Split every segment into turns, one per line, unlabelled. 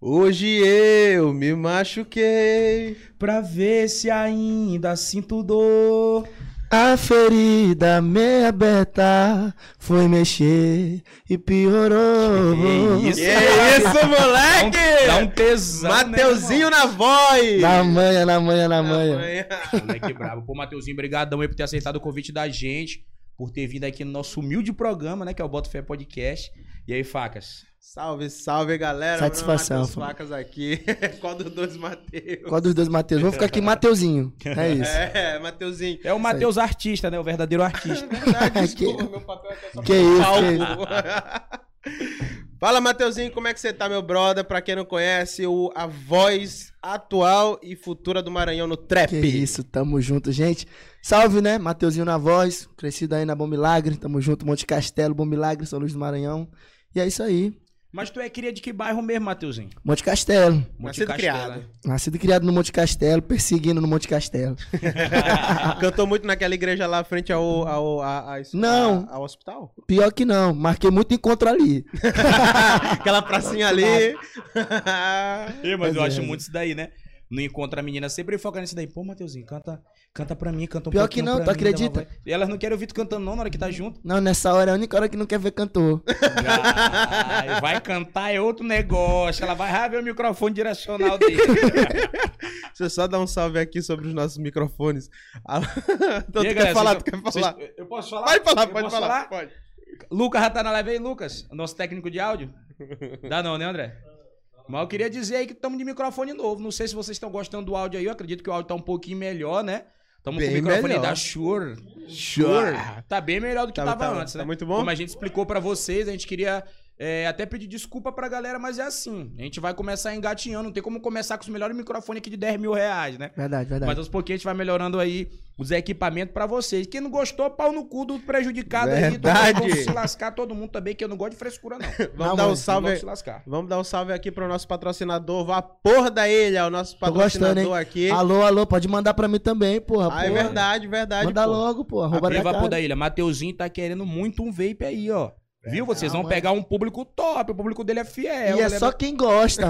Hoje eu me machuquei.
Pra ver se ainda sinto dor.
A ferida meia aberta foi mexer e piorou.
Que isso,
Que isso, moleque?
Dá um tesão,
Mateuzinho na voz.
Na manha, na manha, na manha.
manhã.
né, Moleque brabo. Pô, Mateuzinho, brigadão aí por ter aceitado o convite da gente. Por ter vindo aqui no nosso humilde programa, né? Que é o Boto Fé Podcast. E aí, facas?
Salve, salve, galera.
Satisfação,
Matheus
pô.
Facas aqui. Qual dos dois, Matheus?
Qual dos dois Mateus? Vou ficar aqui Mateuzinho. É isso.
É, Mateuzinho.
É o Matheus artista, né? O verdadeiro artista.
Verdade,
Que-
desculpa, meu papel é só
que isso, que
palco. Fala, Mateuzinho, como é que você tá, meu brother? Pra quem não conhece, o, a voz atual e futura do Maranhão no trap.
Que isso, tamo junto, gente. Salve, né? Mateuzinho na voz, crescido aí na Bom Milagre, tamo junto, Monte Castelo, Bom Milagre, São Luís do Maranhão. E é isso aí,
Mas tu é cria de que bairro mesmo, Mateuzinho?
Monte Castelo.
Monte
Nascido
Castelo,
criado.
Nascido e criado no Monte Castelo, perseguindo no Monte Castelo.
Cantou muito naquela igreja lá frente ao, ao, a- a-
Não.
a- ao hospital?
Pior que não, marquei muito encontro ali.
Aquela pracinha ali.
É, mas
Pois
eu
é,
acho muito isso daí, né? Não encontra a menina sempre foca nisso daí. Pô, Mateuzinho, canta, canta pra mim, canta um
Pior que não, tu
mim, uma
acredita?
E elas não querem ouvir tu cantando não na hora que tá junto.
Não, nessa hora é a única hora que não quer ver cantor.
Ai, vai cantar é outro negócio. Ela vai ah, ver o microfone direcional dele.
Deixa eu só dar um salve aqui sobre os nossos microfones. Ah, então,
E aí,
tu quer
galera,
falar,
vocês-
tu quer
vocês-
falar?
Eu posso falar?
Pode falar,
Eu
pode
posso
falar. Pode.
Lucas já tá na live aí, Lucas? Nosso técnico de áudio? Dá não, né, André? Mas eu queria dizer aí que estamos de microfone novo. Não sei se vocês estão gostando do áudio aí. Eu acredito que o áudio tá um pouquinho melhor, né? Estamos com o microfone
melhor.
da Shure.
Sure.
Tá bem melhor do que
Tá-
tava
tá-
antes,
tá
né?
muito bom?
Como a gente explicou pra vocês, a gente queria é, até pedir desculpa pra galera, mas é assim. A gente vai começar engatinhando. Não tem como começar com os melhores microfones aqui de 10 mil reais, né?
Verdade, verdade.
Mas aos pouquinhos a gente vai melhorando aí os equipamentos pra vocês. Quem não gostou, pau no cu do prejudicado aí.
Verdade.
Vamos se lascar todo mundo também, que eu não gosto de frescura, não.
Vamos
Não,
dar um
mano,
salve.
Vamos se lascar.
Vamos dar um salve aqui pro nosso patrocinador, Vapor da Ilha, o nosso
gostando,
patrocinador
hein?
aqui.
Alô, alô, pode mandar pra mim também, porra.
Ah, é
porra.
verdade, verdade.
Manda
pô.
logo,
Abrir
da
vapor da ilha. Mateuzinho tá querendo muito um vape aí, ó. Viu? Vocês vão pegar um público top. O público dele é fiel.
E é
galera.
só quem gosta.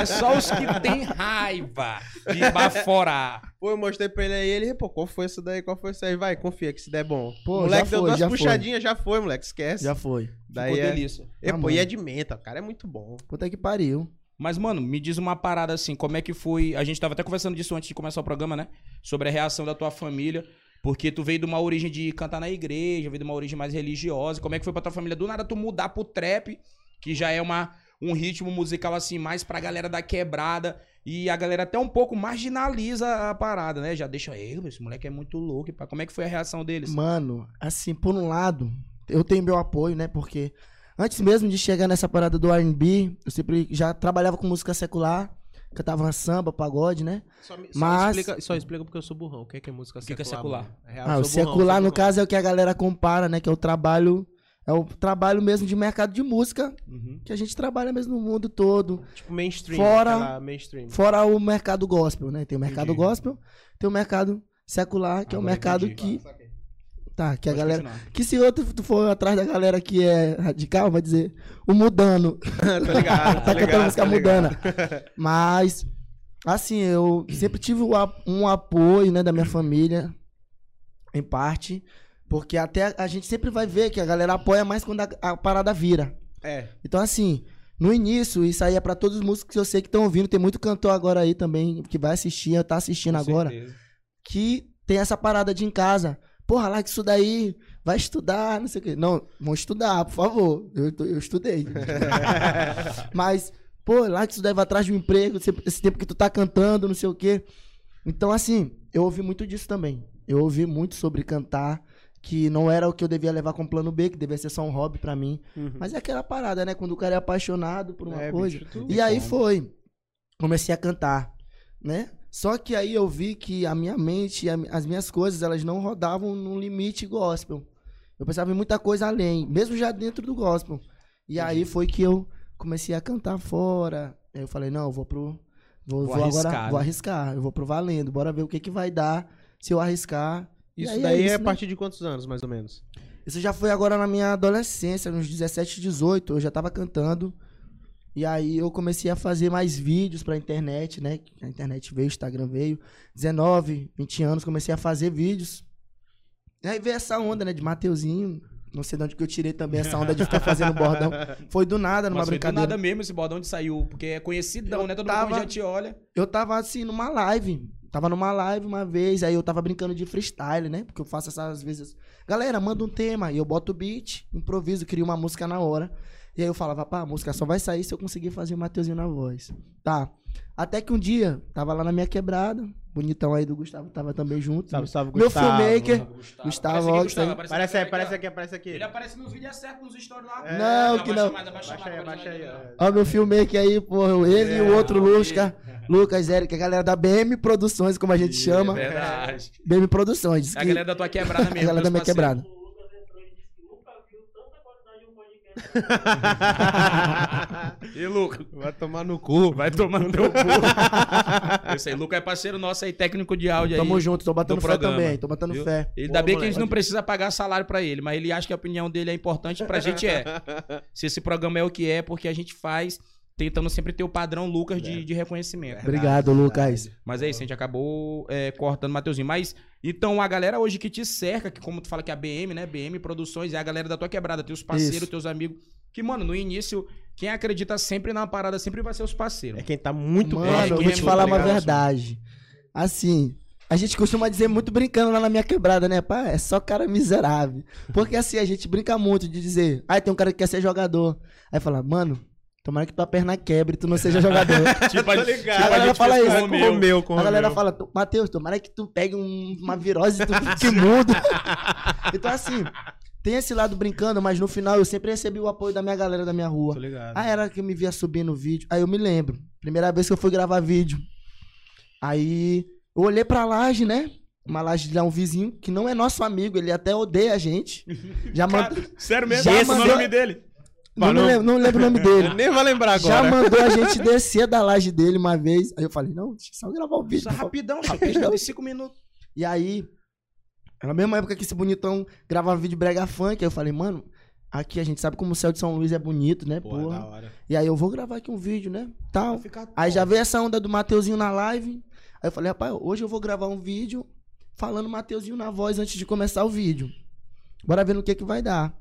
É só os que tem raiva de baforar.
Pô, eu mostrei pra ele aí, ele, pô, qual foi isso daí? Qual foi isso aí? Vai, confia que se der bom.
Pô,
moleque
já
deu
foi,
duas
já foi.
puxadinhas, já foi, moleque, esquece.
Já foi.
Daí
Ficou
é...
delícia.
E,
Ah,
pô, e é de menta, o cara é muito bom.
Puta que pariu.
Mas, mano, me diz uma parada assim, como é que foi. A gente tava até conversando disso antes de começar o programa, né? Sobre a reação da tua família. Porque tu veio de uma origem de cantar na igreja, veio de uma origem mais religiosa. Como é que foi pra tua família? Do nada tu mudar pro trap, que já é uma, um ritmo musical assim, mais pra galera da quebrada. E a galera até um pouco marginaliza a parada, né? Já deixa, ei, esse moleque é muito louco. pá." Como é que foi a reação deles?
Mano, assim, por um lado, eu tenho meu apoio, né? Porque antes mesmo de chegar nessa parada do R&B, eu sempre já trabalhava com música secular, cantava samba, pagode, né?
Só, me-
Mas-
explica, só explica porque eu sou burrão. O que é, que é música
O que que é
secular?
secular?
É real,
Ah, o
burrão,
secular,
sou
no
burrão.
caso, é o que a galera compara, né? Que é o trabalho, é o trabalho mesmo de mercado de música,
Uhum.
que a gente trabalha mesmo no mundo todo.
Tipo mainstream.
Fora-
mainstream.
Fora o mercado gospel, né? Tem o mercado
Entendi.
gospel, tem o mercado secular, que é o
Agora
mercado
entendi.
que... Tá, que a
Pode
galera...
continuar.
Que se outro tu for atrás da galera que é radical, vai dizer o mudando.
tá ligado,
tá cantando música
tá
mudana. Mas, assim, eu sempre tive um apoio, né, da minha família, em parte, porque até a gente sempre vai ver que a galera apoia mais quando a, a parada vira.
É.
Então, assim, no início, isso aí é pra todos os músicos que eu sei que estão ouvindo, tem muito cantor agora aí também, que vai assistir, tá assistindo
Com
agora,
certeza.
que tem essa parada de em casa. Porra, lá que isso daí, vai estudar, não sei o quê. Não, vão estudar, por favor. Eu, eu estudei. Mas, pô, lá que isso daí vai atrás de um emprego, esse- tempo que tu tá cantando, não sei o quê. Então, assim, eu ouvi muito disso também. Eu ouvi muito sobre cantar, que não era o que eu devia levar como plano B, que devia ser só um hobby pra mim.
Uhum.
Mas é aquela parada, né? Quando o cara é apaixonado por uma
É,
coisa.
bicho,
E aí foi. Comecei a cantar, né? Só que aí eu vi que a minha mente, as minhas coisas, elas não rodavam num limite gospel. Eu pensava em muita coisa além, mesmo já dentro do gospel. E aí foi que eu comecei a cantar fora. Aí eu falei, não, eu vou pro. Vou,
Vou
vou
arriscar,
agora,
né?
vou arriscar, eu vou pro valendo, bora ver o que, que vai dar se eu arriscar.
Isso
aí
daí é,
isso,
a
né?
partir de quantos anos, mais ou menos?
Isso já foi agora na minha adolescência, nos 17, 18, eu já tava cantando. E aí eu comecei a fazer mais vídeos pra internet, né? A internet veio, o Instagram veio. 19, 20 anos, comecei a fazer vídeos. E aí veio essa onda, né, de Mateuzinho. Não sei de onde que eu tirei também essa onda de ficar fazendo bordão. Foi do nada, numa
Mas foi do
brincadeira.
nada mesmo esse bordão de saiu, porque é conhecidão,
Eu
né? Todo
tava-
mundo já te olha.
Eu tava assim numa live. Tava numa live uma vez, aí eu tava brincando de freestyle, né? Porque eu faço essas vezes. Galera, manda um tema. E eu boto o beat, improviso, crio uma música na hora. E aí eu falava, pá, a música só vai sair se eu conseguir fazer o Mateuzinho na voz. Tá. Até que um dia, tava lá na minha quebrada, bonitão aí do Gustavo tava também junto.
Salve, salve,
Meu
Gustavo.
filmmaker,
Gustavo,
Gustavo
Aparece Gustavo,
aí.
aparece
Parece aí,
aqui,
parece
ó.
aqui, aparece aqui.
Ele aparece nos vídeos certo, nos stories lá.
É.
Não, que
abaixa
não.
mais, abaixa
Baixa aí,
abaixa
baixa aí. ó.
Ó, meu filmmaker aí, porra, ele e o outro Lusca. Lucas, Eric, a galera da BM Produções, como a gente chama.
É verdade.
BM Produções.
A
que-
galera da tua quebrada
a
mesmo.
galera da minha
meus parceiros.
quebrada.
O Lucas entrou e disse que nunca viu tanta qualidade de um podcast.
E Luca?
Vai tomar no cu.
Vai tomar no teu cu. Esse aí, Luca é parceiro nosso aí, técnico de áudio aí.
Tamo junto, tô botando
do
fé
programa,
também, tô botando
viu?
fé.
Ele,
Boa,
ainda bem que a
moleque.
gente não precisa pagar salário pra ele, mas ele acha que a opinião dele é importante pra gente é. Se esse programa é o que é, porque a gente faz tentando sempre ter o padrão Lucas de, de reconhecimento.
Obrigado, Lucas.
Mas é isso, a gente acabou é, cortando o Mateuzinho. Mas, então, a galera hoje que te cerca, que como tu fala que é a BM, né? BM Produções, é a galera da tua quebrada, teus parceiros,
Isso.
teus amigos. Que, mano, no início, quem acredita sempre na parada sempre vai ser os parceiros.
É quem tá muito
Mano,
bem,
eu
quem
vou
é
te falar uma
legal,
verdade. Assim, a gente costuma dizer muito brincando lá na minha quebrada, né? Pá, é só cara miserável. Porque assim, a gente brinca muito de dizer, ah, tem um cara que quer ser jogador. Aí fala, mano, tomara que tua perna quebre e tu não seja jogador.
tipo,
Tô ligado.
A galera fala
fez com
isso.
o. Romeu,
com
A galera fala, "Tu- Matheus, tomara que tu pegue um- uma virose e tu fique mudo. então, assim, tem esse lado brincando, mas no final eu sempre recebi o apoio da minha galera da minha rua.
Tô ligado.
Ah, era que eu me via subindo o vídeo. Aí eu me lembro. Primeira vez que eu fui gravar vídeo. Aí eu olhei pra laje, né? Uma laje de um vizinho que não é nosso amigo, ele até odeia a gente. Já mandou.
Sério mesmo?
Já
Esse é o
mandou-
nome dele?
Não, não, lembro, não lembro o nome dele.
Nem vai lembrar
Já
agora.
mandou a gente descer da laje dele uma vez. Aí eu falei, não, deixa eu só gravar o vídeo.
Só rapidão, só
Rapidão.
questão de cinco minutos.
E aí, na mesma época que esse bonitão gravava vídeo brega funk, aí eu falei, mano, aqui a gente sabe como o céu de São Luís é bonito, né,
Pô,
porra.
da hora.
E aí eu vou gravar aqui um vídeo, né, tal. Aí já veio essa onda do Mateuzinho na live. Aí eu falei, rapaz, hoje eu vou gravar um vídeo falando Mateuzinho na voz antes de começar o vídeo. Bora ver no que que vai dar.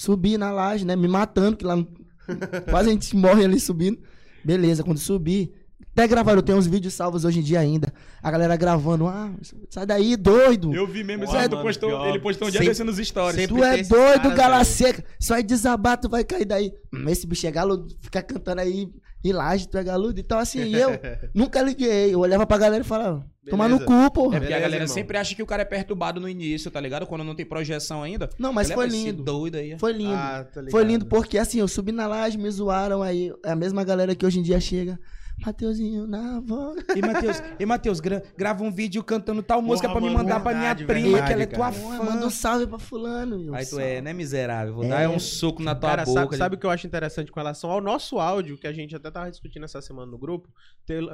Subi na laje, né? Me matando, que lá no- quase a gente morre ali subindo. Beleza, quando subi. Até gravaram, eu tenho uns vídeos salvos hoje em dia ainda. A galera gravando, ah, sai daí, doido.
Eu vi mesmo, aí, tu
mano,
postou,
pior.
ele postou um dia
Sempre-
nos stories.
Tu é doido, gala
velho.
seca. Só é desabar, tu vai cair daí. Hum, Esse bicho é galo, fica cantando aí em laje, tu é galudo. Então, assim, eu nunca liguei. Eu olhava pra galera e falava, toma no cu, porra.
É porque a galera
irmão.
sempre acha que o cara é perturbado no início, tá ligado? Quando não tem projeção ainda.
Não, mas foi
é, "Esse
lindo.
doido aí.
Foi lindo.
Ah.
Foi lindo porque, assim, eu subi na laje, me zoaram aí. É a mesma galera que hoje em dia chega. Mateuzinho na voz.
E Matheus, e Matheus, gra- grava um vídeo cantando tal música pra me mandar pra minha
verdade,
prima,
verdade,
que ela é tua
cara.
Porra,
fã.
Manda um salve pra fulano. Eu,
Aí tu
salve.
é, né, miserável? Vou
É.
dar um soco na tua
Cara,
boca.
sabe, sabe o que eu acho interessante com relação ao nosso áudio, que a gente até tava discutindo essa semana no grupo?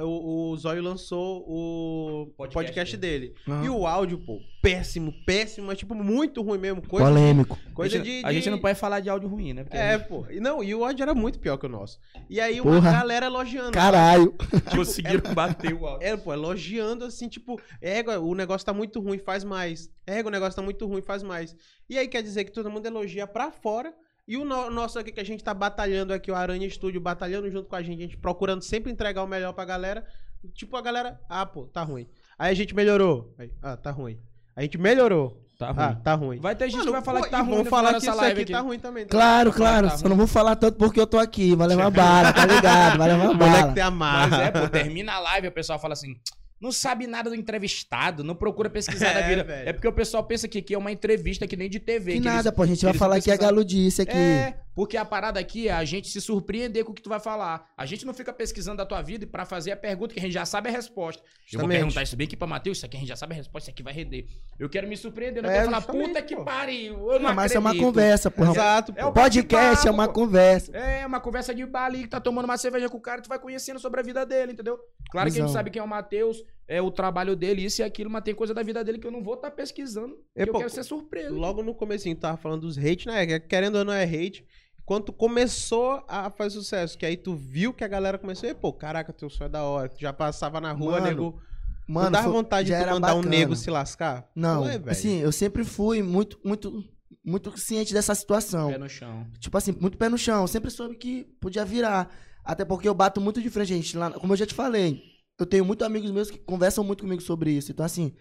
O, o Zóio lançou o
Podcast
podcast, dele. E o áudio, pô, péssimo, péssimo, mas tipo, muito ruim mesmo. Coisa,
Polêmico.
coisa
a, gente,
de,
a gente
de-
não pode falar de áudio ruim, né? Porque
É, pô. E não, e o áudio era muito pior que o nosso. E aí uma
Porra.
galera elogiando.
Caralho.
conseguiram bater o áudio.
É, pô, elogiando assim, tipo, égua, o negócio tá muito ruim, faz mais. Égua, o negócio tá muito ruim, faz mais. E aí quer dizer que todo mundo elogia pra fora. E o no- nosso aqui que a gente tá batalhando aqui, o Aranha Studio, batalhando junto com a gente, a gente procurando sempre entregar o melhor pra galera. Tipo, a galera, ah, pô, tá ruim. Aí a gente melhorou. Aí, ah, tá ruim. A gente melhorou.
Tá
Ah,
ruim.
tá ruim.
Vai ter gente que
Mano,
vai falar
pô,
que tá ruim.
vão
no
falar que isso
live
aqui tá ruim também. tá?
Claro, claro.
tá
Só não vou falar tanto porque eu tô aqui. Vai levar bala, tá ligado? Vai levar
O moleque
bala.
tem a
Mas
marra.
é, pô, termina a live e o pessoal fala assim. Não sabe nada do entrevistado, não procura pesquisar da
É,
vida.
velho.
É porque o pessoal pensa que aqui é uma entrevista que nem de TV.
Que
que
nada,
eles-
pô. A gente vai falar que é
pesquisar.
galudice aqui.
É, porque a parada aqui é a gente se surpreender com o que tu vai falar. A gente não fica pesquisando da tua vida pra fazer a pergunta que a gente já sabe a resposta. Eu vou
Justamente.
perguntar isso bem aqui pra Matheus, isso aqui a gente já sabe a resposta, isso aqui vai render. Eu quero me surpreender, não
É,
quero falar,
justamente,
puta que
pô.
pariu, eu não
Não, mas é uma
acredito."
conversa, porra.
Exato,
É
pô.
o
Podcast é uma
pô.
conversa.
É, uma conversa de bar ali, que tá tomando uma cerveja com o cara, tu vai conhecendo sobre a vida dele, entendeu? Claro que a gente sabe quem é o Matheus, é o trabalho dele, isso e aquilo, mas tem coisa da vida dele que eu não vou estar pesquisando,
É,
que eu quero ser surpreso.
Logo no comecinho, tava falando dos hate, né? Que Querendo ou não é hate. Quando tu começou a fazer sucesso, que aí tu viu que a galera começou, e pô, caraca, teu som é da hora. Tu já passava na rua,
Mano,
nego.
Mano,
não dava vontade de tu mandar um
bacana.
nego se lascar?
Não,
é, velho.
assim, eu sempre fui muito, muito, muito ciente dessa situação.
Pé no chão.
Tipo assim, muito pé no chão. Sempre soube que podia virar. Até porque eu bato muito de frente, gente. Lá, como eu já te falei, eu tenho muitos amigos meus que conversam muito comigo sobre isso. Então, assim,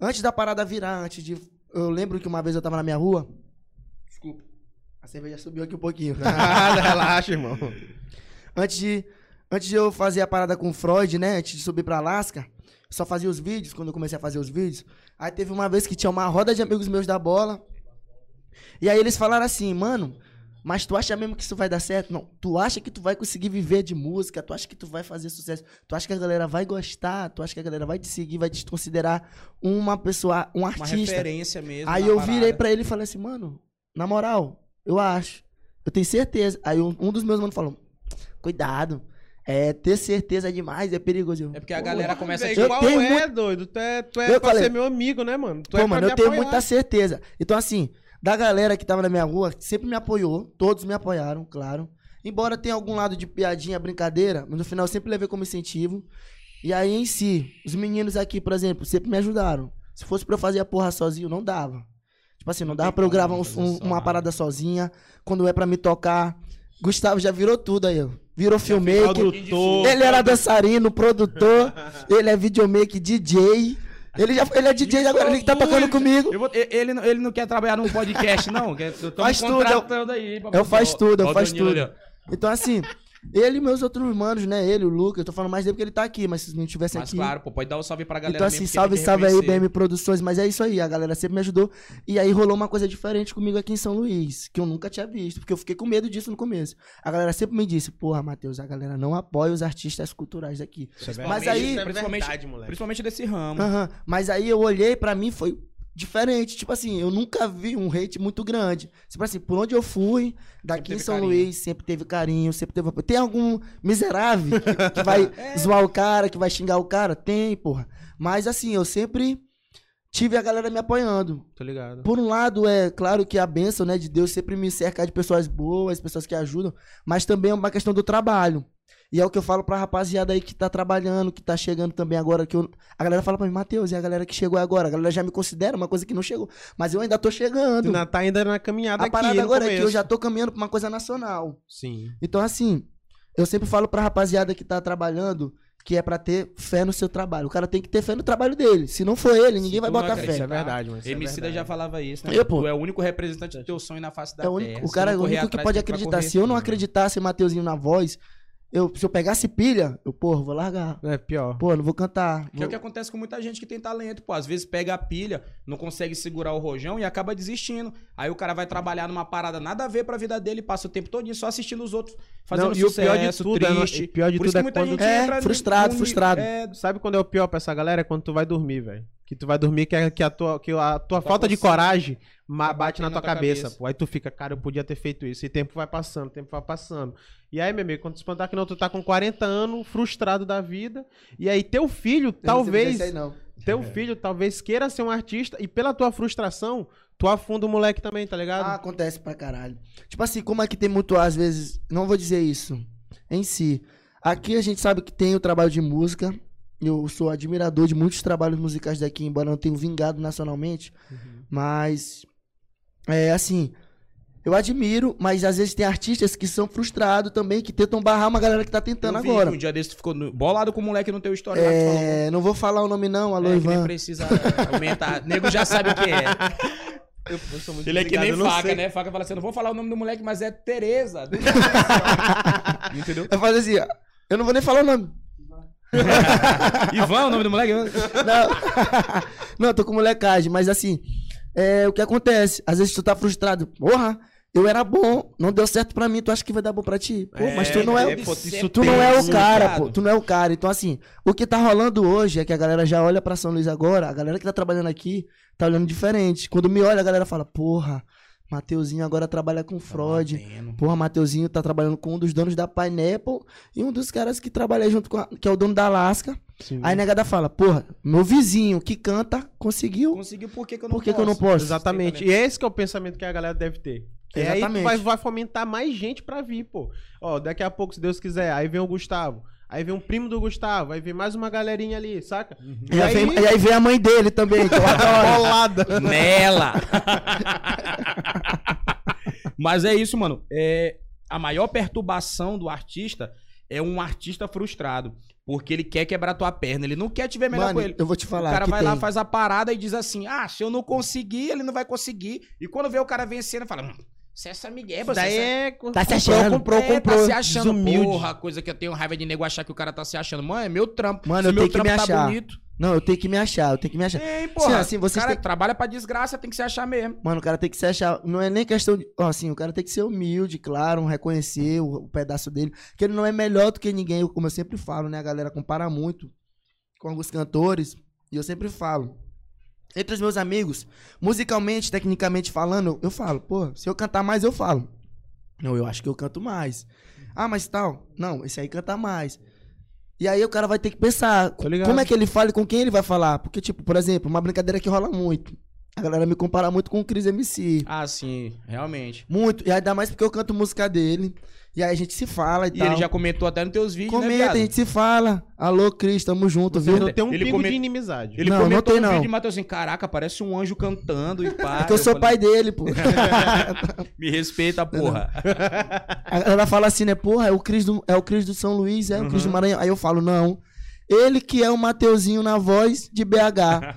antes da parada virar, antes de. Eu lembro que uma vez eu tava na minha rua. A cerveja subiu aqui um pouquinho.
Nada, relaxa, irmão.
antes de. Antes de eu fazer a parada com o Freud, né? Antes de subir pra Alasca, eu só fazia os vídeos, quando eu comecei a fazer os vídeos. Aí teve uma vez que tinha uma roda de amigos meus da bola. E aí eles falaram assim, mano, mas tu acha mesmo que isso vai dar certo? Não, tu acha que tu vai conseguir viver de música? Tu acha que tu vai fazer sucesso? Tu acha que a galera vai gostar? Tu acha que a galera vai te seguir, vai te considerar uma pessoa, um
Uma
artista?
referência mesmo.
Aí eu
parada.
virei pra ele e falei assim, mano, na moral, eu acho. Eu tenho certeza. Aí um, um dos meus manos falou, cuidado. É, ter certeza é demais, é perigoso. Eu,
É porque a
"Pô,
galera começa a te...
Qual
tenho
é,
muito-
doido? Tu é, tu é
Eu
pra
falei-
ser meu amigo, né, mano? Tu
Pô,
é
mano, eu tenho
apoiar.
muita certeza. Então, assim, da galera que tava na minha rua, sempre me apoiou. Todos me apoiaram, claro. Embora tenha algum lado de piadinha, brincadeira, mas no final eu sempre levei como incentivo. E aí, em si, os meninos aqui, por exemplo, sempre me ajudaram. Se fosse pra eu fazer a porra sozinho, não dava. Tipo assim, não,
Não
dava pra eu gravar um- um-
só,
uma
né?
parada sozinha. Quando é pra me tocar. Gustavo já virou tudo aí, ó. Virou filmmaker.
Produtor.
Ele era dançarino, produtor. ele é videomaker, DJ. Ele, já, ele é DJ agora, ele tá tocando comigo.
Eu vou- ele, não- ele não quer trabalhar num podcast, não. Eu tô
Faz
me
tudo, eu-
aí.
eu
Ó,
tudo, eu faz tudo. Então, assim, ele e meus outros irmãos, né? Ele, o Lucas, eu tô falando mais dele porque ele tá aqui, mas se não tivesse
Mas
aqui.
claro, pô, pode dar o salve pra galera
então, assim, salve, salve aí. BM Produções. Mas é isso aí, a galera sempre me ajudou. E aí rolou uma coisa diferente comigo aqui em São Luís, que eu nunca tinha visto, porque eu fiquei com medo disso no começo. A galera sempre me disse, porra, Matheus, a galera não apoia os artistas culturais.
Isso é
Mas aí-
Isso é
principalmente-
verdade, moleque.
Principalmente desse ramo.
Aham. Mas aí eu olhei, pra mim foi diferente. Tipo assim, eu nunca vi um hate muito grande. Tipo assim, por onde eu fui, daqui em São
carinho.
Luís, sempre teve carinho, sempre teve. Tem algum miserável que, que vai zoar o cara, que vai xingar o cara? Tem, porra. Mas assim, eu sempre tive a galera me apoiando.
Tô ligado.
Por um lado, é claro que a bênção, né, de Deus sempre me cercar de pessoas boas, pessoas que ajudam, mas também é uma questão do trabalho. E é o que eu falo pra rapaziada aí que tá trabalhando, que tá chegando também agora, que eu... a galera fala pra mim, Matheus, e a galera que chegou agora? A galera já me considera uma coisa que não chegou, mas eu ainda tô
Tu
chegando.
ainda tá ainda na caminhada
A
aqui
parada
no
agora é que eu
começo.
já tô caminhando pra uma coisa nacional.
Sim.
Então, assim, eu sempre falo pra rapaziada que tá trabalhando que é pra ter fé no seu trabalho. O cara tem que ter fé no trabalho dele. Se não for ele, ninguém vai
tu
botar fé.
Isso é verdade, mano. isso é
já falava isso, né?
Eu, pô.
Tu é o único representante do teu sonho na face da
É o,
terra.
o cara é o único que pode acreditar. Se eu não acreditasse em Mateuzinho na voz, eu, se eu pegasse pilha, eu, porra, vou largar.
É pior.
Pô, não vou cantar.
Que é o que acontece com muita gente que tem talento, pô. Às vezes pega a pilha, não consegue segurar o rojão e acaba desistindo. Aí o cara vai trabalhar numa parada nada a ver pra vida dele, passa o tempo todo só assistindo os outros fazendo
Não, e o
sucesso,
pior de tudo é-
triste.
o pior de
Por isso
tudo é
muita
quando-
gente
É, frustrado,
no-
frustrado.
É,
Sabe quando é o pior pra essa galera? É quando tu vai dormir, velho. Que tu vai dormir, que, é- que a tua, que a tua
Tá
falta de coragem ma- bate na
batendo
tua
na tua
cabeça,
cabeça.
pô. Aí tu fica, cara, eu podia ter feito isso. E tempo vai passando, tempo vai passando. E aí, meu amigo, quando tu espantar que não, tu tá com 40 anos, frustrado da vida. E aí, teu filho,
Eu não
talvez.
isso aí, não.
Teu filho talvez queira ser um artista e pela tua frustração, tu afunda o moleque também, tá ligado?
Ah, acontece pra caralho. Tipo assim, como aqui tem muito, às vezes, não vou dizer isso em si. Aqui a gente sabe que tem o trabalho de música. Eu sou admirador de muitos trabalhos musicais daqui, embora não tenha vingado nacionalmente. Mas, é assim, eu admiro, mas às vezes tem artistas que são frustrados também, que tentam barrar uma galera que tá tentando
eu vi
agora.
que Um dia desse tu ficou no- bolado com o moleque no teu que tu falou.
É, não vou falar o nome não, alô
É, que nem
Ivan.
precisa aumentar. Nego já sabe o que é.
Eu, eu sou muito
Ele é que nem faca,
sei.
né? Faca fala assim: eu não vou falar o nome do moleque, mas é Tereza. Entendeu?
Eu faço assim, ó, eu não vou nem falar o nome.
Ivan, é o nome do moleque?
Não, não, eu tô com molecagem, mas assim, é o que acontece. Às vezes tu tá frustrado. Porra, eu era bom, não deu certo pra mim, tu acha que vai dar bom pra ti? Pô, mas tu não é,
pô, isso
tu não é o cara, pô. Tu não é o cara. Então, assim, o que tá rolando hoje é que a galera já olha pra São Luís agora, a galera que tá trabalhando aqui tá olhando diferente. Quando me olha, a galera fala, porra, Mateuzinho agora trabalha com Freud.
batendo.
Porra, Mateuzinho tá trabalhando com um dos donos da Pineapple e um dos caras que trabalha junto com a, que é o dono da Alaska.
Sim.
Aí a negada fala, porra, meu vizinho que canta conseguiu.
Conseguiu, por que, que eu não
Por que
posso?
que eu não posso?
Exatamente. E esse que é o pensamento que a galera deve ter. Que aí
Exatamente.
tu vai, vai fomentar mais gente pra vir, pô. Ó, daqui a pouco, se Deus quiser, aí vem o Gustavo. Aí vem um primo do Gustavo, aí vem mais uma galerinha ali, saca?
E aí, vem, e aí vem a mãe dele também, que eu adoro.
bolada.
Nela! Mas é isso, mano. É, a maior perturbação do artista é um artista frustrado. Porque ele quer quebrar tua perna. Ele não quer te ver melhor
Mano,
com ele.
eu vou te
O
falar.
cara
que
vai lá,
tem-
faz a parada e diz assim: Ah, se eu não conseguir, ele não vai conseguir. E quando vê o cara vencendo, fala: hum, Você é essa Miguel, você
Daí
é
é...
Tá se achando.
Comprou,
é,
comprou.
tá se achando,
Desumilde.
porra, coisa que eu tenho raiva de nego achar que o cara tá se achando. Mano, é meu trampo.
Mano,
Se
eu
meu
tenho que me
trampo tá
achar.
bonito.
Não, eu tenho que me achar, eu tenho que me achar.
Tem, porra.
Sim, assim, vocês
cara
têm-
trabalha pra desgraça, tem que se achar mesmo.
Mano, o cara tem que se achar. Não é nem questão de. Ó, assim, o cara tem que ser humilde, claro, reconhecer o, o pedaço dele. Que ele não é melhor do que ninguém, como eu sempre falo, né? A galera compara muito com alguns cantores. E eu sempre falo. Entre os meus amigos, musicalmente, tecnicamente falando, eu falo, pô, se eu cantar mais, eu falo. Não, eu acho que eu canto mais. Ah, mas tal. Não, esse aí canta mais. E aí o cara vai ter que pensar
ligado.
como é que ele fala e com quem ele vai falar. Porque, tipo, por exemplo, uma brincadeira que rola muito. A galera me compara muito com o Cris MC.
Ah, sim, realmente.
Muito. E ainda mais porque eu canto música dele. E aí a gente se fala e,
E
tal.
ele já comentou até nos teus vídeos, né,
Comenta,
viado?
a gente se fala. Alô, Cris, tamo junto,
Vocês
viu?
não tem um
Ele
pingo
come-
de inimizade.
Ele
Não, não
comentou
tem,
no
não.
vídeo e Matheus assim, caraca, parece um anjo cantando e pá.
É que eu sou pai dele, pô.
Me respeita, porra.
A galera fala assim, né? Porra, é o Cris do, é o Cris do São Luís, é o Cris do
Uhum.
Maranhão. Aí eu falo, não. Ele que é o Mateuzinho na voz de BH.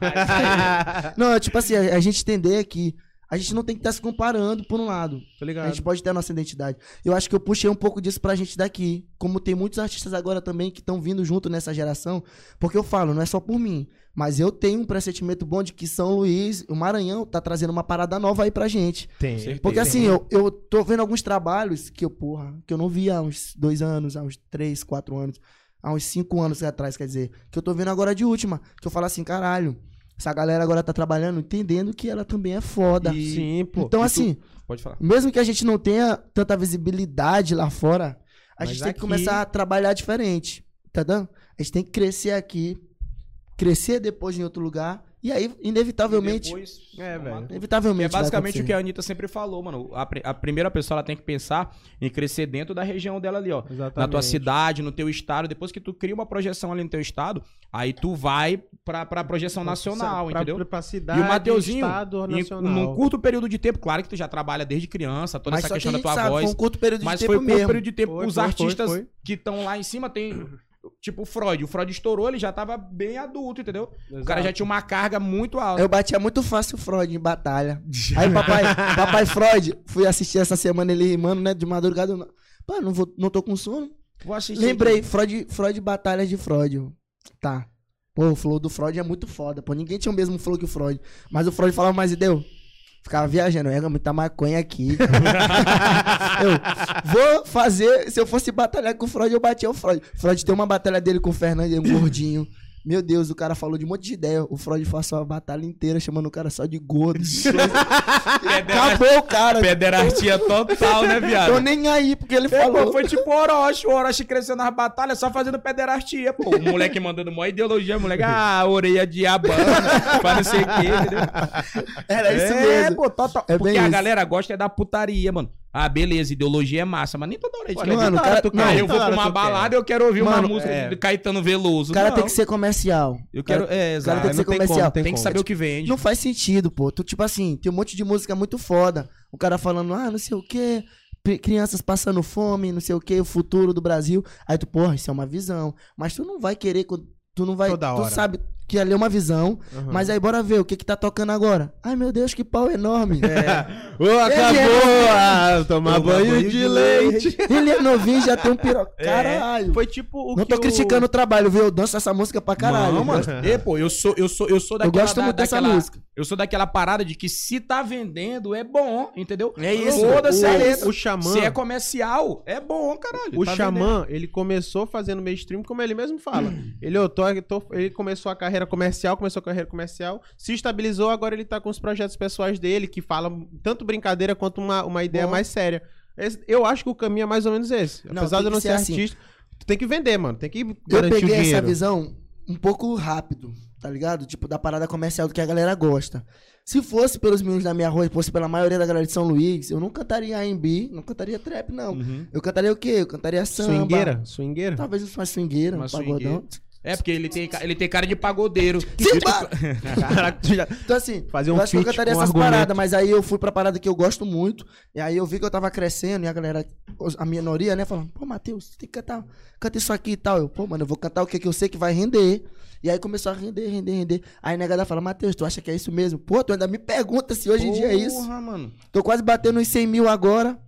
não, tipo assim, a, a gente entender que a gente não tem que estar se comparando por um lado.
Tô
A
ligado.
gente pode ter a nossa identidade. Eu acho que eu puxei um pouco disso pra gente daqui. Como tem muitos artistas agora também que estão vindo junto nessa geração. Porque eu falo, não é só por mim. Mas eu tenho um pressentimento bom de que São Luís, o Maranhão, tá trazendo uma parada nova aí pra gente.
Tem.
Certeza.
Porque assim, eu, eu tô vendo alguns trabalhos que eu, porra, que eu não via há uns dois anos, há uns três, quatro anos, há uns cinco anos atrás, quer dizer, que eu tô vendo agora de última. Que eu falo assim, caralho, essa galera agora tá trabalhando, entendendo que ela também é foda.
E-
Sim, pô.
então,
e tu-
assim,
Pode falar.
mesmo que a gente não tenha tanta visibilidade lá fora, a
Mas
gente tem
aqui-
que começar a trabalhar diferente. Tá dando? A gente tem que crescer aqui, crescer depois em outro lugar, e aí, inevitavelmente.
Depois,
É, velho.
Que
Inevitavelmente.
é
vai
basicamente o que a Anitta sempre falou, mano. A, a primeira pessoa ela tem que pensar em crescer dentro da região dela ali, ó.
Exatamente.
Na tua cidade, no teu estado. Depois que tu cria uma projeção ali no teu estado, aí tu vai pra, pra projeção nacional,
pra,
entendeu?
Pra cidade,
E o Mateuzinho,
estado,
em,
nacional.
num curto período de tempo, claro que tu já trabalha desde criança, toda
Mas
essa
que
questão
a
da tua
sabe,
voz.
foi um curto período de
Mas
tempo
foi um curto
mesmo.
período de tempo.
Foi,
Os
foi,
artistas
foi, foi.
que estão lá em cima tem. Tipo o Freud. O Freud estourou, ele já tava bem adulto, entendeu? O cara já tinha uma carga muito alta.
Eu batia muito fácil o Freud em batalha. Aí, papai, papai Freud, fui assistir essa semana ele rimando, né? De madrugada. eu não- Pá, não, vou, não tô com sono.
Vou assistir.
Lembrei, Freud, Freud Batalha de Freud. eu, Tá. Pô, o flow do Freud é muito foda. Pô, ninguém tinha o mesmo flow que o Freud. Mas o Freud falava mais e deu. Ficava viajando, é muita maconha aqui. eu vou fazer. Se eu fosse batalhar com o Freud, eu batia o Freud. Freud tem uma batalha dele com o Fernando, um gordinho. Meu Deus, o cara falou de um monte de ideia. O Freud passou a batalha inteira chamando o cara só de gordo. Acabou o cara.
Pederastia total, né, viado?
Tô nem aí, porque ele
É, pô,
falou.
foi tipo o Orochi. O Orochi cresceu nas batalhas só fazendo pederastia, pô. O moleque mandando mó ideologia, o moleque, ah, orelha de abana, pra não sei o quê, entendeu?
Era isso
é,
mesmo.
pô, total.
É
Porque a
isso.
galera gosta é da putaria, mano. Ah, beleza, ideologia é massa, mas nem toda hora a gente quer
mano, cara-
tu
não,
eu vou pra
hora
uma
quer.
balada, eu quero ouvir uma
Mano,
música
é.
de Caetano Veloso.
O cara
não.
tem que ser comercial.
Eu quero, é,
o cara
exato.
tem que ser
tem
comercial.
como,
Tem que
como.
saber o que vende.
Não faz sentido, pô. Tu, tipo assim, tem um monte de música muito foda. O cara falando, ah, não sei o quê. Crianças passando fome, não sei o quê, o futuro do Brasil. Aí tu, porra, isso é uma visão. Mas tu não vai querer, tu não vai.
Toda hora.
Tu sabe que ali é uma visão.
Uhum.
Mas aí bora ver o que que tá tocando agora. Ai meu Deus, que pau enorme.
Ô, acabou! Ah, tomar
Tomar
banho,
banho
de
de
leite.
Ele é novinho já tem um piroca.
É.
Caralho.
Foi tipo o
Não
que
tô criticando o trabalho, viu? Eu danço essa música pra caralho.
Não,
Eu
mano.
gosto-
E, pô, eu sou, eu sou, eu sou
Eu
daquela,
gosto muito
da-
dessa
daquela-
música.
Eu sou daquela parada de que se tá vendendo, é bom, entendeu?
É isso.
Foda-se,
o,
é isso.
o Xamã,
Se é comercial, é bom, caralho.
o
tá
Xamã, ele começou fazendo mainstream, como ele mesmo fala. ele, eu tô, tô- ele começou a carreira comercial, começou a carreira comercial, se estabilizou, agora ele tá com os projetos pessoais dele, que falam tanto brincadeira quanto uma, uma ideia
Bom.
mais séria. Esse- eu acho que o caminho é mais ou menos esse.
Não,
Apesar de eu não ser,
ser assim.
artista, tu tem que vender, mano. Tem que
Eu
garantir o
peguei essa visão um pouco rápido, tá ligado? Tipo, da parada comercial do que a galera gosta. Se fosse pelos meninos da minha rua, fosse pela maioria da galera de São Luís, eu não cantaria R&B, não cantaria trap, não.
Uhum.
Eu cantaria o quê? Eu cantaria samba.
Swingueira? Swingueira?
Talvez uma swingueira,
Uma
um pagodão.
É, porque ele tem, ele tem cara de pagodeiro.
Simba!
Caraca, tu já...
Então, assim,
Fazer um
eu acho que eu cantaria essas
argumento.
paradas, mas aí eu fui pra parada que eu gosto muito. E aí eu vi que eu tava crescendo e a galera, a minoria, né, falando, pô, Matheus, você tem que cantar, canta isso aqui e tal. Eu, pô, mano, eu vou cantar o que, que eu sei que vai render. E aí começou a render, render, render. Aí a negada fala, Matheus, tu acha que é isso mesmo? Pô, tu ainda me pergunta se hoje em dia é isso.
Porra, mano.
Tô quase batendo uns 100 mil agora.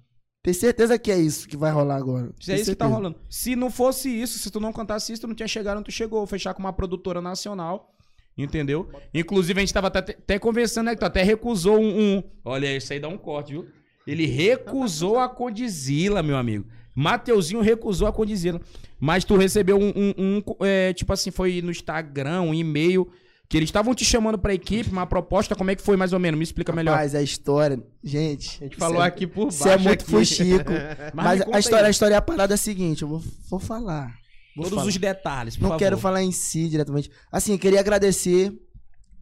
Tem certeza que é isso que vai rolar agora.
Se é isso que tá
certeza.
rolando. Se não fosse isso, se tu não cantasse isso, tu não tinha chegado onde tu chegou. Fechar com uma produtora nacional. Entendeu? Inclusive, a gente tava até, até conversando, né? Que tu até recusou um, um- Olha, isso aí dá um corte, viu? Ele recusou a Condizila, meu amigo. Mateuzinho recusou a Condizila. Mas tu recebeu um, um- um, é, tipo assim, foi no Instagram, um e-mail, que eles estavam te chamando pra equipe, uma proposta, como é que foi mais ou menos? Me explica melhor.
Rapaz, a história, gente.
A gente falou
é-
aqui por baixo.
Isso é muito
aqui.
fuxico.
Mas
Mas, a história,
aí.
a história, a parada é a seguinte, eu vou, vou falar. Vou
Todos
falar.
os detalhes, por
Não
favor.
quero falar em si diretamente. Assim, eu queria agradecer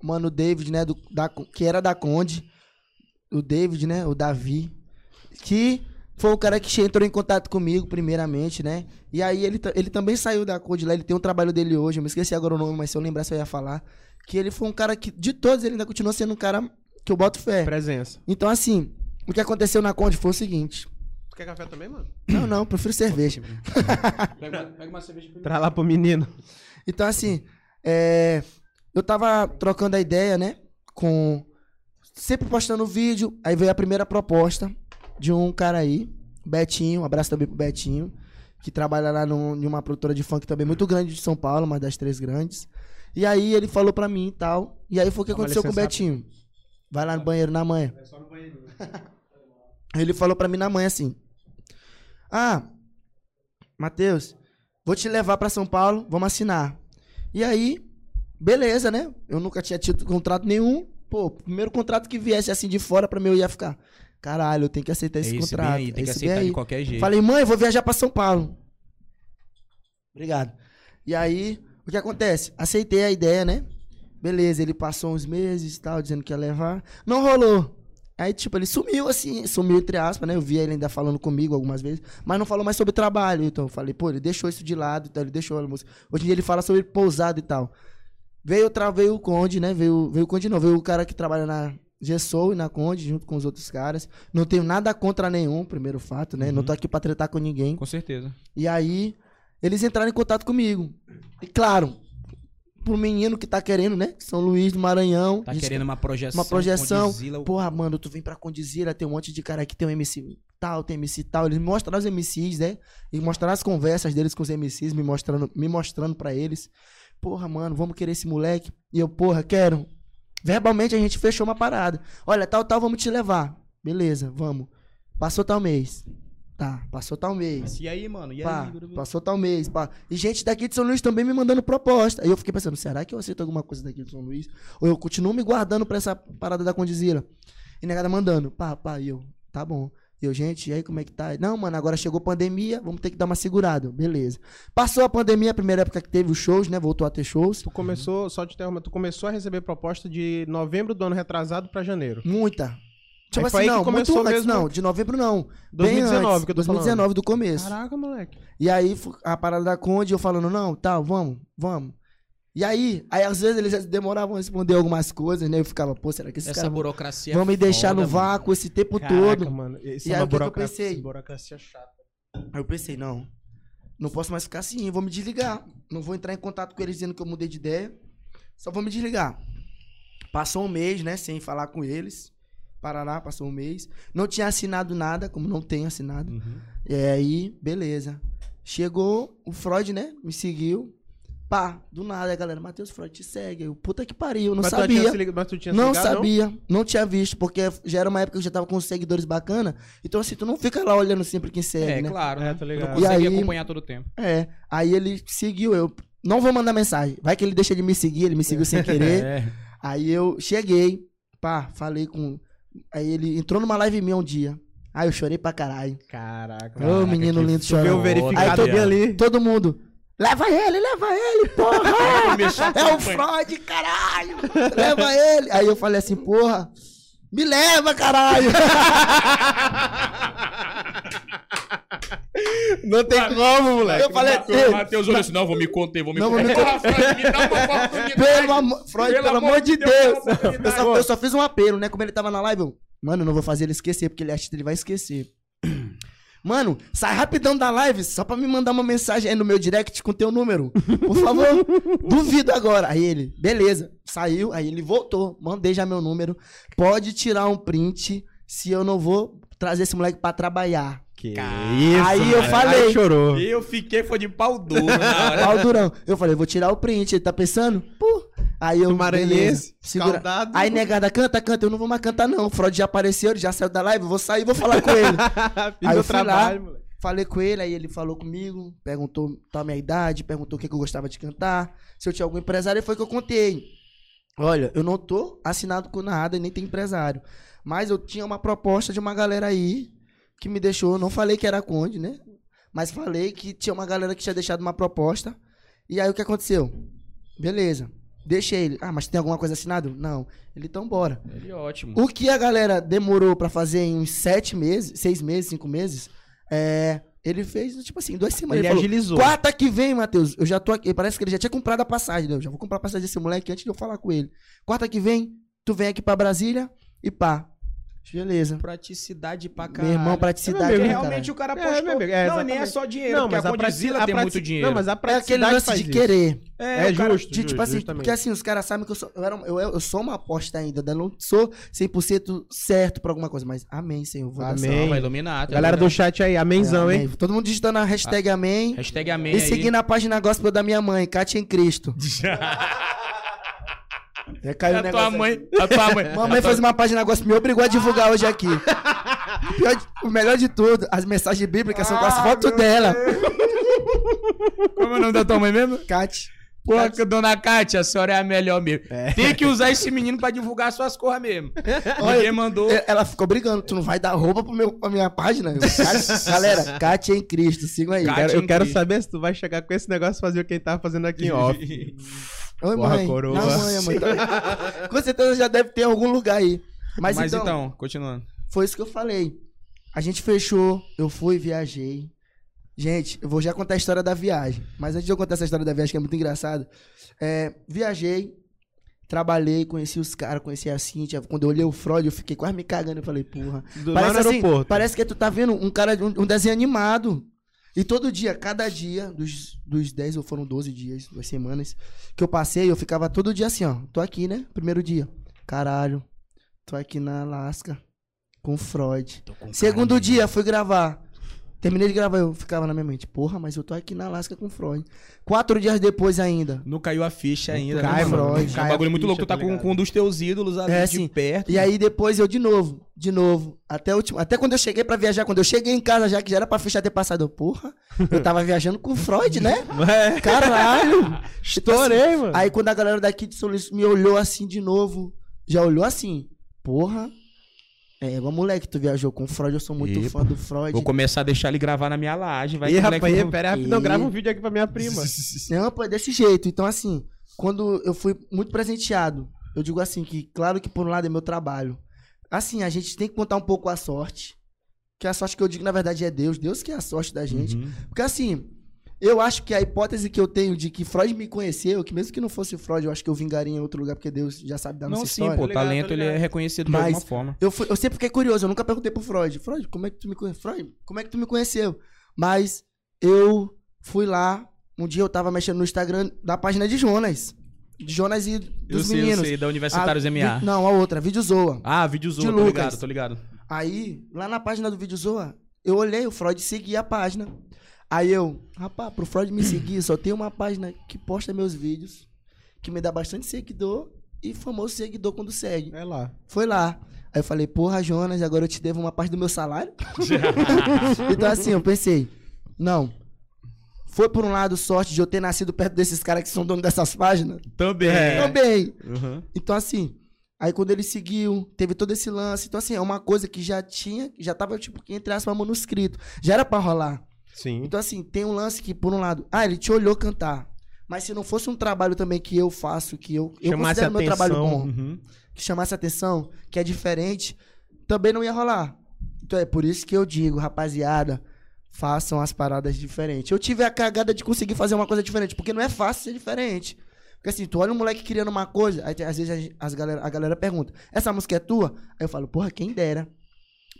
o mano David, né, do, da, que era da Conde. O David, né, o Davi. Que foi o cara que entrou em contato comigo, primeiramente, né? E aí ele, ele também saiu da Conde lá, ele tem um trabalho dele hoje, eu me esqueci agora o nome, mas se eu lembrasse eu ia falar. Que ele foi um cara que, de todos, ele ainda continua sendo um cara que eu boto fé.
Presença.
Então, assim, o que aconteceu na Conde foi o seguinte.
Tu quer café também, mano?
Não, não, prefiro cerveja.
Pega uma, pega uma cerveja pra mim.
Traz lá pro menino.
Então, assim, é, eu tava trocando a ideia, né? Com. Sempre postando vídeo. Aí veio a primeira proposta de um cara aí, Betinho. Um abraço também pro Betinho. Que trabalha lá num- em uma produtora de funk também muito grande de São Paulo, uma das três grandes. E aí ele falou pra mim e tal. E aí foi o que aconteceu com o Betinho. Vai lá no banheiro na manhã. Aí ele falou pra mim na manhã assim: Ah, Matheus, vou te levar pra São Paulo, vamos assinar. E aí, beleza, né? Eu nunca tinha tido contrato nenhum. Pô, primeiro contrato que viesse assim de fora pra mim eu ia ficar. Caralho, eu tenho que aceitar
É
esse
esse
contrato.
bem aí, tem
é
que
esse
aceitar
aí.
de qualquer jeito.
Falei, mãe, eu vou viajar pra São Paulo. Obrigado. E aí, o que acontece? Aceitei a ideia, né? Beleza, ele passou uns meses e tal, dizendo que ia levar. Não rolou. Aí, tipo, ele sumiu assim, sumiu entre aspas, né? Eu vi ele ainda falando comigo algumas vezes, mas não falou mais sobre trabalho. Então eu falei, pô, ele deixou isso de lado, então ele deixou a música. Hoje em dia ele fala sobre pousada e tal. Veio, outra, veio o Conde, né? Veio, veio o Conde não, veio o cara que trabalha na Gessou e na Conde, junto com os outros caras. Não tenho nada contra nenhum, primeiro fato, né? Não tô aqui pra tretar com ninguém.
Com certeza.
E aí, eles entraram em contato comigo. E claro, pro menino que tá querendo, né? São Luís do Maranhão.
Tá querendo uma projeção.
uma projeção.
Condizila,
Porra, mano, tu vem pra Condizila, tem um monte de cara aqui, tem um MC tal, tem MC tal. Eles me mostraram os MCs, né? E mostraram as conversas deles com os MCs, me mostrando, me mostrando pra eles. Porra, mano, vamos querer esse moleque. E eu, porra, quero. Verbalmente a gente fechou uma parada. Olha, tal, tal, vamos te levar. Beleza, vamos. Passou tal mês. Tá, passou tal mês.
E aí, mano? E
Pá,
aí? Guru?
passou tal mês, pá. E gente daqui de São Luís também me mandando proposta. Aí eu fiquei pensando, será que eu aceito alguma coisa daqui de São Luís? Ou eu continuo me guardando pra essa parada da Condizila? E negada mandando, pá, pá, e eu, tá bom. E eu, gente, e aí como é que tá? Não, mano, agora chegou pandemia, vamos ter que dar uma segurada. Beleza. Passou a pandemia, a primeira época que teve os shows, né? Voltou a ter shows.
Tu começou, só te interromper, tu começou a receber proposta de novembro do ano retrasado pra janeiro.
Muita. Tipo assim, não,
começou
muito antes,
mesmo-
não, de novembro não. Bem
2019
antes,
que eu tô
2019 do começo.
Caraca, moleque.
E aí a parada da Conde, eu falando, não, tá, vamos, vamos. E aí, aí às vezes eles demoravam a responder algumas coisas, né? Eu ficava, pô, será que esses
Essa
caras vão-
burocracia.
vão me deixar
foda,
no
mano.
vácuo esse tempo
Caraca,
todo?
mano. Isso
E
é
aí, o que que eu pensei?
burocracia chata.
Aí eu pensei, não, não posso mais ficar assim, eu vou me desligar. Não vou entrar em contato com eles dizendo que eu mudei de ideia. Só vou me desligar. Passou um mês, né, sem falar com eles. Parará, passou um mês. Não tinha assinado nada, como não tenho assinado.
Uhum.
E aí, beleza. Chegou o Freud, né? Me seguiu. Pá, do nada, a galera, Matheus Freud te segue. Eu, puta que pariu, não
mas, Tu tinha
sabia.
ligado- mas tu tinha
Não
ligado,
sabia, não? tinha visto, porque já era uma época que eu já tava com seguidores bacana. Então, assim, tu não fica lá olhando sempre quem segue,
É,
né?
claro.
É,
né?
tá
Não
ligado.
E
consegue
aí-
acompanhar todo o tempo.
É. Aí ele seguiu, eu não vou mandar mensagem. Vai que ele deixa de me seguir, ele me seguiu sem querer.
É.
Aí eu cheguei, pá, falei com. Aí ele entrou numa live minha um dia. Aí eu chorei pra caralho.
Caraca.
Ô, menino lindo chorando. Aí todo-
ali.
Todo mundo. Leva ele, leva ele, porra! É o. Freud, caralho! Leva ele! Aí eu falei assim, porra, me leva, caralho!
Não tem como, moleque.
Eu falei,
Matheus,
"Ei,
Matheus olhou assim, não, vou me conter, vou me
Não, me
conter. Porra, Freud, me dá uma oportunidade.
Pelo amor, Freud, pelo, amor de Deus.
uma
Eu só, eu só fiz um apelo, né? Como ele tava na live, eu, mano, eu não vou fazer ele esquecer, porque ele acha que ele vai esquecer. Mano, sai rapidão da live, só pra me mandar uma mensagem aí no meu direct com teu número. Por favor. Duvido agora. Aí ele, beleza. Saiu, aí ele voltou. Mandei já meu número. Pode tirar um print se eu não vou trazer esse moleque pra trabalhar.
Que
isso,
Aí eu
mano.
falei.
Aí chorou.
Eu fiquei, foi de pau duro na hora.
Pau durão. Eu falei, vou tirar o print. Ele tá pensando? Pô. Aí eu.
Maranhense,
segura. Aí negada, canta, canta. Eu não vou mais cantar, não. O Freud já apareceu, ele já saiu da live. eu Vou sair, vou falar com ele.
Fiz
Aí
o
eu fui lá.
trabalho, moleque.
Falei com ele, aí ele falou comigo, perguntou a minha idade, perguntou o que, que eu gostava de cantar, se eu tinha algum empresário, e foi que eu contei. Olha, eu não tô assinado com nada e nem tenho empresário. Mas eu tinha uma proposta de uma galera aí que me deixou, não falei que era Conde, né? Mas falei que tinha uma galera que tinha deixado uma proposta. E aí o que aconteceu? Beleza. Deixei ele. Ah, mas tem alguma coisa assinado? Não. Ele, então bora.
Ele é ótimo.
O que a galera demorou pra fazer em uns sete meses, seis meses, cinco meses, é, ele fez, tipo assim, duas semanas.
Ele
Ele, falou,
agilizou.
quarta que vem, Matheus, eu já tô aqui. Parece que ele já tinha comprado a passagem, né? Eu já vou comprar a passagem desse moleque antes de eu falar com ele. Quarta que vem, tu vem aqui pra Brasília e pá. Beleza.
Praticidade pra
Meu
caralho.
irmão,
É,
praticidade,
meu
né,
Realmente
caralho?
o cara
É,
postou.
meu amigo, é,
não, nem é só dinheiro,
Não, mas
a
a pratici-
Condzilla
a
tem muito dinheiro.
Não, mas a
É aquele
praticidade
lance de
isso.
querer.
É,
o cara-
justo,
De, tipo
justo,
assim,
justamente.
porque assim, os caras sabem que eu sou, eu, era, eu, eu sou uma aposta ainda, eu não sou 100% certo pra alguma coisa, mas amém, Senhor. Vou
Amém.
vai iluminar. tá
Galera do
iluminado.
chat aí, amenzão,
É,
hein?
amém. Todo mundo digitando a hashtag amém.
Hashtag amém
E
aí.
seguindo a página gospel da minha mãe, Kátia em Cristo. É, caiu o
a tua
negócio
mãe.
aqui.
A tua mãe.
Mamãe fez uma página gospel, me obrigou a divulgar hoje aqui. O, pior de- o melhor de tudo, as mensagens bíblicas são com as
Ah,
fotos dela.
Como é o nome da tua mãe mesmo?
Kátia.
Pô, que dona Kátia, a senhora é a melhor mesmo. Tem que usar esse menino pra divulgar suas coisas mesmo. Ninguém mandou.
E- Ela ficou brigando, tu não vai dar roupa pro meu, pra minha página? Eu, "Cara, Galera, Kátia em Cristo, sigam aí.
Quero- eu quero saber se tu vai chegar com esse negócio e fazer o que ele tava fazendo aqui em off.
Oi,
Porra,
mãe.
coroa.
Não, mãe, mãe. Tá- Com certeza já deve ter em algum lugar aí. Mas,
Mas,
então,
então, continuando.
foi isso que eu falei. A gente fechou, eu fui, viajei. Gente, eu vou já contar a história da viagem. Mas antes de eu contar essa história da viagem, que é muito engraçado. é, viajei, trabalhei, conheci os caras, conheci a Cintia. Quando eu olhei o Freud, eu fiquei quase me cagando. Eu falei, porra.
Do,
Parece, assim, parece que tu tá vendo um cara, um, um desenho animado. E todo dia, cada dia, dos, dos 10 ou foram 12 dias, duas semanas, que eu passei, eu ficava todo dia assim, ó. Tô aqui, né? Primeiro dia. Caralho, tô aqui na Alasca com o Freud. Segundo dia, fui gravar. Terminei de gravar, eu ficava na minha mente, porra, mas eu tô aqui na Alasca com o Freud. Quatro dias depois ainda.
Não caiu a ficha ainda.
Cai,
né.
Freud.
É
Cai
um
a
bagulho muito
ficha,
louco. Tu tá
tá
com, com um dos teus ídolos ali
É,
de
sim.
perto.
E aí depois eu de novo, de novo. Até, o último, até quando eu cheguei pra viajar, quando eu cheguei em casa já, que já era pra ficha ter passado, eu, porra, eu tava viajando com o Freud, né?
É,
Caralho!
estourei, mano.
Aí quando a galera daqui de São Luís me olhou assim de novo, já olhou assim, porra. É, igual moleque, tu viajou com o Freud, eu sou muito
Epa.
fã do Freud.
Vou começar a deixar ele gravar na minha laje. Vai
Ih,
o
rapaz,
moleque-
aí, pera
Ih.
grava um vídeo aqui pra minha prima.
Não, pô, é desse jeito. Então, assim, quando eu fui muito presenteado, eu digo assim, que claro que por um lado é meu trabalho. Assim, a gente tem que contar um pouco a sorte. Que a sorte que eu digo, na verdade, é Deus. Deus que é a sorte da gente.
Uhum.
Porque assim, eu acho que a hipótese que eu tenho de que Freud me conheceu, que mesmo que não fosse Freud, eu acho que eu vingaria em outro lugar, porque Deus já sabe da nossa
Não, sim,
história.
pô.
Tô ligado,
talento
tô
ele é reconhecido de
Mas-
alguma forma.
Eu, fui- eu sempre fiquei curioso, eu nunca perguntei pro Freud. Freud, como é que tu me conheceu? Freud, como é que tu me conheceu? Mas eu fui lá, um dia eu tava mexendo no Instagram da página de Jonas. De Jonas e
Eu
dos
sei, eu
meninos.
sei, da Universitários
A-
MA.
vi- Não, a outra, Vídeo Zoa.
Ah, vídeo
De
Zoa, tô
Lucas.
ligado, tô ligado.
Aí, lá na página do Vídeo Zoa, eu olhei, o Freud seguia a página. Aí eu, rapaz, pro Freud me seguir, só tem uma página que posta meus vídeos, que me dá bastante seguidor e famoso seguidor quando segue.
É lá.
Foi lá. Aí eu falei, porra, Jonas, agora eu te devo uma parte do meu salário? então assim, eu pensei, não. Foi por um lado sorte de eu ter nascido perto desses caras que são donos dessas páginas?
Também.
Também.
Uhum.
Então assim, aí quando ele seguiu, teve todo esse lance. Então assim, é uma coisa que já tinha, já tava tipo, entre aspas, manuscrito. Já era pra rolar.
Sim.
Então, assim, tem um lance que, por um lado, ah, ele te olhou cantar. Mas se não fosse um trabalho também que eu faço, que eu, eu
Chamasse
considero meu trabalho
atenção.
bom,
Uhum.
que chamasse atenção, que é diferente, também não ia rolar. Então é por isso que eu digo, rapaziada, façam as paradas diferentes. Eu tive a cagada de conseguir fazer uma coisa diferente, porque não é fácil ser diferente. Porque assim, tu olha um moleque criando uma coisa, aí às vezes a, as galera, a galera pergunta, essa música é tua? Aí eu falo, porra, quem dera.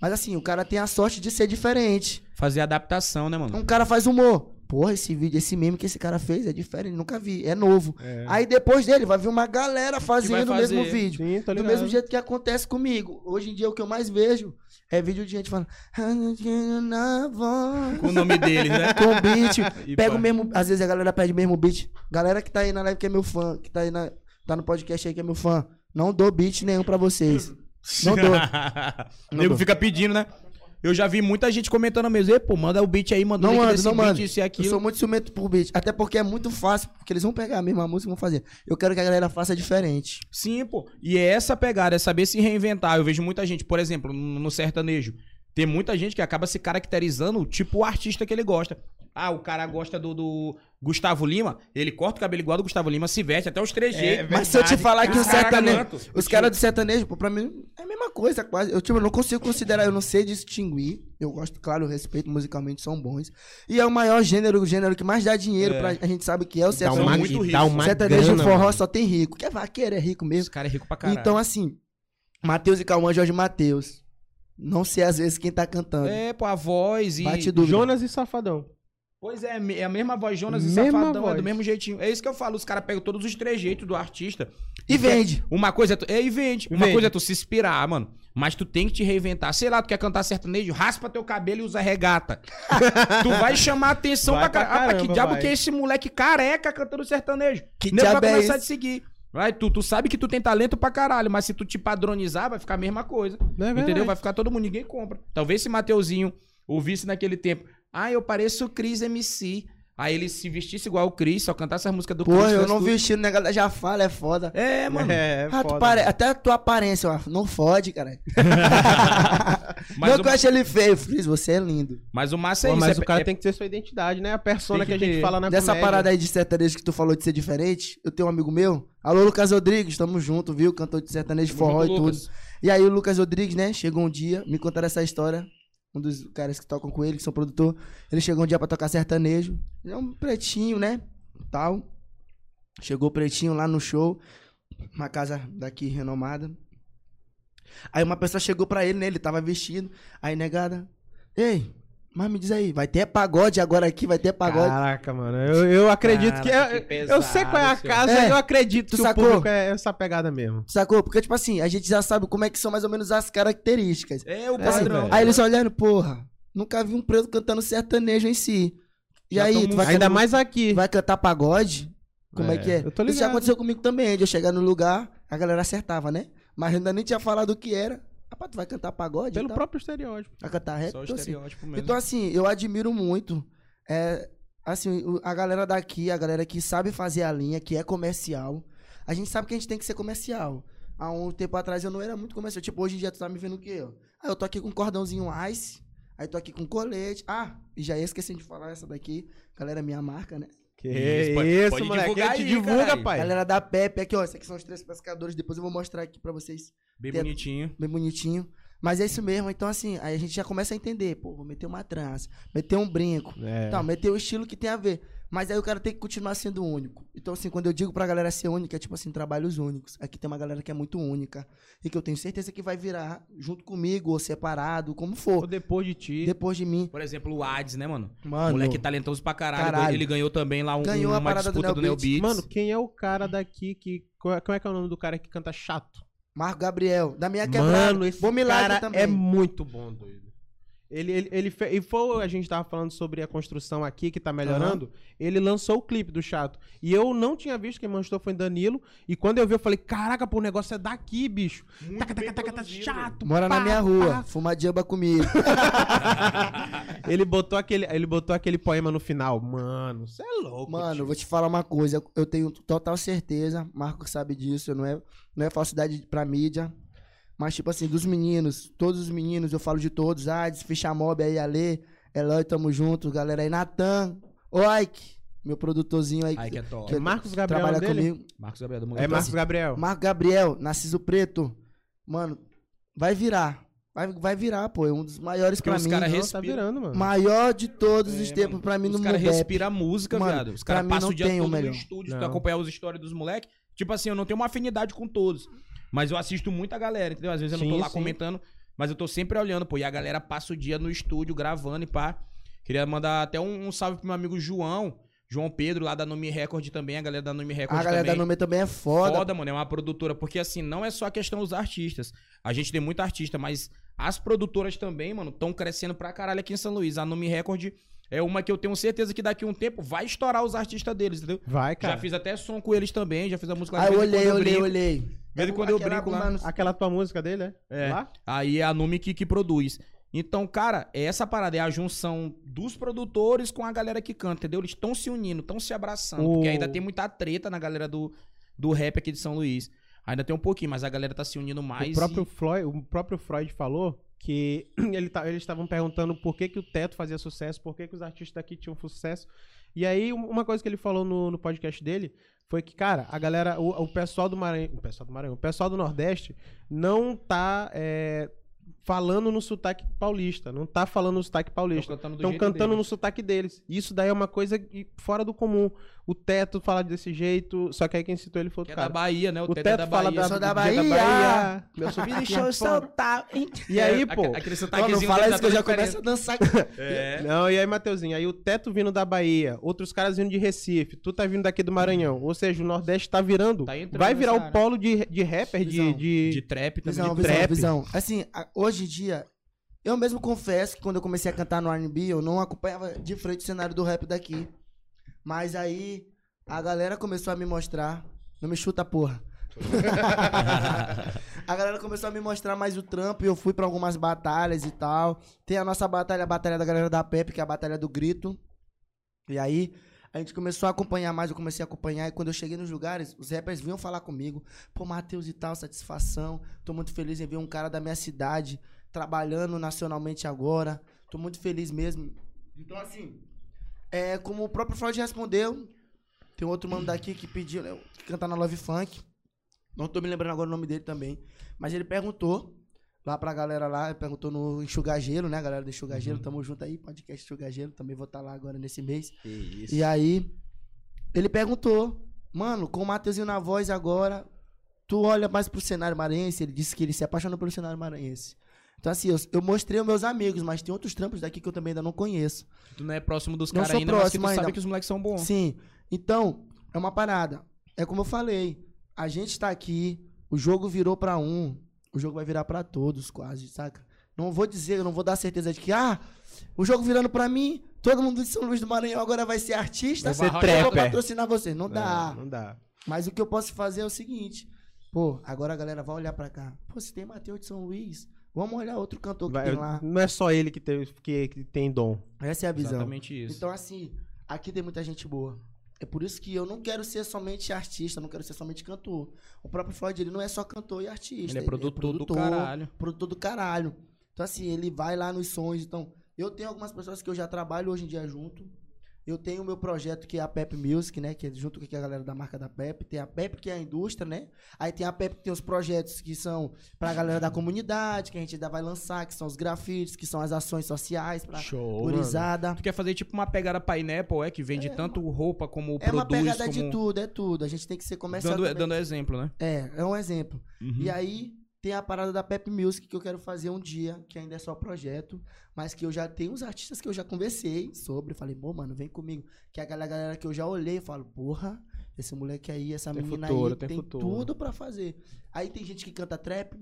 Mas assim, o cara tem a sorte de ser diferente.
Fazer adaptação, né, mano?
Um cara faz humor. Porra, esse vídeo, esse meme que esse cara fez é diferente, nunca vi, é novo. Aí depois dele vai vir uma galera fazendo o mesmo vídeo.
Sim, tô
Do mesmo jeito que acontece comigo. Hoje em dia o que eu mais vejo é vídeo de gente falando.
Com o nome deles, né?
com beat.
E
Pega o mesmo, às vezes a galera pede o mesmo beat. Galera que tá aí na live que é meu fã, que tá aí na, tá no podcast aí que é meu fã, não dou beat nenhum pra vocês. Não dou.
o nego fica pedindo, né? Eu já vi muita gente comentando mesmo. Ei, pô, manda o beat aí, manda o
Não
link
mando,
desse
não
beat, isso e
Eu
aquilo.
sou muito ciumento por beat. Até porque é muito fácil, porque eles vão pegar a mesma música e vão fazer. Eu quero que a galera faça diferente.
Sim, pô. E é essa pegada, é saber se reinventar. Eu vejo muita gente, por exemplo, no no sertanejo. Tem muita gente que acaba se caracterizando tipo o artista que ele gosta. Ah, o cara gosta do, do Gustavo Lima, ele corta o cabelo igual do Gustavo Lima, se veste até os três jeitos.
Mas se eu te falar que o sertanejo. Os caras do sertanejo, pô, pra mim, é a mesma coisa, quase. Eu, tipo, eu não consigo considerar, eu não sei distinguir. Eu gosto, claro, eu respeito, musicalmente são bons. E é o maior gênero, o gênero que mais dá dinheiro
É.
pra. A gente sabe que é o
Dá
sertanejo.
uma,
muito
dá
rico.
uma
sertanejo
grana,
forró
mano.
só tem rico. Quer vaqueiro, é rico
Esse
mesmo.
cara é rico pra caralho.
Então, assim, Matheus e Cauã, Jorge Matheus. Não sei às vezes quem tá cantando.
É, pô, a voz e.
Jonas e Safadão.
Pois é, é a mesma voz, Jonas e
Mesma
Safadão, é
voz.
do mesmo jeitinho. É isso que eu falo, os caras pegam todos os trejeitos do artista.
E vende.
Uma coisa é tu, é, e vende. Uma
Vende.
coisa é tu se inspirar, mano. Mas tu tem que te reinventar. Sei lá, tu quer cantar sertanejo, raspa teu cabelo e usa regata. tu vai chamar atenção
Vai
pra,
pra
caramba. Ah, que diabo
vai.
que é esse moleque careca cantando sertanejo?
Que
Nem vai
diabo é
começar a te seguir. Vai, tu, tu sabe que tu tem talento pra caralho, mas se tu te padronizar, vai ficar a mesma coisa.
Não é
entendeu? Vai ficar todo mundo, ninguém compra. Talvez se Mateuzinho ouvisse naquele tempo, ah, eu pareço o Cris MC. Aí ele se vestisse igual o Cris, só cantasse a música do
Pô,
Cris.
eu não
tudo.
vi o estilo, né? Galera já fala, é foda.
É, mano.
É,
Ah, tu
foda.
pare... Até a tua aparência, ó. Não fode, cara.
Mas
não
o-
que eu acho ele feio, Frizz, você é lindo.
Mas o massa é
Pô,
isso.
mas
é-
o cara
é-
tem que ter sua identidade, né? A persona que,
que
a gente
ter.
fala na
Dessa
comédia.
parada aí de sertanejo que tu falou de ser diferente, eu tenho um amigo meu, alô Lucas Rodrigues, tamo junto, viu? Cantor de sertanejo, forró e tudo. E aí o Lucas Rodrigues, né, chegou um dia, me contaram essa história, um dos caras que tocam com ele, que são produtor, ele chegou um dia pra tocar sertanejo, ele é um pretinho, né, tal. Chegou pretinho lá no show, uma casa daqui renomada. Aí uma pessoa chegou pra ele, né, ele tava vestido, aí negada, ei, mas me diz aí, vai ter pagode agora aqui, vai ter pagode.
Caraca, mano. Eu, eu acredito que. Eu-
que
eu sei qual é a
pesado,
casa.
É,
eu acredito
tu
que
sacou?
o público é essa pegada mesmo.
Sacou? Porque, tipo assim, a gente já sabe como é que são mais ou menos as características.
É o
É,
Assim,
padrão.
velho.
aí eles olhando, porra, nunca vi um preto cantando sertanejo em si. E
Já
aí, tu vai,
Ainda mais aqui.
vai cantar pagode? Como é,
É,
que é?
eu tô
Isso já aconteceu comigo também, de eu chegar no lugar, a galera acertava, né? Mas ainda nem tinha falado o que era. Rapaz, tu vai cantar pagode?
Pelo
tal?
próprio estereótipo.
Vai cantar rap?
Só
Então, assim,
estereótipo mesmo.
então, assim, eu admiro muito. É, assim, a galera daqui, a galera que sabe fazer a linha, que é comercial. A gente sabe que a gente tem que ser comercial. Há um tempo atrás eu não era muito comercial. Tipo, hoje em dia tu tá me vendo o quê? Ah, eu tô aqui com um cordãozinho ice. Aí tô aqui com colete. Ah, e já ia esquecendo de falar essa daqui. Galera, minha marca, né?
Que
Isso, pode-
isso,
pode
moleque.
divulgar
A gente
aí,
divulga,
caralho.
pai.
Galera da Pepe, aqui, ó. Esses aqui são os três pescadores. Depois eu vou mostrar aqui pra vocês.
Bem
Tem-
bonitinho.
bem bonitinho. Mas é isso mesmo. Então, assim, aí a gente já começa a entender. Pô, vou meter uma trança, meter um brinco.
É.
Tá, meter o estilo que tem a ver. Mas aí o cara tem que continuar sendo único. Então, assim, quando eu digo pra galera ser única, é tipo assim, trabalhos únicos. Aqui tem uma galera que é muito única. E que eu tenho certeza que vai virar junto comigo, ou separado, como
Ou
for.
depois de ti.
Depois de mim.
Por exemplo, o Ades, né, mano?
Mano.
Moleque talentoso pra caralho.
Caralho.
Ele ganhou também lá um,
Ganhou a
uma disputa do,
Neo
Beats.
Mano, quem é o cara daqui que. Qual é, como é que é o nome do cara que canta chato?
Marco Gabriel, da minha quebrada.
Mano, esse
Bom milagre
cara
também.
é muito bom, doido. Ele, ele, ele fe- e foi, a gente tava falando sobre a construção aqui, que tá melhorando. Ele lançou o clipe do Chato. E eu não tinha visto, quem mostrou foi Danilo. E quando eu vi, eu falei, caraca, pô, o negócio é daqui, bicho.
Muito
Taca, taca, taca, chato.
Mora na
pá,
minha rua.
pá.
Fuma jamba comigo.
ele, botou aquele, ele botou aquele poema no final. Mano, você é louco.
Mano, vou te falar uma coisa. Eu tenho total certeza. Marco sabe disso. Não é, não é falsidade pra mídia. Mas, tipo assim, dos meninos, todos os meninos, eu falo de todos. Ades, Ficha Mob, aí, Ale, Eloy, tamo junto. Galera aí, Natan. Ô, Ike, meu produtorzinho aí.
Aí que é top.
que
É Marcos Gabriel
trabalha
nome dele?
comigo.
Marcos Gabriel do
É
Moleque.
Marcos Gabriel.
Marco Gabriel, Narciso Preto. Mano, vai virar. Vai, vai virar, pô. É um dos maiores
Porque
pra
os
mim.
cara
Não,
respira.
tá virando, mano.
Maior de todos os
É,
tempos
mano,
pra mim no
Os
meu
caras respiram música,
Mano,
viado. Os caras passam
não
o dia todo no
melhor.
estúdio, se tu
Não.
acompanhar as histórias dos moleques. Tipo assim, eu não tenho uma afinidade com todos. Mas eu assisto muita galera, entendeu? Às vezes eu não tô lá
sim.
comentando, mas eu tô sempre olhando, pô. E a galera passa o dia no estúdio gravando e pá. Queria mandar até um, um salve pro meu amigo João. João Pedro, lá da Nome Record também. A galera da Nome Record
A galera
também.
da Nome também é foda.
Foda, mano, é uma produtora. Porque assim, não é só a questão dos artistas. A gente tem muito artista, mas as produtoras também, mano, estão crescendo pra caralho aqui em São Luís. A Nome Record é uma que eu tenho certeza que daqui a um tempo vai estourar os artistas deles, entendeu?
Vai, cara.
Já fiz até som com eles também, já fiz a música lá
Ah, eu olhei, eu olhei, olhei.
Vez em quando eu
Aquela
brinco lá.
mano,
Aquela tua música dele, é?
É.
Lá?
Aí é a Numi que, que produz. Então, cara, é essa parada, é a junção dos produtores com a galera que canta, entendeu? Eles estão se unindo, estão se abraçando.
O-
Porque ainda tem muita treta na galera do, do rap aqui de São Luís. Ainda tem um pouquinho, mas a galera tá se unindo mais.
O próprio,
e-
Floyd, o próprio Freud falou que ele tá- eles estavam perguntando por que, que o Teto fazia sucesso, por que, que os artistas daqui tinham sucesso. E aí, um- uma coisa que ele falou no, no podcast dele foi que, cara, a galera, o, o pessoal do Maranhão, o pessoal do Maranhão, o pessoal do Nordeste não tá é, falando no sotaque paulista, não tá falando no sotaque paulista.
cantando
Estão cantando
deles.
no sotaque deles. Isso daí é uma coisa fora do comum. O Teto fala desse jeito, só que aí quem citou ele foi
Que
o
é da
cara.
Bahia, né? O,
O
Teto,
teto,
é da
fala
Bahia.
da,
sou da
do dia
Bahia.
Meu
Me
sotaque
deixou
é foda.
soltar.
E aí,
É,
pô.
Aquele sotaquezinho
não fala isso que eu já começo a dançar.
É.
Não, e aí, Mateuzinho, aí o Teto vindo da Bahia, outros caras vindo de Recife, tu tá vindo daqui do Maranhão. Ou seja, o Nordeste tá virando.
Tá entrando
vai virar o polo de, de rapper, de. De...
De trap também.
Visão,
de
visão,
trap.
visão. Assim, hoje em dia, eu mesmo confesso que quando eu comecei a cantar no R&B, eu não acompanhava de frente o cenário do rap daqui. Mas aí, a galera começou a me mostrar... Não me chuta, porra. a galera começou a me mostrar mais o trampo e eu fui pra algumas batalhas e tal. Tem a nossa batalha, a batalha da galera da Pepe, que é a batalha do grito. E aí, a gente começou a acompanhar mais, eu comecei a acompanhar. E quando eu cheguei nos lugares, os rappers vinham falar comigo. Pô, Matheus e tal, satisfação. Tô muito feliz em ver um cara da minha cidade trabalhando nacionalmente agora. Tô muito feliz mesmo. Então, assim, é, como o próprio Freud respondeu, tem outro mano daqui que pediu, né, que canta na Love Funk. Não tô me lembrando agora o nome dele também. Mas ele perguntou lá pra galera lá, perguntou no Enxugar Gelo, né, galera do Enxugar Gelo. Tamo junto aí, podcast Enxugar Gelo. Também vou estar lá agora nesse mês. E aí, ele perguntou, mano, com o Mateuzinho na voz agora, tu olha mais pro cenário maranhense? Ele disse que ele se apaixonou pelo cenário maranhense. Então, assim, eu, eu mostrei aos meus amigos, mas tem outros trampos daqui que eu também ainda não conheço.
Tu não é próximo dos
Não
caras ainda, mas que tu
próximo
sabe
ainda.
que os moleques são bons.
Sim. Então, é uma parada. É como eu falei, a gente tá aqui, o jogo virou pra um, o jogo vai virar pra todos quase, saca? Não vou dizer, eu não vou dar certeza de que, ah, o jogo virando pra mim, todo mundo de São Luís do Maranhão agora vai ser artista,
Vai ser
eu vou patrocinar você. Não dá.
Não, não dá.
Mas o que eu posso fazer é o seguinte. Pô, agora a galera vai olhar pra cá. Pô, se tem Matheus de São Luís, vamos olhar outro cantor que
Vai-
tem lá.
não é só ele que tem, que, que tem dom.
Essa é a visão.
Exatamente isso.
Então, assim, aqui tem muita gente boa. É por isso que eu não quero ser somente artista, não quero ser somente cantor. O próprio Floyd, ele não é só cantor e artista.
Ele é produtor do caralho.
Produtor do caralho. Então, assim, ele vai lá nos sons. Então, eu tenho algumas pessoas que eu já trabalho hoje em dia junto. Eu tenho o meu projeto que é a Pep Music, né? Que é junto com a galera da marca da Pep. Tem a Pep, que é a indústria, né? Aí tem a Pep que tem os projetos que são pra galera da comunidade, que a gente ainda vai lançar, que são os grafites, que são as ações sociais pra
Show.
gurizada.
Tu quer fazer tipo uma pegada Pineapple, é? Que vende tanto roupa como
É uma
produz,
pegada
como...
de tudo, é tudo. A gente tem que ser comercial
Dando, dando exemplo, né?
É, é um exemplo.
Uhum.
E aí tem a parada da Pep Music que eu quero fazer um dia, que ainda é só projeto, mas que eu já tenho os artistas que eu já conversei sobre. Falei, pô, mano, vem comigo. Que é aquela galera que eu já olhei e falo, porra, esse moleque aí, essa
Tem
menina
futuro,
aí
tem
tem, tudo pra fazer. Aí tem gente que canta trap,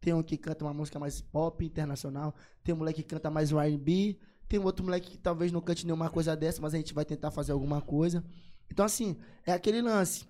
tem um que canta uma música mais pop, internacional, tem um moleque que canta mais R&B, tem um outro moleque que talvez não cante nenhuma coisa dessa, mas a gente vai tentar fazer alguma coisa. Então, assim, é aquele lance.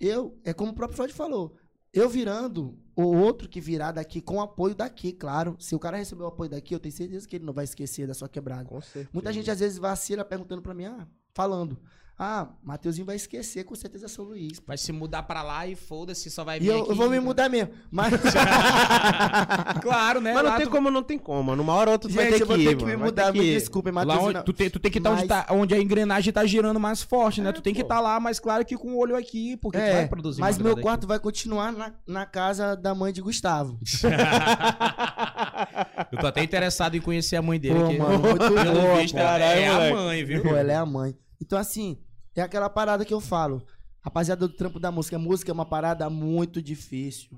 Eu, é como o próprio Freud falou, eu virando, o outro que virar daqui com apoio daqui, claro. Se o cara receber o apoio daqui, eu tenho certeza que ele não vai esquecer da sua quebrada.
Com certeza.
Muita gente às vezes vacila perguntando pra mim, ah, falando. Ah, Mateuzinho vai esquecer com certeza São Luís.
Vai se mudar pra lá e foda-se, só vai vir
E eu,
aqui.
eu vou me mudar mesmo. Mas,
Claro, né?
Mas não
Lá
tem
tu-
como, não tem como. Numa hora ou outra tu vai
gente,
ter
eu vou
que
ter
ir,
que me
mano. Vai
mudar. Me
que ir.
desculpem,
Lá
Mateuzinho.
onde, tu, tem, tu tem que estar onde,
Mas-
tá, onde a engrenagem tá girando mais forte, né?
É,
tu tem que
pô.
estar lá, mas claro que com o olho aqui, porque tu
É,
vai produzir
mas meu quarto vai continuar na, na casa da mãe de Gustavo.
aqui. Eu tô até interessado em conhecer a mãe dele.
Pô,
que,
mano, muito
pelo
boa,
visto,
caralho,
é a
moleque.
mãe, viu?
Pô, ela é a mãe. Então, assim, é aquela parada que eu falo. Rapaziada do trampo da música. Música é uma parada muito difícil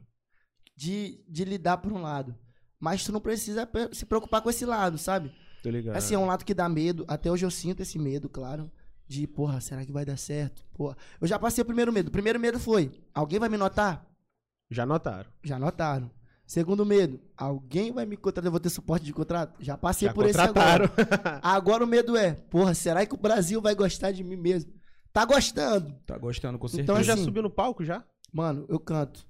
de, de lidar por um lado. Mas tu não precisa se preocupar com esse lado, sabe?
Tô ligado.
Assim, é um lado que dá medo. Até hoje eu sinto esse medo, claro. De, porra, será que vai dar certo? Porra. Eu já passei o primeiro medo. O primeiro medo foi: alguém vai me notar?
Já notaram.
Já notaram. Segundo medo: alguém vai me contratar? Eu vou ter suporte de contrato? Já passei
Já
por esse
contrataram.
agora. Agora o medo é: porra, será que o Brasil vai gostar de mim mesmo? Tá gostando.
Tá gostando, com
Então,
certeza.
Já
assim,
subiu no palco já?
Mano, eu canto.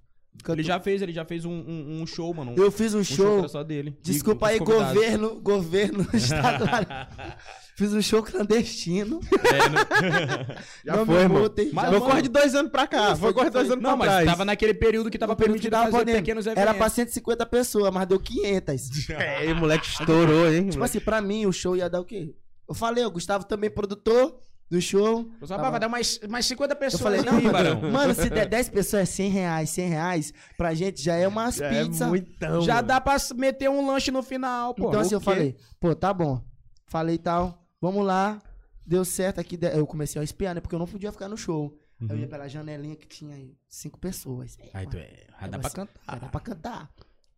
Ele já fez, ele já fez um, um- um show, mano. Um,
Eu fiz um
um
show.
era só dele.
Desculpa
E
aí, governo, governo estadual. Fiz um show clandestino.
É, né?
Já
Não
foi, irmão. Mas
já
foi
foi.
corre de dois anos pra cá. Foi
Foi-
corre de dois anos
Não,
pra
mas
trás.
tava naquele período que tava permitido fazer
podendo.
pequenos eventos.
Era pra 150 pessoas, mas deu 500.
É, o moleque estourou, hein?
Tipo
moleque.
assim, pra mim o show ia dar o quê? Eu falei, o Gustavo também produtor do show.
Eu só,
Tava-
vai dar mais, mais 50
Eu
pessoas
falei,
aí,
não,
Barão.
mano, se der 10 pessoas é 100 reais, 100 reais, pra gente já é umas
Já é
pizzas.
muitão,
Já
mano.
dá pra meter um lanche no final, pô.
então assim, eu falei, pô, tá bom. Falei tal, vamos lá. Deu certo aqui. Eu comecei a espiar, né? Porque eu não podia ficar no show. Aí Eu ia pela janelinha que tinha aí cinco pessoas.
Uhum. Aí tu é. Já dá
Aí
pra
você-
cantar.
Já dá pra cantar.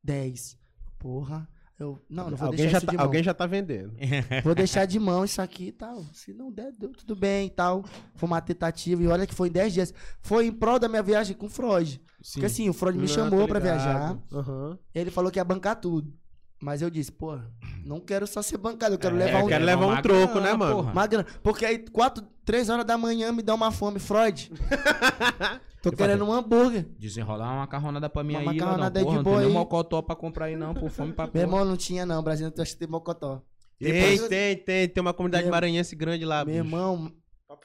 10. Porra. Eu, não, não vou
Alguém
deixar
já,
isso
tá,
de mão.
alguém já tá vendendo.
Vou deixar de mão isso aqui e tal. Se não der, deu tudo bem e tal. Foi uma tentativa. E olha que foi em 10 dias. Foi em prol da minha viagem com o Freud. Porque assim, o Freud me
Não,
chamou pra
ligado.
viajar.
Aham.
Ele falou que ia bancar tudo. Mas eu disse, pô, não quero só ser bancado, eu quero
É,
levar
eu
um.
quero levar um
uma
troco,
grana,
né, mano?
porra.
Uma grana. Porque aí, 4, 3 horas da manhã me dá uma fome, Freud. Tô querendo um hambúrguer.
Desenrolar uma macarronada pra mim
Uma
aí,
macarronada
não,
aí
porra,
de
não tem
boa
nem
aí.
mocotó pra comprar aí não, por fome pra
Meu
porra.
irmão não tinha, não. Brasil não acho que tem mocotó.
Tem,
Depois-
tem, tem. Tem uma comunidade
Meu-
maranhense grande lá,
Meu
bicho.
irmão,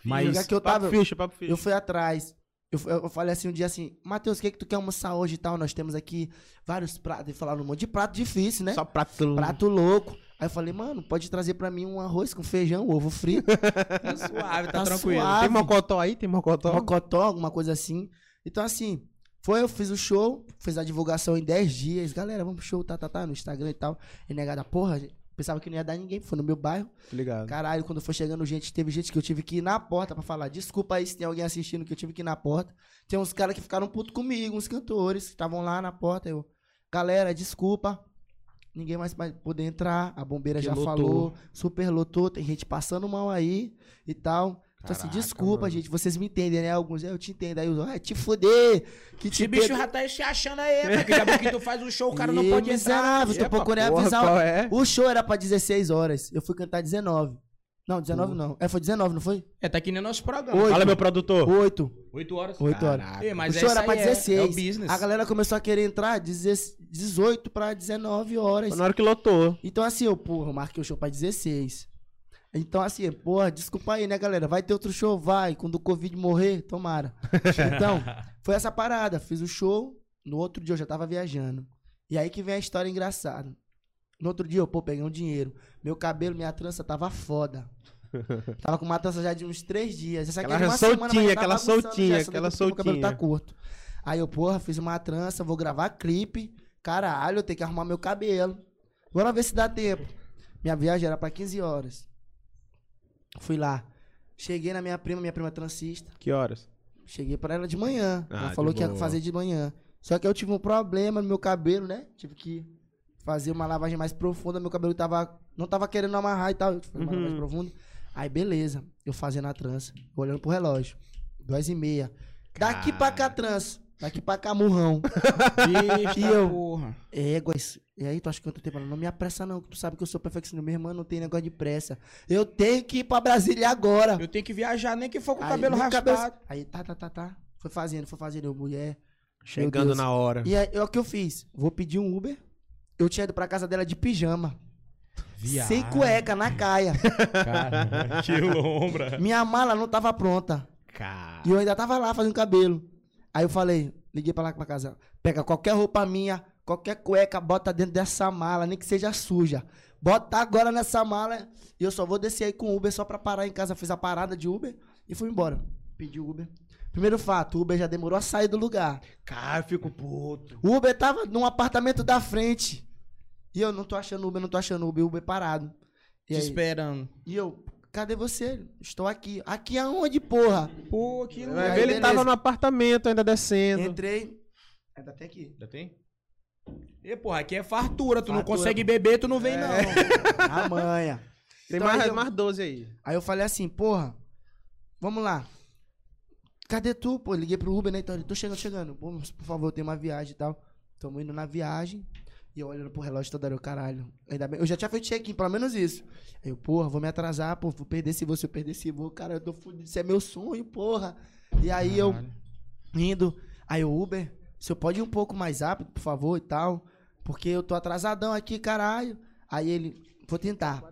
Mas-
que eu
Papo
tava,
ficha, papo ficha.
eu fui atrás. Eu, eu falei assim um dia assim, Matheus, o que, que tu quer almoçar hoje e tal? Nós temos aqui vários pratos. E falaram um monte de prato difícil, né?
Só prato.
Prato louco. Aí eu falei, mano, pode trazer pra mim um arroz com feijão, ovo frito,
Tá suave, tá,
Tá
tranquilo.
suave.
Tem mocotó aí? Tem mocotó?
mocotó, alguma coisa assim. Então, assim, foi, eu fiz o show, fiz a divulgação em 10 dias. Galera, vamos pro show, tá, tá, tá, no Instagram e tal. E negada, porra, gente, pensava que não ia dar ninguém, foi no meu bairro.
Ligado.
Caralho, quando foi chegando gente, teve gente que eu tive que ir na porta pra falar. Desculpa aí se tem alguém assistindo que eu tive que ir na porta. Tem uns caras que ficaram puto comigo, uns cantores que estavam lá na porta. Eu, galera, desculpa. Ninguém mais vai poder entrar. A bombeira
Que
já
lotou.
falou. Super lotou. Tem gente passando mal aí e tal. Então, assim, desculpa,
mano.
gente. Vocês me entendem, né? Alguns, eu te entendo. Aí os, ah, te fuder. Que te
Esse bicho já tá se achando aí, porque daqui a pouco tu faz um show, o cara não
Ih,
pode entrar.
miserável, tô procurando
porra,
avisar.
é?
O show era pra 16 horas. Eu fui cantar 19. Não, 19 não. É, foi 19, não foi?
É, tá que nem nosso programa.
Oito.
Fala, meu produtor.
8.
8 horas.
8 horas.
Ei, mas
o show era pra
aí é-
16.
É, o business.
A galera começou a querer entrar 16 18 pra 19 horas.
Foi na hora que lotou.
Então, assim, eu, porra, eu marquei o show pra 16. Então, assim, porra, desculpa aí, né, galera? Vai ter outro show? Vai. Quando o Covid morrer, tomara. Então, foi essa parada. Fiz o show. No outro dia eu já tava viajando. E aí que vem a história engraçada. No outro dia eu, pô, peguei um dinheiro. Meu cabelo, minha trança tava foda. Tava com uma trança já de uns três dias. Essa aqui
Aquela
é de uma
soltinha,
semana, tá
aquela
bagunçando
soltinha,
já,
aquela
porque Meu cabelo tá
soltinha.
curto. Aí eu, porra, fiz uma trança, vou gravar clipe. Caralho, eu tenho que arrumar meu cabelo. Bora ver se dá tempo. Minha viagem era pra 15 horas. Fui lá. Cheguei na minha prima, minha prima é transista.
Que horas?
Cheguei pra ela de manhã.
Ah,
ela
de
falou que ia fazer de manhã. Só que eu tive um problema no meu cabelo, né? Tive que fazer uma lavagem mais profunda. Meu cabelo tava. Não tava querendo amarrar e tal. Eu uma
Uhum.
lavagem profunda. Aí, beleza. Eu fazendo a trança. Olhando pro relógio. Duas e meia. Daqui pra cá, trança. Daqui pra cá, murrão.
Bicho,
E eu?
porra.
E aí, tu acha que eu tô tempo? Não me apressa, não. que Tu sabe que eu sou perfeccionista. Minha irmã não tem negócio de pressa. Eu tenho que ir pra Brasília agora.
Eu tenho que viajar, nem que for com o
Aí,
cabelo raspado.
cabelo- Aí, tá, tá, tá, tá. Foi fazendo, foi fazendo. Eu, mulher.
Chegando na hora.
E aí, é o que eu fiz. Vou pedir um Uber. Eu tinha ido pra casa dela de pijama. sem cueca, na caia.
Cara, que lombra.
Minha mala não tava pronta.
Cara.
E eu ainda tava lá fazendo cabelo. Aí eu falei, liguei pra lá pra casa. Pega qualquer roupa minha, qualquer cueca, bota dentro dessa mala, nem que seja suja. Bota agora nessa mala e eu só vou descer aí com Uber só pra parar em casa. Fiz a parada de Uber e fui embora. Pedi Uber. Primeiro fato, o Uber já demorou a sair do lugar.
Cara, eu fico puto.
O Uber tava num apartamento da frente. E eu não tô achando Uber, não tô achando Uber, Uber parado. E,
Te
aí-
esperando.
e eu, cadê você? Estou aqui. Aqui aonde, porra?
Pô,
Aí,
ver, ele
beleza.
tava no apartamento ainda descendo.
Entrei. Ainda tem aqui.
Já tem? E, porra, aqui é fartura. Tu não
Fartura.
consegue beber, tu não vem, não.
A manha.
Tem
Então,
mais,
aí eu-
mais 12 aí.
Aí eu falei assim, porra, vamos lá. Cadê tu? Pô, liguei pro Uber, né? Então ele, tô chegando, chegando. Pô, mas, por favor, tem uma viagem e tal. Tamo indo na viagem. E eu olhando pro relógio toda hora, eu, caralho. Ainda bem. Eu já tinha feito check-in, pelo menos isso. Aí eu, porra, vou me atrasar, pô, vou perder esse voo, se eu perder esse voo, cara, eu tô fudido. Isso é meu sonho, porra. E aí eu indo. Aí o Uber, senhor pode ir um pouco mais rápido, por favor, e tal. Porque eu tô atrasadão aqui, caralho. Aí ele, vou tentar.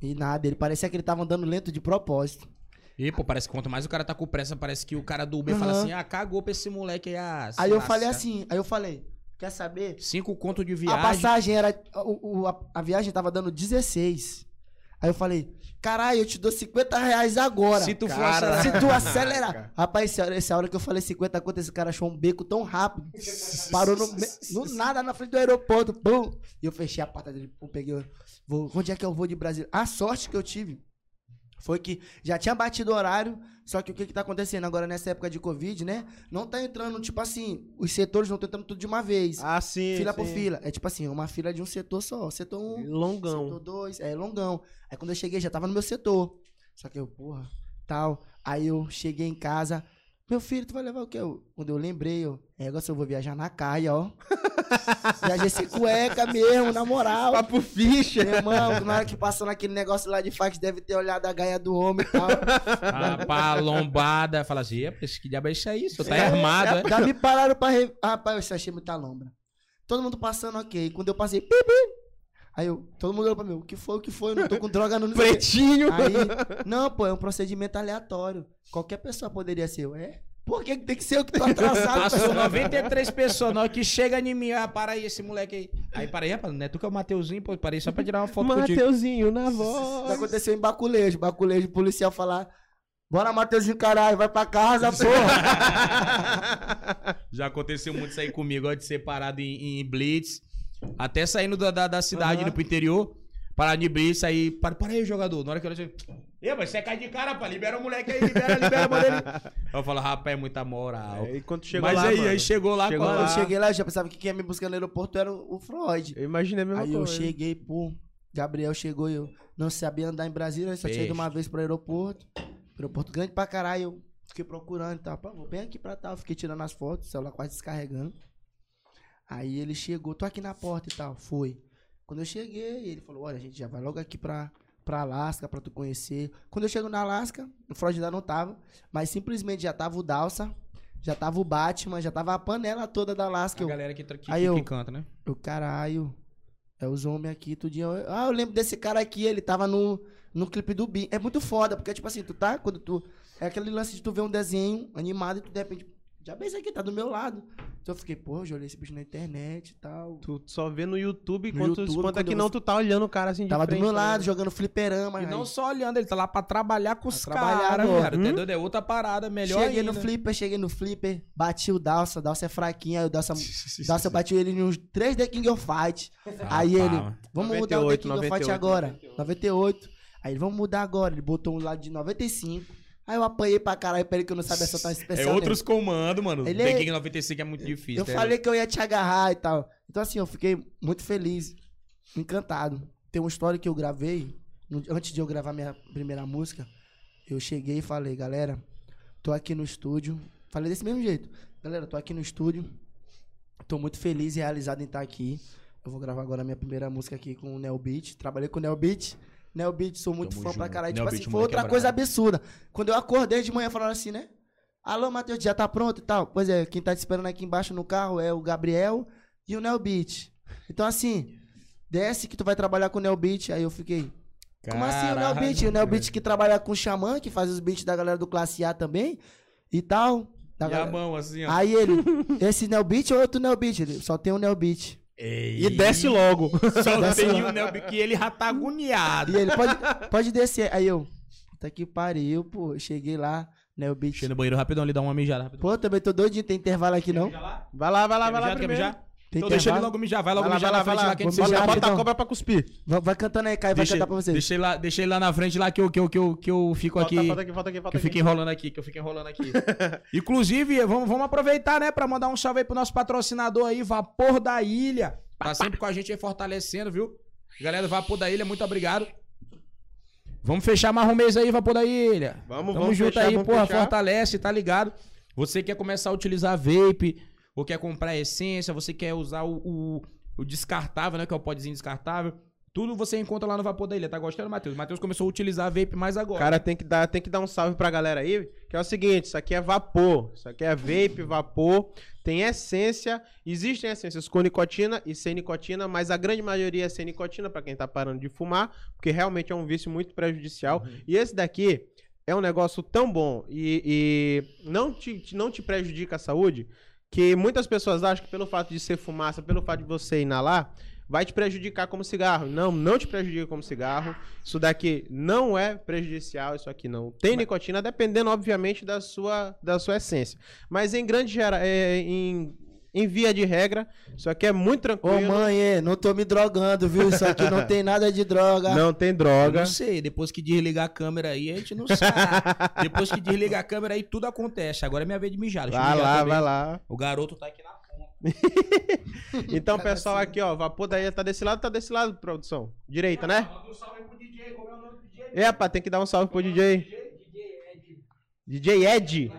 E nada, ele parecia que ele tava andando lento de propósito.
E, pô, parece que quanto mais o cara tá com pressa, parece que o cara do Uber
Aham.
fala assim, ah, cagou pra esse moleque aí. Ah,
Aí eu falei assim, aí eu falei, quer saber?
Cinco conto de
A
viagem.
passagem era. O, o- a, a viagem tava dando 16. Aí eu falei, caralho, eu te dou 50 reais agora.
Se tu for acelerar.
Se tu acelerar. Rapaz, essa hora, essa hora que eu falei 50 conto, esse cara achou um beco tão rápido. Parou no, no nada na frente do aeroporto. Pum. E eu fechei a porta dele. Pum, peguei. Vou, onde é que eu vou de Brasília? A sorte que eu tive foi que já tinha batido o horário. Só que o que, que tá acontecendo agora nessa época de Covid, né? Não tá entrando, tipo assim, os setores não estão entrando tudo de uma vez.
Ah, sim.
fila
sim.
por fila. É tipo assim, uma fila de um setor só. Setor 1, um,
Longão.
Setor 2, é longão. Aí quando eu cheguei, já tava no meu setor. Só que eu, porra, tal. Aí eu cheguei em casa. Meu filho, tu vai levar o quê? Eu- quando eu lembrei, eu, é, agora se eu vou viajar na caia, ó. Viajei sem cueca mesmo, na moral.
Papo ficha.
Meu irmão, na hora que passou naquele negócio lá de fax, deve ter olhado a gaia do homem e tal.
Ah, pá, lombada. Fala assim, "Epa, esse que diabo é isso aí? Você tá
É,
armado, é?
Já me pararam pra. Re... Rapaz, eu achei muita lombra. Todo mundo passando, ok. Quando eu passei, pi, pi. Aí eu, todo mundo olhou pra mim, o que foi, o que foi? Eu não tô com droga no não.
Pretinho.
Aí, não, pô, é um procedimento aleatório. Qualquer pessoa poderia ser. É? Por que tem que ser eu que tô atrasado?
Passou 93 pessoas, na hora que chega em mim, ah, para aí esse moleque aí. Aí parei, rapaz, não é tu que é o Mateuzinho, pô, parei só pra tirar uma foto contigo.
Mateuzinho na
Isso
voz.
aconteceu em baculejo. Baculejo, o policial falar. Bora, Matheusinho, caralho, vai pra casa, porra.
Já aconteceu muito isso aí comigo, ó, de ser parado em, em Blitz. Até saindo da, da, da cidade,
Aham.
indo pro interior. Parado de Blitz, aí. Para, para aí, jogador. Na hora que eu olhei. Mas você cai de cara, pá. Libera o moleque aí, libera, libera, manda ele. Eu falo, rapaz, é muita moral.
Aí quando chegou
mas
lá,
aí,
mano,
aí chegou lá
Chegou
Quando eu
lá.
cheguei lá, eu já pensava que quem ia me buscar no aeroporto era o o Freud.
Eu imaginei a mesma
Aí eu
coisa.
cheguei, pô. Gabriel chegou e eu não sabia andar em Brasília, eu só tinha ido uma vez pro aeroporto. Aeroporto grande pra caralho. Eu fiquei procurando e tal. Pô, vou bem aqui pra tal. Fiquei tirando as fotos, o celular quase descarregando. Aí ele chegou, tô aqui na porta e tal. Foi. Quando eu cheguei, ele falou: Olha, a gente já vai logo aqui pra, pra Alasca pra tu conhecer. Quando eu chego na Alasca, o Freud ainda não tava, mas simplesmente já tava o Dalsa, já tava o Batman, já tava a panela toda da Alasca.
A
Eu,
galera que, que,
Aí
que
eu-
canta, né?
eu, caralho. É os homens aqui, tudinho. Ah, eu lembro desse cara aqui, ele tava no, no clipe do Bim. É muito foda, porque, tipo assim, tu tá, quando tu. É aquele lance de tu ver um desenho animado e tu de repente. Já bem isso aqui, tá do meu lado. Então eu fiquei, pô, já olhei esse bicho na internet e tal.
Tu só vê no YouTube,
No
quanto,
YouTube,
quanto é que
eu-
não tu tá olhando o cara assim de
Tava
frente.
do meu
tá
lado, jogando fliperama.
E não
aí
só olhando, ele tá lá pra trabalhar com os
Pra trabalhar
caras, velho.
Hum?
Entendeu? É outra parada, melhor
cheguei
ainda.
no flipper, cheguei no flipper, bati o Dalsa, Dalsa é fraquinho, aí o Dalsa, Dalsa eu bati ele nos 3 The King of Fight. Aí ele, vamos mudar o The
98,
King of Fight
98.
agora. 98. Aí ele, vamos mudar agora. Ele botou um lado de 95. Aí eu apanhei pra caralho, peraí que eu não sabia soltar esse
É
especial.
outros comandos, mano.
Ele é-
King 95 é muito difícil.
Eu falei que eu ia te agarrar e tal. Então assim, eu fiquei muito feliz, encantado. Tem uma história que eu gravei, antes de eu gravar minha primeira música, eu cheguei e falei, galera, tô aqui no estúdio. Falei desse mesmo jeito. Galera, tô aqui no estúdio. Tô muito feliz e realizado em estar aqui. Eu vou gravar agora a minha primeira música aqui com o Neo Beat. Trabalhei com o Neo Beat. Neo Beat, sou muito
Tamo
fã pra
junto.
caralho.
Neo
Tipo
Beat,
assim, foi
é
outra coisa absurda. Quando eu acordei de manhã falando assim, né? Alô, Matheus, já tá pronto e tal? Pois é, quem tá te esperando aqui embaixo no carro é o Gabriel e o Neo Beat. Então, assim, desce que tu vai trabalhar com o Neo Beat. Aí eu fiquei, como assim o Neo
Caralho.
Beat? O Neo Beat que trabalha com o Xamã, que faz os beats da galera do Classe A também e tal. Da
E a
galera-
mão assim, ó.
Aí ele, esse Neo Beat ou outro Neo Beat? Ele, só tem um Neo Beat.
E desce logo.
Só
Desce
tem um Neo que ele já tá agoniado.
E ele, pode, pode descer. Aí eu, puta que pariu, pô. Cheguei lá,
eu ir no banheiro rapidão, ele dá uma mijada rapidão.
Pô, também tô doidinho, tem intervalo aqui não?
Vai lá, vai lá, vai lá
Quer mijar?
Tem
Então deixa ele logo mijar, vai logo
Vai
mijar
vai lá,
na frente lá
lá.
que a gente se
Bota,
já-
bota a cobra pra cuspir.
Vai, vai cantando aí, Caio, vai cantar pra vocês.
deixa, ele lá, deixa ele lá na frente lá que eu, que eu, que eu, que eu, fico
Volta,
aqui.
volta aqui, volta aqui,
Que
volta
eu fico
aqui.
enrolando aqui, que eu fico enrolando aqui. Inclusive, vamos, vamos aproveitar, né, pra mandar um salve aí pro nosso patrocinador aí, Vapor da Ilha. Tá sempre com a gente aí fortalecendo, viu? Galera do Vapor da Ilha, muito obrigado. Vamos fechar mais um mês aí, Vapor da Ilha.
Vamos,
Tamo
vamos
junto
fechar,
aí,
vamos
porra,
fechar.
fortalece, tá ligado? Você quer começar a utilizar vape, ou quer comprar essência, você quer usar o, o, o descartável, né, que é o podzinho descartável. Tudo você encontra lá no Vapor da Ilha. Tá gostando, Matheus? Matheus começou a utilizar vape mais agora.
Cara, tem que, dar, tem que dar um salve pra galera aí, que é o seguinte, isso aqui é vapor, isso aqui é vape, vapor, tem essência, existem essências com nicotina e sem nicotina, mas a grande maioria é sem nicotina pra quem tá parando de fumar, porque realmente é um vício muito prejudicial, e esse daqui é um negócio tão bom e, e não, te, não te prejudica a saúde, que muitas pessoas acham que pelo fato de ser fumaça, pelo fato de você inalar, vai te prejudicar como cigarro. Não, não te prejudica como cigarro. Isso daqui não é prejudicial, isso aqui não tem nicotina, dependendo, obviamente, da sua, da sua essência. Mas em grande gera, é, em, em via de regra, isso aqui é muito
Ô
tranquilo.
mãe, é, não tô me drogando, viu? Isso aqui não tem nada de droga.
não tem
Eu
droga.
não sei, depois que desligar a câmera aí, a gente não sabe. depois que desligar a câmera aí, tudo acontece. Agora é minha vez de mijar. Deixa eu
Vai
mijar
lá,
também.
vai lá.
O garoto tá aqui na ponta.
Então, pessoal, aqui, ó, vapor daí tá desse lado, tá desse lado, produção. Direita, né?
Manda um salve pro DJ, como é o nome do DJ?
É, pá, tem que dar um salve pro DJ. DJ Ed.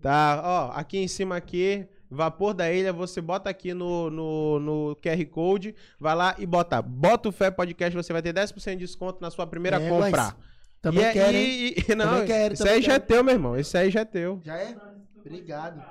Tá, ó, aqui em cima aqui, Vapor da Ilha, você bota aqui no, no, no QR Code, vai lá e bota, bota o Fé Podcast, você vai ter 10% de desconto na sua primeira
É,
compra.
Também
e, é-
quero,
e- e- não,
Também quero,
esse
também
aí já é
quero.
teu, meu irmão, esse aí já é teu.
Já é? Obrigado.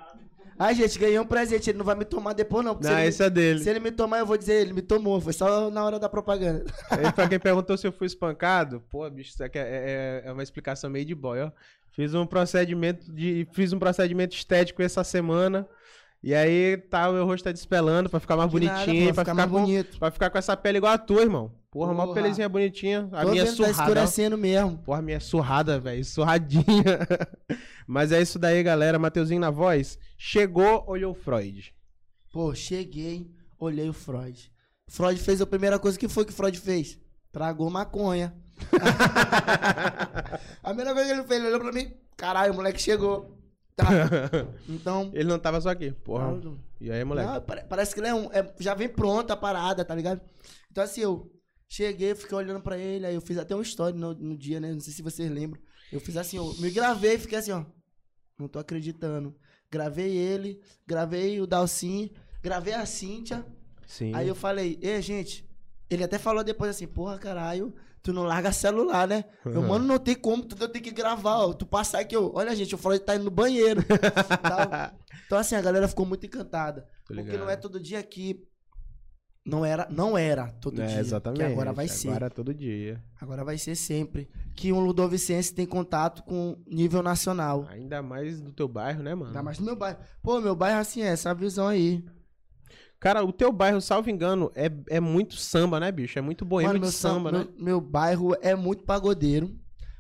Ai, gente, ganhei um presente. Ele não vai me tomar depois, não.
Não, esse é
me,
dele.
se ele me tomar, eu vou dizer, ele me tomou. Foi só na hora da propaganda.
Aí, pra quem perguntou se eu fui espancado, pô, bicho, isso aqui é, é- é uma explicação meio de boy, ó. Fiz um procedimento de. Fiz um procedimento estético essa semana. E aí tá, o meu rosto tá despelando pra ficar mais
De nada,
bonitinho,
pô,
pra,
ficar mais
com,
bonito.
pra ficar com essa pele igual a tua, irmão. Porra, uma pelezinha bonitinha. A
Tô
minha
vendo tá
surrada. ó.
escurecendo mesmo.
Porra, minha surrada, velho. Surradinha. Mas é isso daí, galera. Mateuzinho na voz. Chegou, olhou o Freud.
Pô, cheguei, olhei o Freud. Freud fez a primeira coisa que foi que Freud fez. Tragou maconha. a primeira coisa que ele fez, ele olhou pra mim, caralho, o moleque chegou. Tá. Então.
Ele não tava só aqui. Porra.
não-
E aí, moleque?
Não, pare- parece que ele é um. é- já vem pronta a parada, tá ligado? Então, assim, eu cheguei, fiquei olhando pra ele, aí eu fiz até uma história no, no dia, né? Não sei se vocês lembram. Eu fiz assim, eu me gravei, fiquei assim, ó. Não tô acreditando. Gravei ele, gravei o Dalcin, gravei a Cíntia.
Sim.
Aí eu falei, ei, gente. Ele até falou depois assim, porra, caralho, tu não larga celular, né? Eu, mano, não tem como, tu tem que gravar, ó. Tu passar aqui, ó. Olha, gente, o Freud tá indo no banheiro. Tal. Então, assim, a galera ficou muito encantada. Porque não é todo dia que. Não era, não era todo
É,
dia.
exatamente.
Que agora vai ser.
Agora é todo dia.
Agora vai ser sempre. Que um ludovicense tem contato com nível nacional.
Ainda mais do teu bairro, né, mano?
Ainda mais no meu bairro. Pô, meu bairro, assim, é essa visão aí.
Cara, o teu bairro, salvo engano, é, é muito samba, né, bicho? É muito boêmio
Mano,
de samba,
sam-
né?
meu, meu bairro é muito pagodeiro.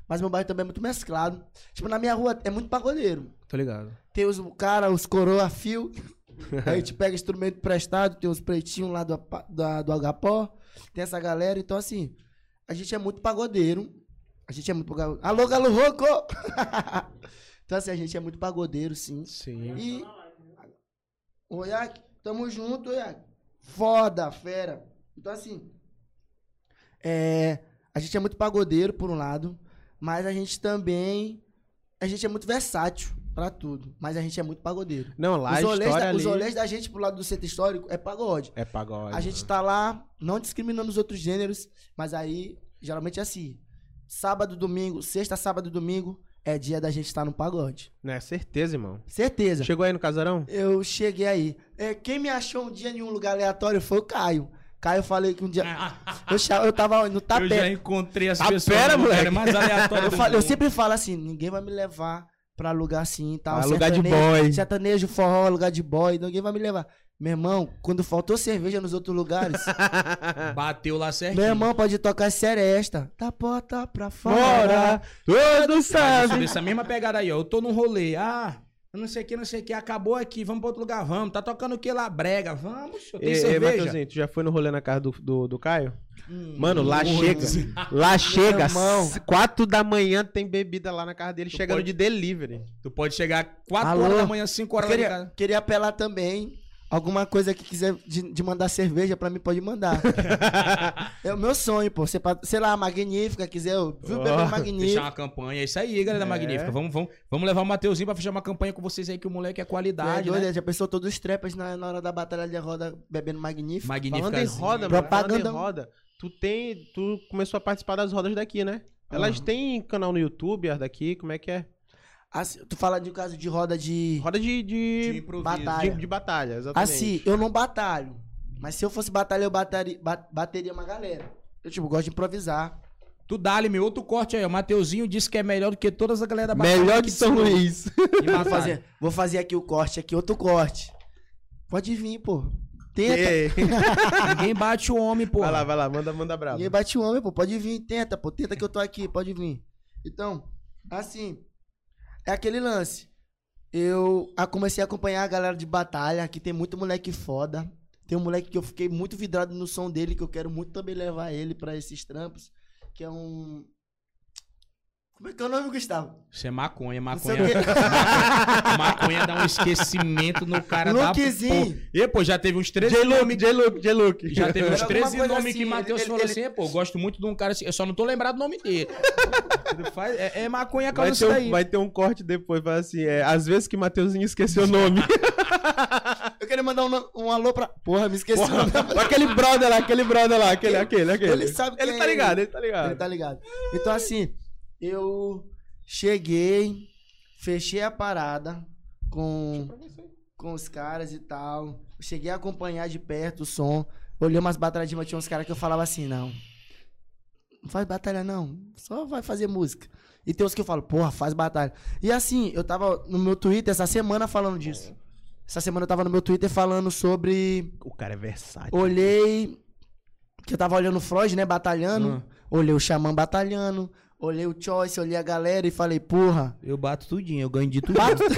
Mas meu bairro também é muito mesclado. Tipo, na minha rua é muito pagodeiro.
Tô ligado.
Tem os cara, os coroa fio. Aí a gente pega instrumento emprestado, tem os pretinhos lá do, da- do Agapó. Tem essa galera. Então, assim, a gente é muito pagodeiro. A gente é muito pagodeiro. Alô, Galo Roco! então, assim, a gente é muito pagodeiro, sim.
Sim.
E. Ô, Iac, tamo junto, Iac. Foda, fera. Então, assim. É. A gente é muito pagodeiro, por um lado. Mas a gente também. A gente é muito versátil pra tudo. Mas a gente é muito pagodeiro.
Não, lá
os,
história
da,
ali
os olês da gente pro lado do centro histórico é pagode.
é pagode.
A gente
né?
tá lá, não discriminando os outros gêneros, mas aí, geralmente é assim. Sábado, domingo, sexta, sábado, domingo, é dia da gente estar no pagode.
Não é certeza, irmão.
Certeza.
Chegou aí no casarão?
Eu cheguei aí. É, quem me achou um dia em um lugar aleatório foi o Caio. Caio, eu falei que um dia. Eu, eu tava no
Eu já
tapete.
encontrei as
Ah,
pessoas
pera, moleque.
mais aleatório
Eu, falo- eu sempre falo assim: ninguém vai me levar pra lugar assim e tal.
Ah, lugar de boy.
Sertanejo, forró, lugar de boy. Ninguém vai me levar. Meu irmão, quando faltou cerveja nos outros lugares,
Bateu lá certinho.
meu irmão pode tocar seresta. Da porta pra fora.
Sou
sabem.
dessa mesma pegada aí, ó. Eu tô num rolê. Ah, eu não sei o que, não sei o que. Acabou aqui, vamos pra outro lugar, vamos. Tá tocando o que lá? Brega, vamos.
Ei, ei,
cerveja.
Matheusinho, tu já foi no rolê na casa do, do, do Caio?
Hum,
Mano, lá
hum,
chega.
hum.
Lá chega, quatro da manhã tem bebida lá na casa dele,
Tu
chegando
pode-
de delivery.
Tu pode chegar 4
Alô?
horas da manhã, 5 horas da
Queria,
casa.
queria apelar também. Alguma coisa que quiser de, de mandar cerveja pra mim, pode mandar. é o meu sonho, pô. Você, pa- sei lá, Magnífica, quiser. eu- Viu, bebê
Fechar
Magnífica.
uma campanha. É isso aí, galera da
É.
Magnífica. Vamos, vamos, vamos levar o Mateuzinho pra fechar uma campanha com vocês aí, que o moleque é
É
qualidade,
doido,
né?
Já pensou todos os trepas na, na hora da batalha de roda bebendo Magnífica?
Magnífica.
Falando em roda, mano,
Propaganda-
falando em roda, tu tem, tu começou a participar das rodas daqui, né? Elas
Aham.
têm canal no YouTube, as daqui, como é que é?
Assim, tu fala de um caso de roda de.
Roda de,
De
de,
batalha.
de, de batalha, exatamente.
Assim, eu não batalho. Mas se eu fosse batalhar, eu bateria, ba- bateria uma galera. Eu, tipo, gosto de improvisar.
Tu dá-lhe meu outro corte aí. O Mateuzinho disse que é melhor do que todas as galera da batalha
Melhor
que
São. Luís.
Vou
batalha.
fazer, vou fazer aqui o corte, aqui outro corte. Pode vir, pô. Tenta.
Ninguém bate o homem, pô.
vai lá, vai lá, manda, manda bravo.
Ninguém bate o homem, pô. Pode vir, tenta, pô. Tenta que eu tô aqui, pode vir. Então, assim, é aquele lance. Eu comecei a acompanhar a galera de batalha, que tem muito moleque foda. Tem um moleque que eu fiquei muito vidrado no som dele, que eu quero muito também levar ele pra esses trampos. Que é um. Como é que é o nome, Gustavo?
Isso é maconha, maconha.
o
maconha dá um esquecimento no cara da
Lukezinho.
porra. E, pô, já teve uns 13
J-Look. J-Look, J-Look.
Já teve uns
Era alguma
13
coisa
nomes
assim,
que Matheus falou
ele-
assim, "É, pô, gosto muito de um cara assim, eu só não tô lembrado do nome dele. É, é maconha
Vai
causa isso daí.
um, vai ter um corte depois, fala assim, é, às vezes que Mateuzinho esqueceu o nome.
Eu queria mandar um, um alô pra. Porra, me esqueci o nome.
aquele brother lá, aquele brother lá, aquele, aquele, aquele.
Ele sabe
Ele tá
é
ligado,
ele
tá ligado.
Ele tá ligado. Então, assim, eu cheguei, fechei a parada com, com os caras e tal. Cheguei a acompanhar de perto o som. Olhei umas batalhas de mas tinha uns caras que eu falava assim, não. Não faz batalha, não. Só vai fazer música. E tem uns que eu falo, porra, faz batalha. E assim, eu tava no meu Twitter essa semana falando disso. Essa semana eu tava no meu Twitter falando sobre
O cara é versátil.
Olhei. Que eu tava olhando o Freud, né? Batalhando. Olhei o Xamã batalhando. Olhei o Choice, olhei a galera e falei, porra.
Eu bato tudinho, eu ganho de tudo.
Bato...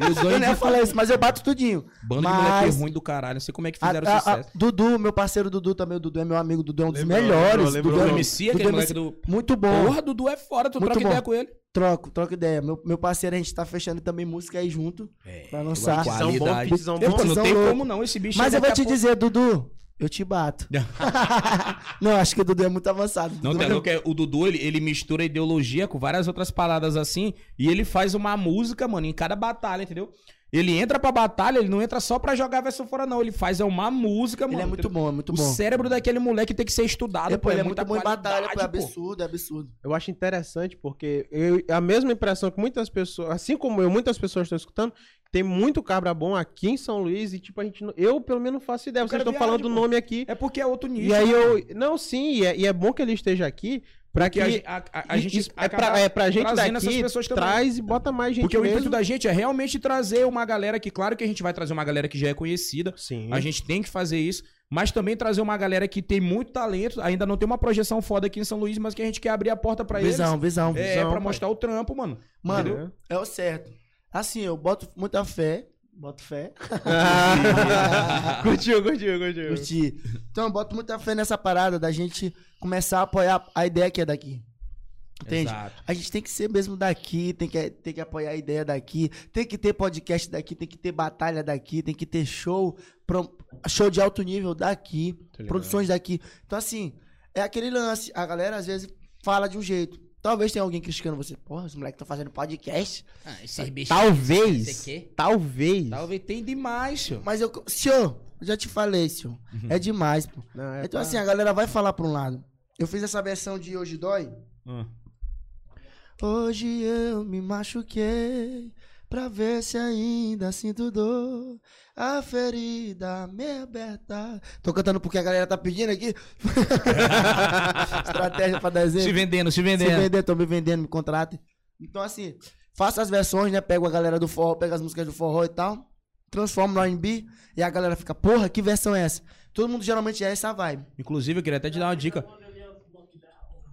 Eu
eu
ganho
não ia
de
falar isso, mas eu bato tudinho.
Bando
Mas-
de moleque ruim do caralho. Não sei como é que
A-
fizeram
a- a-
sucesso.
Dudu, meu parceiro Dudu também, o Dudu é meu amigo, Dudu é um dos
Lembrou,
melhores.
lembrou, lembrou.
Dudu é
O MC,
Dudu
aquele
é
moleque
MC.
do...
Muito bom.
Porra, Dudu é fora, tu
Muito
troca
bom.
ideia com ele.
Troco, troco ideia. Meu, meu parceiro, a gente tá fechando também música aí junto.
É,
Pra lançar.
Pizzão bom,
qualidade.
pizzão
Eu,
bom.
pô, não tem
louco.
como não, esse bicho
Mas eu vou te
a
dizer, Dudu, eu te bato. não, acho que o Dudu é muito avançado.
Não, tem louco, é- o Dudu, ele, ele mistura ideologia com várias outras paradas assim, e ele faz uma música, mano, em cada batalha, entendeu? Ele entra pra batalha, ele não entra só pra jogar a versão fora, não. Ele faz é uma música, mano.
Ele é muito bom, é muito
o
bom.
cérebro daquele moleque tem que ser estudado,
É, pô, ele é
muita
muito bom em batalha, pô, é absurdo, é absurdo.
Eu acho interessante porque eu, a mesma impressão que muitas pessoas, assim como eu, muitas pessoas estão escutando, tem muito cabra bom aqui em São Luís e tipo a gente, não- eu pelo menos não faço ideia.
O
Vocês estão falando
pô.
nome aqui.
É porque é outro nicho.
E aí
né?
eu, não, sim, e é, e é bom que ele esteja aqui para que
Porque a, a- a- gente
é pra, é pra gente
trazendo essas
daqui,
pessoas também.
traz e bota mais gente
Porque o
mesmo.
intuito da gente é realmente trazer uma galera que, claro que a gente vai trazer uma galera que já é conhecida,
Sim.
a gente tem que fazer isso, mas também trazer uma galera que tem muito talento, ainda não tem uma projeção foda aqui em São Luís, mas que a gente quer abrir a porta pra
Visão,
eles.
visão,
É,
visão.
pra
pai.
mostrar o trampo, mano.
Mano,
Entendeu?
é o certo. Assim, eu boto muita fé. Boto fé.
Curtiu, curtiu, curtiu.
Curti. Então, eu boto muita fé nessa parada da gente começar a apoiar a ideia que é daqui. Entende?
Exato.
A gente tem que ser mesmo daqui, tem que, tem que apoiar a ideia daqui, tem que ter podcast daqui, tem que ter batalha daqui, tem que ter show, pro- show de alto nível daqui, produções daqui. Então, assim, é aquele lance. A galera às vezes fala de um jeito. Talvez tenha alguém criticando você. Porra, os moleques estão fazendo podcast.
Ah, esse bicho.
Talvez,
Esse aqui?
talvez.
Talvez tem demais, senhor.
Mas eu. Senhor, eu já te falei, senhor. É demais, pô.
Não, é
então,
pra-
assim, a galera vai falar pra um lado. Eu fiz essa versão de Hoje Dói.
Hum.
Hoje eu me machuquei pra ver se ainda sinto dor. A ferida me aberta. Tô cantando porque a galera tá pedindo aqui. Estratégia pra desenho.
Se vendendo, se
Se
vendendo.
vender, tô me vendendo, me contratem. Então, assim, faço as versões, né? Pego a galera do forró, pego as músicas do forró e tal, transformo no R&B e a galera fica, porra, que versão é essa? Todo mundo geralmente é essa vibe.
Inclusive, eu queria até te dar uma dica.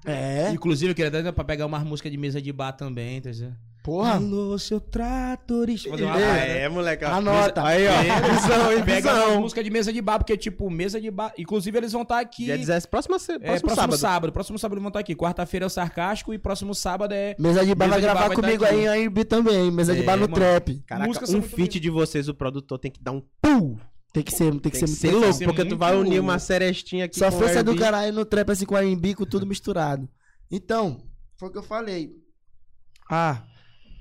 É,
Inclusive, eu queria até pra pegar umas músicas de mesa de bar também, tá dizendo?
Porra.
Alô, seu tratorista. Fazer uma
É, é, moleque. ó.
Anota.
Aí, ó. Visão, hein? Visão.
música de mesa de bar, porque, tipo, mesa de bar. Inclusive, eles vão estar aqui.
Dia 17, próxima, se-
é,
próximo,
próximo
sábado.
sábado. Próximo sábado vão estar aqui. Quarta-feira é o Sarcástico e próximo sábado é.
Mesa de bar
Mesa
vai
de
gravar
bar vai tá
comigo
aqui.
aí em R&B também. Mesa de
É,
bar no
mano.
trap.
Caraca, um feat de vocês, o produtor tem que dar um pum.
Tem que ser, tem que
Tem que
ser,
ser
muito
louco,
ser
porque tu vai unir uma serestinha aqui
Só força do caralho no trap assim com R&B, com tudo misturado. Então, foi o que eu falei. Ah,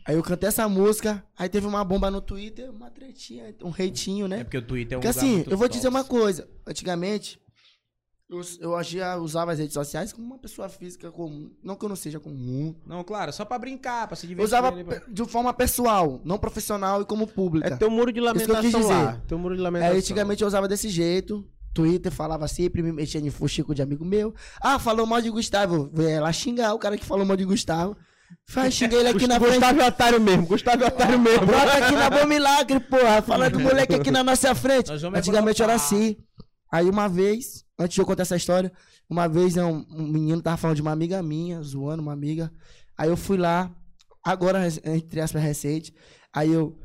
aí eu cantei essa música, aí teve uma bomba no Twitter, uma tretinha, um reitinho, né?
É porque o Twitter é um
Porque
lugar
assim,
muito
eu vou dizer uma coisa. Antigamente, eu, eu agia, usava as redes sociais como uma pessoa física comum. Não que eu não seja comum.
Não, claro, só pra brincar, pra se divertir.
Eu usava
ali, pra-
pe- de forma pessoal, não profissional e como pública.
É teu muro de
Isso que eu quis
lamentação lá.
dizer.
Teu muro de lamentação.
Aí antigamente eu usava desse jeito. Twitter falava sempre, me mexia em fuxico de amigo meu. Ah, falou mal de Gustavo. Vai lá xingar o cara que falou mal de Gustavo. Faz, xinguei ele aqui na frente.
Gustavo é otário mesmo, Gustavo é otário mesmo.
Brota aqui na Bom Milagre, porra. Fala do moleque aqui na nossa frente. Antigamente era assim. Aí uma vez, antes de eu contar essa história, uma vez né, um, um menino tava falando de uma amiga minha, zoando uma amiga. Aí eu fui lá, agora, entre aspas, recente. Aí eu.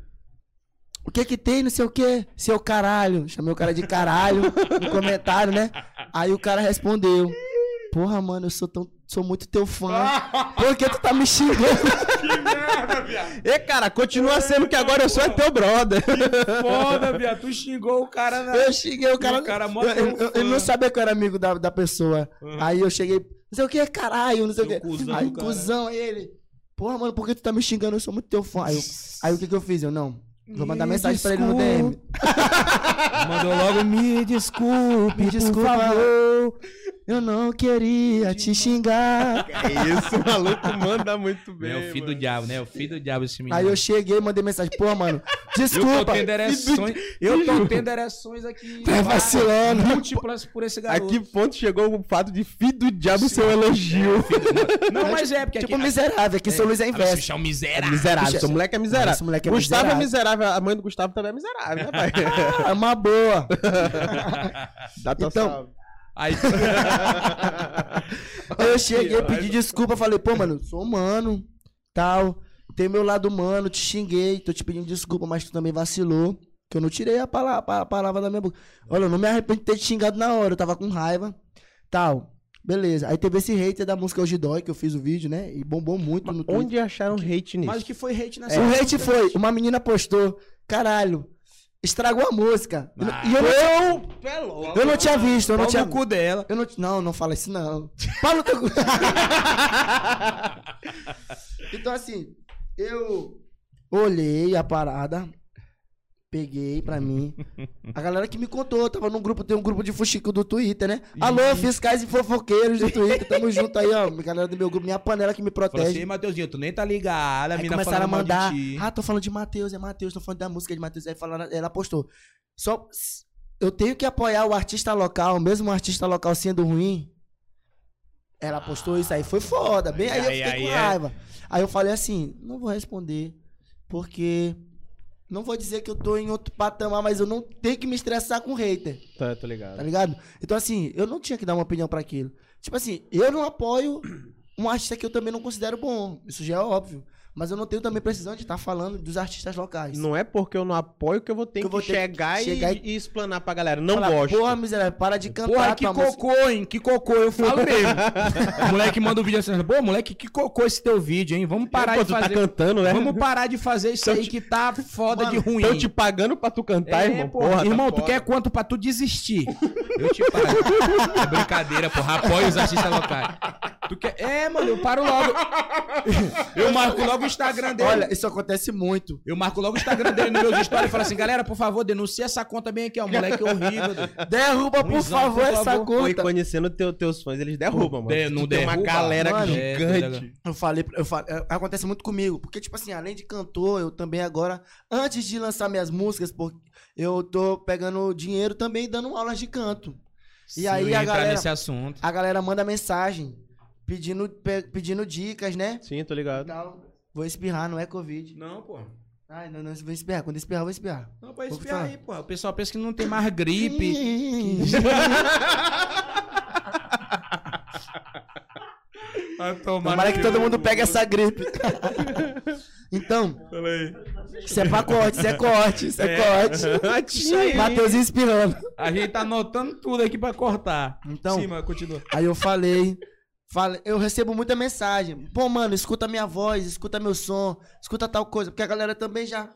O que que tem, não sei o que, seu caralho. Chamei o cara de caralho no comentário, né? Aí o cara respondeu. Porra, mano, eu sou, tão, sou muito teu fã. Por que tu tá me xingando?
Ê, cara, continua sendo que agora eu sou é teu brother.
Foda, viado. Tu xingou o cara na.
Eu xinguei o cara.
O cara
eu, eu- eu- não sabia que eu era amigo da, da pessoa. Aí eu cheguei, não sei o que, caralho, não sei
Seu
o que.
cuzão,
Aí,
cara.
cuzão, aí ele. Porra, mano, por que tu tá me xingando? Eu sou muito teu fã. Aí, eu- aí o que que eu fiz? Eu, não. Vou mandar
Me
mensagem pra ele no DM.
Mandou logo, me desculpe,
Me desculpa.
por favor.
Eu não queria te xingar.
É isso, o maluco manda muito bem.
É o filho do diabo, né? É o filho do diabo esse menino.
Aí eu cheguei, mandei mensagem. Pô, mano,
Eu tô
desculpa.
tendo ereções. Eu tô tendo ereções aqui.
Tá vacilando.
Múltiplas por esse
A
garoto.
que ponto chegou o fato de filho do diabo ser um elogio?
Não, mas é, porque
Tipo
aqui.
miserável, aqui seu Luiz é inverso.
bicho, é um miserável.
Miserável, seu moleque é miserável.
esse moleque é
Gustavo é
miserável.
miserável, a mãe do Gustavo também é miserável, né, pai?
É uma boa.
Dá
Então-
salve.
Aí,
eu cheguei, pedi desculpa, falei, pô, mano, sou humano, tal. Tem meu lado humano, te xinguei, tô te pedindo desculpa, mas tu também vacilou. Que eu não tirei a palavra, a palavra da minha boca. Olha, eu não me arrependo de ter te xingado na hora, eu tava com raiva, tal. Beleza. Aí teve esse hater da música Hoje Dói, que eu fiz o vídeo, né? E bombou muito no Twitter.
Onde acharam hate nisso?
mas o que foi hate nessa
O hate foi, uma menina postou, caralho, estragou a música. E não- E eu, não,
Tu é louco.
eu não tinha visto, eu não
Pau
tinha
cu dela.
eu não, não, não fala isso não. Fala no teu cu. então assim, eu olhei a parada, peguei pra mim. A galera que me contou, tava num grupo, tem um grupo de fuxico do Twitter, né? Alô, fiscais e fofoqueiros do Twitter, tamo junto aí, ó. Galera do meu grupo, minha panela que me
Falou assim,
protege.
"Ei, Mateuzinho, tu nem tá ligado. A
Aí começaram a mandar. Ah, tô falando de Matheus, é Matheus, tô falando da música de Matheus. Aí falaram, ela postou. Só. Eu tenho que apoiar o artista local, mesmo o artista local sendo ruim. Ela postou isso aí, foi foda. Bem aí eu fiquei com
é.
raiva. Aí eu falei assim: não vou responder, porque. Não vou dizer que eu tô em outro patamar, mas eu não tenho que me estressar com hater,
Tá, tô ligado.
tá ligado? Então, assim, eu não tinha que dar uma opinião pra aquilo. Tipo assim, eu não apoio um artista que eu também não considero bom. Isso já é óbvio. Mas eu não tenho também precisão de estar falando dos artistas locais.
Não é porque eu não apoio que eu vou ter
Que
que,
eu vou ter que
chegar,
chegar
e,
e-
e explanar pra galera. Não
Falar,
gosto.
Porra, miserável, para de cantar.
Porra, que
tua música."
cocô, hein? Que cocô, eu falo mesmo. o moleque manda um vídeo assim, pô, moleque, que cocô esse teu vídeo, hein? Vamos parar
Pô,
de
tu
fazer.
tá cantando, né?
Vamos parar de fazer isso aí
te-
que tá foda
Mano,
de ruim.
Estão te pagando pra tu cantar,
É,
irmão.
pô.
Porra, tá
irmão, tu
foda.
quer quanto pra tu desistir? Eu te pago. é brincadeira, porra. Apoia os artistas locais. Tu quer... É, mano, eu paro logo. Eu marco logo o Instagram dele.
Olha, isso acontece muito.
Eu marco logo o Instagram dele nos meus stories e falo assim, galera, por favor, denuncia essa conta bem aqui, ó. Moleque horrível.
Derruba, por
Ruizão,
favor,
por
essa
favor.
Pô, e
conta.
conhecendo teu, teus fãs, eles derrubam, mano.
De- não
tem uma galera
mano.
É,
gigante.
Eu falei, eu falei, é, acontece muito comigo, porque tipo assim, além de cantor, eu também agora, antes de lançar minhas músicas, pô, eu tô pegando dinheiro também dando aulas de canto. E aí
eu ia
a galera-
nesse assunto.
A galera manda mensagem pedindo, pe- pedindo dicas, né?
Sim, tô ligado.
Não, vou espirrar, não é Covid.
Não, pô.
Ai, não, não, vou espirrar. Quando espirrar, vou espirrar.
Não, pode
falar.
aí, pô. O pessoal pensa que não tem mais gripe.
Tomara que todo mundo pegue essa gripe. então, isso é pra corte, isso é corte, isso é, corte.
Isso aí.
Mateuzinho espirrando.
A gente tá anotando tudo aqui pra cortar.
Então,
Sim, continua.
Aí eu falei, falei, eu recebo muita mensagem. Pô, mano, escuta minha voz, escuta meu som, escuta tal coisa. Porque a galera também já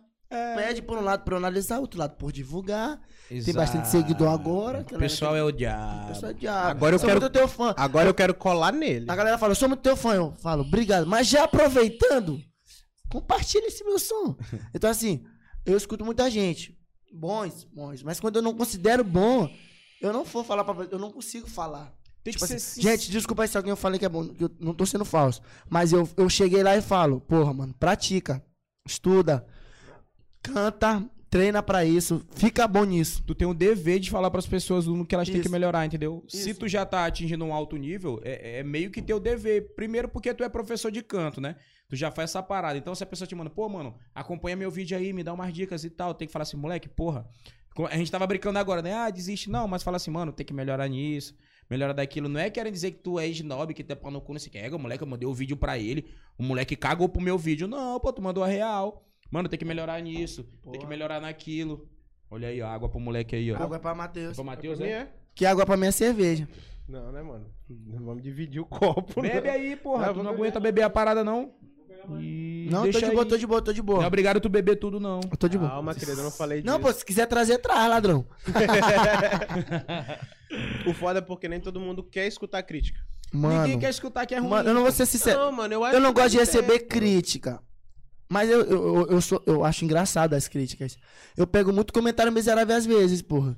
pede por um lado pra eu analisar, outro lado por divulgar. Tem bastante seguidor agora.
O pessoal é o
O
diabo.
pessoal é diabo.
Agora eu
Sou
quero-
muito teu fã.
Agora eu quero colar nele.
A galera fala, eu sou muito teu fã. Eu falo, obrigado. Mas já aproveitando, compartilha esse meu som. Então, assim, eu escuto muita gente. Bons, bons. Mas quando eu não considero bom, eu não vou falar pra Eu não consigo falar.
Tem
Tipo assim, gente, desculpa aí se alguém eu falei que é bom, que eu não tô sendo falso. Mas eu, eu cheguei lá e falo, porra, mano, pratica, estuda, canta, treina pra isso, fica bom nisso.
Tu tem o dever de falar pras pessoas no que elas têm que
Isso.
melhorar, entendeu? Se
Isso.
tu já tá atingindo um alto nível, é, é meio que teu dever. Primeiro porque tu é professor de canto, né? Tu já faz essa parada. Então se a pessoa te manda, pô, mano, acompanha meu vídeo aí, me dá umas dicas e tal. Tem que falar assim, moleque, porra. A gente tava brincando agora, né? Ah, desiste. Não, mas fala assim, mano, tem que melhorar nisso, melhorar daquilo. Não é querendo dizer que tu é snob, que tu é pau no cu, não sei o que. É, moleque, eu mandei o vídeo pra ele. O moleque cagou pro meu vídeo. Não, pô, tu mandou a real. Mano, tem que melhorar nisso, tem que
Porra.
melhorar naquilo. Olha aí, ó, água pro moleque aí, ó.
Água é pra
É
Matheus.
pro Matheus,
Pra mim
é?
é.
Que água pra mim é cerveja.
Não, né, mano? Vamos dividir o copo, né?
Bebe aí, porra.
Não,
tu não
beber.
aguenta beber a parada, não? E
Não,
deixa
tô de
aí.
boa, tô de boa, tô de
Não é
boa.
obrigado tu beber tudo, não.
Eu tô de boa.
Calma, querido, eu não falei disso.
Não, pô, se quiser trazer, traz, ladrão.
O foda é porque nem todo mundo quer escutar crítica.
Mano,
Ninguém quer escutar que é ruim.
mano, eu não vou ser sincero.
Não, mano, eu acho
Eu não
que
gosto de
ter,
receber crítica. Mas eu, eu, eu, sou, eu acho engraçado as críticas. Eu pego muito comentário miserável às vezes, porra.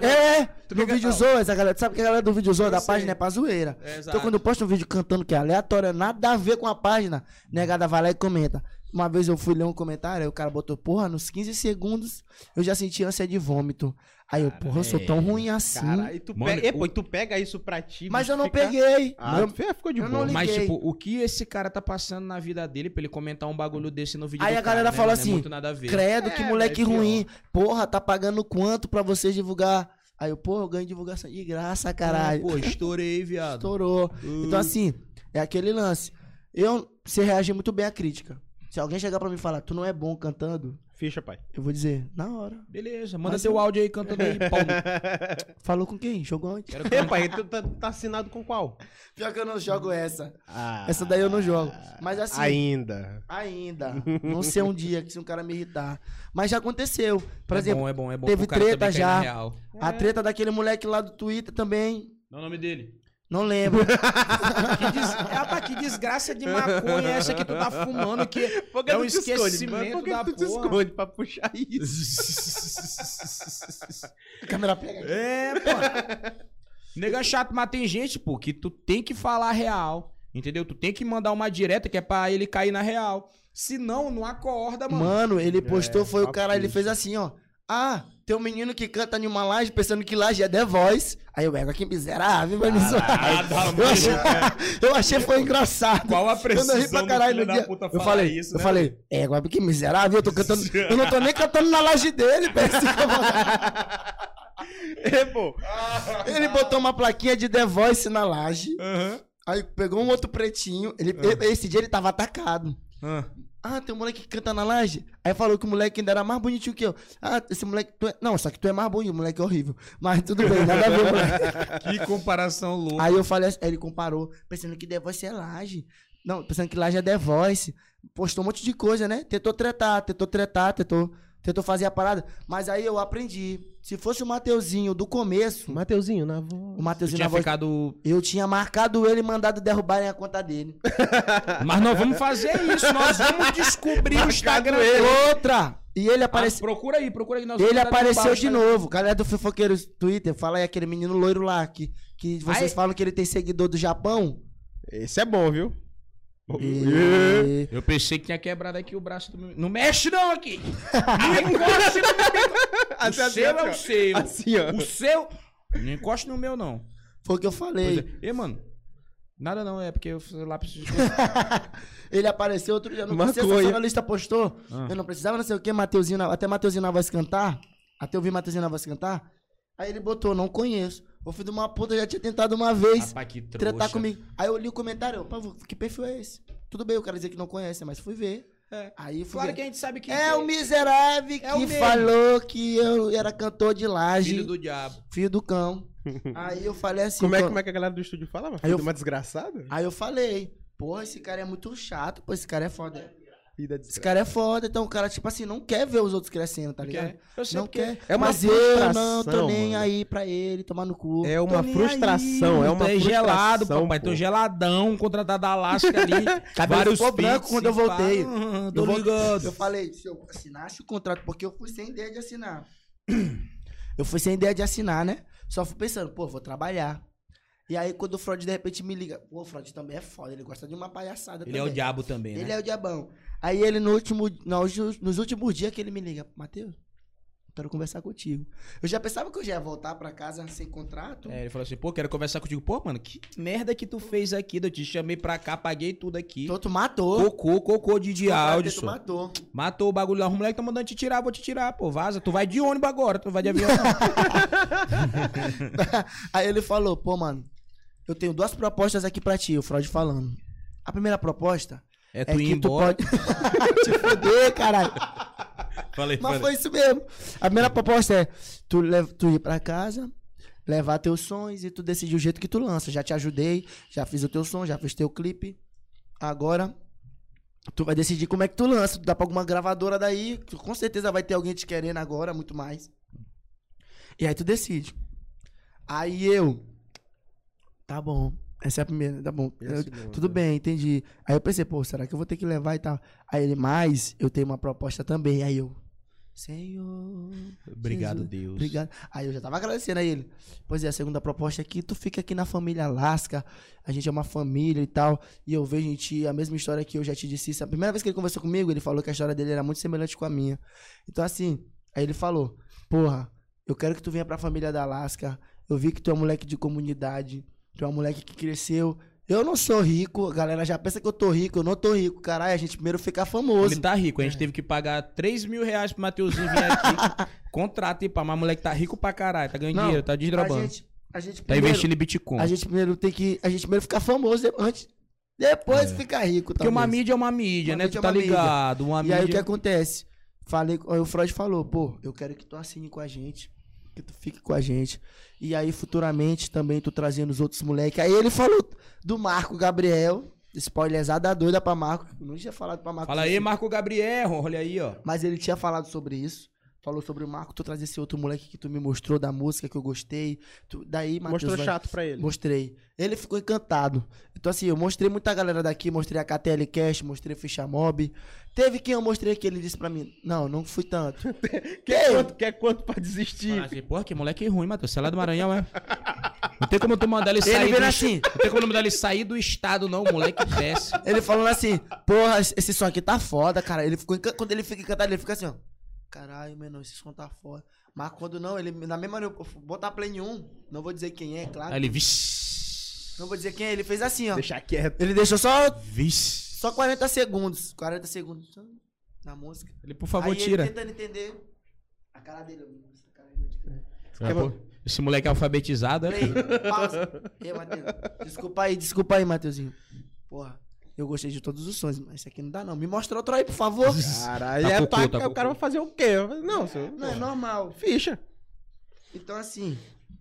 É, no
fica-
vídeo zoas, a galera, sabe que a galera do vídeo zoa da
sei.
página é pra zoeira.
É.
Então quando eu posto um vídeo cantando que é aleatório, nada a ver com a página, negada vai lá e comenta. Uma vez eu fui ler um comentário, aí o cara botou, porra, nos 15 segundos eu já senti ânsia de vômito. Aí eu, porra, eu sou tão ruim assim.
Cara, e tu,
Mano,
pega, e, pô, e tu pega isso pra ti.
mas eu não
fica-
peguei.
Ah,
Eu-
ficou de
eu
boa.
Mas, tipo, o que esse cara tá passando na vida dele pra ele comentar um bagulho desse no vídeo
Aí
do
a galera
cara, né,
fala assim,
É muito nada a ver.
Credo, que
É,
moleque
mas pior.
ruim. Porra, tá pagando quanto pra vocês divulgar? Aí eu, porra, eu ganho divulgação de graça, caralho.
Ah, pô, estourei, viado.
Estourou. Então, assim, é aquele lance. Eu sei reagir muito bem à crítica. Se alguém chegar pra mim e falar, tu não é bom cantando,
Ficha, pai.
eu vou dizer, na hora.
Beleza, manda
Mas
teu
eu-
áudio aí cantando aí,
Falou com quem? Jogou antes?
Quero
Ei, pai, tu tá, tá assinado com qual?
Pior que eu não jogo essa.
Ah,
Essa daí eu não jogo. Mas assim,
Ainda.
ainda. Não sei um dia que se um cara me irritar. Mas já aconteceu. Por
é
exemplo,
bom, é bom, é bom.
teve treta já. a treta daquele moleque lá do Twitter também.
Qual é o nome dele?
Não lembro.
Que, des... Rapaz, que desgraça de maconha é essa que tu tá fumando que
Por que
é um
tu esconde?
esquecimento
que
da
tu te
porra.
esconde pra puxar isso?
A câmera pega aqui.
É, pô. Nega chato, mas tem gente, pô, que tu tem que falar real. Entendeu? Tu tem que mandar uma direta que é pra ele cair na real. Senão, não acorda, mano.
Mano, ele postou, foi o cara, ele fez assim, ó. Ah, tem um menino que canta em uma laje pensando que laje é The Voice. Aí eu ego aqui miserável, vai me zoar. Eu achei, eu achei foi engraçado.
Qual a
Quando eu ri pra caralho no dia, eu falei,
isso,
eu
né,
falei, é, agora que miserável, eu tô cantando, eu não tô nem cantando na laje dele, pensa
É, pô.
Ele botou uma plaquinha de The Voice na laje,
Aham.
aí pegou um outro pretinho, ele, esse dia ele tava atacado.
Ah.
Ah, tem um moleque que canta na laje. Aí falou que o moleque ainda era mais bonitinho que eu. Ah, esse moleque. é- Não, só que tu é mais bonito, o moleque é horrível. Mas tudo bem, nada a ver, moleque.
Que comparação louca.
Aí eu falei assim, aí ele comparou, pensando que The Voice é laje. Não, pensando que laje é The Voice. Postou um monte de coisa, né? Tentou tretar, tentou tretar, tentou, tentou fazer a parada. Mas aí eu aprendi. Se fosse o Mateuzinho do começo,
Mateuzinho, na voz.
o Mateuzinho
tinha
na voz,
ficado.
eu tinha marcado ele e mandado derrubarem a conta dele.
Mas nós vamos fazer isso, nós vamos descobrir o Instagram
Outra! E ele
Ah,
apareceu.
procura aí, procura aí. nós
Ele apareceu de novo. Galera do Fofoqueiro Twitter, fala aí aquele menino loiro lá que, que vocês
Ai.
falam que ele tem seguidor do Japão.
Esse é bom, viu?
E...
Eu pensei que tinha quebrado aqui o braço do meu. Não mexe não aqui! Não encoste no meu!
Assim,
O
assim,
seu é
assim,
o
ó.
seu.
Assim, ó.
O seu. Não encoste no meu, não.
Foi o que eu
Pois
falei.
é. Ei, mano. Nada não, é porque eu fui lá preciso.
ele apareceu outro dia. Não
Maconha.
sei se a lista postou.
Ah.
Eu não precisava, não sei o que, Mateuzinho, até Mateuzinho na voz cantar. Até eu vi Mateuzinho na voz cantar. Aí ele botou, não conheço. O filho de uma puta já tinha tentado uma vez
Rapaz, que trouxa.
tretar comigo. Aí eu li o comentário, eu, "Pô, que perfil é esse? Tudo bem, eu quero dizer que não conhece, mas fui ver.
É.
Aí fui
Claro
ver.
que a gente sabe que.
É o miserável
É o
que
mesmo.
falou que eu era cantor de laje,
Filho
filho
do diabo.
do, cão. Aí eu falei assim.
Como é,
pô-
como é que a galera do estúdio falava?
Aí
Filho
eu-
de uma desgraçada?
Aí eu falei, porra, esse cara é muito chato, pô, esse cara é foda.
Vida
Esse
desgraçada.
cara é foda, então o cara, tipo assim, não quer ver os outros crescendo, tá ligado?
Quer? Eu sei
Não quer.
É uma
Mas eu não tô
frustração,
nem
mano.
aí pra ele tomar no cu.
É uma frustração,
aí,
é uma
tu
frustração.
gelado, papai. Tô
pô.
geladão, contratado da Alaska ali.
Cabelo
vários
ficou branco quando eu voltei. Eu,
Tô
vou-
ligado.
eu falei, se eu assinasse o contrato, porque eu fui sem ideia de assinar. Eu fui sem ideia de assinar, né? Só fui pensando, pô, vou trabalhar. E aí, quando o Freud de repente me liga, pô, o Freud também é foda, ele gosta de uma palhaçada
Ele
também.
é o diabo também, né?
Ele é o diabão. Aí ele, no último, nos, últimos dias que ele me liga, Matheus, quero conversar contigo. Eu já pensava que eu já ia voltar pra casa sem contrato.
É, ele falou assim, pô, quero conversar contigo. Pô, mano, que merda que tu fez aqui? Eu te chamei pra cá, paguei tudo aqui.
Então tu matou.
Cocô, cocô de, áudio,
tu matou.
Matou o bagulho lá. Os moleques tão mandando te tirar, vou te tirar, pô. Vaza. Tu vai de ônibus agora, tu não vai de avião. não.
Aí ele falou, pô, mano, eu tenho duas propostas aqui pra ti, o Freud falando. A primeira proposta
É
é
tu ir
que tu
embora.
pode. Te fuder, caralho.
Falei,
Mas
falei.
foi isso mesmo. A primeira proposta é tu, lev- tu ir pra casa, levar teus sons e tu decidir o jeito que tu lança. Já te ajudei, já fiz o teu som, já fiz teu clipe. Agora tu vai decidir como é que tu lança. Tu dá pra alguma gravadora daí, tu, com certeza vai ter alguém te querendo agora, muito mais. E aí tu decide. Aí eu. Tá bom. Essa é a primeira, tá bom. Eu-
segunda?
tudo bem, entendi. Aí eu pensei, pô, será que eu vou ter que levar e tal? Aí ele, mas eu tenho uma proposta também. Aí eu, Senhor.
Obrigado,
Jesus,
Deus.
Obrigado. Aí eu já tava agradecendo a ele. Pois é, a segunda proposta é que tu fica aqui na família Lasca. A gente é uma família e tal. E eu vejo em ti a mesma história que eu já te disse. A primeira vez que ele conversou comigo, ele falou que a história dele era muito semelhante com a minha. Então, assim, aí ele falou: Porra, eu quero que tu venha pra família da Lasca. Eu vi que tu é um moleque de comunidade. Tu é um moleque que cresceu. Eu não sou rico, a galera já pensa que eu tô rico, eu não tô rico, caralho, a gente primeiro fica famoso.
Ele tá rico, a
É.
gente teve que pagar 3 mil reais pro Mateuzinho vir aqui. Contrato e pá, mas moleque tá rico pra caralho, tá ganhando
Não,
dinheiro, tá
a
desdrobando.
gente, a gente
Tá
primeiro-
investindo em Bitcoin.
A gente primeiro tem que. A gente primeiro ficar famoso antes. Depois ficar rico,
É. Porque uma mídia é uma mídia,
Uma
né?
mídia
Tu
é
tá
uma mídia.
ligado? Uma
E
mídia.
aí o que acontece? Falei, o Freud falou, pô, eu quero que tu assine com a gente. Que tu fique com a gente. E aí, futuramente, também tu trazendo os outros moleques. Aí ele falou do Marco Gabriel. Spoilerzada doida pra Marco. Não tinha falado pra Marco.
Fala aí. Marco Gabriel, olha aí, ó.
Mas ele tinha falado sobre isso. Falou sobre o Marco, tu trazer esse outro moleque que tu me mostrou da música que eu gostei. Tu- daí, Matheus,
Mostrou
vai-
chato pra ele.
Mostrei. Ele ficou encantado. Então, assim, eu mostrei muita galera daqui, mostrei a KTL Cash, mostrei Ficha Mob. Teve quem eu mostrei que ele disse pra mim: Não, não fui tanto.
Quer quanto, quer quanto pra desistir?
Assim, porra, que moleque ruim, Matheus. Você é lá do Maranhão, é? Não tem como tu mandar ele
Ele
sair
vendo
do...
assim.
Não tem como mandar ele sair do estado, não. O moleque desce.
Ele falando assim: Porra, esse som aqui tá foda, cara. Ele ficou Quando ele fica encantado, ele fica assim, ó. Caralho, menor, esse som tá foda. Mas quando não, ele, na mesma hora, eu botar play em um, não vou dizer quem é, claro.
Aí ele, vixe.
Não vou dizer quem é, ele fez assim, ó.
Deixar quieto.
Ele deixou só,
Vixe.
só 40 segundos. 40 segundos na música.
Ele, por favor,
Aí
tira.
ele tentando entender a cara dele. Essa cara aí não te crê.
Ah, pô, Esse moleque é alfabetizado, é?
Play, pausa. Ei, Matheus. Desculpa aí, desculpa aí, Matheusinho. Porra, eu gostei de todos os sons, mas esse aqui não dá não. Me mostra outro aí, por favor.
Caralho,
Tá
é, tá-
tá
o cara vai fazer o quê? Eu falei, Não, seu,
Não, é normal.
ficha.
Então, assim,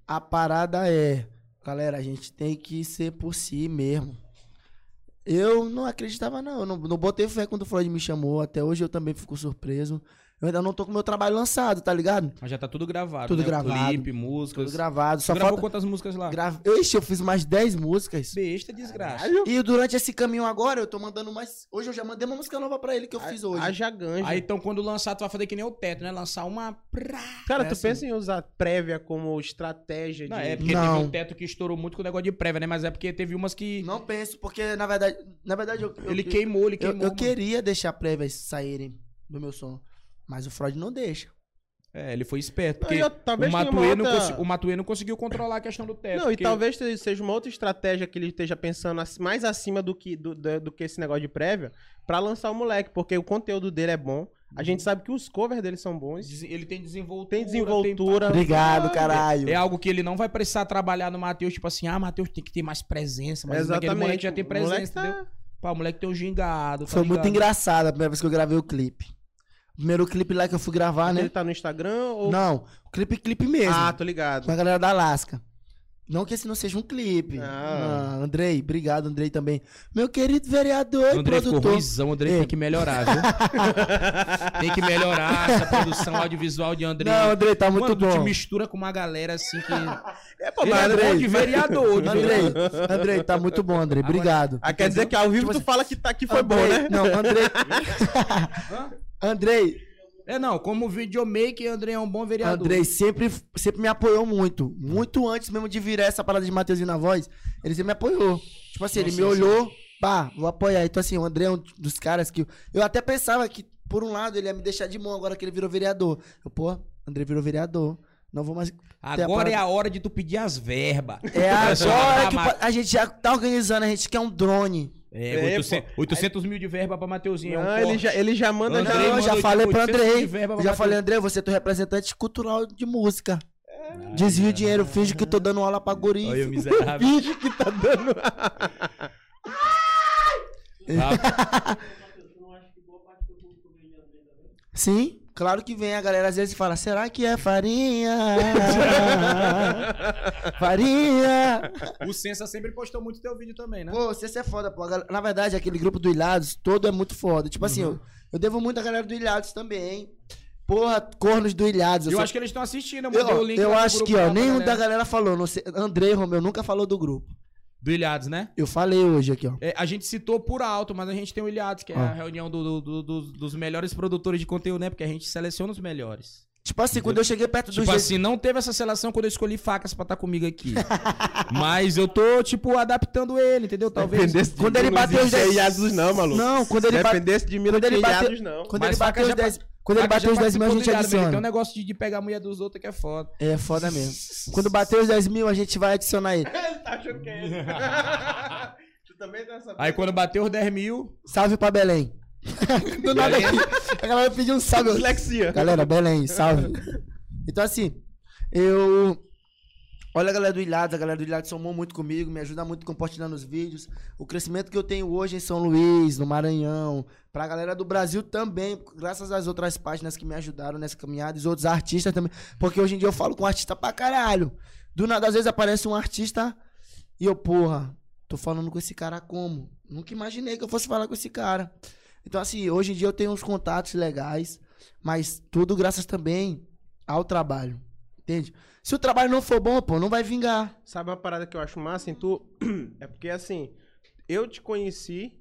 a parada é... Galera, a gente tem que ser por si mesmo. Eu não acreditava, não. Eu não, não botei fé quando o Freud me chamou. Até hoje eu também fico surpreso. Eu ainda não tô com meu trabalho lançado, tá ligado?
Mas já tá tudo gravado.
Tudo
né?
gravado.
Clipe, músicas.
Tudo gravado.
Tu
Só
gravou
falta.
quantas músicas lá?
Grava... Ixi, eu fiz mais 10 músicas.
Besta desgraça.
E durante esse caminho agora, eu tô mandando mais. Hoje eu já mandei uma música nova pra ele que eu fiz hoje.
Haja ganja.
Aí então quando lançar, tu vai fazer que nem o teto, né? Lançar uma.
Cara,
né,
tu
assim.
pensa em usar prévia como estratégia
Não,
de...
é porque
Não.
teve um teto que estourou muito com o negócio de prévia, né? Mas é porque teve umas que.
Não penso, porque na verdade. Na verdade, eu, eu-
ele
eu-
queimou, ele
Eu,
queimou.
eu
mano.
queria deixar prévias saírem do meu som. Mas o Freud não deixa.
É, ele foi esperto.
Não,
Porque
e eu- talvez
o, Matuê não
outra-
o Matuê não conseguiu controlar a questão do teto.
Não, e
porque-
talvez te- seja uma outra estratégia que ele esteja pensando mais acima do que, do, do- do que esse negócio de prévia pra lançar o moleque, porque o conteúdo dele é bom. A gente sabe que os covers dele são bons.
Ele tem desenvoltura.
Tem desenvoltura.
Obrigado, caralho.
É algo que ele não vai precisar trabalhar no Matheus, tipo assim, ah, Matheus tem que ter mais presença, mas aquele moleque já tem
O moleque
presença,
tá-
entendeu? Pá, o moleque tem um gingado. tá
Foi muito
ligado?
engraçado a primeira vez que eu gravei o clipe. Primeiro clipe lá que eu fui gravar,
Ele
né?
tá no Instagram ou.
Não, clipe, clipe mesmo.
Ah, tô ligado.
Com a galera da Alaska. Não que esse não seja um clipe.
Ah.
Ah, Andrei, obrigado, Andrei também. Meu querido vereador
O
e produtor.
ruizão, o André
É.
tem que melhorar, viu? tem que melhorar essa produção audiovisual de André.
Não, Andrei, tá muito
Mano, tu
bom.
te mistura com uma galera assim que.
É, pô,
Ele é
Andrei-
bom de vereador, de
Andrei,
vereador.
Andrei, tá muito bom, Andrei. Obrigado.
Ah, quer dizer que ao vivo tu fala que, tá, que foi bom,
Andrei-
né?
Não, Andrei. Andrei,
É, não, como videomaker, André é um bom vereador.
Andrei sempre, sempre me apoiou muito. Muito antes mesmo de virar essa parada de Mateuzinho na voz, ele sempre me apoiou. Tipo assim, ele me olhou, pá, vou apoiar. Então assim, o André é um dos caras que. eu- até pensava que, por um lado, ele ia me deixar de mão agora que ele virou vereador. Eu, pô, André virou vereador. Não vou mais.
Agora
a
é a hora de tu pedir as verbas.
É agora que a gente já tá organizando, a gente quer um drone.
É,
É,
800, 800 mil de verba pra Mateuzinho. é um
Não, ele
corte.
já, ele já manda.
Andrei
já-
Não, eu
mandou
já falei pro
800
Andrei. já falei, André, você é teu representante cultural de música. Desvio o dinheiro, finge que tô dando aula pra guri.
Olha o miserável.
Finge que tá dando.
Ah,
Eu não acho que boa parte do público vem de André também.
Sim, claro que vem. A galera às vezes fala, será que é farinha? farinha.
o Sensa sempre postou muito teu vídeo também, né?
Pô, você é foda, pô. Na verdade, aquele grupo do Ilhados todo é muito foda. Tipo assim,
Uhum.
eu, eu devo muito a galera do Ilhados também. Porra, cornos do Ilhados.
Eu,
sou-
acho que eles estão assistindo, eu
eu,
mandei o link
eu acho que, ó, nenhum da
galera.
galera falou. Não sei, Andrei Romeu nunca falou do grupo.
Do Ilhados, né?
Eu falei hoje aqui, ó.
É, a gente citou por alto, mas a gente tem o Ilhados, que é
Ah.
a reunião do- do- do- dos- dos melhores produtores de conteúdo, né? Porque a gente seleciona os melhores.
Tipo assim, quando eu cheguei perto do
Tipo assim, não teve essa seleção quando eu escolhi facas pra estar comigo aqui. Mas eu tô, tipo, adaptando ele, entendeu? Talvez.
Dependesse de
Quando ele bateu os
existia
10
Ilhados, não, maluco.
Não, quando ele, bate,
Dependesse de mim, não
quando ele bateu-
Ilhados, não.
quando
Mas
ele
faca
bateu os
já
10, quando ele
já
os 10 mil, a gente
velho. Tem um
adiciona.
negócio de, de pegar a mulher dos outros que é foda.
É foda mesmo. Quando bater os 10 mil, a gente vai adicionar ele.
Ele tá choqueando. tu também tá essa
Aí quando bateu os 10 mil,
Salve pra Belém. Do nada aqui. A galera pediu um salve.
Dislexia.
Galera, Belém, salve. Então, assim, eu. Olha a galera do Ilhados, a galera do Ilhados somou muito comigo, me ajuda muito compartilhando os vídeos. O crescimento que eu tenho hoje em São Luís, no Maranhão, pra galera do Brasil também, graças às outras páginas que me ajudaram nessa caminhada, e os outros artistas também. Porque hoje em dia eu falo com artista pra caralho. Do nada, às vezes aparece um artista e eu, porra, tô falando com esse cara como? Nunca imaginei que eu fosse falar com esse cara. Então, assim, hoje em dia eu tenho uns contatos legais, mas tudo graças também ao trabalho. Entende? Se o trabalho não for bom, pô, não vai vingar.
Sabe uma parada que eu acho massa em tu? É porque assim, eu te conheci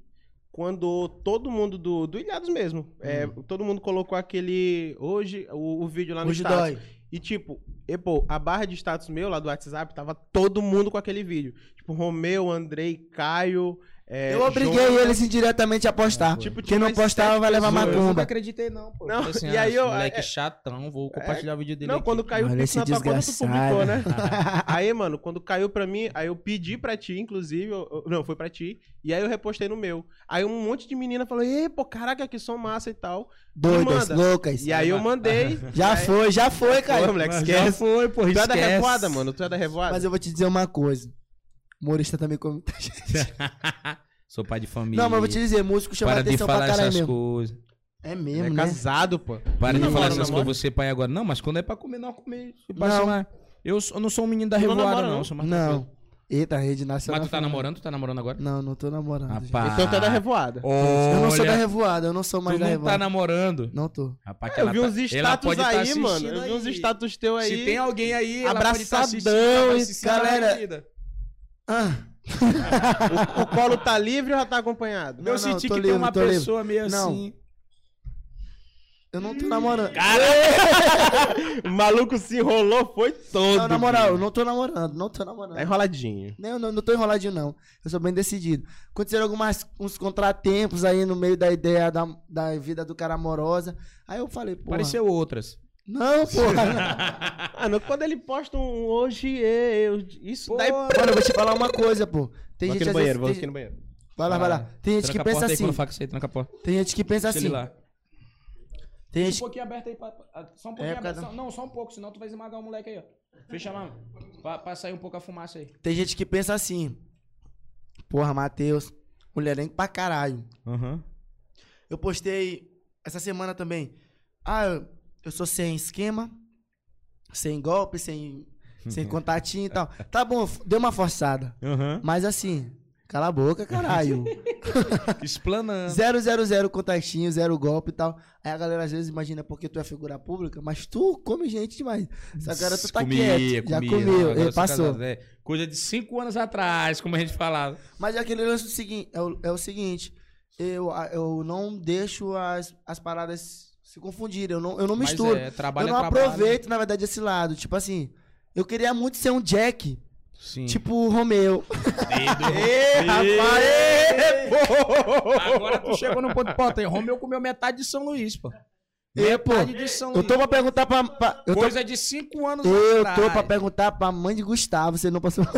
quando todo mundo do, do Ilhados mesmo. É, todo mundo colocou aquele. Hoje, o, o vídeo lá no
Hoje
status.
dói.
E tipo, e, pô, a barra de status meu lá do WhatsApp tava todo mundo com aquele vídeo. Tipo, Romeu, Andrei, Caio. É,
eu obriguei
Jonas.
eles indiretamente a postar.
Tipo,
Quem não
mais
postava
sete
vai levar
pessoas.
eu nunca
macumba.
acreditei, não, pô.
Não,
Falei assim,
e
ah,
aí
esse
eu-
moleque
é-
chatão, vou compartilhar o vídeo dele
Não,
aqui.
quando caiu
Olha
Pix
esse
na conta, tu publicou, né? aí, mano, quando caiu pra mim, aí eu pedi pra ti, inclusive, eu- eu- não, foi pra ti, e aí eu repostei no meu. Aí um monte de menina falou, ei, pô, caraca, que som massa e tal.
Doidas, loucas.
E aí eu mandei.
Já
aí,
foi, já foi,
Pô,
cara.
moleque,
Mas já
esquece.
foi, pô,
Tu é da
esquece.
revoada, mano, tu é da revoada.
Mas eu vou te dizer uma coisa. Humorista também come muita gente.
Sou pai de família.
Não, mas vou te dizer, músico chama
Para de
atenção pra
falar
caralho
essas
mesmo.
coisas.
É
é
mesmo, né?
casado, pô.
Para de falar essas coisas, você pai agora. Não, mas quando é pra comer, não comer. Se passa
Não.
Eu, sou- eu não sou um menino da
Tu não
revoada,
namora,
não.
não?
Sou mais
Não. Eita, rede nacional.
Mas tu tá namorando? Tu tá namorando agora?
Não, não tô namorando. gente.
Rapaz.
Então tu é da revoada.
Eu não sou da revoada, eu não sou mais
Tu
da
não
revoada.
tá namorando.
Não tô.
Rapaz, que
Eu
ela
vi
tá-
uns
ela
status
pode tá
aí,
assistindo
mano. Eu vi uns
aí.
status teus aí.
Se tem alguém aí, ela pode tá assistindo,
Abraçadão
ela vai se sentir
galera-. Ah,
O, o colo tá livre ou já tá acompanhado?
Não,
Eu senti que
livre,
tem uma
tô livre.
pessoa meio
Não.
assim.
eu não tô namorando.
O maluco se enrolou, foi todo.
Não, na moral, eu não tô namorando, não tô namorando.
Tá enroladinho.
Não, não, não tô enroladinho, não. Eu sou bem decidido. Aconteceram algumas uns contratempos aí no meio da ideia da, da vida do cara amorosa. Aí eu falei, pô.
Pareceu outras.
Não, porra.
Mano, quando ele posta um hoje eu. Isso
Pô,
daí.
Mano, eu vou te falar uma coisa, pô. Tem
Vou aqui
gente
no
às
banheiro,
vezes-
vou
tem-
aqui no banheiro.
Vai lá, vai lá. Tem gente que pensa assim. Tem gente que pensa
Deixa ele
assim.
lá.
Tem
Deixa um
gente
pouquinho aberto aí. Pra, pra- só um pouquinho
É,
aberto. só- não, só um pouco, senão tu vai esmagar o moleque aí, ó. Fecha a mão. Pra, pra sair um pouco a fumaça aí.
Tem gente que pensa assim. Porra, Matheus, mulherengo pra caralho.
Aham.
Eu postei essa semana também. Ah, eu, eu sou sem esquema, sem golpe, sem, sem contatinho e tal. Tá bom, deu uma forçada.
Aham.
Mas assim, cala a boca, caralho.
Explanando.
zero, zero, zero contatinho, zero golpe e tal. Aí a galera às vezes imagina porque tu é figura pública, mas tu come gente demais. Essa cara tu tá
Comia,
quieto. Já
comia.
comeu,
Agora
Ei,
eu sou
passou.
casado, é. Coisa de cinco anos atrás, como a gente falava.
Mas é aquele lance do seguinte, é o, é o seguinte, eu, eu não deixo as, as paradas se confundirem, eu não, eu não
Mas
misturo.
é, trabalho
eu não
é trabalho.
aproveito, na verdade, esse lado. Tipo assim, eu queria muito ser um Jack,
Sim.
tipo o Romeu.
Ê, rapaz! ê, pô!
Agora tu chegou no ponto. Pô, tem Romeu comeu metade de São Luís, pô.
Ê, pô,
Metade de São
eu tô pra perguntar pra... pra- eu tô,
Coisa de cinco anos
eu
atrás.
tô pra perguntar pra mãe de Gustavo, você não passou...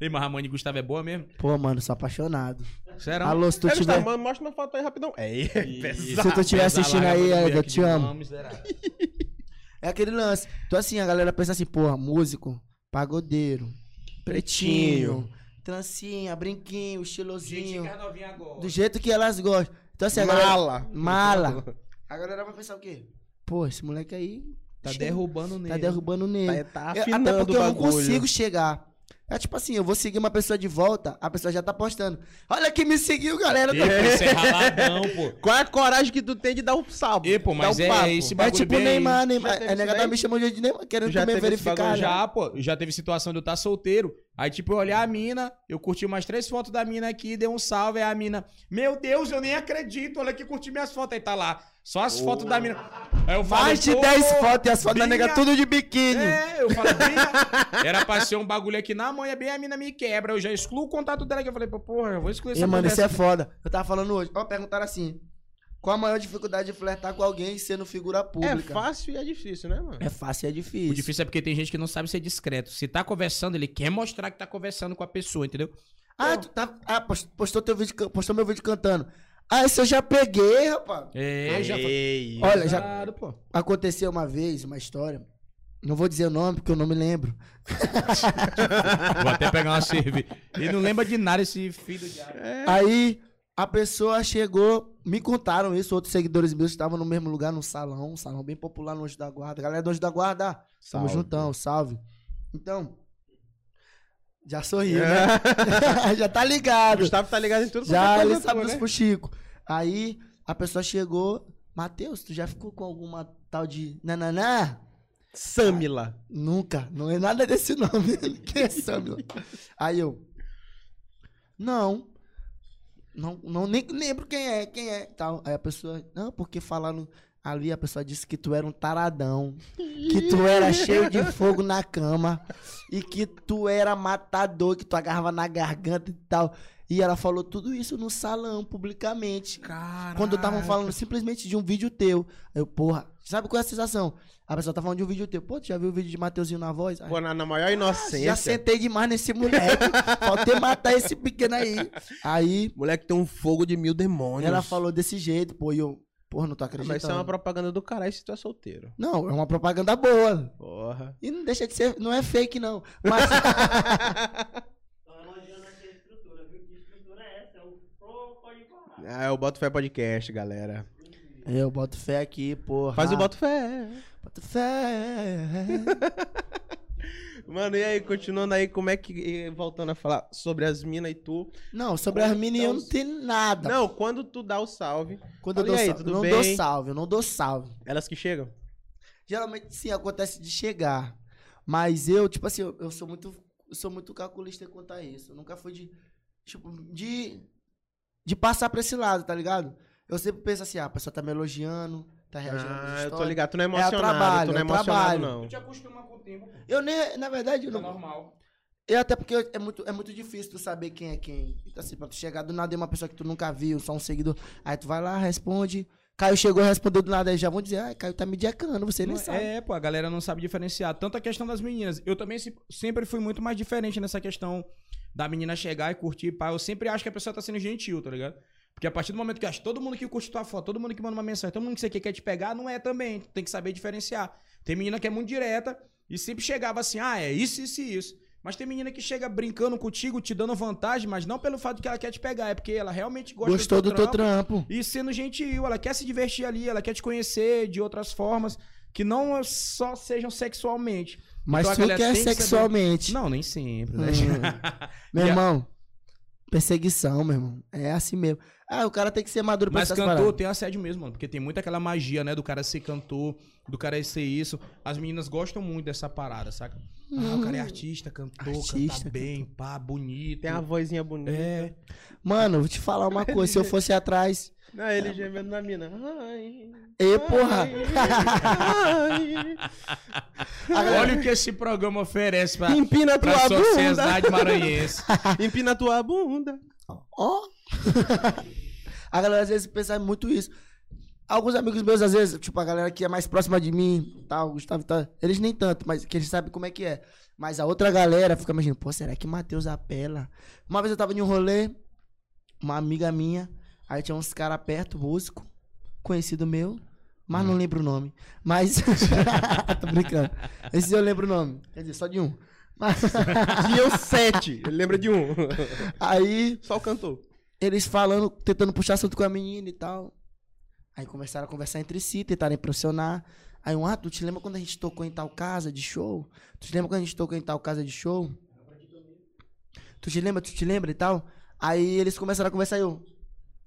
Ei, mas a mãe de Gustavo é boa mesmo?
Pô, mano, sou apaixonado.
Será?
Alô, se tu
Gustavo,
tiver...
mano, mostra uma foto aí rapidão. É, é pesado.
Se tu estiver assistindo aí, eu te amo. É aquele lance. Então, assim, a galera pensa assim, porra, músico, pagodeiro, pretinho, trancinha, brinquinho, estilosinho. Do jeito que elas gostam. Então, assim, a galera.
Mala.
Mala. A galera vai pensar o quê? Pô, esse moleque aí
Tá derrubando nele.
tá derrubando nele.
Tá, tá
Eu-
afinando
até porque
o
eu não consigo chegar. É tipo assim, eu vou seguir uma pessoa de volta, a pessoa já tá postando. Olha quem me seguiu, galera.
Pô, isso é raladão, pô.
Qual é a coragem que tu tem de dar um salve?
Ê, pô, mas
um
é
papo?
esse
É
bagulho
tipo
bem-
Neymar, Neymar.
Isso
negada me chamou de Neymar, querendo
Já
também verificar. né?
Já, pô, já teve situação de eu estar solteiro. Aí, tipo, eu olhar a mina, eu curti umas três fotos da mina aqui, dei um salve, aí a mina, meu Deus, eu nem acredito, olha aqui, curti minhas fotos. Aí tá lá, só as fotos da mina. Aí eu falo,
Mais de
pô,
10 fotos e as fotos da nega tudo de biquíni.
É, eu falo, bem, era pra ser um bagulho aqui na manhã, bem a mina me quebra. Eu já excluo o contato dela que eu falei, pô, porra, eu vou excluir
E,
essa
mano, isso é foda. Eu tava falando hoje. Ó, perguntaram assim: qual a maior dificuldade de flertar com alguém sendo figura
É
pública?
fácil e é difícil, né, mano?
É fácil e é difícil.
O difícil é porque tem gente que não sabe ser discreto. Se tá conversando, ele quer mostrar que tá conversando com a pessoa, entendeu?
Ah, tu tá. Ah, post- postou, teu vídeo, postou meu vídeo cantando. Ah, esse eu já peguei, rapaz.
É, já.
Ei.
Olha, já
Claro, pô.
aconteceu uma vez uma história. Não vou dizer o nome porque eu não me lembro.
Vou até pegar uma cerveja. Ele não lembra de nada esse filho do diabo.
Aí a pessoa chegou, me contaram isso, outros seguidores meus estavam no mesmo lugar, no salão, um salão bem popular no Anjo da Guarda. Galera do Anjo da Guarda, tamo
Salve.
juntão, salve. Então, já sorriu, né? já tá ligado.
Gustavo tá ligado em tudo
Já
qualquer
ele sabe
né?
fuxico. Aí a pessoa chegou, Matheus, tu já ficou com alguma tal de nananá?
Samila.
Nunca, não é nada desse nome. Quem é Samila? Aí eu, não, não, não nem lembro quem é, quem é. Tal. Aí a pessoa, não, porque falaram ali, a pessoa disse que tu era um taradão, que tu era cheio de fogo na cama e que tu era matador, que tu agarrava na garganta e tal. E ela falou tudo isso no salão, publicamente. Quando estavam falando simplesmente de um vídeo teu. Aí Eu, porra, sabe qual é a sensação? A pessoa tá falando de um vídeo teu. Pô, tu já viu o vídeo de Mateuzinho na voz? Aí,
Pô, na, na maior inocência.
já sentei demais nesse moleque. Faltei matar esse pequeno aí. Aí
Moleque tem um fogo de mil demônios.
ela falou desse jeito, pô, e eu, porra, não tô
Ah,
acreditando.
Mas isso é uma propaganda do caralho se tu é solteiro.
Não, é uma propaganda boa.
Porra.
E não deixa de ser, não é fake não. Mas
Tô elogiando aqui a estrutura, viu? Que estrutura é essa? É o Pro Pode Parar.
Ah, é o Boto Fé Podcast, galera.
eu boto fé aqui, porra.
Faz o Boto Fé.
Boto fé.
Mano, e aí, continuando aí, como é que. Voltando a falar sobre as minas e tu.
Não, sobre as meninas eu não tenho nada.
Não, quando tu dá o salve,
Quando eu
Fala,
dou
e aí,
salve,
tudo
eu não
bem?
dou salve, eu não dou salve.
elas que chegam.
Geralmente sim, acontece de chegar. Mas eu, tipo assim, eu, eu sou muito. Eu sou muito calculista quanto a isso. Eu nunca fui de. Tipo, de. De passar pra esse lado, tá ligado? Eu sempre penso assim, ah, a pessoa tá me elogiando, tá reagindo
Ah, eu tô ligado. Tu não é emocionado.
trabalho,
tu não é
é
emocionado,
trabalho.
não.
Tu te acostuma com o tempo, pô.
Eu nem, na verdade, eu
É
não,
normal.
Eu até porque é muito, é muito difícil tu saber quem é quem. Então, assim, pra tu chegar do nada em uma pessoa que tu nunca viu, só um seguidor. Aí tu vai lá, responde. Caio chegou, respondeu do nada, aí já vão dizer, ah, Caio tá me diacando, você nem
Não-
sabe.
É, pô, a galera não sabe diferenciar. Tanto a questão das meninas. Eu também se- sempre fui muito mais diferente nessa questão da menina chegar e curtir, pá. Eu sempre acho que a pessoa tá sendo gentil, tá ligado? Porque a partir do momento que acho todo mundo que curte tua foto, todo mundo que manda uma mensagem, todo mundo que você quer, te pegar, não é também. Tem que saber diferenciar. Tem menina que é muito direta e sempre chegava assim, ah, é isso, isso e isso. Mas tem menina que chega brincando contigo, te dando vantagem, mas não pelo fato que ela quer te pegar, é porque ela realmente gosta
Gostou do teu
trampo.
trampo.
E sendo gentil, ela quer se divertir ali, ela quer te conhecer de outras formas que não só sejam sexualmente.
Mas
Então
tu quer
que saber-
sexualmente.
Não, nem sempre, né?
Hum. Meu irmão, perseguição, meu irmão. É assim mesmo. Ah, o cara tem que ser maduro pra
Mas cantor
paradas.
tem assédio mesmo, mano. Porque tem muito aquela magia, né? Do cara ser cantor, do cara ser isso. As meninas gostam muito dessa parada, saca? Ah, o cara é artista, cantor,
Artista,
canta bem, pá, bonito.
Tem a vozinha bonita.
É.
Mano, vou te falar uma coisa. Se eu fosse atrás.
Não, ele gemendo na mina. Ai,
Ê, porra!
ai.
A galera-
Olha o que esse programa oferece pra,
Empina
pra
tua bunda.
sociedade maranhense.
Empina tua bunda.
Ó. a galera às vezes pensa muito isso. Alguns amigos meus, às vezes, tipo, a galera que é mais próxima de mim, tal, Gustavo, tal, eles nem tanto, mas que eles sabem como é que é. Mas a outra galera fica imaginando, pô, será que Matheus apela? Uma vez eu tava em um rolê, uma amiga minha, aí tinha uns caras perto, músico, conhecido meu, mas não lembro o nome. Mas. Tô brincando. Esse eu lembro o nome. Quer dizer, só de um. Mas-
Tinham sete. Ele lembra de um.
aí
Só o cantor.
eles falando, tentando puxar assunto com a menina e tal. Aí começaram a conversar entre si, tentaram impressionar. Aí um, ah, tu te lembra quando a gente tocou em tal casa de show? Tu te lembra quando a gente tocou em tal casa de show? Tu te lembra, tu te lembra e tal? Aí eles começaram a conversar e eu.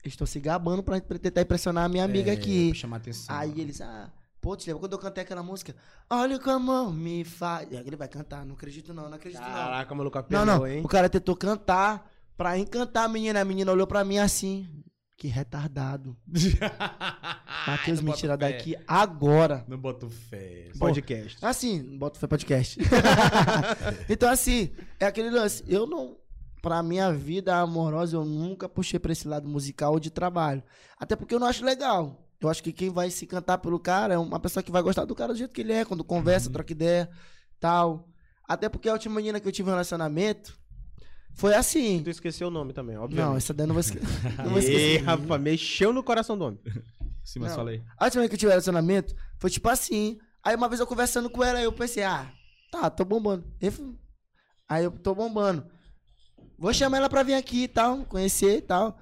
Estão se gabando pra, pra tentar impressionar a minha amiga
É,
aqui.
Pra chamar atenção.
Aí eles, ah, pô, te lembra quando eu cantei aquela música? Olha como me faz. E aí ele vai cantar, não acredito não, não acredito não.
Caraca, maluco
Não,
apelou,
não.
hein?
O cara tentou cantar pra encantar a menina. A menina olhou pra mim assim. Que retardado. Matheus,
Não
me
boto
tira
fé.
daqui agora.
Não boto fé.
Podcast.
Assim, bota foi podcast. então, assim, é aquele lance. Eu não. Pra minha vida amorosa, eu nunca puxei pra esse lado musical ou de trabalho. Até porque eu não acho legal. Eu acho que quem vai se cantar pelo cara é uma pessoa que vai gostar do cara do jeito que ele é, quando conversa,
Uhum.
troca ideia, tal. Até porque a última menina que eu tive um relacionamento foi assim.
Tu esqueceu o nome também,
Não,
obviamente.
essa daí eu não vou esquecer. Não vou
Ih,
esquecer.
rapaz, mexeu no coração do homem.
Sim, mas
Não.
falei.
A última vez que eu tive relacionamento foi tipo assim. Aí uma vez eu conversando com ela, eu pensei, ah, tá, tô bombando. Aí eu tô bombando. Vou chamar ela pra vir aqui e tal, conhecer e tal.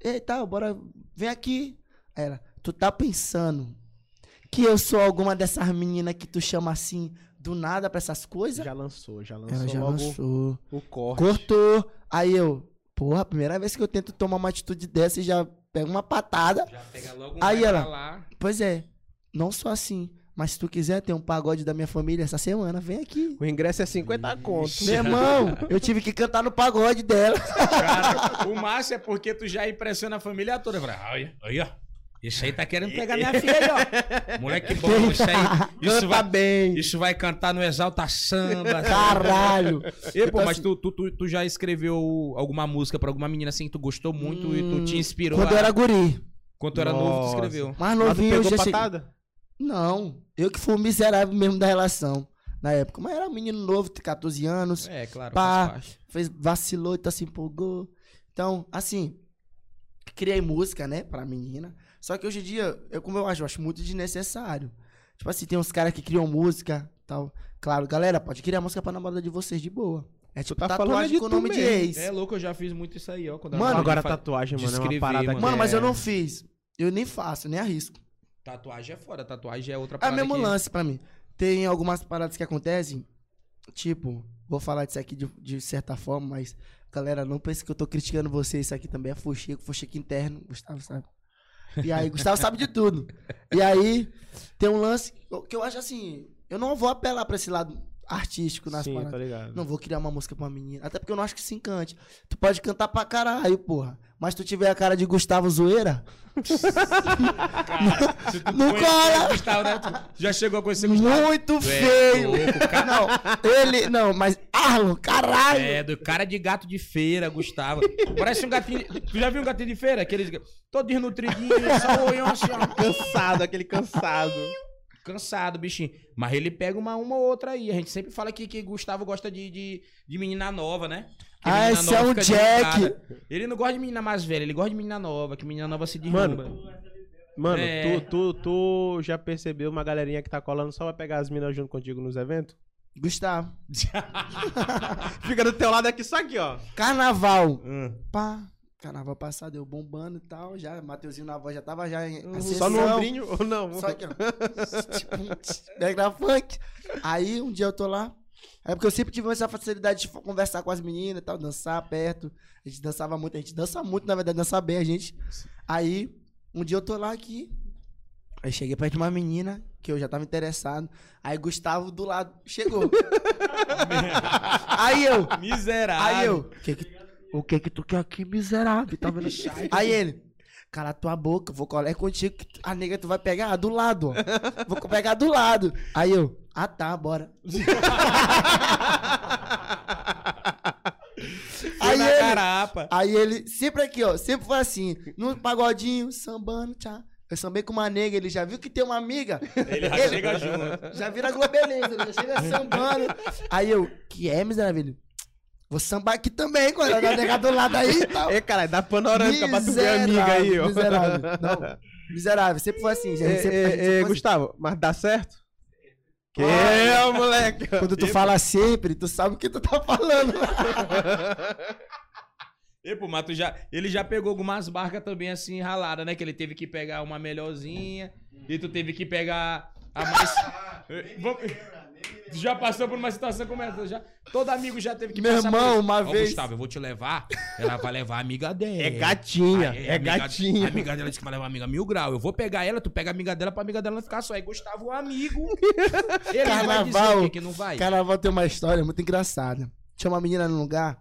E tal, bora, vem aqui. Aí ela, tu tá pensando que eu sou alguma dessas meninas que tu chama assim do nada pra essas coisas?
Já lançou, já lançou
ela já
logo
lançou.
o corte.
Cortou. Aí eu, porra, primeira vez que eu tento tomar uma atitude dessa e já pego uma patada.
Já pega logo
Aí
vai
ela-
pra lá.
Pois é, não só assim. Mas se tu quiser ter um pagode da minha família essa semana, vem aqui.
O ingresso é 50 conto.
Meu irmão, eu tive que cantar no pagode dela.
Cara, o Márcio é porque tu já impressiona a família toda. Fala, Olha, olha, esse aí tá querendo pegar minha filha aí, ó. Moleque bom, isso aí. Isso
Canta
vai,
bem.
isso vai cantar no Exalta Samba.
Caralho.
E, pô,
Tipo
mas
assim,
tu, tu, tu, tu já escreveu alguma música pra alguma menina assim que tu gostou muito e tu te inspirou?
Quando eu
a-
era guri.
Quando tu era novo, tu escreveu.
Mais
Mas tu
novinho, eu já cheguei-
patada?
Não, eu que fui o miserável mesmo da relação na época. Mas era um menino novo, de 14 anos.
É, claro,
Pá. fez vacilou e tá se empolgou. Então, assim, criei música, né, pra menina. Só que hoje em dia, eu, como eu acho, eu acho muito desnecessário. Tipo assim, tem uns caras que criam música tal. Claro, galera, pode criar música pra namorada de vocês de boa. É tipo
tá falando
tatuagem
de
com o nome de
mesmo.
ex.
É louco, eu já fiz muito isso aí, ó.
Mano,
Agora
de
tatuagem,
de
mano, é uma parada
mano.
Mano, mas
é-
eu não fiz. Eu nem faço, nem arrisco.
Tatuagem é foda, tatuagem é outra
É o
parada
mesmo
que-
lance pra mim. Tem algumas paradas que acontecem tipo, vou falar disso aqui de, de certa forma, mas galera, não pense que eu tô criticando você. Isso aqui também é fuxico, fuxico interno. Gustavo sabe. E aí, Gustavo sabe de tudo. E aí, tem um lance que eu acho assim, eu não vou apelar pra esse lado artístico nas
Sim,
paradas.
tá ligado.
Não vou criar uma música pra uma menina. Até porque eu não acho que se encante. Tu pode cantar pra caralho, porra. Mas tu tiver a cara de Gustavo Zoeira,
Cara, se tu
Não cola.
Gustavo, né? Tu já chegou a conhecer Gustavo?
muito
é
feio.
louco, cara.
Não, ele. Não, mas. Arlon, caralho.
É, do cara de gato de feira, Gustavo. Parece um gatinho. Tu já viu um gatinho de feira? Aqueles. Todo desnutridinho, só o olhão assim, ó.
Cansado, aquele cansado.
Cansado, bichinho. Mas ele pega uma, uma ou outra aí. A gente sempre fala que, que Gustavo gosta de, de, de menina nova, né? Que
Ah, esse é um
fica
Jack.
delicada. Ele não gosta de menina mais velha, ele gosta de menina nova, que menina nova se derruba.
Mano, Mano,
É.
tu, tu, tu já percebeu uma galerinha que tá colando só pra pegar as minas junto contigo nos eventos?
Gustavo.
Fica do teu lado aqui, só aqui, ó.
Carnaval.
Hum.
Pá. Carnaval passado eu bombando e tal. Já, Mateuzinho na voz já tava já em
Uhum. Só no ombrinho ou não?
Só que, ó. tipo, Mega funk. Aí um dia eu tô lá. É porque eu sempre tive essa facilidade de conversar com as meninas e tal, dançar perto. A gente dançava muito, a gente dança muito, na verdade, dança bem a gente. Aí, um dia eu tô lá aqui. Aí cheguei perto de uma menina que eu já tava interessado. Aí Gustavo do lado chegou. aí eu,
Miserável.
Aí eu, o que que, o que que tu quer aqui, miserável? Tá vendo? Aí ele, cala tua boca, vou colar contigo, que tu- a nega tu vai pegar do lado, ó. Vou pegar do lado. Aí eu, ah tá, bora. Aí ele,
carapa.
aí ele, sempre aqui, ó, sempre foi assim, no pagodinho, sambando, tchau. Eu sambei com uma nega, ele já viu que tem uma amiga.
Ele já chega junto.
Já vira globeleza, ele já chega sambando. Aí eu, que é, miserável? Vou sambar aqui também, quando a nega do lado aí e tal.
Ê, caralho, dá panorâmica pra tu ver amiga aí, ó.
Miserável. Não, miserável. Sempre foi assim, gente.
Ê,
Sempre, foi assim.
Gustavo, mas dá certo? Que é, moleque?
Quando tu fala sempre, tu sabe o que tu tá falando.
E, pô, mas tu já, ele já pegou algumas barcas também assim ralada, né? Que ele teve que pegar uma melhorzinha e tu teve que pegar a mais. Já passou por uma situação como essa? Já... Todo amigo já teve que
Meu
passar
irmão,
por...
uma
Ó,
vez-
Gustavo, eu vou te levar. Ela vai levar a amiga dela.
É gatinha,
Aí,
é
amiga-
gatinha.
A amiga dela disse que vai levar a amiga mil grau. Eu vou pegar ela, tu pega a amiga dela pra amiga dela não ficar só. Aí Gustavo, o amigo. Ele vai dizer
Carnaval.
quê? que não vai.
Carnaval tem uma história muito engraçada. Tinha uma menina num lugar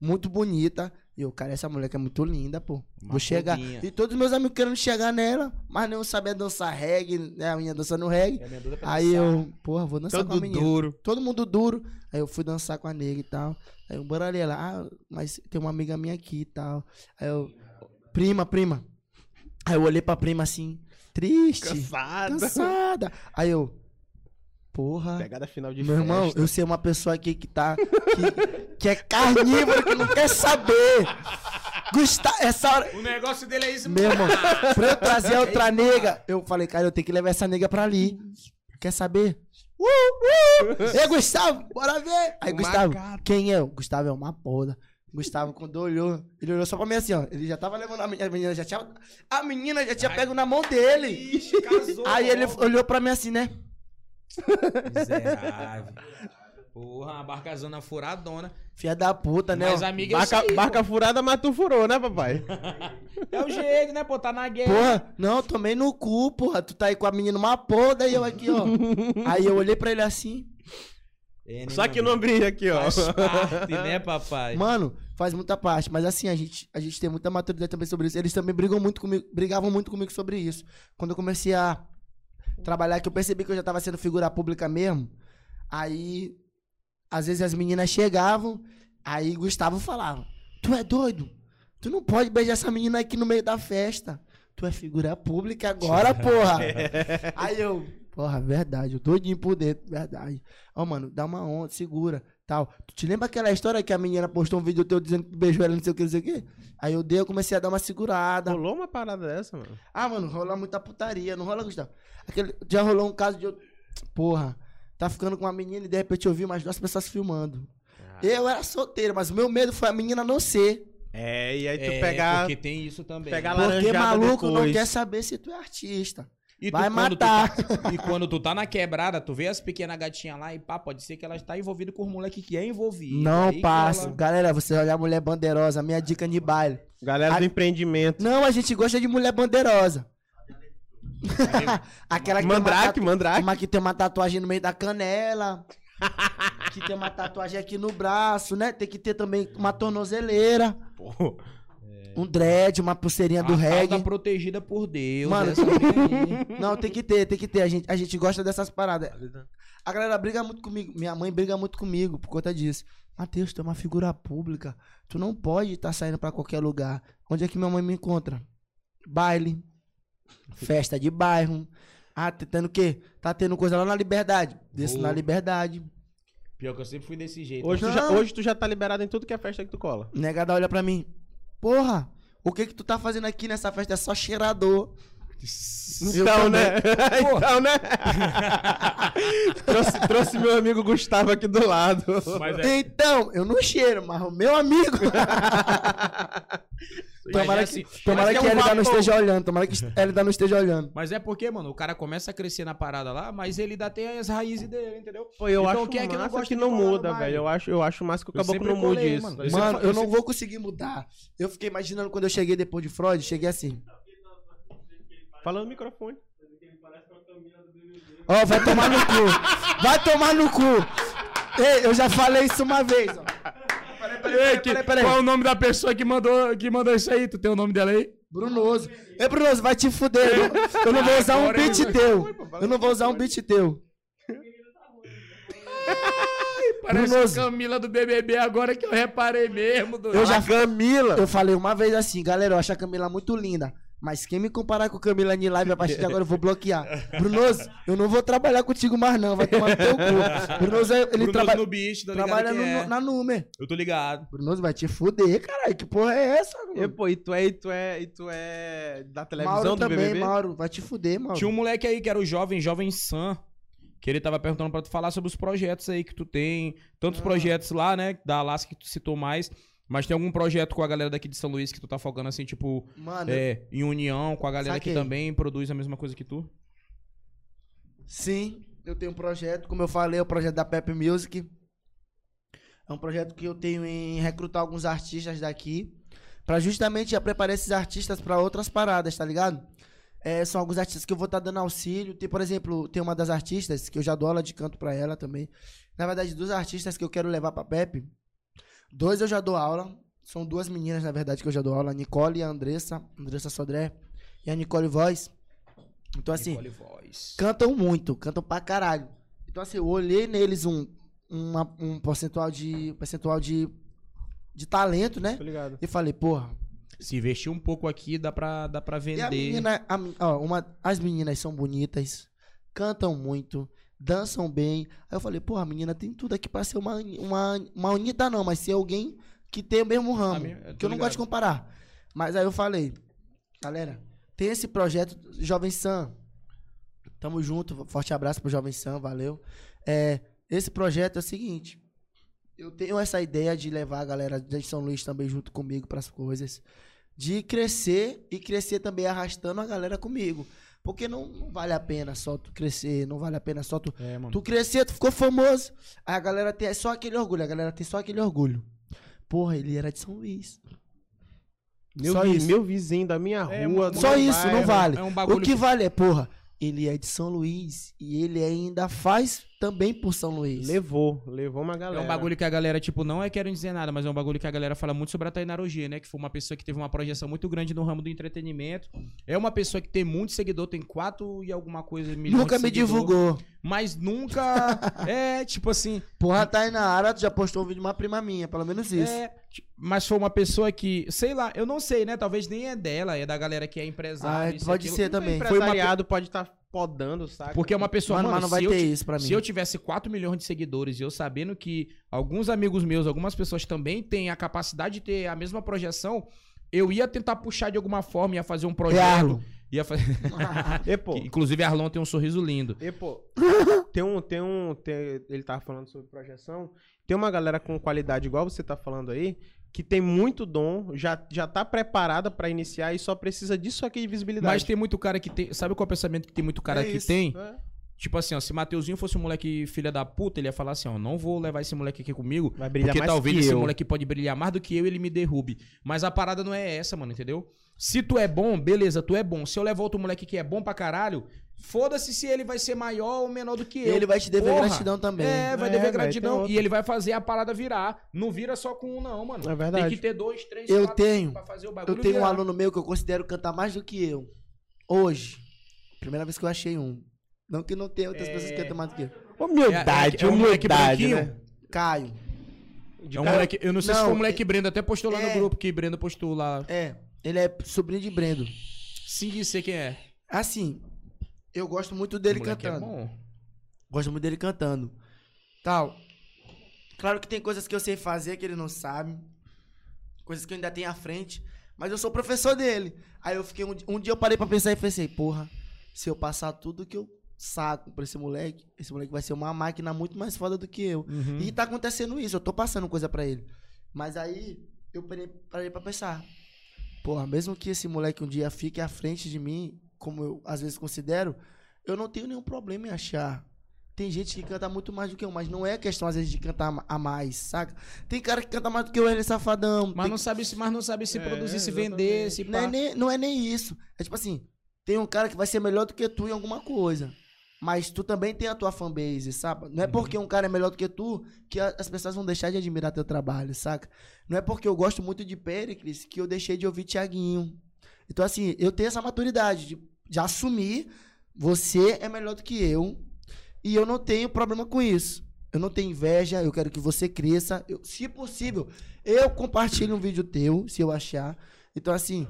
muito bonita. E eu, cara, essa mulher que é muito linda, pô.
Uma
Vou chegar. E todos os meus amigos querendo chegar nela, mas nenhum sabia dançar reggae, né? A minha dançando reggae.
É minha pra
Aí
dançar.
eu, porra, vou dançar com a
Todo
menina.
duro.
Todo mundo duro. Aí eu fui dançar com a nega e tal. Aí eu, bora ali, ela, ah, mas tem uma amiga minha aqui e tal. Aí eu, prima, prima. Aí eu olhei pra prima assim, triste,
Cansada.
cansada. Aí eu, porra.
Pegada final de
Meu irmão,
festa.
eu sei uma pessoa aqui que tá. Que, que é carnívoro, que não quer saber. Gustavo, essa hora.
O negócio dele é isso,
Meu irmão, pra eu trazer outra nega, eu falei, cara, eu tenho que levar essa nega pra ali. Quer saber? Uh, uh! Ei, Gustavo, bora ver! Aí, Gustavo, quem é? O Gustavo é uma porra. Gustavo, quando olhou, ele olhou só pra mim assim, ó. Ele já tava levando a menina, a menina já tinha. A menina já tinha pego na mão dele.
Ixi, casou.
Aí ele olhou pra mim assim, né?
Miserável. Porra, uma barcazona furadona.
Filha da puta, né?
Mas amiga
Barca,
aí,
barca furada, mas tu furou, né, papai?
É o jeito, né, pô? Tá na guerra.
Porra, não, tomei no cu, porra. Tu tá aí com a menina uma porra, e eu aqui, ó. aí eu olhei pra ele assim.
É, né,
Só que no ombrinho aqui, ó.
Faz parte, né, papai?
Mano, faz muita parte. Mas assim, a gente, a gente tem muita maturidade também sobre isso. Eles também brigam muito comigo, brigavam muito comigo sobre isso. Quando eu comecei a trabalhar, que eu percebi que eu já tava sendo figura pública mesmo. Aí, às vezes as meninas chegavam, aí Gustavo falava: Tu é doido? Tu não pode beijar essa menina aqui no meio da festa. Tu é figura pública agora, porra. Aí eu, porra, verdade, eu doidinho por dentro, verdade. Ó, mano, dá uma onda, segura, tal. Tu te lembra aquela história que a menina postou um vídeo teu dizendo que tu beijou ela, não sei o que, não sei o que? Aí eu dei, eu comecei a dar uma segurada.
Rolou uma parada dessa, mano.
Ah, mano, rola muita putaria, não rola, Gustavo? Aquele, já rolou um caso de eu, porra, tá ficando com uma menina e de repente eu vi mais duas pessoas filmando. Eu era solteiro, mas o meu medo foi a menina não ser.
É, e aí tu
É,
pegar.
Porque tem isso também.
pegar
Porque maluco não
depois.
quer saber se tu é artista.
E tu,
Vai
quando tu
matar.
tá- e quando tu tá na quebrada, tu vê as pequenas gatinhas lá e pá, pode ser que elas tá envolvidas com os moleques que é envolvido.
Não passa.
ela-
Galera, você olhar mulher bandeirosa, minha dica de baile.
Galera do
A-
empreendimento.
Não, a gente gosta de mulher bandeirosa. Aquela que
Mandrake,
tem uma, tatu-
mandrake.
uma que tem uma tatuagem no meio da canela. que tem uma tatuagem aqui no braço, né? Tem que ter também uma tornozeleira,
Pô,
um dread, uma pulseirinha
a
do reggae.
da protegida por Deus.
Mano. Não, tem que ter, tem que ter. A gente, a gente gosta dessas paradas. A galera briga muito comigo. Minha mãe briga muito comigo por conta disso. Matheus, tu é uma figura pública. Tu não pode estar saindo pra qualquer lugar. Onde é que minha mãe me encontra? Baile. Festa de bairro. Ah, tá tendo o quê? Tá tendo coisa lá na Liberdade. Desço
Boa.
na Liberdade.
Pior que eu sempre fui desse jeito.
hoje, tu já, hoje tu já tá liberado em tudo que é festa que tu cola.
Negada olha pra mim. Porra, o que que tu tá fazendo aqui nessa festa? É só cheirador.
Então, né? então, né? trouxe, trouxe meu amigo Gustavo aqui do lado.
Mas é,
Então, eu não cheiro, mas o meu amigo. Tomara
é
que,
assim-
tomara
mas
que
é um
ele não esteja olhando. Tomara que ele não esteja olhando.
Mas é porque, mano, o cara começa a crescer na parada lá, mas ele ainda tem as raízes dele, entendeu?
Pô, eu
Então,
acho
quem é que não gosta
que não muda, velho. Eu acho, eu acho massa que o caboclo não mude isso.
mano. Eu
Mano, eu
eu
não
sempre-
vou conseguir mudar. Eu fiquei imaginando quando eu cheguei depois de Freud, cheguei assim.
Fala no microfone.
Ó, vai tomar no cu. Vai tomar no cu. Ei, eu já falei isso uma vez, ó. Peraí, peraí,
Ei,
peraí, peraí, peraí.
Qual é o nome da pessoa que mandou, que mandou isso aí? Tu tem o nome dela aí?
Brunoso. Ei, Brunoso, vai te fuder. Eu não, eu não vou usar um beat teu. Eu não vou usar um beat teu.
Parece
Brunoso.
a Camila do BBB agora que eu reparei mesmo. Do...
Eu já
Camila.
Eu falei uma vez assim, galera, eu acho a Camila muito linda. Mas quem me comparar com Camila em live a partir de agora eu vou bloquear. Brunoso, eu não vou trabalhar contigo mais não, vai tomar no teu cu. Brunoso, ele
Brunoso
traba-
no bicho, tá
trabalha
que
no-
é.
na Númer.
Eu tô ligado.
Brunoso vai te fuder, caralho. Que porra é essa?
E,
mano?
pô, e tu é, e tu é, e tu é da televisão
Mauro
do
também,
BBB?
Mauro. Vai te fuder, Mauro.
Tinha um moleque aí que era o jovem, jovem Sam, que ele tava perguntando pra tu falar sobre os projetos aí que tu tem. Tantos
Ah.
projetos lá, né? Da Alaska que tu citou mais. Mas tem algum projeto com a galera daqui de São Luís que tu tá focando assim, tipo,
Mano,
é, em união com a galera
Saquei.
que também produz a mesma coisa que tu?
sim, eu tenho um projeto, como eu falei, é o projeto da Pep Music. É um projeto que eu tenho em recrutar alguns artistas daqui. Pra justamente já preparar esses artistas pra outras paradas, tá ligado? É, são alguns artistas que eu vou estar dando auxílio. Tem, por exemplo, tem uma das artistas que eu já dou aula de canto pra ela também. Na verdade, dos artistas que eu quero levar pra Pepe, dois eu já dou aula. São duas meninas, na verdade, que eu já dou aula. A Nicole e a Andressa. Andressa Sodré e a Nicole Voz. Então, assim,
Nicole Voz.
cantam muito, cantam pra caralho. Então, assim, eu olhei neles um, uma- um percentual de. percentual de. de talento, né?
Tô ligado.
E falei, porra.
Se investir um pouco aqui, dá pra, dá pra vender.
E a menina. a ó, uma, as meninas são bonitas, cantam muito, dançam bem. Aí eu falei, porra, a menina tem tudo aqui pra ser uma, uma, uma Anitta, não, mas ser alguém que tem o mesmo ramo.
minha- eu
que eu não
ligado.
gosto de comparar. Mas aí eu falei, galera, tem esse projeto Jovem Sam. Tamo junto, forte abraço pro Jovem Sam, valeu. É, esse projeto é o seguinte. Eu tenho essa ideia de levar a galera de São Luís também junto comigo pras coisas. De crescer e crescer também arrastando a galera comigo. Porque não, não vale a pena só tu crescer, não vale a pena só tu.
É, mano.
Tu crescer, tu ficou famoso. Aí a galera tem só aquele orgulho, a galera tem só aquele orgulho. Porra, ele era de São Luís.
Meu,
Só
vi-
isso.
meu vizinho da minha
É,
rua.
Só isso, não
bairro.
vale.
é um
o que
que-
vale é, porra, ele é de São Luís e ele ainda faz também por São Luís.
Levou, levou uma
É
galera.
um bagulho que a galera, tipo, não é querendo dizer nada, mas é um bagulho que a galera fala muito sobre a Tainara G, né? Que foi uma pessoa que teve uma projeção muito grande no ramo do entretenimento. É uma pessoa que tem muito seguidor, tem quatro e alguma coisa milhões
Nunca
de
me
seguidor,
divulgou.
Mas nunca. é, tipo assim.
Porra, Tainara, tu já postou um vídeo de uma prima minha, pelo menos isso.
É, mas foi uma pessoa que, sei lá, eu não sei, né? Talvez nem é dela, é da galera que é empresária.
Ah, pode
aquilo.
ser também.
Foi uma
pode estar podando, saca?
Porque é uma pessoa,
Mano,
mano,
mas não vai
se eu
ter
ti-
isso pra mim.
Se eu tivesse 4 milhões de seguidores e eu sabendo que alguns amigos meus, algumas pessoas também têm a capacidade de ter a mesma projeção, eu ia tentar puxar de alguma forma, ia fazer um projeto. Ia fazer.
E, pô,
Que, inclusive, Arlon tem um sorriso lindo.
e, pô, tem um, tem um, tem- ele tava falando sobre projeção, tem uma galera com qualidade igual você tá falando aí, que tem muito dom, já, já tá preparada pra iniciar e só precisa disso aqui de visibilidade.
Mas tem muito cara que tem. Sabe qual é o pensamento que tem muito cara
É
que
isso.
tem?
É.
Tipo assim, ó, se Mateuzinho fosse um moleque filha da puta, ele ia falar assim, ó, não vou levar esse moleque aqui comigo,
Vai brilhar
porque
mais
talvez
que
esse
eu.
moleque pode brilhar mais do que eu e ele me derrube. Mas a parada não é essa, mano, entendeu? Se tu é bom, beleza, tu é bom. Se eu levar outro moleque que é bom pra caralho, foda-se se ele vai ser maior ou menor do que eu.
Ele vai te dever
Porra.
gratidão também.
É, vai
É,
dever gratidão. E ele vai fazer a parada virar. Não vira só com um, não, mano.
É verdade.
Tem que ter dois, três,
Eu
quatro,
tenho.
pra fazer o bagulho
Eu tenho um
virar.
aluno meu que eu considero cantar mais do que eu. Hoje. Primeira vez que eu achei um. Não que não tenha outras
É.
pessoas que cantam mais do que eu.
Humildade,
É- é- é um moleque
humildade, né?
Caio.
De
É um moleque, eu não sei se
Não,
foi o moleque Brenda, até postou lá no
é.
grupo, que Brenda postou lá.
É. Ele é sobrinho de Brendo.
Sim, sei quem é.
Assim, eu gosto muito dele
moleque
cantando.
É bom.
Gosto muito dele cantando. Tal. Claro que tem coisas que eu sei fazer que ele não sabe. Coisas que eu ainda tenho à frente. Mas eu sou professor dele. Aí eu fiquei. Um, um dia eu parei pra pensar e pensei, porra, se eu passar tudo que eu saco pra esse moleque, esse moleque vai ser uma máquina muito mais foda do que eu.
Uhum.
E tá acontecendo isso, eu tô passando coisa pra ele. Mas aí eu parei, parei pra pensar. Porra, mesmo que esse moleque um dia fique à frente de mim, como eu às vezes considero, eu não tenho nenhum problema em achar. Tem gente que canta muito mais do que eu, mas não é questão às vezes de cantar a mais, saca? Tem cara que canta mais do que eu, ele é safadão.
Mas
Tem
não sabe se, mas não sabe se
É,
produzir, se
exatamente.
vender, se
não é, nem, não é nem isso. É tipo assim, tem um cara que vai ser melhor do que tu em alguma coisa. Mas tu também tem a tua fanbase, sabe? Não é
Uhum.
porque um cara é melhor do que tu que as pessoas vão deixar de admirar teu trabalho, saca? Não é porque eu gosto muito de Pericles que eu deixei de ouvir Tiaguinho. Então, assim, eu tenho essa maturidade de, de assumir você é melhor do que eu e eu não tenho problema com isso. Eu não tenho inveja, eu quero que você cresça. Eu- se possível, eu compartilho um vídeo teu, se eu achar. Então, assim,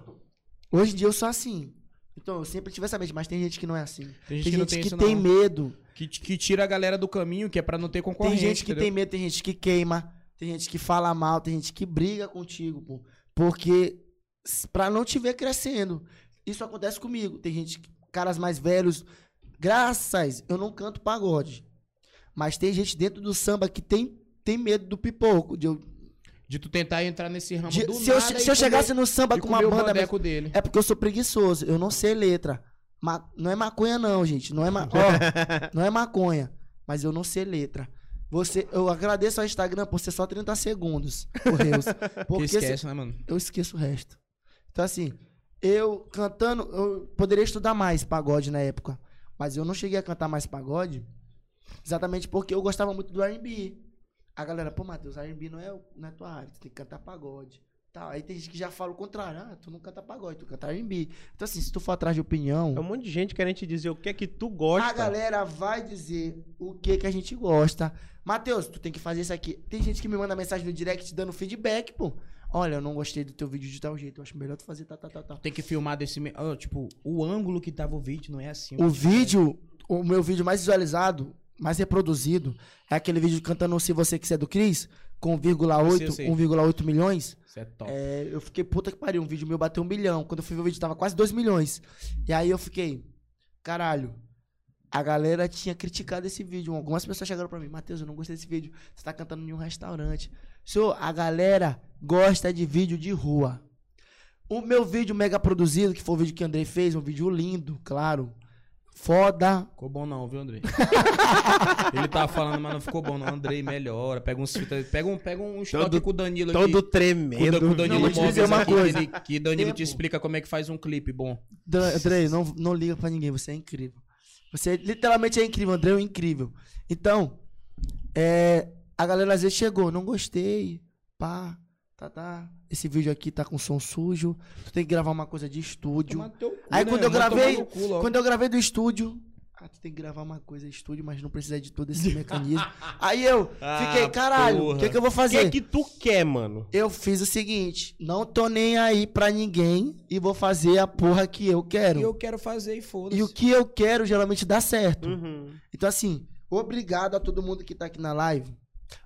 hoje em dia eu sou assim. Então, eu sempre tive essa mente, mas tem gente que não é assim.
Tem gente
Tem
que
gente
tem
que tem medo.
Que, que tira a galera do caminho, que é pra não ter
Tem
concorrente.
gente que
entendeu?
tem medo, tem gente que queima, tem gente que fala mal, tem gente que briga contigo, pô. Porque pra não te ver crescendo. Isso acontece comigo. Tem gente, caras mais velhos. Graças, eu não canto pagode. Mas tem gente dentro do samba que tem, tem medo do pipoco. De eu,
De tu tentar entrar nesse ramo
de-
do
se eu,
nada
che-
e
se eu
comer-
chegasse no samba com uma banda.
bandeco dele.
É porque eu sou preguiçoso, eu não sei letra. Ma- não é maconha, não, gente. Não é, ma- ó, não é maconha. Mas eu não sei letra. Você, eu agradeço ao Instagram por ser só 30 segundos. Por Deus.
Que
Porque se-
esquece, né, mano?
eu esqueço o resto. Então, assim, eu cantando, eu poderia estudar mais pagode na época. Mas eu não cheguei a cantar mais pagode exatamente porque eu gostava muito do RB. A galera, pô, Matheus, RB não é, não é tua área, tu tem que cantar pagode. Tá, aí tem gente que já fala o contrário, ah, tu não canta pagode, tu canta R&B. Então assim, se tu for atrás de opinião,
É um monte de gente querendo te dizer o que é que tu gosta.
a galera vai dizer o que que a gente gosta. Matheus, tu tem que fazer isso aqui. Tem gente que me manda mensagem no direct dando feedback, pô. Olha, eu não gostei do teu vídeo de tal jeito, eu acho melhor tu fazer tal, tal, tal, tal.
Tem que filmar desse. ah, tipo, o ângulo que tava o vídeo não é assim.
O vídeo, o meu vídeo mais visualizado, mais reproduzido, é aquele vídeo cantando Se Você Quiser do Cris, com 1,8
Sei, sei.
1,8 milhões.
Isso é top.
É, eu fiquei, puta que pariu, um vídeo meu bateu um milhão. Quando eu fui ver o vídeo, tava quase 2 milhões. E aí eu fiquei, caralho, a galera tinha criticado esse vídeo. Algumas pessoas chegaram pra mim, Matheus, eu não gostei desse vídeo. Você tá cantando em um restaurante. Senhor, a galera gosta de vídeo de rua. O meu vídeo mega produzido, que foi o vídeo que o Andrei fez, um vídeo lindo, claro. Foda.
Ficou bom não, viu, Andrei? Ele tava falando, mas não ficou bom não. Andrei, melhora. Pega uns fita, pega um, pega um estoque
Todo-
com o Danilo
Todo
aqui. Com o Dan-
tremendo.
com o Danilo
Não, vou te dizer uma
aqui,
coisa.
Que, ele- que Danilo te
Tempo.
explica como é que faz um clipe bom.
Andrei, não, não liga pra ninguém, você é incrível. Você literalmente é incrível, Andrei é incrível. Então, é, a galera às vezes chegou, não gostei, pá, tá, tá. Esse vídeo aqui tá com som sujo, tu tem que gravar uma coisa de estúdio.
Cu,
Aí
né?
quando eu
tomar
gravei-
cu.
Quando eu gravei do estúdio, ah, tu tem que gravar uma coisa estúdio, mas não precisa de todo esse mecanismo. Aí eu fiquei,
Ah,
caralho, o que que eu vou
O que
fazer?
é que tu quer, mano?
Eu fiz o seguinte, não tô nem aí pra ninguém e vou fazer a porra que eu quero.
E eu quero fazer e foda-se.
E o que eu quero geralmente dá certo.
Uhum.
Então, assim, obrigado a todo mundo que tá aqui na live.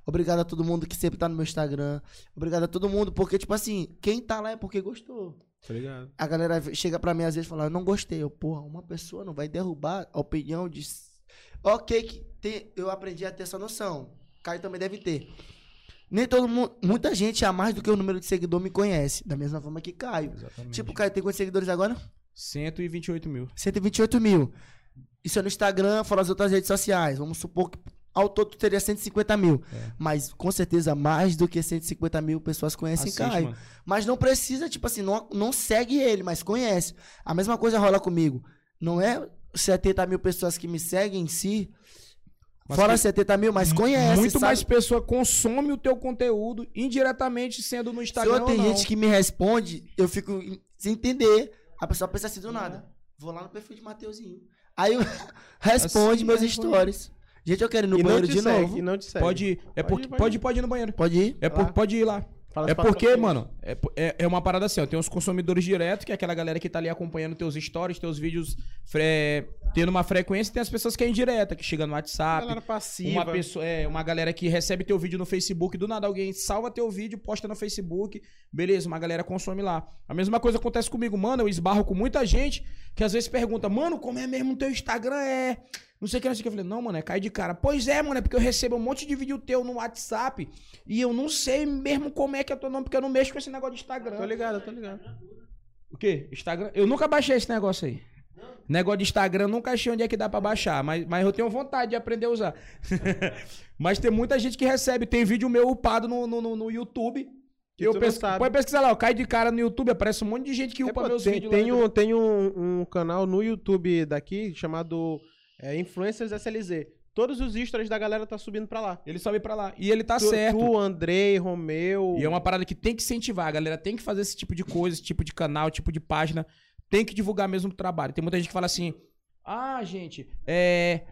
Obrigado a todo mundo que sempre tá no meu Instagram. Obrigado a todo mundo, porque, tipo assim, quem tá lá é porque gostou.
Tá ligado?
A galera chega pra mim às vezes e fala, eu não gostei. Eu, porra, uma pessoa não vai derrubar a opinião de. Ok, que tem, eu aprendi a ter essa noção. Caio também deve ter. Nem todo mundo. Muita gente a mais do que o número de seguidor me conhece. Da mesma forma que Caio.
Exatamente.
Tipo, Caio tem quantos seguidores agora?
128 mil.
128 mil. Isso é no Instagram, fora as outras redes sociais. Vamos supor que ao todo teria 150 mil.
É.
Mas com certeza mais do que 150 mil pessoas conhecem
Assiste,
Caio.
mano.
Mas não precisa, tipo assim, não, não segue ele, mas conhece. A mesma coisa rola comigo. Não é 70 mil pessoas que me seguem em si.
Mas
fora
que-
70 mil, mas conhece.
Muito
sabe?
mais pessoa consome o teu conteúdo indiretamente sendo no
Se
Instagram
eu
ou
tem
não.
gente que me responde, eu fico em- sem entender. A pessoa pensa assim do nada. Vou lá no perfil de Mateuzinho. Aí eu responde
Assim
meus stories. Gente, eu quero ir no
e não
banheiro
te
de
segue,
novo.
E não te segue.
Pode ir. É
Pode
porque,
ir, pode
pode,
ir.
pode ir no banheiro.
Pode ir?
É por- pode ir lá.
Fala
É porque, mano, é, é, é uma parada assim, ó. Tem uns consumidores diretos, que é aquela galera que tá ali acompanhando teus stories, teus vídeos, fre- tendo uma frequência, e tem as pessoas que é indireta, que chega no WhatsApp.
Galera passiva.
Uma pessoa, é, uma galera que recebe teu vídeo no Facebook, do nada alguém salva teu vídeo, posta no Facebook, beleza, uma galera consome lá. A mesma coisa acontece comigo, mano, eu esbarro com muita gente que às vezes pergunta, mano, como é mesmo teu Instagram? É. Não sei o que, não sei o que. Eu falei, não, mano, é cai de cara. Pois é, mano, é porque eu recebo um monte de vídeo teu no WhatsApp e eu não sei mesmo como é que é teu nome, porque eu não mexo com esse negócio de Instagram.
Tô ligado, tô ligado.
O quê? Instagram? Eu nunca baixei esse negócio aí. Negócio de Instagram, eu nunca achei onde é que dá pra baixar, mas, mas eu tenho vontade de aprender a usar. mas tem muita gente que recebe. Tem vídeo meu upado no, no, no- YouTube.
Que
eu
tu não
pes...
sabe.
Pode pesquisar lá, eu caio de cara no YouTube, aparece um monte de gente que
É,
upa
pô,
meus
tem,
vídeos
tem, um, tem um, um canal no YouTube daqui chamado é, Influencers SLZ. Todos os stories da galera tá subindo pra lá.
Ele sobe pra lá. E ele tá
tu,
certo.
Tu, Andrei, Romeu.
E é uma parada que tem que incentivar. A galera tem que fazer esse tipo de coisa, esse tipo de canal, tipo de página. Tem que divulgar mesmo o trabalho. Tem muita gente que fala assim: ah, gente, é.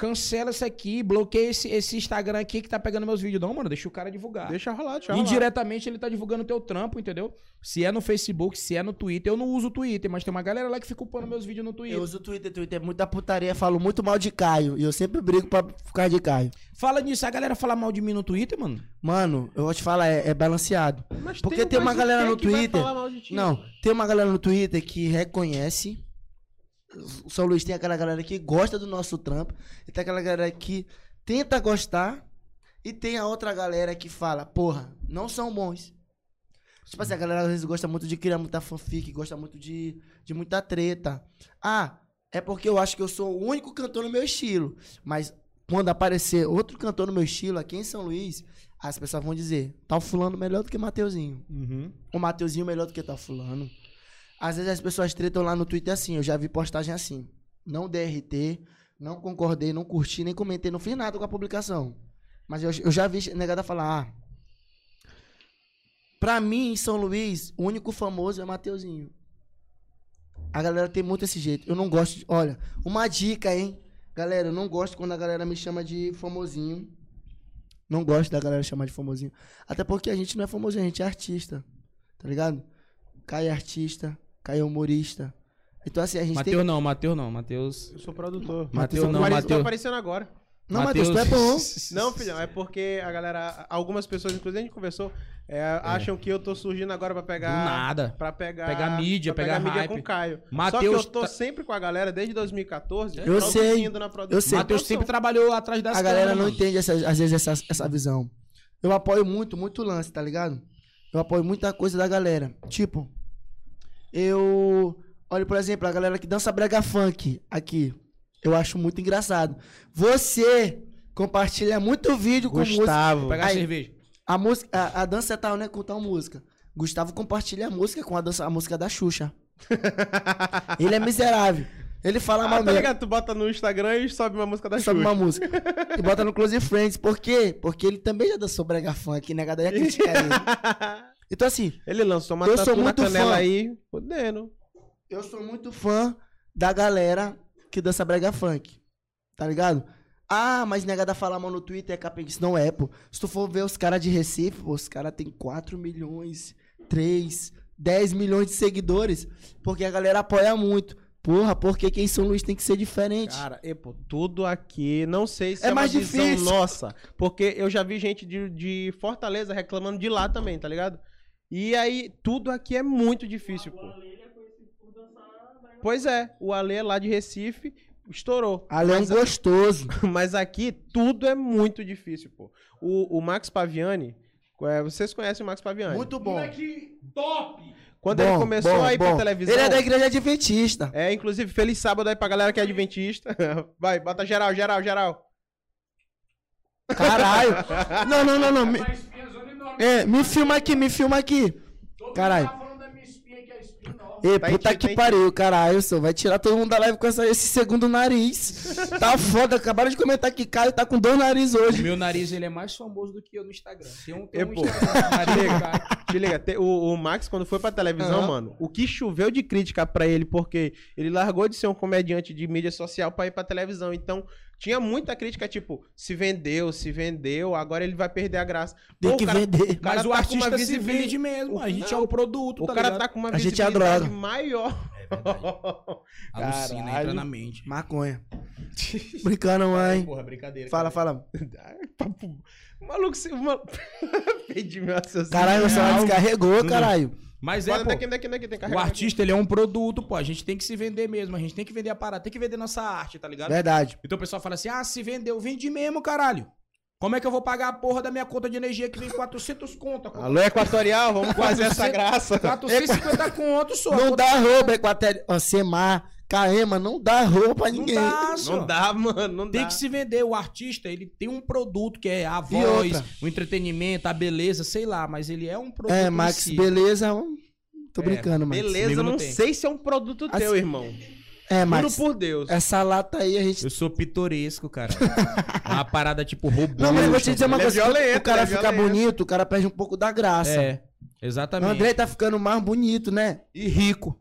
Cancela isso aqui, bloqueia esse, esse Instagram aqui que tá pegando meus vídeos. Não, mano, deixa o cara divulgar.
Deixa rolar, deixa rolar.
Indiretamente ele tá divulgando o teu trampo, entendeu? Se é no Facebook, se é no Twitter. Eu não uso o Twitter, mas tem uma galera lá que fica upando meus vídeos no Twitter.
Eu uso o Twitter, Twitter é muita putaria, falo muito mal de Caio. E eu sempre brigo pra ficar de Caio.
Fala nisso, a galera fala mal de mim no Twitter, mano.
Mano, eu vou te falar, é, é balanceado.
Mas
Porque tem uma
mas
galera no
que vai
Twitter-
falar mal de ti?
Não, tem uma galera no Twitter que reconhece. O São Luís tem aquela galera que gosta do nosso trampo. E tem aquela galera que tenta gostar. E tem a outra galera que fala, porra, não são bons. Tipo assim, a galera às vezes gosta muito de criar muita fanfic, gosta muito de, de muita treta. Ah, é porque eu acho que eu sou o único cantor no meu estilo. Mas quando aparecer outro cantor no meu estilo aqui em São Luís, as pessoas vão dizer, tá o fulano melhor do que Mateuzinho
Uhum.
o Mateuzinho melhor do que tá fulano. Às vezes as pessoas tretam lá no Twitter assim, eu já vi postagem assim. Não DRT, não concordei, não curti, nem comentei, não fiz nada com a publicação. Mas eu, eu já vi negada falar, ah, pra mim, em São Luís, o único famoso é Mateuzinho. A galera tem muito esse jeito. Eu não gosto de, Olha, uma dica, hein? Galera, eu não gosto quando a galera me chama de famosinho. Não gosto da galera chamar de famosinho. Até porque a gente não é famosinho, a gente é artista. Tá ligado? Caio é artista, Caio é humorista. Então, assim, a gente
Matheus
tem.
não, Matheus não, Matheus.
Eu sou produtor.
Mateus
Tô
não,
apare- Tô
Mateus.
aparecendo agora.
Não, Matheus, tu é bom.
Não, filhão, é porque a galera. Algumas pessoas, inclusive a gente conversou, é, acham que eu tô surgindo agora pra
Do
pegar.
nada.
Pra pegar.
Pegar mídia,
pra pegar,
pegar
mídia
hype.
com o Caio. Só
Mateus
que eu tô
tá-
sempre com a galera desde 2014.
Eu sei,
produzindo na produção.
eu sei.
Matheus sempre trabalhou atrás das
A galera
câmeras,
não
mano.
entende, essa- às vezes, essa, essa visão. Eu apoio muito, muito lance, tá ligado? Eu apoio muita coisa da galera. Tipo, eu. Olha, por exemplo, a galera que dança brega funk aqui. Eu acho muito engraçado. Você compartilha muito vídeo com música.
Gustavo.
Pegar
Aí.
cerveja.
A, música, a, a dança é tal, né? Com tal música. Gustavo compartilha a música com a, dança, a música da Xuxa. Ele é miserável. Ele fala
Ah,
mal
tá ligado? Tu bota no Instagram e sobe uma música da
Sobe
Xuxa.
uma música. E bota no Close Friends. Por quê? Porque ele também já dançou brega funk, né? A galera ia criticar ele. Então, assim,
Ele lançou uma
Eu sou muito fã.
aí, fodendo.
eu sou muito fã da galera que dança brega funk. Tá ligado? Ah, mas negada fala mal no Twitter é capenguice. Não é, pô. Se tu for ver os caras de Recife, pô, os caras têm 4 milhões, 3, 10 milhões de seguidores. Porque a galera apoia muito. Porra, porque quem em São Luís tem que ser diferente.
Cara, e, pô, tudo aqui, não sei se
É
é,
mais difícil.
nossa. Porque eu já vi gente de, de Fortaleza reclamando de lá também, tá ligado? E aí, tudo aqui é muito difícil, pô.
Ale é conhecido por dançar brega
Pois é, o Ale é lá de Recife. estourou.
Ali é um gostoso.
Mas aqui tudo é muito difícil, pô. O, o Max Paviani, é, vocês conhecem o Max Paviani?
Muito bom.
top!
Quando
Bom,
ele começou
bom,
a ir pra
bom.
televisão.
Ele é da igreja adventista.
É, inclusive, feliz sábado aí pra galera que é adventista. Vai, bota geral, geral, geral.
Caralho. Não, não, não, não. Me, é, me filma aqui, me filma aqui. Caralho. Ei,
Tá
puta que pariu, caralho, só vai tirar todo mundo da live com essa- esse segundo nariz. Tá foda, acabaram de comentar que Caio tá com dois narizes
O
hoje.
meu nariz ele é mais famoso do que eu no Instagram. Tem um, tem um
pô,
Instagram.
Te liga, te- o, o Max, quando foi pra televisão,
Aham.
mano, o que choveu de crítica pra ele, porque ele largou de ser um comediante de mídia social pra ir pra televisão. Então, tinha muita crítica, tipo, se vendeu, se vendeu, agora ele vai perder a graça.
Tem
Pô,
que
o cara-
vender.
cara
Mas o
tá
artista se vende mesmo. A gente
Não,
é o produto,
O
tá
cara
ligado?
tá com uma
A gente é a droga.
maior.
É verdade. Alucina,
Caralho.
entra na mente.
Maconha. Brincando, mãe.
Porra, brincadeira.
Fala,
cara.
fala.
Ai, papo- Maluco, você. Mal... Perdi meu raciocínio.
Caralho, você
Real.
descarregou, caralho.
Mas é, pô.
daqui, daqui, daqui, tem
O artista, ele é um produto, pô. A gente tem que se vender mesmo. A gente tem que vender a parada. Tem que vender nossa arte, tá ligado?
Verdade.
Então o pessoal fala assim: ah, se vendeu, vende mesmo, caralho. Como é que eu vou pagar a porra da minha conta de energia que vem 400 conto?
aqui. Alô, Equatorial, vamos fazer essa graça.
450 conto, só.
Não dá roupa, Equatério. Ó, Semar, Caema, não dá roupa pra
Não
ninguém.
dá, só.
Não dá, mano, não
Tem
dá.
que se vender. O artista, ele tem um produto que é a voz, o entretenimento, a beleza, sei lá, mas ele é um produto.
É, Max,
si.
beleza. hum, Tô
É,
brincando, Max.
Beleza,
não
não
tem.
sei se é um produto
Assim-
teu, irmão.
É,
Juro
Max.
por Deus.
Essa lata aí a gente.
Eu sou pitoresco, cara. uma parada tipo robô.
Não, mas eu vou te dizer uma
é
coisa: quando
violento,
o cara
é
fica bonito, o cara perde um pouco da graça.
É,
O
exatamente.
André tá ficando mais bonito, né?
E rico.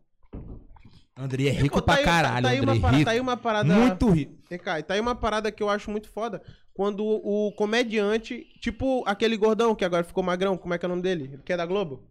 André é rico
Pô, tá
pra
aí-
caralho,
tá aí
André.
uma parada,
rico.
Tá aí uma parada.
Muito rico.
Vem cá, e tá aí uma parada que eu acho muito foda. Quando o comediante, tipo aquele gordão que agora ficou magrão, como é que é o nome dele? Que é da Globo?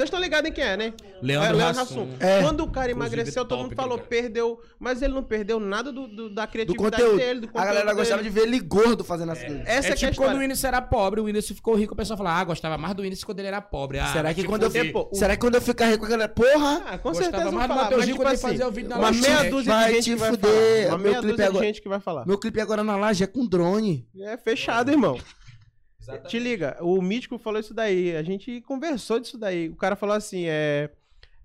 Vocês estão ligados em quem é, né?
Leandro
é,
Hassum.
É.
Quando o cara emagreceu, todo mundo falou,
aquele
perdeu. Mas ele não perdeu nada do, do- da
Do
criatividade
conteúdo.
dele, do
a
conteúdo
galera gostava de
dele.
ver ele gordo fazendo as coisas.
Essa
é
é, é a
tipo quando o. Whindersson era pobre, o Whindersson ficou rico, o pessoal fala, ah, gostava mais do Whindersson quando ele era pobre. Ah,
Será que
tipo,
quando eu
pô, o-
Será que quando eu ficar rico, a galera. Porra!
Ah, com
Gostava
certeza
mais do
falar,
Matheus
mas
Gil
tipo assim,
fazia o vídeo na
uma meia dúzia
Vai
de gente vai
fuder.
falar. Uma meia dúzia de gente que vai falar.
Meu clipe agora na laje é com drone.
É fechado, irmão.
Exatamente.
Te liga, o Mítico falou isso daí, a gente conversou disso daí. O cara falou assim, é...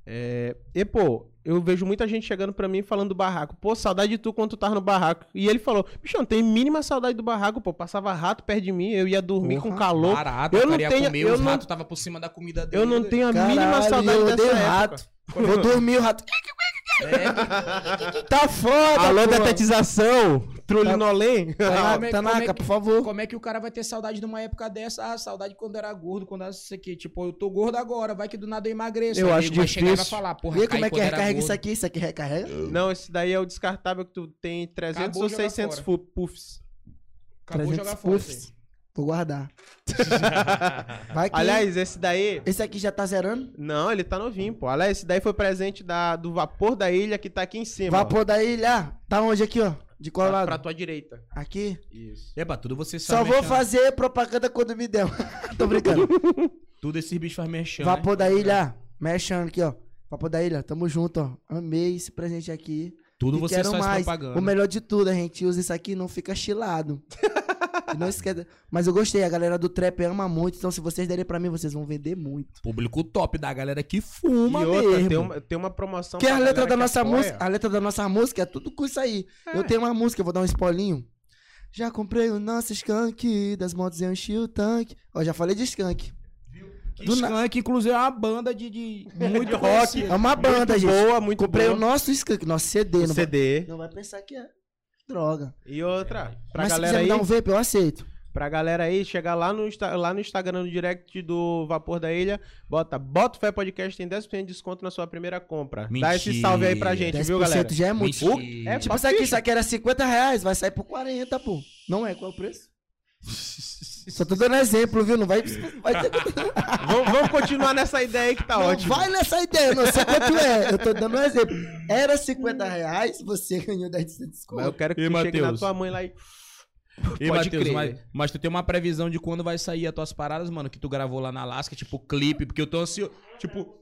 é e, pô, eu vejo muita gente chegando pra mim falando do barraco. Pô, saudade de tu quando tu tava no barraco. E ele falou, bicho, não tem mínima saudade do barraco, pô. Passava rato perto de mim, eu ia dormir
Porra,
com calor.
Barato,
Eu
o
não
cara ia
tenho-
comer,
eu
os
não-
ratos tava por cima da comida dele.
Eu não tenho a mínima
Caralho,
saudade
eu
dessa
odeio
época.
rato. Vou dormir, o rato.
É,
Tá foda,
Alô,
pô.
detetização, trulinolém.
Tanaka,
Como é-
Tanaka,
é
por favor.
Como é que o cara vai ter saudade de uma época dessa? Ah, saudade quando era gordo, quando era isso aqui. Tipo, eu tô gordo agora, vai que do nada eu emagreço.
Eu
Aí
acho
nego vai chegar e vai
difícil.
falar, porra,
Vê
Caio
como é que recarrega isso aqui? Isso aqui recarrega?
Não, esse daí é o descartável que tu tem 300
Acabou
ou
de jogar
600
fora.
puffs.
Acabou de
300
jogar fora.
Vou guardar. Vai que...
Aliás, esse daí...
Esse aqui já tá zerando?
Não, ele tá novinho, pô. Aliás, esse daí foi presente da, do vapor da ilha que tá aqui em cima. ó.
Vapor da ilha. Tá onde aqui, ó? De qual
Tá
lado?
pra tua direita.
Aqui?
Isso.
Eba, tudo você
Só
sabe.
vou
mexer, né?
fazer propaganda quando me der. Tô brincando.
Tudo esses bichos faz mexer.
Vapor da ilha. Mexendo aqui, ó. Vapor da ilha. Tamo junto, ó. Amei esse presente aqui.
Tudo
E
você
quero
faz
mais.
propaganda.
O melhor de tudo, a gente usa isso aqui e não fica chilado. E não esquece. Mas eu gostei, a galera do trap ama muito. Então, se vocês derem pra mim, vocês vão vender muito.
Público top da galera que fuma
e outra,
mesmo.
tem uma, tem uma promoção
Porque a letra da
que
nossa
apoia.
música, a letra da nossa música é tudo com isso aí.
É.
Eu tenho uma música, eu vou dar um spoilinho. Já comprei o nosso skunk, das motos eu enchi o tanque. Ó, já falei de skunk.
Que
do na-
Skank, inclusive, é uma banda de, de muito
rock.
conhecida.
É uma banda,
Muito
gente.
boa, muito
comprei
boa.
o nosso skunk, nosso CD.
O
não, vai,
CD.
não vai pensar que é droga.
E outra, pra
Mas se
galera
quiser
aí,
me dar um vape, eu aceito.
pra galera aí, chegar lá no, lá no Instagram, no direct do Vapor da Ilha, bota, bota o Fé Podcast, tem 10% de desconto na sua primeira compra. Dá esse
Mentira.
salve aí pra gente,
10%
viu, galera?
já é muito.
Mentira.
É,
Tipo, isso aqui, isso aqui era 50 reais, vai sair por 40, pô. Não é? Qual é o preço? Só tô dando exemplo, viu? Não vai. vai ter...
vamos, vamos continuar nessa ideia aí que tá
Não
ótimo.
vai nessa ideia, não sei quanto é. Eu tô dando um exemplo. Era 50 reais, você ganhou 10 de
Mas eu quero que
E,
tu chegue na tua mãe lá e...
E,
Pode
Matheus,
crer.
mas, mas tu tem uma previsão de quando vai sair as tuas paradas, mano, que tu gravou lá na Alaska, tipo clipe, porque eu tô ansioso. Tipo,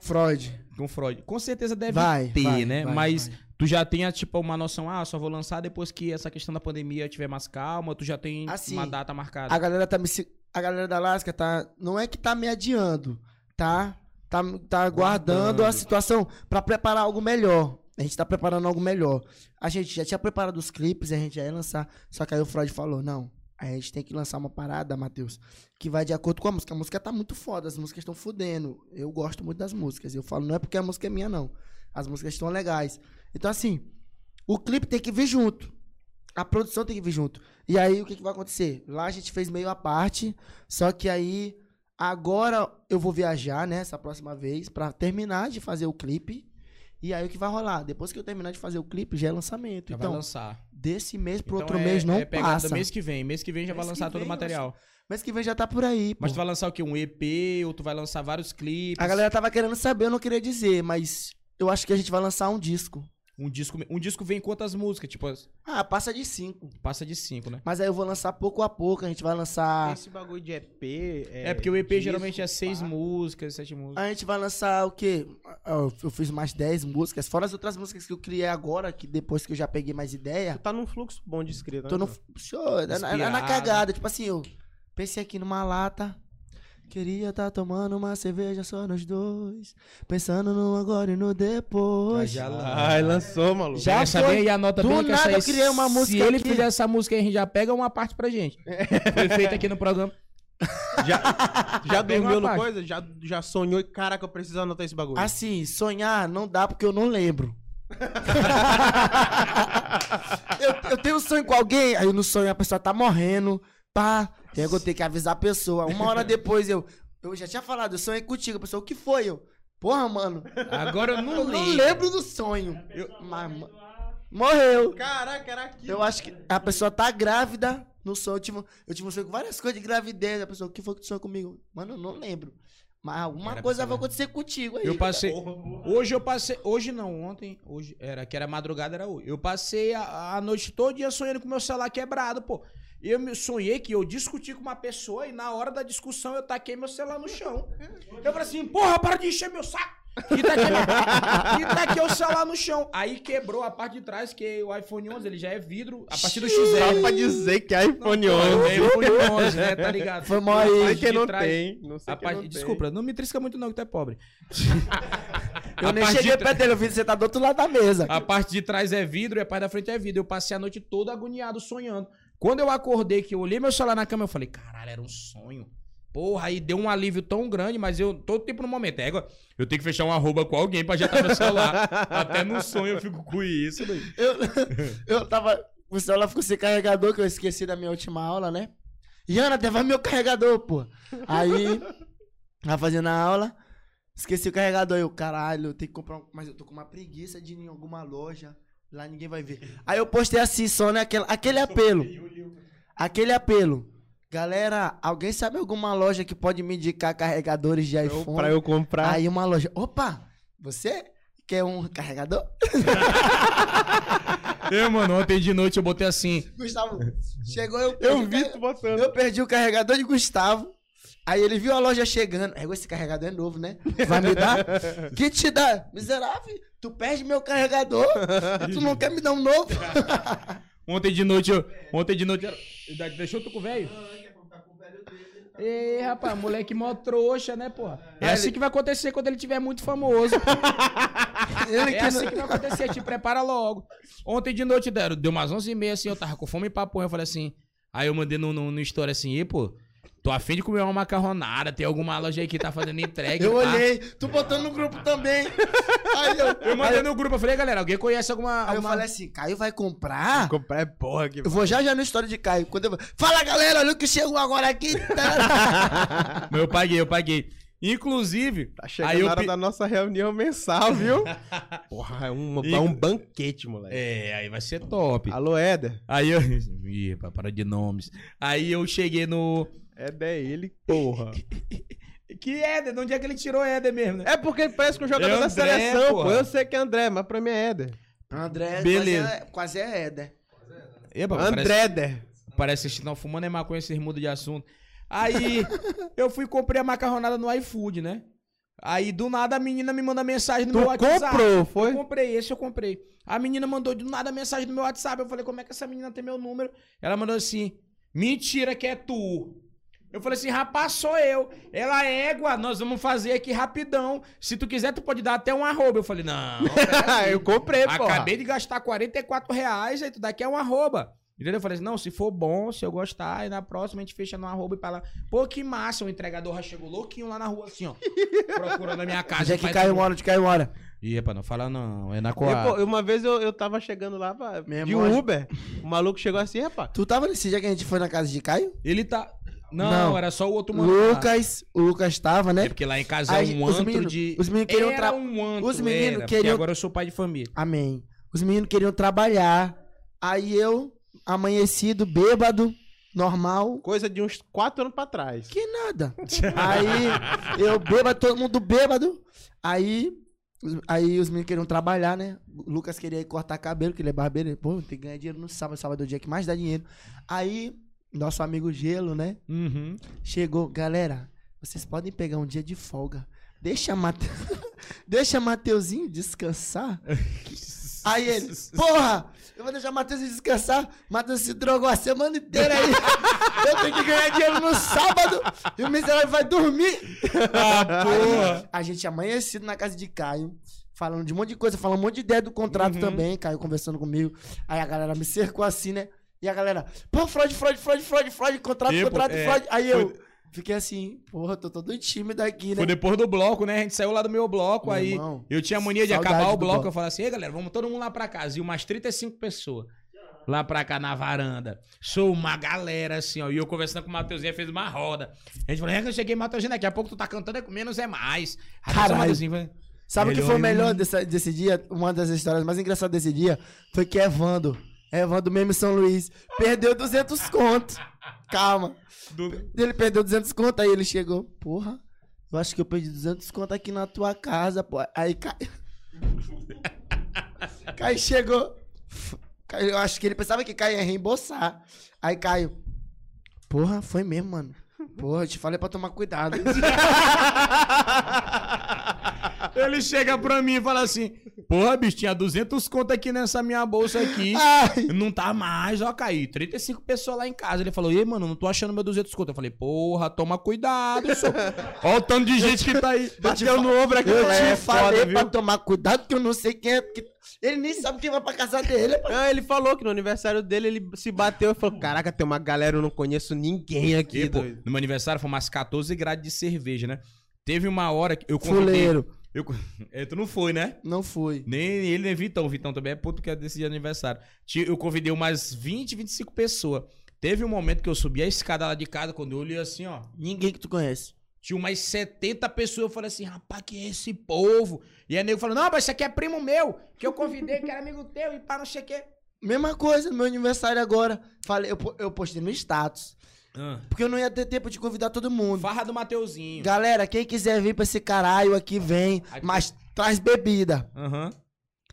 Freud.
com Freud. Com certeza deve
Vai,
ter,
vai,
né?
vai,
Mas
vai.
Tu já tem, tipo, uma noção, ah, só vou lançar depois que essa questão da pandemia tiver mais calma, tu já tem
Assim,
uma data marcada.
A galera tá me a galera da Lasca tá não é que tá me adiando, tá? Tá tá aguardando a situação pra preparar algo melhor. A gente tá preparando algo melhor. A gente já tinha preparado os clipes, a gente já ia lançar, só que aí o Freud falou: "Não, a gente tem que lançar uma parada, Matheus, que vai de acordo com a música. A música tá muito foda, as músicas estão fudendo. Eu gosto muito das músicas. Eu falo, não é porque a música é minha não. As músicas estão legais. Então assim, o clipe tem que vir junto. A produção tem que vir junto. E aí, o que, que vai acontecer? Lá a gente fez meio a parte, só que aí, agora eu vou viajar, né, essa próxima vez, pra terminar de fazer o clipe. E aí, o que vai rolar? Depois que eu terminar de fazer o clipe, já é lançamento.
Já vai
então,
lançar.
desse mês pro
Então
outro
é-
mês não
é
passa. Mês...
mês que vem. Mês que vem já vai
Mês
lançar
que
todo o material.
que vem já tá por aí, pô.
Mas tu vai lançar o quê? Um EP ou tu vai lançar vários clipes?
A galera tava querendo saber, eu não queria dizer, mas eu acho que a gente vai lançar um disco.
Um disco, um disco vem quantas músicas? Tipo,
Ah, passa de cinco.
passa de cinco, né?
Mas aí eu vou lançar pouco a pouco, a gente vai lançar...
Esse bagulho de EP.
É, porque o EP
disco,
geralmente é seis
pá.
músicas, sete músicas.
A gente vai lançar o quê? Ah, Eu fiz mais 10 músicas, fora as outras músicas que eu criei agora, que depois que eu já peguei mais
Tu
ideia.
tá num fluxo bom de escrita,
Tô
né,
no.
mano?
Show, é na, é na
Inspirado.
cagada. Tipo assim, eu pensei aqui numa lata. Queria tá tomando uma cerveja só nós dois. Pensando no agora e no depois.
Já
Ai, lançou, maluco.
Já
essa
foi.
bem aí anota
Do
bem essa
nada eu criei uma
Se
música
ele
aqui.
fizer essa música aí, a gente já pega uma parte pra gente. Foi feita aqui no programa.
Já, já dormiu
uma
no
parte.
coisa? Já, já sonhou e, caraca, eu preciso anotar esse bagulho.
Assim, sonhar não dá porque eu não lembro. eu, eu tenho um sonho com alguém, aí no sonho a pessoa tá morrendo, pá. Aí eu vou ter que avisar a pessoa. Uma hora depois eu. Eu já tinha falado, eu sonhei contigo. A pessoa, o que foi? Eu, porra, mano.
Agora eu não
Eu
lembro.
não lembro do sonho. Eu- mas, ma- morreu.
Caraca, era aqui.
Eu acho que a pessoa tá grávida no sonho. Eu tive, eu tive um sonho com várias coisas de gravidez. A pessoa, o que foi que tu sonhou comigo? Mano, eu não lembro. Mas alguma
Era
coisa vai acontecer contigo aí.
Eu passei. Hoje eu passei. Hoje não, ontem. Hoje era que era madrugada, era hoje. Eu passei a, a noite todo dia sonhando com meu celular quebrado, pô. Eu me sonhei que eu discuti com uma pessoa e na hora da discussão eu taquei meu celular no chão. Eu falei assim, porra, para de encher meu saco! E taquei, meu- e taquei o celular no chão. Aí quebrou a parte de trás, que o iPhone 11 ele já é vidro, a partir do
Só
XL.
pra dizer que é iPhone
Não,
11.
É iPhone 11, né? Tá ligado?
Foi
A
aí.
Que
de
não
trás-
tem. Não sei
a
que
parte-
não tem.
desculpa, não me trisca muito não, que tu é pobre.
Eu
A
nem cheguei
de-
perto dele, eu vi que você tá do outro lado da mesa.
A parte de trás é vidro e a parte da frente é vidro. Eu passei a noite toda agoniado, sonhando. Quando eu acordei, que eu olhei meu celular na cama, eu falei, caralho, era um sonho. Porra, aí deu um alívio tão grande, mas eu, todo tempo no momento, é, eu tenho que fechar um arroba com alguém pra ajeitar meu celular. Até no sonho eu fico com isso.
Eu, eu tava. O celular ficou sem carregador, que eu esqueci da minha última aula, né? Jana, leva meu carregador, pô. Aí, tava fazendo a aula, esqueci o carregador. Eu, caralho, eu tenho que comprar um. Mas eu tô com uma preguiça de ir em alguma loja. Lá ninguém vai ver. Aí eu postei assim, só, né? Aquele, aquele apelo. Aquele apelo. Galera, alguém sabe alguma loja que pode me indicar carregadores de
Eu-
iPhone?
pra eu comprar.
Aí uma loja. Opa! Você quer um carregador?
Eu, mano, ontem de noite eu botei assim.
Gustavo, chegou eu.
eu vi tu botando.
Eu perdi o carregador de Gustavo. Aí ele viu a loja chegando. Aí esse carregador é novo, né? Vai me dar? que te dá? Miserável, tu perde meu carregador. tu não quer me dar um novo?
Ontem de noite eu. Ontem de noite. eu- Deixou tu com o velho? Ei, rapaz, moleque mó trouxa, né, porra? É assim que vai acontecer quando ele tiver muito famoso.
Ele
É assim
não-
que vai acontecer, te prepara logo. Ontem de noite deram, deu umas 11h30 assim, eu tava com fome pra porra. Eu falei assim. Aí eu mandei no, no, no story assim, e pô, tô afim de comer uma macarronada, tem alguma loja aí que tá fazendo entrega.
Eu
pá."
olhei, tu botando no grupo também. Aí eu,
Eu mandei no grupo, eu falei, galera, alguém conhece alguma.
aí eu
alguma-
falei assim: Caio vai comprar?
Comprar é porra que
Eu vou já já no história de Caio. Quando eu... Fala galera, olha o que chegou agora aqui. Tá?
Mas eu paguei, eu paguei. Inclusive,
Tá chegando
Aí eu
a hora
pe-
da nossa reunião mensal, viu? Porra, é um,
E-
é um banquete, moleque.
é, aí vai ser top.
Alô, Éder.
Aí eu. Ih, para de nomes. Aí eu cheguei no.
Éder é ele, porra.
Que Éder? De onde é que ele tirou Éder mesmo, né?
É porque ele parece com o jogador
É
da seleção, pô. Eu sei que é André, mas pra mim é Éder.
André,
Beleza.
quase é, quase é Éder.
Eba, parece-
André Éder.
Parece que estão fumando é maconha, vocês mudam de assunto. Aí eu fui e comprei a macarronada no iFood, né? Aí do nada a menina me manda mensagem no
Tu
meu WhatsApp.
comprou, foi?
Eu comprei, esse eu comprei. A menina mandou do nada mensagem no meu WhatsApp. Eu falei, como é que essa menina tem meu número? Ela mandou assim: mentira que é tu. Eu falei assim, rapaz, sou eu. Ela é égua, nós vamos fazer aqui rapidão. Se tu quiser, tu pode dar até um arroba. Eu falei, não.
eu comprei, pô.
Acabei de gastar 44 reais, aí tu daqui é um arroba. Entendeu? Eu falei assim, não, se for bom, se eu gostar, aí na próxima a gente fecha no arroba e pra lá. Pô, que massa, o entregador já chegou louquinho lá na rua, assim, ó. procurando a minha casa.
É que caiu uma, onde caiu uma hora?
Ih, rapaz, não fala não, é na
Eu,
coa.
pô, uma vez eu, eu tava chegando lá pra, de Uber. O maluco chegou assim, rapaz.
Tu tava nesse dia que a gente foi na casa de Caio?
Ele tá... Não,
Não.
era só o outro mano. lá.
Lucas, o Lucas tava, né?
É porque lá em casa
Aí,
é um
os
antro
meninos-
de...
os meninos queriam
Era
tra-
um antro,
os meninos queriam-
agora eu sou pai de família.
Amém. Os meninos queriam trabalhar. Aí eu, amanhecido, bêbado, normal.
Coisa de uns quatro anos pra trás.
Que nada. Aí eu bêbado, todo mundo bêbado. Aí, os- aí os meninos queriam trabalhar, né? O Lucas queria ir cortar cabelo, que ele é barbeiro. Pô, tem que ganhar dinheiro no sábado. Sábado é o dia que mais dá dinheiro. Aí, nosso amigo Gelo, né?
Uhum.
Chegou, galera, vocês podem pegar um dia de folga. Deixa Mate... Deixa Mateuzinho descansar. Aí ele, porra, eu vou deixar Mateuzinho descansar. Matheus se drogou a semana inteira aí. eu tenho que ganhar dinheiro no sábado e o miserável vai dormir.
Ah,
Aí, a gente amanhecido na casa de Caio. Falando de um monte de coisa, falando um monte de ideia do contrato
Uhum.
também, Caio conversando comigo. Aí a galera me cercou assim, né? E a galera, pô, Freud, Freud, Freud, Freud, Freud, contrato,
Tipo,
contrato,
é,
Freud. Aí eu
foi-
fiquei assim, porra, tô todo tímido aqui, né?
Foi depois do bloco, né? A gente saiu lá do meu bloco,
Meu
aí
irmão,
eu tinha mania de acabar o bloco.
bloco.
Eu falei assim, ei galera, vamos todo mundo lá pra casa. E umas 35 pessoas lá pra cá na varanda. Sou uma galera, assim, ó. E eu conversando com o Matheusinho, fez uma roda. A gente falou, é que eu cheguei, Matheusinho, daqui a pouco tu tá cantando, é com menos é mais. Aí
Caralho. Sabe o que foi o
eu
melhor
não-
desse, desse dia? Uma das histórias mais engraçadas desse dia foi que Evando, Evando Meme São Luís, perdeu 200 contos. Calma.
do-
Ele perdeu 200 conto, aí ele chegou, porra, eu acho que eu perdi 200 conto aqui na tua casa, pô. Aí Caio... Caio chegou, eu acho que ele pensava que Caio ia reembolsar. Aí Caio, porra, foi mesmo, mano. Porra, eu te falei pra tomar cuidado.
Ele chega pra mim e fala assim, porra, bicho, tinha 200 conto aqui nessa minha bolsa aqui.
Ai,
Não tá mais, ó, Caí. 35 pessoas lá em casa. Ele falou, ei, mano, não tô achando meu 200 conto. Eu falei, porra, toma cuidado, só. Ó o tanto de gente que tá aí. Bateu no ombro aqui.
eu te
é
falei
foda,
pra tomar cuidado que eu não sei quem é. que- Ele nem sabe quem vai pra casa dele.
Não, ele falou que no aniversário dele ele se bateu e falou: Caraca, tem uma galera, eu não conheço ninguém aqui.
E, pô,
doido."
no meu aniversário foi umas 14 graus de cerveja, né? Teve uma hora que eu convidei...
Fuleiro.
Eu, é, tu não foi, né?
Não fui.
Nem ele, nem Vitão. Vitão também é puto que é desse dia de aniversário. Eu convidei umas 20, 25 pessoas. Teve um momento que eu subi a escada lá de casa, quando eu olhei assim, ó.
Ninguém que tu conhece.
Tinha umas 70 pessoas. Eu falei assim, rapaz, que é esse povo? E aí nego falou, não, mas isso aqui é primo meu, que eu convidei, que era amigo teu, e pá, não sei o quê.
Mesma coisa meu aniversário agora. Falei, eu, eu postei no status.
Ah,
Porque eu não ia ter tempo de convidar todo mundo.
farra do Mateuzinho.
Galera, quem quiser vir pra esse caralho aqui, vem.
Aqui.
Mas traz bebida.
Aham.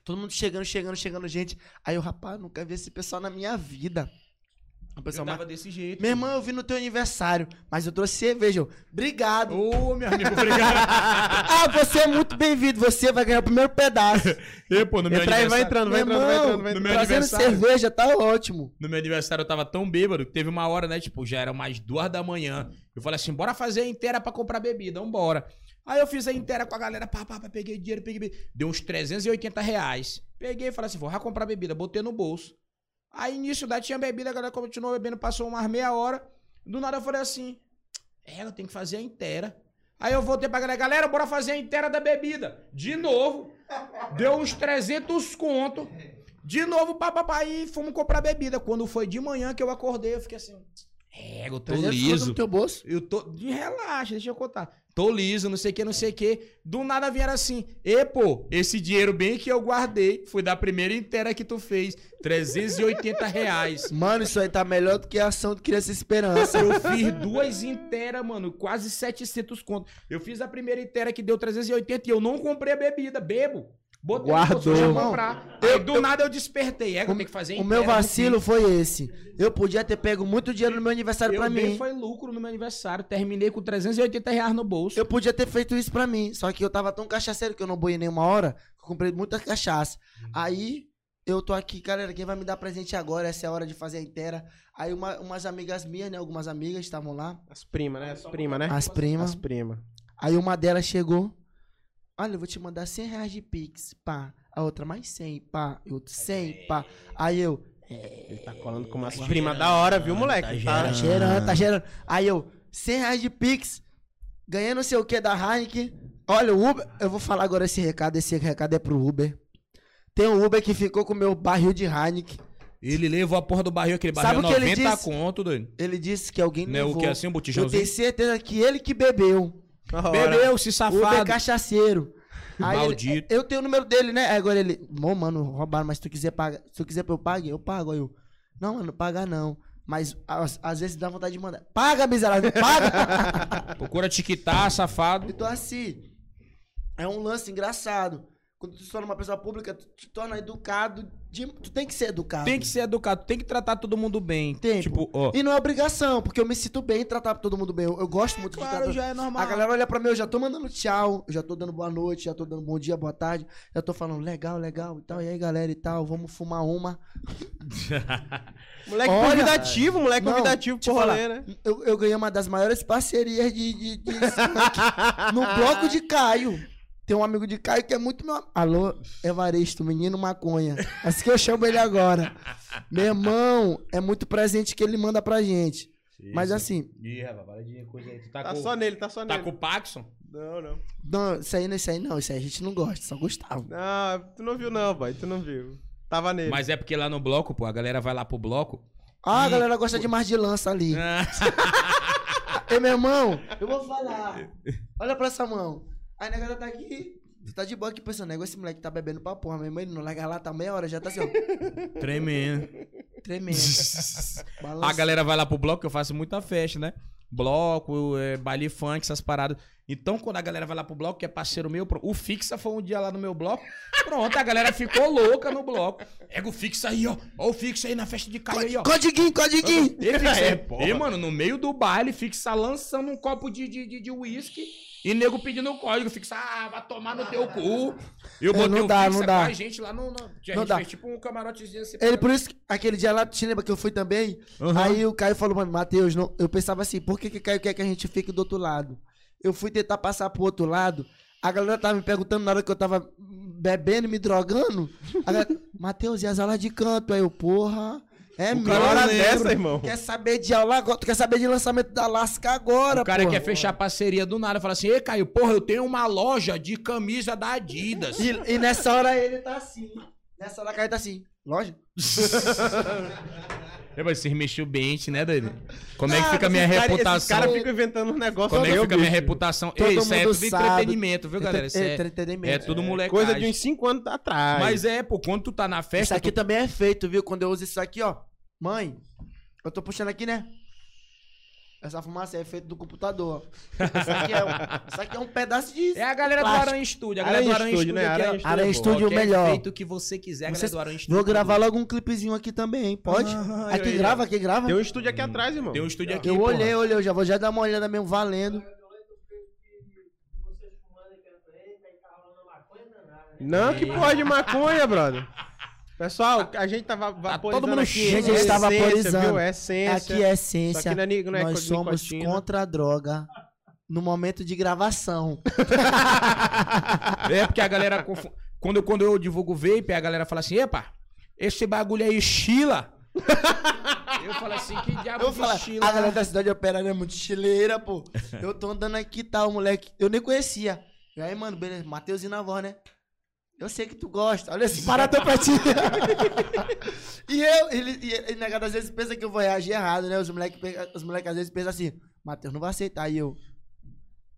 Todo mundo chegando, chegando, chegando, gente. Aí eu, rapaz, nunca vi esse pessoal na minha vida. O
Eu
pessoal,
tava
mas-
desse jeito.
Meu irmão, eu vi no teu aniversário, mas eu trouxe cerveja. Eu, Obrigado.
Ô, meu amigo, obrigado.
Ah, você é muito bem-vindo. Você vai ganhar o primeiro pedaço.
e, pô, no meu
Entra aí, vai
aniversário...
entrando, vai entrando, vai entrando, vai
no
entrando.
meu
Trazendo
aniversário.
cerveja, tá ótimo.
No meu aniversário eu tava tão bêbado que teve uma hora, né? Tipo, já era mais duas da manhã. Eu falei assim, bora fazer a inteira pra comprar bebida, vambora. Aí eu fiz a inteira com a galera, pá, pá, pá, peguei dinheiro, peguei bebida. Deu uns 380 reais. Peguei e falei assim, vou comprar bebida, botei no bolso. Aí nisso daí tinha bebida, a galera continuou bebendo, passou umas meia hora. Do nada eu falei assim, é, eu tenho que fazer a inteira. Aí eu voltei pra galera, galera, bora fazer a inteira da bebida. De novo. Deu uns 300 conto. De novo, papapá, e fomos comprar bebida. Quando foi de manhã que eu acordei, eu fiquei assim. É, eu tô
300 conto
liso.
no teu bolso.
Eu tô. Relaxa, deixa eu contar. Tô liso, não sei o que, não sei o que. Do nada vieram assim. E, pô, esse dinheiro bem que eu guardei foi da primeira inteira que tu fez. 380 reais.
Mano, isso aí tá melhor do que a ação do Criança Esperança.
Eu fiz duas inteiras, mano, quase 700 conto. Eu fiz a primeira inteira que deu 380 e eu não comprei a bebida, bebo. Botei
Guardou.
no bolso, deixa eu comprar. Aí do nada eu despertei. É que eu
O,
tenho que fazer
o meu
no
vacilo foi esse. Eu podia ter pego muito dinheiro no meu aniversário
Eu
pra mim.
foi lucro no meu aniversário. Terminei com 380 reais no bolso.
Eu podia ter feito isso pra mim. Só que eu tava tão cachaceiro que eu não boiei nenhuma hora. que Eu comprei muita cachaça. Aí eu tô aqui, galera. Quem vai me dar presente agora? Essa é a hora de fazer a inteira. Aí uma- umas amigas minhas, né? Algumas amigas estavam lá.
As primas, né? As primas, né?
As primas.
As primas.
Aí uma delas chegou. Olha, eu vou te mandar 100 reais de Pix, pá. A outra mais 100, pá. E outra 100, pá. Aí eu,
Ele tá colando com umas primas da hora, viu, moleque?
tá
Tá
cheirando, tá cheirando. Aí eu, 100 reais de Pix. Ganhei não sei o que da Heineken. Olha, o Uber. Eu vou falar agora esse recado. Esse recado é pro Uber. Tem um Uber que ficou com o meu barril de Heineken.
Ele levou a porra do barril, aquele
Sabe
barril
o que ele
90
disse?
conto, doido.
Ele disse que alguém
Não é o
levou.
que assim, um
Eu
botijãozinho?
tenho certeza que ele que bebeu.
Bebeu, se safado.
cachaceiro. Aí ele-
Maldito.
eu tenho o número dele, né? Aí agora ele, bom, mano, roubaram, mas se tu quiser pagar, se tu quiser que eu pague, eu pago. Aí eu, não, mano, paga não. Mas às, às vezes dá vontade de mandar. Paga, miserável, paga!
Procura te quitar, safado.
então assim, é um lance engraçado. Quando tu se torna uma pessoa pública, tu te torna educado. de- tu tem que ser educado.
Tem que ser educado, tem que tratar todo mundo bem.
Tempo.
Tipo, ó.
E não é obrigação, porque eu me sinto bem em tratar todo mundo bem. Eu, eu gosto muito de tratar.
já é normal.
A galera olha pra mim, eu já tô mandando tchau, eu já tô dando boa noite, já tô dando bom dia, boa tarde, já tô falando legal, legal e tal. E aí, galera e tal, vamos fumar uma.
Moleque
Olha,
convidativo, moleque
não,
convidativo pro
falar,
né?
Eu, eu ganhei uma das maiores parcerias de, de, de no bloco de Caio. Tem um amigo de Caio que é muito meu. Alô, Evaristo, menino maconha. Assim que eu chamo ele agora. Meu irmão, é muito presente que ele manda pra gente. Mas assim,
Ih, rapaz, para de coisa aí. Tu tá,
Tá
com,
só nele, tá só
tá
nele.
com o Paxson?
Não, não.
não, isso aí, não, isso aí não, isso aí a gente não gosta, só Gustavo.
Não, tu não viu não, pai. Tu não viu. Tava nele.
Mas é porque lá no bloco, pô, a galera vai lá pro bloco.
Ah, a
Ih,
galera gosta de mais de lança ali.
Ah,
Ei, meu irmão, eu vou falar. Olha pra essa mão. Aí a galera tá aqui. Você tá de boa aqui pensando, nego, esse moleque tá bebendo pra porra. Irmão, ele não larga lá, tá meia hora, já tá assim, ó.
tremendo.
Tremendo.
A galera vai lá pro bloco, eu faço muita festa, né? Bloco, é, baile funk, essas paradas. Então, quando a galera vai lá pro bloco, que é parceiro meu, o Fixa foi um dia lá no meu bloco. Pronto, a galera ficou louca no bloco. Pega o Fixa aí, ó. Ó o Fixa aí na festa de Caio aí, ó.
Codiguinho, codiguinho.
E, fixa,
É,
e,
porra.
mano, no meio do baile, fixa lançando um copo de, de, de, de uísque e nego pedindo o código. Fixa, ah, vai tomar no teu cu. Eu
É,
botei
não
o
dá, não dá.
com a gente lá no. no a gente
Não dá.
fez tipo um camarotezinho assim.
Ele, por isso, que aquele dia lá, te lembra que eu fui também?
Uhum.
Aí o Caio falou, mano, Matheus, não... eu pensava assim, por que que Caio quer que a gente fique do outro lado? Eu fui tentar passar pro outro lado, a galera tava me perguntando na hora que eu tava bebendo, me drogando. A galera, Matheus, e as aulas de canto? Aí eu, porra, é
lembro.
dessa, irmão.
Quer saber de aula agora? Tu quer saber de lançamento da Lasca agora,
O cara
porra?
quer fechar parceria do nada. Fala assim, ei, Caio, porra, eu tenho uma loja de camisa da Adidas.
E, e nessa hora ele tá assim. Nessa hora Caio tá assim. Loja?
É, mas vocês mexeu bem, né, doido? Como é que
Ah,
fica a minha
cara-
reputação?
Esses caras ficam inventando um negócio.
Como é que fica a minha reputação?
Todo
Ei, isso é tudo
sabe.
entretenimento, viu, galera? Isso é,
Entretenimento.
é tudo molecagem.
Coisa de uns 5 anos atrás.
Mas é, pô, quando tu tá na
Isso
festa,
aqui
tu...
também é feito, viu? Quando eu uso isso aqui, ó. Mãe, eu tô puxando aqui, né? Essa fumaça é feita do computador. Isso aqui é um, isso aqui é um pedaço de.
É a galera
Plástico.
do Aranha Studio. A galera
Aranha
do Aranha
Studio,
Studio,
né? Studio
Aranha
é.
Studio
Qualquer
melhor.
feito que você quiser, a galera do Aranha Studio.
Vou gravar logo um clipezinho aqui também, hein? Pode?
Ah,
aqui
eu-
grava, aqui grava.
Tem um estúdio aqui atrás, irmão.
Tem um estúdio aqui,
Eu
porra.
olhei, olhei, eu já vou já dar uma olhada mesmo, valendo.
Não, que porra de maconha, brother. Pessoal, a gente tava vaporizando
todo mundo
aqui.
Gente, a gente tá
essência,
vaporizando.
Viu? É essência.
Aqui é
Só
essência.
que não é, não é
Nós somos
nicotina.
contra a droga no momento de gravação.
É porque a galera. confu- Quando, quando eu divulgo vape, a galera fala assim: epa, esse bagulho aí chila. eu falo assim: que diabo
Eu
chila?
a galera da cidade operária é muito chileira, pô. Eu tô andando aqui e tal, moleque. Eu nem conhecia. E aí, mano, beleza, Mateuzinho na voz, né? Eu sei que tu gosta. Olha esse parador pra ti. e eu, ele, e, e negado, às vezes pensa que eu vou reagir errado, né? Os moleques os moleque, às vezes pensam assim, Matheus não vai aceitar. E eu.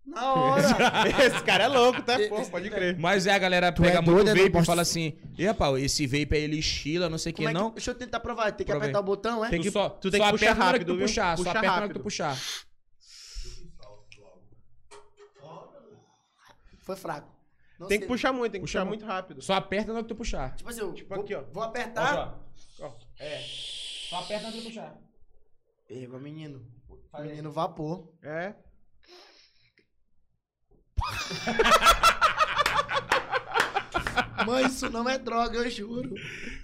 Na hora!
Esse cara é louco, tá? Pô, pode crer.
Mas é, a galera
Tu
pega
é
muito
doido, não
vape e fala assim: epa, esse vape aí ele chila, não sei o que,
é que-
não.
deixa eu tentar provar. Tem que
Prova aí.
apertar o botão, é?
Tem
Tu
que-
só,
tu tem
só
que puxar
na hora que
rápido,
tu
viu?
puxar, só
Puxa
aperta na hora que
rápido.
tu puxar.
Foi fraco. Não
Tem
sei.
que puxar muito, tem que
Puxa
puxar
muito.
rápido.
Só aperta na hora que tu puxar.
Tipo assim, eu
Tipo
vou,
aqui, ó.
vou apertar.
Ó, ó. É. Só aperta na hora que tu puxar.
Égua, menino. Menino vapor.
É.
Mãe, isso não é droga, eu juro.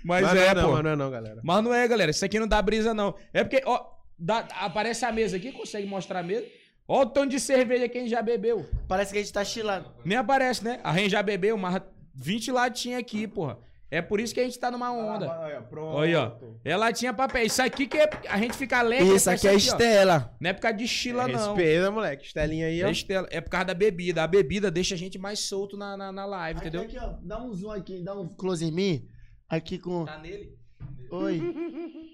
Mas
Mas
é,
não,
pô.
Mas não é não, galera.
Mas não é, galera. Isso aqui não dá brisa, não. É porque, ó, dá- aparece a mesa aqui, consegue mostrar a mesa. Ó o tanto de cerveja que a gente já bebeu.
Parece que a gente tá chilando.
Nem aparece, né? A gente já bebeu umas 20 latinhas aqui, porra. É por isso que a gente tá numa onda.
Olha, pronto.
Olha, ó. É latinha papel. Isso aqui que é, a gente fica alegre.
Isso
com
aqui é
ó.
Estela.
Não é por causa de chila, não.
Respeita, moleque. Estelinha aí, ó.
É, estela- é por causa da bebida. A bebida deixa a gente mais solto na, na, na live,
Aqui,
entendeu?
aqui, ó. Dá um zoom aqui, dá um close em mim. Aqui com.
Tá nele?
Oi.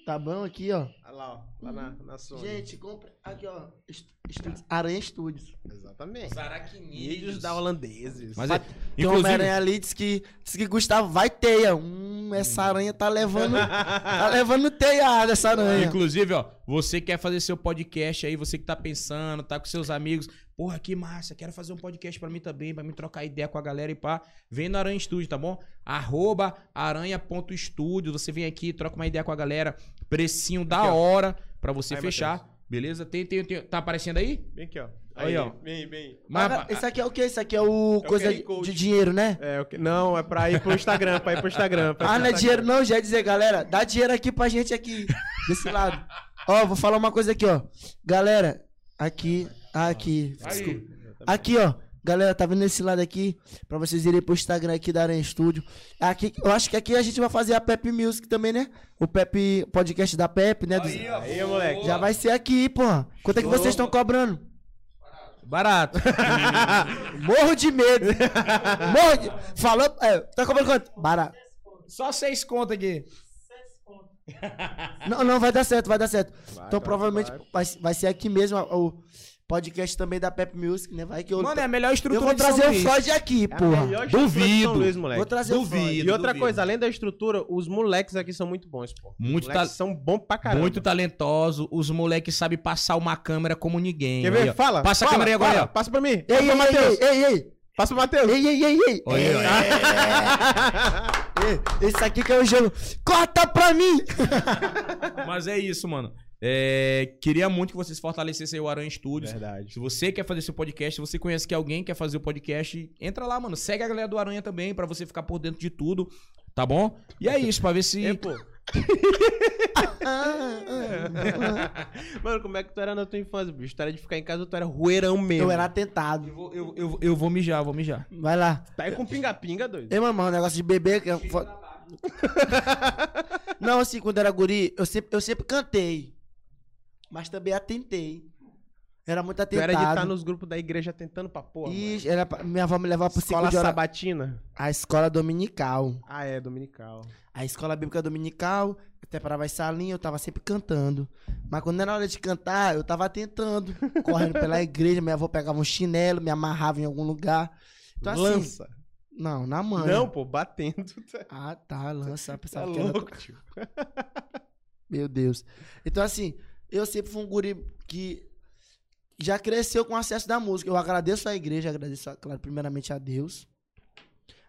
Tá bom aqui, ó.
Lá, ó. Lá na, na Sony.
Gente, compra. Aqui, ó. Est- Estúdios. Aranha Studios.
Exatamente. Vídeos
Vídeos
da holandeses.
Mas é,
Tem
inclusive,
uma aranha ali, diz que, diz que Gustavo vai teia. Hum, essa aranha tá levando. tá levando teiada essa aranha.
Inclusive, ó, você quer fazer seu podcast aí, você que tá pensando, tá com seus amigos, porra, que massa, quero fazer um podcast pra mim também, pra me trocar ideia com a galera e pá, vem no Aranha Studio, tá bom? Arroba aranha.studio, você vem aqui, troca uma ideia com a galera, precinho da
Aqui,
hora pra você
Aí,
fechar, beleza? Tem, tem, tem- tá aparecendo aí?
Vem aqui, ó.
Aí, ó.
Vem, vem.
Mas,
Ah, esse aqui é o quê? Esse aqui é o
o
coisa
QR
de, dinheiro, né?
É, o que- não, é pra ir pro Instagram, pra ir pro Instagram.
Ah, não é dinheiro não, já ia dizer, galera, dá dinheiro aqui pra gente aqui, desse lado. Ó, vou falar uma coisa aqui, ó. Galera, aqui, aqui, desculpa. Aqui, ó. Galera, tá vendo esse lado aqui? Pra vocês irem pro Instagram aqui da Aranha Studio. Aqui, eu acho que aqui a gente vai fazer a Pep Music também, né? O Pep, podcast da Pep, né? Dos-
Aí, moleque.
já vai ser aqui, porra. Quanto é que vocês estão cobrando?
Barato.
Morro de medo. Morro de... Falou... É, tá cobrando quanto? Barato.
Só seis contas aqui.
Não, não, vai dar certo, vai dar certo.
Vai,
então
vai,
provavelmente
vai.
vai, vai ser aqui mesmo o podcast também da Pep Music, né? Vai que eu...
Mano, é a melhor
eu
estrutura
vou
de São
trazer o. Freud aqui,
É a
porra.
melhor estrutura de São
Duvido.
Luís, moleque.
Vou trazer o
Duvido.
Freud.
E outra
duvido.
coisa, além da estrutura, os moleques aqui são muito bons, pô.
Muito
Os moleques
ta-
são bons pra caramba.
Muito talentoso, os moleques sabem passar uma câmera como ninguém.
Quer
Aí,
ver?
ó.
Fala.
Passa
fala,
a câmera aí agora.
fala.
aí, ó.
Passa pra mim.
Ei,
Passa
ei,
Matheus.
ei, ei, ei,
Passa pro Matheus.
ei, ei, ei, ei.
Aí, ó.
Ei, Esse aqui que é o jogo. Corta pra mim!
Mas é isso, mano. É, queria muito que vocês fortalecessem o Aranha Studios.
Verdade.
Se você quer fazer seu podcast, se você conhece que alguém quer fazer o podcast, entra lá, mano. Segue a galera do Aranha também, pra você ficar por dentro de tudo, tá bom? E é isso, pra ver se.
É, pô. Mano, como é que tu era na tua infância, bicho? Tu era de ficar em casa tu era rueirão mesmo?
Eu era
Eu
atentado.
vou, eu, eu, eu vou mijar, vou mijar.
Vai lá.
Tá aí com pinga-pinga, doido.
Ei, mamãe, um negócio de beber. Que é Não, assim, quando era guri, eu sempre, eu sempre cantei. Mas também atentei. Era muito atentado.
era de estar nos grupos da igreja tentando pra porra.
Ixi, era pra- minha avó me levava pro
Escola
de hora...
sabatina?
A escola dominical.
Ah, é, dominical.
A escola bíblica dominical, até parava as salinhas, eu tava sempre cantando. Mas quando era hora de cantar, eu tava tentando. correndo pela igreja, minha avó pegava um chinelo, me amarrava em algum lugar. Então, assim,
Lança.
Não, na mãe.
Não, pô, batendo.
Ah, tá, lança.
Tá
Pensava que era...
louco, tio.
Meu Deus. Então, assim, eu sempre fui um guri que já cresceu com acesso da música. Eu agradeço a igreja, agradeço, a- claro, primeiramente a Deus.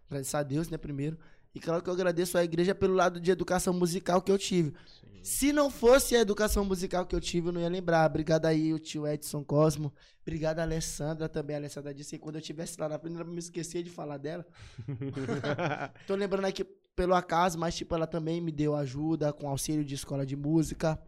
Agradeço a Deus, né, primeiro. E claro que eu agradeço a igreja pelo lado de educação musical que eu tive. Se não fosse a educação musical que eu tive, eu não ia lembrar. Obrigado aí, o tio Edson Cosmo. Obrigado, a Alessandra também. A Alessandra disse que quando eu estivesse lá na frente, ela me esquecia de falar dela. Tô lembrando aqui pelo acaso, mas tipo, ela também me deu ajuda com auxílio de escola de música.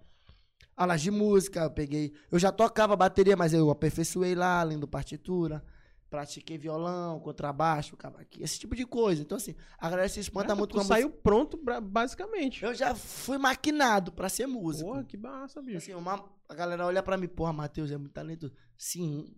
Aulas de música, eu peguei. Eu já tocava bateria, mas eu aperfeiçoei lá, lendo partitura. Pratiquei violão, contrabaixo, cavaquinho, esse tipo de coisa. Então, assim, a galera se espanta
Ah,
muito
tu
com a
saiu pronto, pra- basicamente.
música. Eu já fui maquinado pra ser músico.
Porra, que massa, bicho.
Assim, uma- a galera olha pra mim, porra, Matheus é muito talentoso. Sim,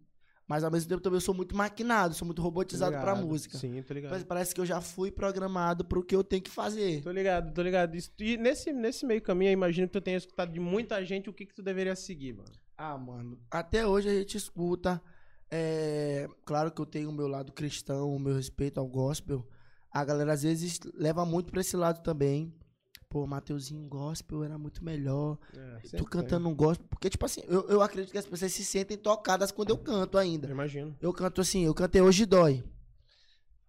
mas ao mesmo tempo também eu sou muito maquinado, sou muito robotizado pra
Ligado.
música.
Sim, tô ligado.
Mas parece que eu já fui programado pro que eu tenho que fazer.
Tô ligado, tô ligado. Isso- E nesse, nesse meio caminho, eu imagino que tu tenha escutado de muita gente o que que tu deveria seguir, mano.
Ah, mano, até hoje a gente escuta. é, claro que eu tenho o meu lado cristão, o meu respeito ao gospel. A galera às vezes leva muito pra esse lado também. Pô, Mateuzinho gospel era muito melhor. tu cantando um gospel. Porque, tipo assim, eu, eu acredito que as pessoas se sentem tocadas quando eu canto ainda.
Eu imagino.
Eu canto assim, eu cantei Hoje Dói.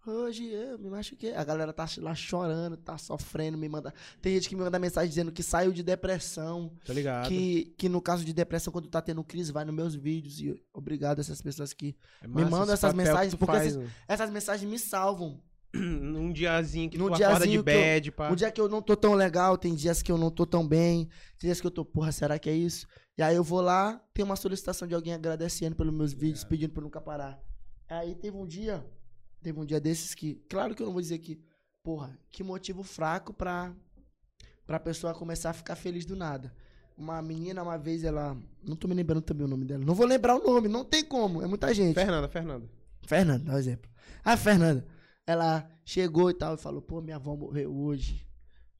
Hoje eu me machuquei. A galera tá lá chorando, tá sofrendo, me manda. Tem gente que me manda mensagem dizendo que saiu de depressão.
Tô ligado.
Que, que no caso de depressão, quando tá tendo crise, vai nos meus vídeos. E obrigado a essas pessoas que.
É
me
massa
manda
esse
essas mensagens, porque
faz,
esses- Essas mensagens me salvam.
Num diazinho que
Num
tu acorda de
diazinho que eu-
bad, pá.
Um dia que eu não tô tão legal, tem dias que eu não tô tão bem, tem dias que eu tô, porra, será que é isso? E aí eu vou lá, tem uma solicitação de alguém agradecendo pelos meus vídeos, pedindo pra eu nunca parar. Aí teve um dia, teve um dia desses que, claro que eu não vou dizer que, porra, que motivo fraco pra, pra pessoa começar a ficar feliz do nada. Uma menina, uma vez, ela. Não tô me lembrando também o nome dela. Não vou lembrar o nome, não tem como, é muita gente.
Fernanda, Fernanda.
Fernanda, dá um exemplo. A Fernanda, ela chegou e tal e falou, pô, minha avó morreu hoje.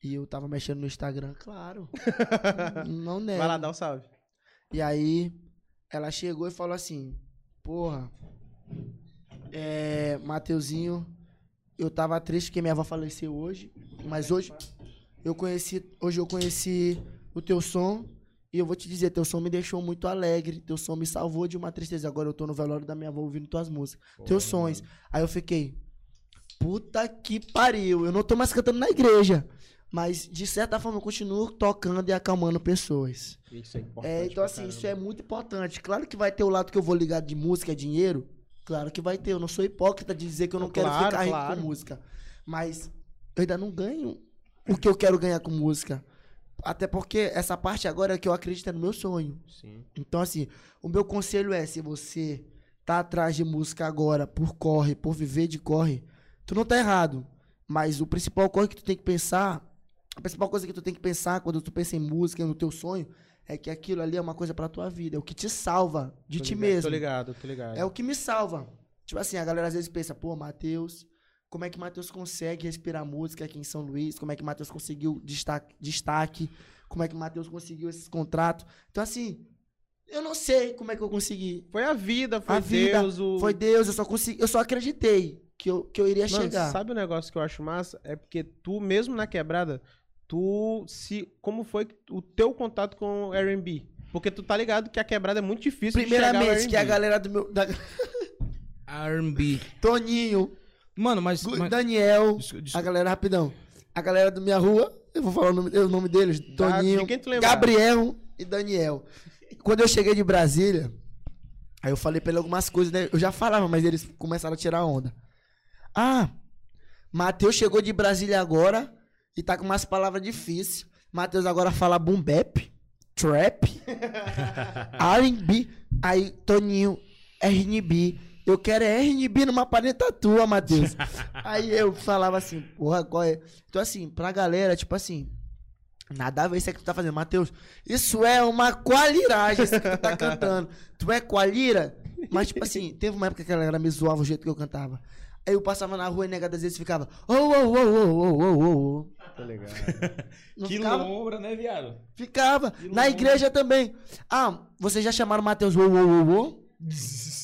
E eu tava mexendo no Instagram, claro. não nego.
Vai lá, dá o salve.
E aí, ela chegou e falou assim, porra, é, Mateuzinho, eu tava triste porque minha avó faleceu hoje, mas hoje eu conheci, hoje eu conheci o teu som e eu vou te dizer, teu som me deixou muito alegre, teu som me salvou de uma tristeza. Agora eu tô no velório da minha avó ouvindo tuas músicas, teus sons. Aí eu fiquei, puta que pariu, eu não tô mais cantando na igreja, mas de certa forma eu continuo tocando e acalmando pessoas.
Isso é importante.
É, então assim,
caramba.
isso é muito importante. Claro que vai ter o lado que eu vou ligar de música, dinheiro. Claro que vai ter. Eu não sou hipócrita de dizer que eu não quero
Claro,
ficar rico
claro.
com música. Mas eu ainda não ganho o que eu quero ganhar com música. Até porque essa parte agora é que eu acredito é no meu sonho.
Sim.
Então, assim, o meu conselho é: se você tá atrás de música agora por corre, por viver de corre, tu não tá errado. Mas o principal corre que tu tem que pensar, a principal coisa que tu tem que pensar quando tu pensa em música, no teu sonho, é que aquilo ali é uma coisa pra tua vida, é o que te salva de
Tô
ti
ligado,
mesmo.
Tô ligado, tô ligado.
É o que me salva. Tipo assim, a galera às vezes pensa, pô, Matheus, como é que Matheus consegue respirar música aqui em São Luís? Como é que Matheus conseguiu destaque, destaque? Como é que Matheus conseguiu esses contratos? Então, assim, eu não sei como é que eu consegui.
Foi a vida, foi
A vida,
Deus, o...
Foi Deus, eu só consegui, eu só acreditei que eu, que eu iria
Mano,
chegar.
sabe o negócio que eu acho massa? É porque tu, mesmo na quebrada, tu se. Como foi o teu contato com o RB? Porque tu tá ligado que a quebrada é muito difícil de chegar
Primeiramente, que a galera do meu. Da,
R&B.
Toninho,
Mano, mas...
Daniel,
Desculpa,
a
desculpa.
galera, rapidão. A galera do minha rua, eu vou falar o nome, o nome deles: Toninho,
de quem tu lembrar.
Gabriel e Daniel. Quando eu cheguei de Brasília, aí eu falei pra ele algumas coisas, né? Eu já falava, mas eles começaram a tirar onda. Ah, Matheus chegou de Brasília agora e tá com umas palavras difíceis. Matheus agora fala boom bap, trap, R&B. Aí, Toninho, R&B. Eu quero é R&B numa paneta tua, Matheus. Aí eu falava assim, porra, qual é? Então assim, pra galera, tipo assim, nada a ver isso aí que tu tá fazendo. Matheus, isso é uma qualiragem isso que tu tá cantando. Tu é qualira? Mas tipo assim, teve uma época que a galera me zoava o jeito que eu cantava. Aí eu passava na rua e negado às vezes ficava. Oh, oh, oh, oh, oh, oh, oh.
Tá
legal.
que
ficava?
lombra, né, viado?
Ficava.
Que
na
lombra.
igreja também. Ah, vocês já chamaram o Mateus oh, oh, oh, oh?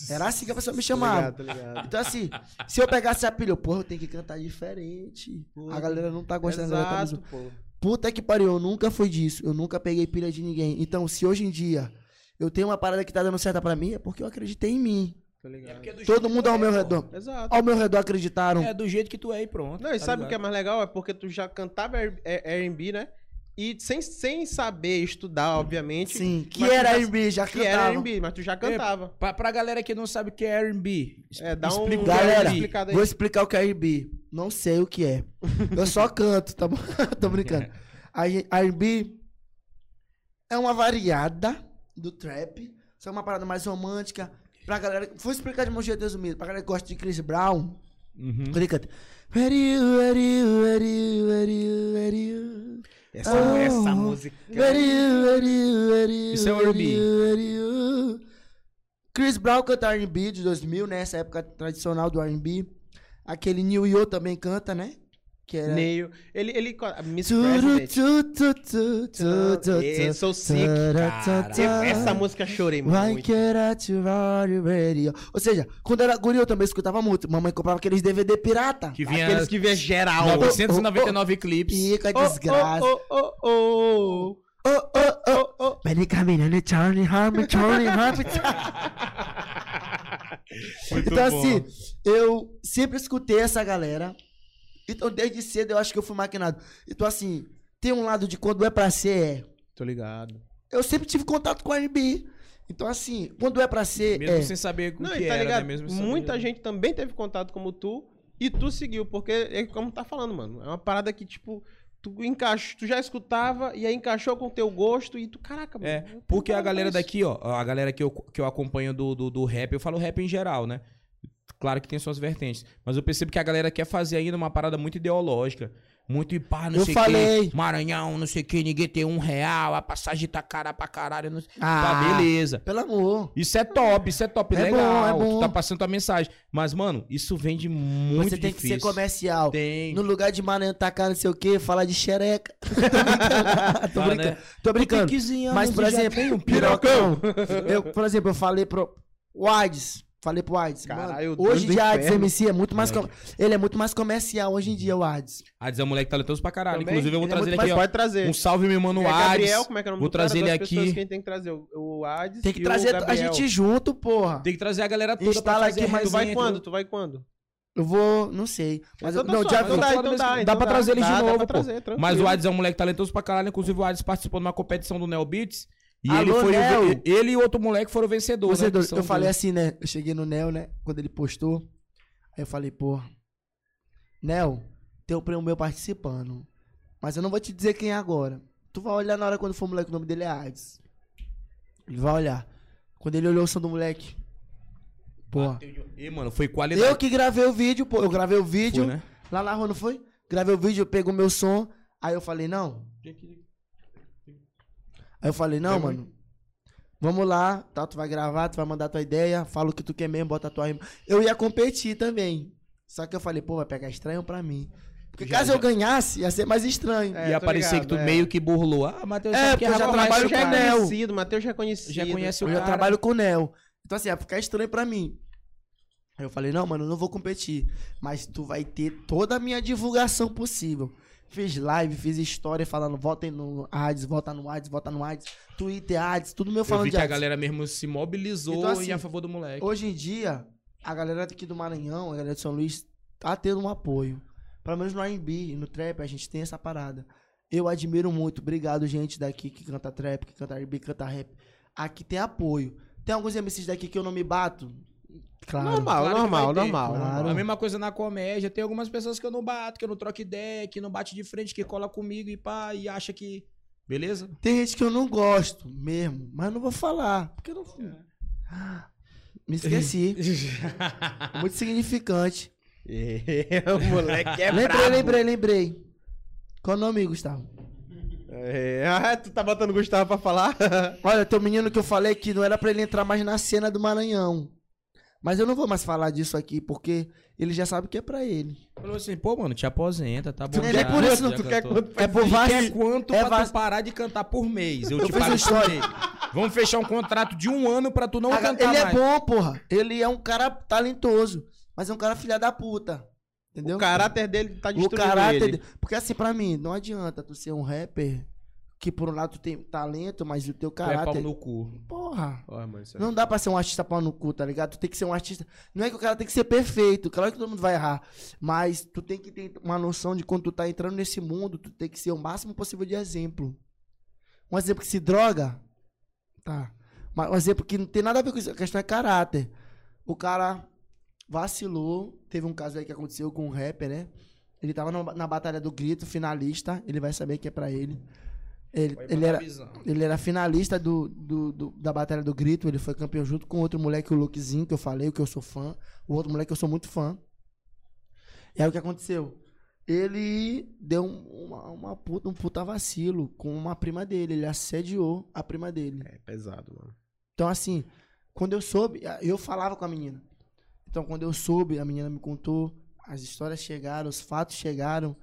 Era assim que a pessoa me tá chamava.
Tá ligado, tá ligado.
Então, assim, se eu pegasse a pilha, porra, eu tenho que cantar diferente. Pô, a galera não tá gostando
Exato,
da
pô.
Puta que pariu, eu nunca fui disso. Eu nunca peguei pilha de ninguém. Então, se hoje em dia eu tenho uma parada que tá dando certa pra mim, é porque eu acreditei em mim.
Tá ligado.
porque é do jeito
Todo mundo ao
é,
meu
pô.
redor.
Exato.
Ao meu redor acreditaram.
É do jeito que tu é e pronto.
Não, e
tá
sabe o que é
ligado?
mais legal? É porque tu já cantava R- é, R&B, né? E sem, sem saber estudar, obviamente.
Sim, que era
já-
R&B, já
Que era
cantava.
R&B, mas tu já cantava.
Pra, pra galera que não sabe o que é R&B,
É, dá um-
é
Galera,
R&B.
explicado aí.
vou explicar o que é R&B. Não sei o que é. Eu só canto, tá bom? Tô brincando. R&B é uma variada do trap. Só uma parada mais romântica. Pra galera... Vou explicar de um jeito resumido. Pra galera que gosta de Chris Brown.
Uhum.
Quando ele canta...
Essa,
Oh.
essa música.
You,
Isso é R&B.
Chris Brown canta R&B de 2000, né? Essa época tradicional do R&B. Aquele New Yo também canta, né? Que era...
Neil. Ele, ele. Miss President.
tu, tu, tu, tu, tu,
Yeah,
tu,
so sick. Essa música eu chorei muito.
Ou seja, quando era guri eu também escutava muito. Mamãe comprava aqueles DVD pirata.
Que vinha
Aqueles que vê geral.
999 clipes.
Pica,
Oh,
desgraça.
oh, oh, oh, oh.
Oh, oh, oh, oh. Many caminhando, Charlie Harmon, Charlie Harmon. Então,
bom.
assim, eu sempre escutei essa galera. Então, desde cedo, eu acho que eu fui maquinado. Então, assim, tem um lado de quando é pra ser, é.
Tô ligado.
Eu sempre tive contato com a R&B. Então, assim, quando é pra ser,
Mesmo
é.
sem saber o
Não,
que
tá
era,
ligado?
né? Mesmo
Muita
saber.
gente também teve contato como tu e tu seguiu, porque é como tá falando, mano. É uma parada que, tipo, tu encaixou, tu já escutava e aí encaixou com o teu gosto e tu, caraca, mano.
É, porque a galera daqui, ó, a galera que eu, que eu acompanho do, do, do rap, eu falo rap em geral, né? Claro que tem suas vertentes. Mas eu percebo que a galera quer fazer ainda uma parada muito ideológica. Muito pá, não
Eu
sei o
falei.
quê. Maranhão, não sei o que, ninguém tem um real, a passagem tá cara pra caralho. Não...
Ah.
Tá, beleza.
Pelo amor.
Isso é top, isso é top,
É
legal.
bom, é
Tu
bom.
tá passando tua mensagem. Mas, mano, isso vende muito
Você tem que
difícil.
ser comercial.
Tem.
No lugar de Maranhão tacar não sei o que, falar de xereca. Tô brincando. Tô brincando.
né?
Tô brincando. Mas, por exemplo, pirocão. Eu, por exemplo, eu falei pro. O Ades. Falei pro Ades.
Caralho,
mano, hoje
do
de Ades. MC é muito mais. Com- Ele é muito mais comercial hoje em dia, o Ades.
Ades é um moleque talentoso pra caralho.
Também?
Inclusive, eu vou
Ele é
trazer
muito
ele aqui, ó.
pode trazer.
Um salve, meu mano
é
Ades.
Gabriel, como é que é o nome
Vou
do cara?
trazer ele aqui.
que a gente tem que trazer. O, Hades
Tem que
e
trazer
o
a gente junto, porra.
Tem que trazer a galera toda
Instala
pra fazer
aqui, mas
Tu vai quando? Tu vai quando?
Eu vou. Não sei. Mas
Então
eu,
tá
não,
suave,
já
então dá,
Foda
então
mesmo.
dá,
Dá
então
pra
dá.
trazer ele de
Dá, dá
novo,
pra
pô.
trazer, tranquilo.
Mas o Ades é um moleque talentoso pra caralho. Inclusive, o Ades participou de uma competição do Neo Beats. E
Alô,
ele foi. o
Neo.
ele e outro moleque foram vencedores. Né, que são
Eu falei
dois.
assim, né? Eu cheguei no Nel, né? Quando ele postou. Aí eu falei, pô. Nel, tem o prêmio meu participando. Mas eu não vou te dizer quem é agora. Tu vai olhar na hora quando for o moleque, o nome dele é Hades. Ele vai olhar. Quando ele olhou o som do moleque. Pô.
E, mano, foi qualidade.
Eu que gravei o vídeo, pô. Eu gravei o vídeo.
Foi, né?
Lá na rua, não foi? Gravei o vídeo, pegou meu som. Aí eu falei, não. Aí eu falei, não, mano. Vamos lá, tá, tu vai gravar, tu vai mandar tua ideia, fala o que tu quer mesmo, bota a tua rima. Eu ia competir também. Só que eu falei, pô, vai pegar estranho pra mim. Porque
Já-
caso
já-
eu ganhasse, ia ser mais estranho.
É,
Ia
tô
parecer
ligado,
que tu
é.
meio que burlou. Ah, Matheus,
É, porque eu já
é
trabalho
já é
com o Nel.
conhecido, Matheus já é conhecido.
Já conhece o
Eu já
cara.
trabalho com o Nel. Então assim, ia ficar estranho pra mim. Aí eu falei, não, mano, eu não vou competir. Mas tu vai ter toda a minha divulgação possível. Fiz live, fiz história falando, votem no Ads, vota no Ads, vota no Ads. Twitter, Ads, tudo meu
Eu
falando
vi
de
que a
Ads.
galera mesmo se mobilizou
Então, assim,
em a favor do moleque.
Hoje em dia, a galera aqui do Maranhão, a galera de São Luís, tá tendo um apoio. Pelo menos no R&B e no trap, a gente tem essa parada. Eu admiro muito. Obrigado, gente daqui que canta trap, que canta R&B, que canta rap. Aqui tem apoio. Tem alguns MCs daqui que eu não me bato? Claro.
Normal,
Claro
normal, normal.
Claro.
normal.
A mesma coisa na comédia. Tem algumas pessoas que eu não bato, que eu não troco ideia, que não bate de frente, que cola comigo e pá, e acha que. Beleza?
Tem gente que eu não gosto mesmo, mas eu não vou falar. Porque eu não. Me esqueci. Muito significante.
É, o moleque é
lembrei,
brabo.
lembrei, lembrei. Qual o nome, Gustavo?
É, ah, tu tá botando o Gustavo pra falar?
Olha, tem um menino que eu falei que não era pra ele entrar mais na cena do Maranhão. Mas eu não vou mais falar disso aqui, porque ele já sabe que é pra ele.
Falou assim, pô, mano, te aposenta, tá bom.
Tu
já,
quer por isso, não,
tu quer
cantou.
quanto
É por
Tu
vac...
quer quanto
é
pra
vac-
tu parar de cantar por mês? Eu,
Eu
te
fiz
pago
uma história.
Vamos fechar um contrato de um ano pra tu não
Ah,
cantar
Ele é
mais.
bom, porra. Ele é um cara talentoso, mas é um cara filha da puta. Entendeu?
O caráter dele tá
O
destruindo
caráter
ele.
dele. Porque assim, pra mim, não adianta tu ser um rapper que por um lado tu tem talento, mas o teu
Tu é pau
caráter.
no cu.
Porra.
Isso é-
Não dá pra ser um artista pau no cu, tá ligado? Tu tem que ser um artista. Não é que o cara tem que ser perfeito, claro que todo mundo vai errar. Mas tu tem que ter uma noção de quando tu tá entrando nesse mundo, tu tem que ser o máximo possível de exemplo. Um exemplo que se droga, tá. Mas um exemplo que não tem nada a ver com isso, a questão é caráter. O cara vacilou, teve um caso aí que aconteceu com um rapper, né? Ele tava na, na Batalha do Grito, finalista, ele vai saber que é pra ele. Ele, ele era, ele era finalista do, do- do- da Batalha do Grito, ele foi campeão junto com outro moleque, o Lukezinho, que eu falei, o que eu sou fã. O outro moleque que eu sou muito fã. E aí o que aconteceu? Ele deu um- uma, uma puta, um puta vacilo com uma prima dele, ele assediou a prima dele.
É pesado, mano.
Então, assim, quando eu soube, eu falava com a menina. Então, quando eu soube, a menina me contou, as histórias chegaram, os fatos chegaram.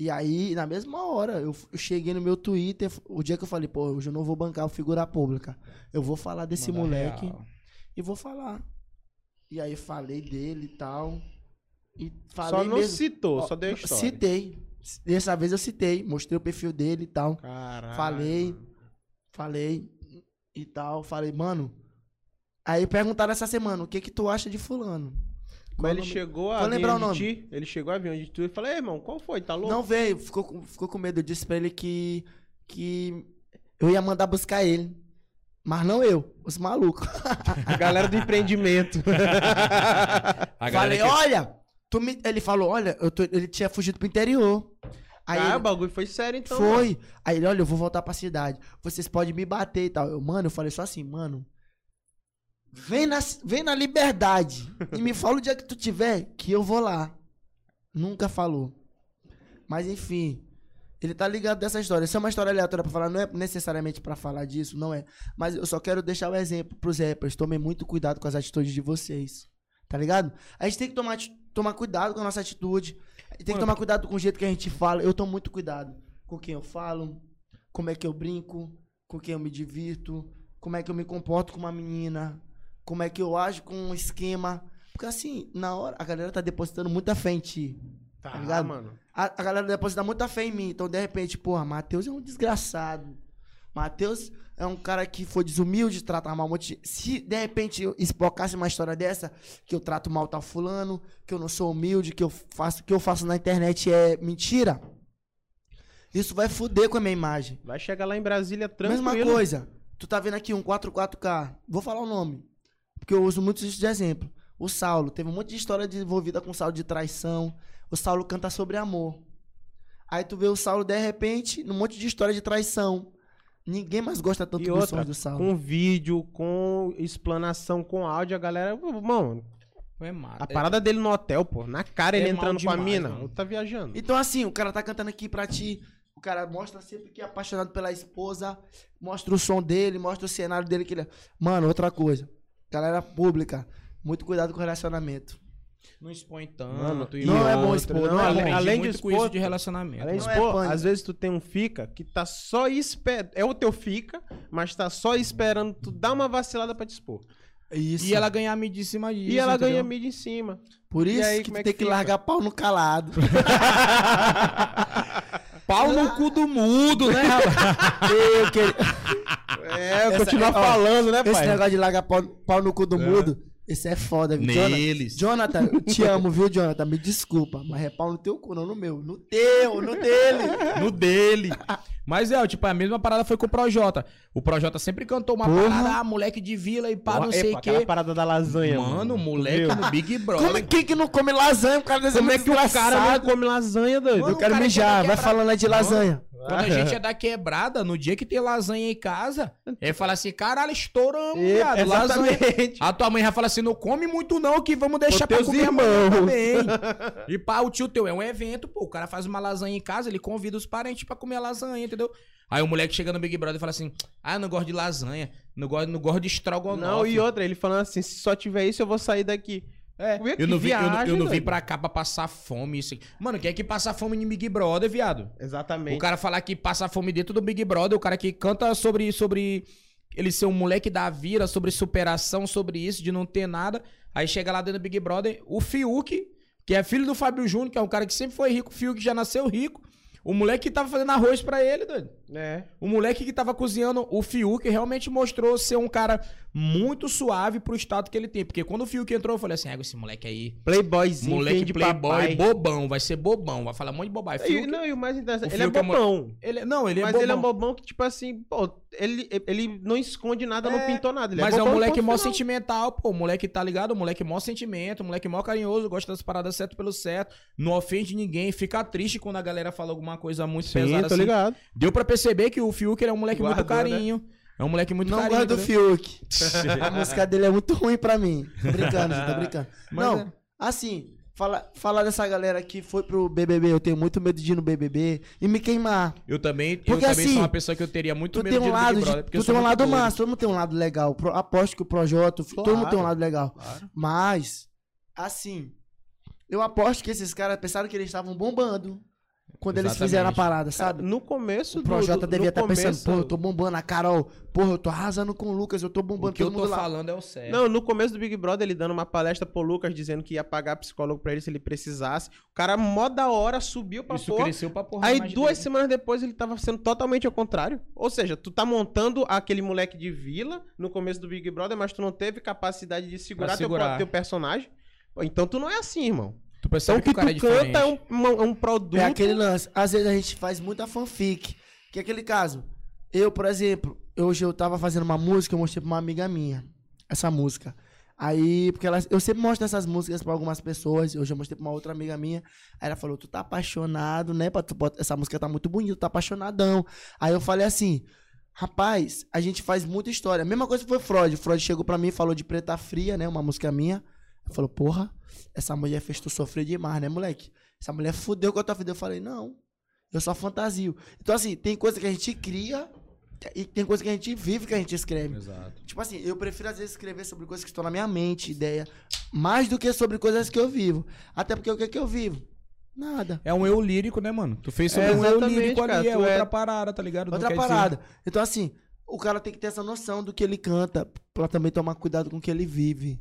E aí, na mesma hora, eu, eu cheguei no meu Twitter, o dia que eu falei, pô, hoje eu não vou bancar o figura pública. Eu vou falar desse
Manda
moleque
real.
e vou falar. E aí falei dele e tal. E falei
Só não
mesmo.
citou,
Ó,
só deu história.
Citei. Dessa vez eu citei, mostrei o perfil dele e tal.
Caralho.
Falei. Falei e tal. Falei, mano, Aí perguntaram essa semana, o que que tu acha de fulano?
Mas ele chegou a
lembrar o
de
nome.
ti. Ele chegou a vir onde tu e falou, ei, irmão, qual foi? Tá louco?
Não veio, ficou, com- ficou com medo. Eu disse pra ele que, que eu ia mandar buscar ele. Mas não eu, os malucos.
A galera do empreendimento.
A
Falei,
que-
olha, tu me... ele falou, olha, eu tô- ele tinha fugido pro interior. Aí
ah,
ele-
o bagulho foi sério então.
Foi. Aí ele, olha, eu vou voltar pra cidade. Vocês podem me bater e tal. Eu, mano, eu falei só assim, mano. Vem na, vem na liberdade. e me fala o dia que tu tiver, que eu vou lá. Nunca falou. Mas enfim. Ele tá ligado dessa história. Isso é uma história aleatória pra falar, não é necessariamente pra falar disso, não é. Mas eu só quero deixar o exemplo pros rappers. Tomem muito cuidado com as atitudes de vocês. Tá ligado? A gente tem que tomar, tomar cuidado com a nossa atitude. Tem que tomar cuidado com o jeito que a gente fala. Eu tomo muito cuidado com quem eu falo, como é que eu brinco, com quem eu me divirto, como é que eu me comporto com uma menina, como é que eu ajo com um esquema. Porque assim, na hora, a galera tá depositando muita fé em ti.
Tá,
Tá ligado?
mano.
A, a galera deposita muita fé em mim. Então, de repente, porra, Matheus é um desgraçado. Matheus é um cara que foi desumilde, trata mal um monte de... Se, de repente, eu uma história dessa, que eu trato mal tal fulano, que eu não sou humilde, que eu faço, que eu faço na internet é mentira, isso vai fuder com a minha imagem.
Vai chegar lá em Brasília tranquilo.
Mesma coisa. Tu tá vendo aqui um 44K. Vou falar o nome. Porque eu uso muito isso de exemplo. O Saulo. Teve um monte de história desenvolvida com o Saulo de traição. O Saulo canta sobre amor. Aí tu vê o Saulo, de repente, num monte de história de traição. Ninguém mais gosta tanto
E
dos
outra,
sons do Saulo.
com vídeo, com explanação, com áudio, a galera. Mano,
É massa.
a parada dele no hotel, pô. Na cara ele
É mal
entrando com a
demais,
mina.
mano.
Tá viajando.
Então, assim, o cara tá cantando aqui pra ti. O cara mostra sempre que é apaixonado pela esposa. Mostra o som dele, mostra o cenário dele. Que ele... é- Mano, outra coisa. Galera pública, muito cuidado com o relacionamento.
Não expõe tanto.
Mano,
e
não é bom expor,
Não,
não é
além,
bom.
Além de expor-
isso de relacionamento.
Além de
é
expor,
pânico.
às vezes tu tem um fica que tá só esperando. É o teu fica, mas tá só esperando tu dar uma vacilada pra te expor.
Isso.
E ela ganhar a mídia em cima disso.
e ela
entendeu?
ganha mídia em cima.
Por isso
aí,
que
é
tem
que
que largar pau no calado.
Pau no cu do mudo, né, rapaz?
Eu que-
É,
Essa-
continuar
ó,
falando, né,
Esse
pai?
negócio de largar pau, pau no cu do mudo, esse é foda, viu? Jonathan,
Neles.
Jonathan, eu te amo, viu, Jonathan? Me desculpa, mas é pau no teu cu, não no meu. No teu, no dele.
No dele. Mas é, tipo, a mesma parada foi com o Projota. O Projota sempre cantou uma
Porra.
parada, ah, moleque de vila e pá, não sei o quê.
parada da lasanha,
Mano,
Tu
moleque
viu?
no Big Brother.
Como é quem que não come lasanha? O cara desse
Como é que o cara
desgraçado.
não come lasanha, doido?
Mano,
Eu quero
cara
mijar, vai falando aí de lasanha.
Quando a gente é da quebrada, no dia que tem lasanha em casa, ele fala assim, caralho, estouramos,
É,
viado, lasanha.
exatamente.
A tua mãe já fala assim, não come muito não, que vamos deixar pra comer
irmãos.
também. E pá, o tio teu é um evento, pô, o cara faz uma lasanha em casa, ele convida os parentes pra comer a lasanha, entendeu? Aí o moleque chega no Big Brother e fala assim, ah, eu não gosto de lasanha, não gosto, não gosto de estrogonofe.
Não, e outra, ele falando assim, se só tiver isso, eu vou sair daqui. É,
Eu não, vim, eu, não- eu
viagem,
não vim pra cá pra passar fome. Isso aqui. Mano, quem é que passa fome no Big Brother, viado?
Exatamente.
O cara falar que passa fome dentro do Big Brother, o cara que canta sobre, sobre ele ser um moleque da vira, sobre superação, sobre isso, de não ter nada. Aí chega lá dentro do Big Brother, o Fiuk, que é filho do Fábio Júnior, que é um cara que sempre foi rico, o Fiuk já nasceu rico. O moleque que tava fazendo arroz pra ele, doido.
É.
O moleque que tava cozinhando, o Fiuk realmente mostrou ser um cara muito suave pro estado que ele tem. Porque quando o Fiuk entrou, eu falei assim: "Ah, esse moleque aí,
Playboyzinho,
moleque
de
playboy,
papai.
bobão, vai ser bobão, vai falar um monte de bobagem. Fiuk,
não, e o mais interessante,
o
ele é
Fiuk é
bobão.
ele, não, ele é
mas
bobão.
ele é um bobão que, tipo assim, pô, ele, ele não esconde nada, não
É,
pintou nada. Ele
Mas é,
bobão
um moleque mó sentimental, pô. O moleque tá ligado? O moleque mó sentimento, o moleque mó carinhoso, gosta das paradas certo pelo certo, não ofende ninguém, fica triste quando a galera fala alguma coisa muito
Sim,
pesada
tô
assim.
ligado.
Deu pra perceber que o Fiuk ele é um moleque muito
Guardou, né?
carinho. É um moleque muito
Não
carinho.
gosto do? Fiuk. A música dele é muito ruim pra mim. Tô brincando, gente, tô brincando.
Mas
não,
é.
assim, fala, falar dessa galera que foi pro BBB, eu tenho muito medo de ir no BBB e me queimar.
Eu também, eu
Porque,
também
assim,
sou uma pessoa que eu teria muito medo
tem
de
um
ir no
lado, de,
Brother, eu
tu
sou
tem um
muito
lado
doido.
massa, todo mundo tem um lado legal. Pro- aposto que o Projota, todo mundo tem um lado legal. Mas, assim, eu aposto que esses caras pensaram que eles estavam bombando. Quando eles
Exatamente.
fizeram a parada, sabe?
No começo
O
do-
Projota
do-
devia
no
estar pensando,
começo-
porra, eu tô bombando a Carol, porra, eu tô arrasando com o Lucas, eu tô bombando
O que eu
todo
tô
mundo lá.
falando é o certo.
Não, no começo do Big Brother, ele dando uma palestra pro Lucas, dizendo que ia pagar psicólogo pra ele se ele precisasse. O cara, mó da hora, subiu pra
Isso
porra.
cresceu pra porra.
Aí, duas semanas depois, ele tava sendo totalmente ao contrário. Ou seja, tu tá montando aquele moleque de vila no começo do Big Brother, mas tu não teve capacidade de segurar, teu,
segurar.
pro- teu personagem. Então tu não é assim, irmão.
Tu
Então
percebe
o
que
que
o cara é
tu canta é um, uma- é um produto.
É aquele lance. Às vezes a gente faz muita fanfic. Que é aquele caso. Eu, por exemplo, hoje eu tava fazendo uma música, eu mostrei pra uma amiga minha. Essa música. Aí, porque ela, eu sempre mostro essas músicas pra algumas pessoas. Hoje eu mostrei pra uma outra amiga minha. Aí ela falou: Tu tá apaixonado, né? pra tu essa música tá muito bonita, tu tá apaixonadão. Aí eu falei assim: Rapaz, a gente faz muita história. A mesma coisa foi Freud. Freud chegou pra mim e falou de Preta Fria, né? Uma música minha. Ele falou: Porra, essa mulher fez tu sofrer demais, né, moleque? Essa mulher fudeu com a tua vida. Eu falei: Não, eu só fantasio. Então, assim, tem coisa que a gente cria e tem coisa que a gente vive que a gente escreve.
Exato.
Tipo assim, eu prefiro às vezes escrever sobre coisas que estão na minha mente, ideia, mais do que sobre coisas que eu vivo. Até porque o que é que eu vivo? Nada.
É um eu lírico, né, mano? Tu fez sobre
É,
um eu lírico
cara,
ali, é
é-
outra parada, tá ligado? Não
Outra
quer dizer-
parada. Então, assim, o cara tem que ter essa noção do que ele canta, pra também tomar cuidado com o que ele vive.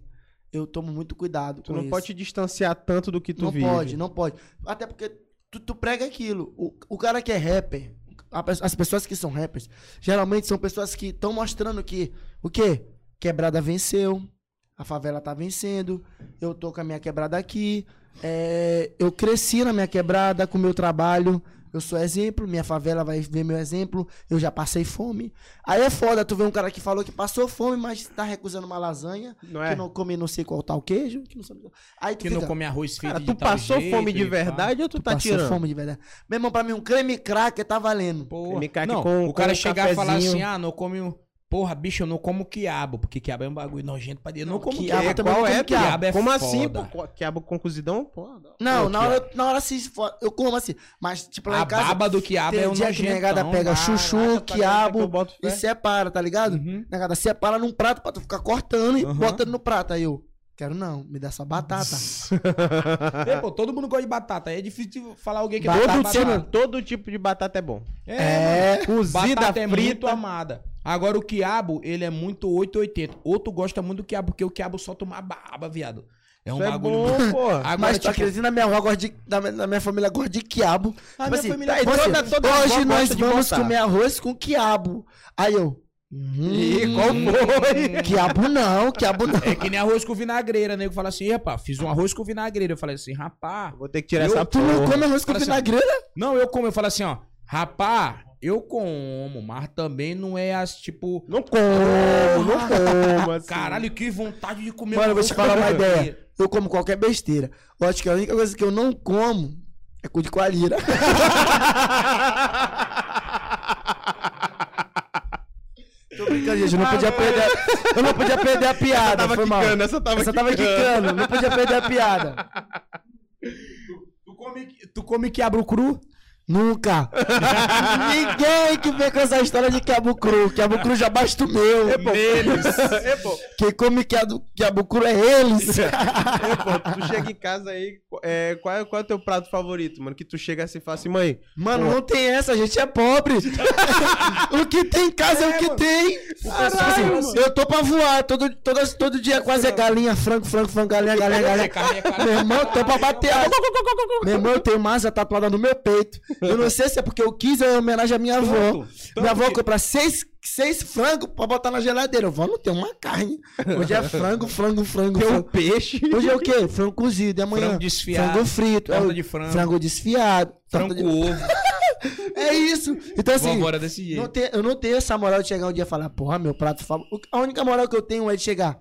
Eu tomo muito cuidado
Tu não
isso.
pode te distanciar tanto do que tu
não
vive.
pode, não pode. Até porque tu, tu prega aquilo. O, o cara que é rapper, a as pessoas que são rappers, geralmente são pessoas que estão mostrando que o quê? Quebrada venceu, a favela tá vencendo, eu tô com a minha quebrada aqui, é, eu cresci na minha quebrada com o meu trabalho. Eu sou exemplo, minha favela vai ver meu exemplo. Eu já passei fome. Aí é foda tu ver um cara que falou que passou fome, mas tá recusando uma lasanha,
Não é?
que não come não sei qual tal queijo, que não sabe. Aí tu
Que
fica,
não come arroz feito
Cara,
de
tu
tal
passou
jeito
fome de verdade ou tu,
Tu
tá
passou
tirando?
fome de verdade. Meu irmão, pra mim, um creme cracker tá valendo.
Porra.
Me cague
Não,
com-
o cara
com
chegar e falar assim, ah, não come um... Porra, bicho, eu não como quiabo, porque quiabo é um bagulho nojento pra Deus. Eu não como
quiabo
quiabo.
também
Qual
não
é,
como
quiabo?
quiabo é
Como assim,
foda.
pô? Quiabo com cozidão? Pô, não.
Não, na hora, na hora for- eu como assim. Mas, tipo, lá
A
em casa.
baba do quiabo
tem
é um
dia que
nojentão.
negada pega chuchu,
que eu
quiabo
boto
e separa, tá ligado?
Uhum.
Negada separa num prato pra tu ficar cortando e
Uhum.
botando no prato. Aí eu, quero não, me dá só batata.
Pô, todo mundo gosta de batata. aí É difícil de falar alguém que não
Batata,
gosta de
Todo,
batata.
tipo, todo tipo de batata é bom.
É,
É,
Cozida,
Batata é muito amada. Agora o quiabo, ele é muito 880. Outro gosta muito do quiabo, porque o quiabo solta uma baba, viado. É um
Isso é
bagulho.
bom, pô.
Agora,
mas tu
tipo,
acredita na minha avó gosta de. Na, minha- na minha família gosta de quiabo.
A
tipo
minha
assim,
família
tá,
gosta-
assim,
toda- toda avó
hoje nós
gosta
vamos comer arroz com quiabo. Aí eu.
Ih,
Hum,
qual foi?
Quiabo não, quiabo não.
É que nem arroz com vinagreira, nego fala assim, "Ih, rapaz, fiz um arroz com vinagreira. Eu falei assim, rapaz.
Vou ter que tirar
Eu-
essa
Tu não
porra.
come arroz com
Fala assim,
vinagreira?
Não, eu como, eu falo assim, ó, rapaz, eu como, mas também não é as tipo.
Não como, não como. assim.
Caralho, que vontade de comer
Mano, eu vou te falar uma
vinagreira."
ideia. Eu como qualquer besteira. Eu acho que a única coisa que eu não como é cu de coalheira. Gente. Eu não podia perder, eu não podia perder a piada.
tava
foi mal.
quicando, essa tava
Essa tava
quicando.
quicando. Não podia perder a piada.
Tu come, tu come quiabo cru?
Nunca. Ninguém que vem com essa história de quiabo cru. Quiabo cru já basta o meu.
Eles. É, pô.
Quem come quiabo, quiabo cru é eles.
É, pô, tu chega em casa aí, é, qual, é, qual é o teu prato favorito, mano? Que tu chega assim e fala assim, mãe,
Mano, não tem essa, a gente é pobre. o que tem em casa é, o que tem.
Caralho,
Assim, eu tô pra voar, todo, todo, todo dia quase é galinha, frango, frango, frango, galinha, galinha, galinha.
Carne, carne.
Meu irmão, tô pra bater. a- Meu irmão, eu tenho massa tatuada no meu peito. Eu não sei se é porque eu quis ou é homenagem à minha avó.
Tanto, tanto
minha avó
que-
seis, seis frangos pra botar na geladeira. Eu vou, não tem uma carne. Hoje é frango, frango, frango,
tem um peixe.
Hoje é o quê? Frango cozido. E amanhã?
Frango desfiado,
Frango frito.
torta
É o-
de frango.
Frango desfiado. torta
Frango
de-
ovo.
É isso. Então, assim,
Vambora desse jeito.
não tem- eu não tenho essa moral de chegar um dia e falar, porra, meu prato favorito. A única moral que eu tenho é de chegar.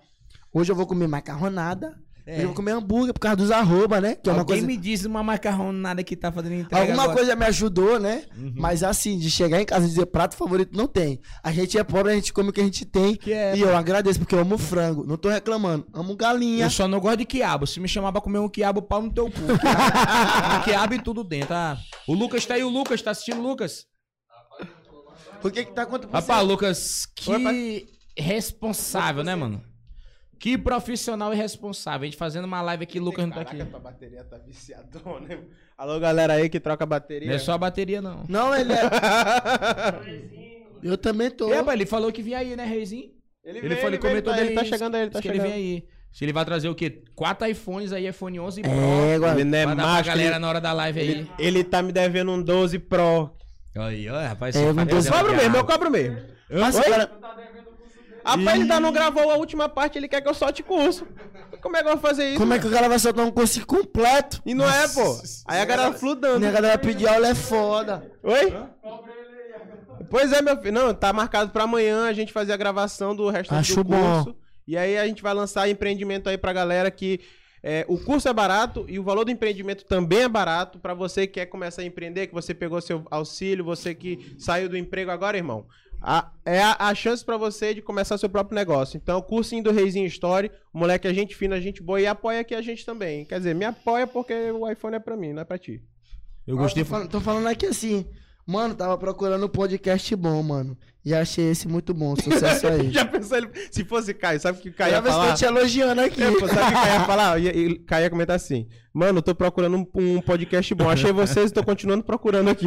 Hoje eu vou comer macarronada. Hoje eu vou comer hambúrguer por causa dos arroba, né? Que é uma coisa.
me diz uma macarronada que tá fazendo entrega
Alguma
agora.
coisa me ajudou, né?
Uhum.
Mas assim, de chegar em casa e dizer prato favorito, não tem. A gente é pobre, a gente come o que a gente tem.
Que é,
e eu agradeço, porque eu amo frango. Não tô reclamando. Amo galinha.
Eu só não gosto de quiabo. Se me chamar pra comer um quiabo, pau no teu cu. Quiabo, quiabo e tudo dentro. Ah, o Lucas tá aí, o Lucas. Tá assistindo o Lucas?
O que que tá por
Rapaz? Lucas, que
Oi,
responsável, né, mano? Que profissional irresponsável. A gente fazendo uma live aqui, Lucas não tá aqui.
Caraca, tua bateria tá viciadona, né? Alô, galera aí que troca bateria.
Não é só a bateria, não.
Não, ele é. Eu também tô.
E, rapaz, ele falou que vinha aí, né, Reizinho?
Ele,
Ele, falou, ele comentou
tá,
daí.
ele tá chegando aí, ele tá
que ele
chegando.
vem aí. Se ele vai trazer o quê? Quatro iPhones aí, iPhone 11 Pro.
É, agora.
Ele não é macho,
galera
ele,
na hora da live aí.
ele, ele tá me devendo um 12 Pro.
Aí, ó, rapaz.
É, eu tô
Eu cobro mesmo, eu cobro mesmo.
Mas,
Oi?
cara,
Rapaz, ele ainda não gravou a última parte, ele quer que eu solte curso. Como é que eu vou fazer isso?
como é que o cara vai soltar um curso completo?
E não é, pô. Aí a galera fludando.
A galera pedir aula é foda.
Oi? Pois é, meu filho. Não, tá marcado pra amanhã a gente fazer a gravação do
Acho
do
bom.
curso. E aí a gente vai lançar empreendimento aí pra galera que é, o curso é barato e o valor do empreendimento também é barato pra você que quer começar a empreender, que você pegou seu auxílio, você que saiu do emprego agora, irmão. A- é a, a chance pra você de começar seu próprio negócio. Então, o cursinho do Reizinho Story, o moleque é gente fina, a gente boa e apoia aqui a gente também. Quer dizer, me apoia porque o iPhone é pra mim, não é pra ti.
Eu gostei.
Tô falando, tô falando aqui assim. Mano, tava procurando um podcast bom, mano. E achei esse muito bom. Sucesso aí.
Já pensou ele, se fosse Caio, sabe o que o Caio
Já
ia
se
falar?
tô te elogiando aqui.
É, pô, sabe o que o Caio ia falar? E, Caio ia comentar assim: Mano, eu tô procurando um, um podcast bom. Achei vocês e tô continuando procurando aqui.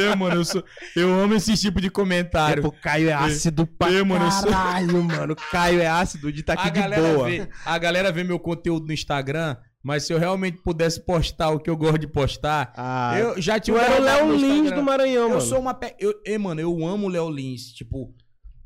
Eu, mano, eu, sou, eu amo esse tipo de comentário.
Pô, Caio é ácido pra
Eu, mano, eu sou-
caralho, mano. Caio é ácido de tá aqui
a,
de boa.
vê, a galera vê meu conteúdo no Instagram, mas se eu realmente pudesse postar o que eu gosto de postar,
Ah,
eu já tinha
era o Léo Lins do Maranhão,
Eu
mano.
sou uma. Pe... Eu, e, mano, eu amo o Léo Lins. Tipo,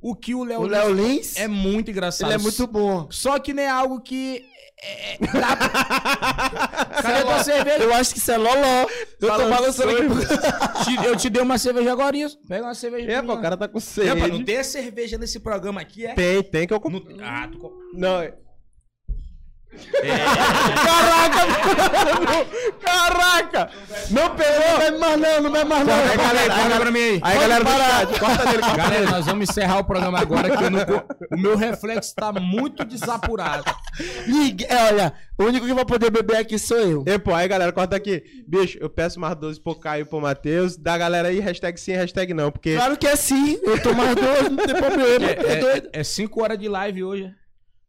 o que o Léo
O
Lins
Léo Lins,
é muito engraçado.
ele é muito bom.
Só que não é algo que. É, pra- Cadê tua cerveja?
Eu acho que isso é loló. Eu tô balançando aqui.
Te- eu te dei uma cerveja agora. isso. Pega uma cerveja.
É, pô, o cara tá com
É,
sede.
pá, não tem cerveja nesse programa aqui, é?
Tem, tem que eu...
No- Ah, tu...
Não, é... Caraca, mano! Caraca! Não pegou!
Não vai mais não, não vai mais não.
Aí, galera, aí,
pra mim aí.
aí, galera chat, corta dele, corta
Galera, nós vamos encerrar o programa agora que eu não... o meu reflexo tá muito desapurado.
Ninguém- é, olha, o único que vai poder beber aqui sou eu.
E, pô, aí, galera, corta aqui. Bicho, eu peço mais 12 pro Caio e pro Matheus. Da galera aí, hashtag sim, hashtag não, porque...
Claro que é sim. Eu tô mais doido, não tem problema. É, doido.
É 5 horas de live hoje.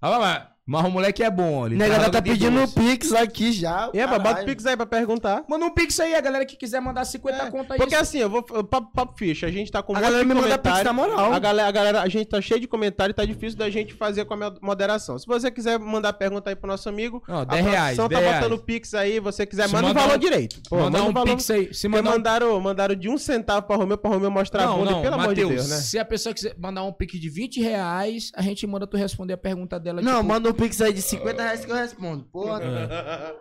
Ah, mas, mas o moleque é bom. Ele
Nega,
tá
tá pedindo
doce.
pix aqui já.
É, bota o. Pix aí pra perguntar.
Manda um pix aí, a galera que quiser mandar 50
É,
conta aí.
Porque assim, eu vou. Papo, papo ficha, a gente tá com um
A galera me manda pix na moral.
A galera, a galera, a gente tá cheio de comentário e tá difícil da gente fazer com a mo- moderação. Se você quiser mandar pergunta aí pro nosso amigo,
Não,
a
10 reais,
produção tá
10
botando
reais.
pix aí, você quiser,
Se
manda o valor
um-
direito. Pô, manda
um
valor.
pix aí. Se mandar um...
mandaram, mandaram de um centavo pra Romeu, pra Romeu mostrar a
Não,
bunda,
não,
pelo amor de Deus, né?
se a pessoa quiser mandar um pix de 20 reais, a gente manda tu responder a pergunta dela.
Não,
tipo,
manda um pix aí de 50 reais que eu respondo. Porra.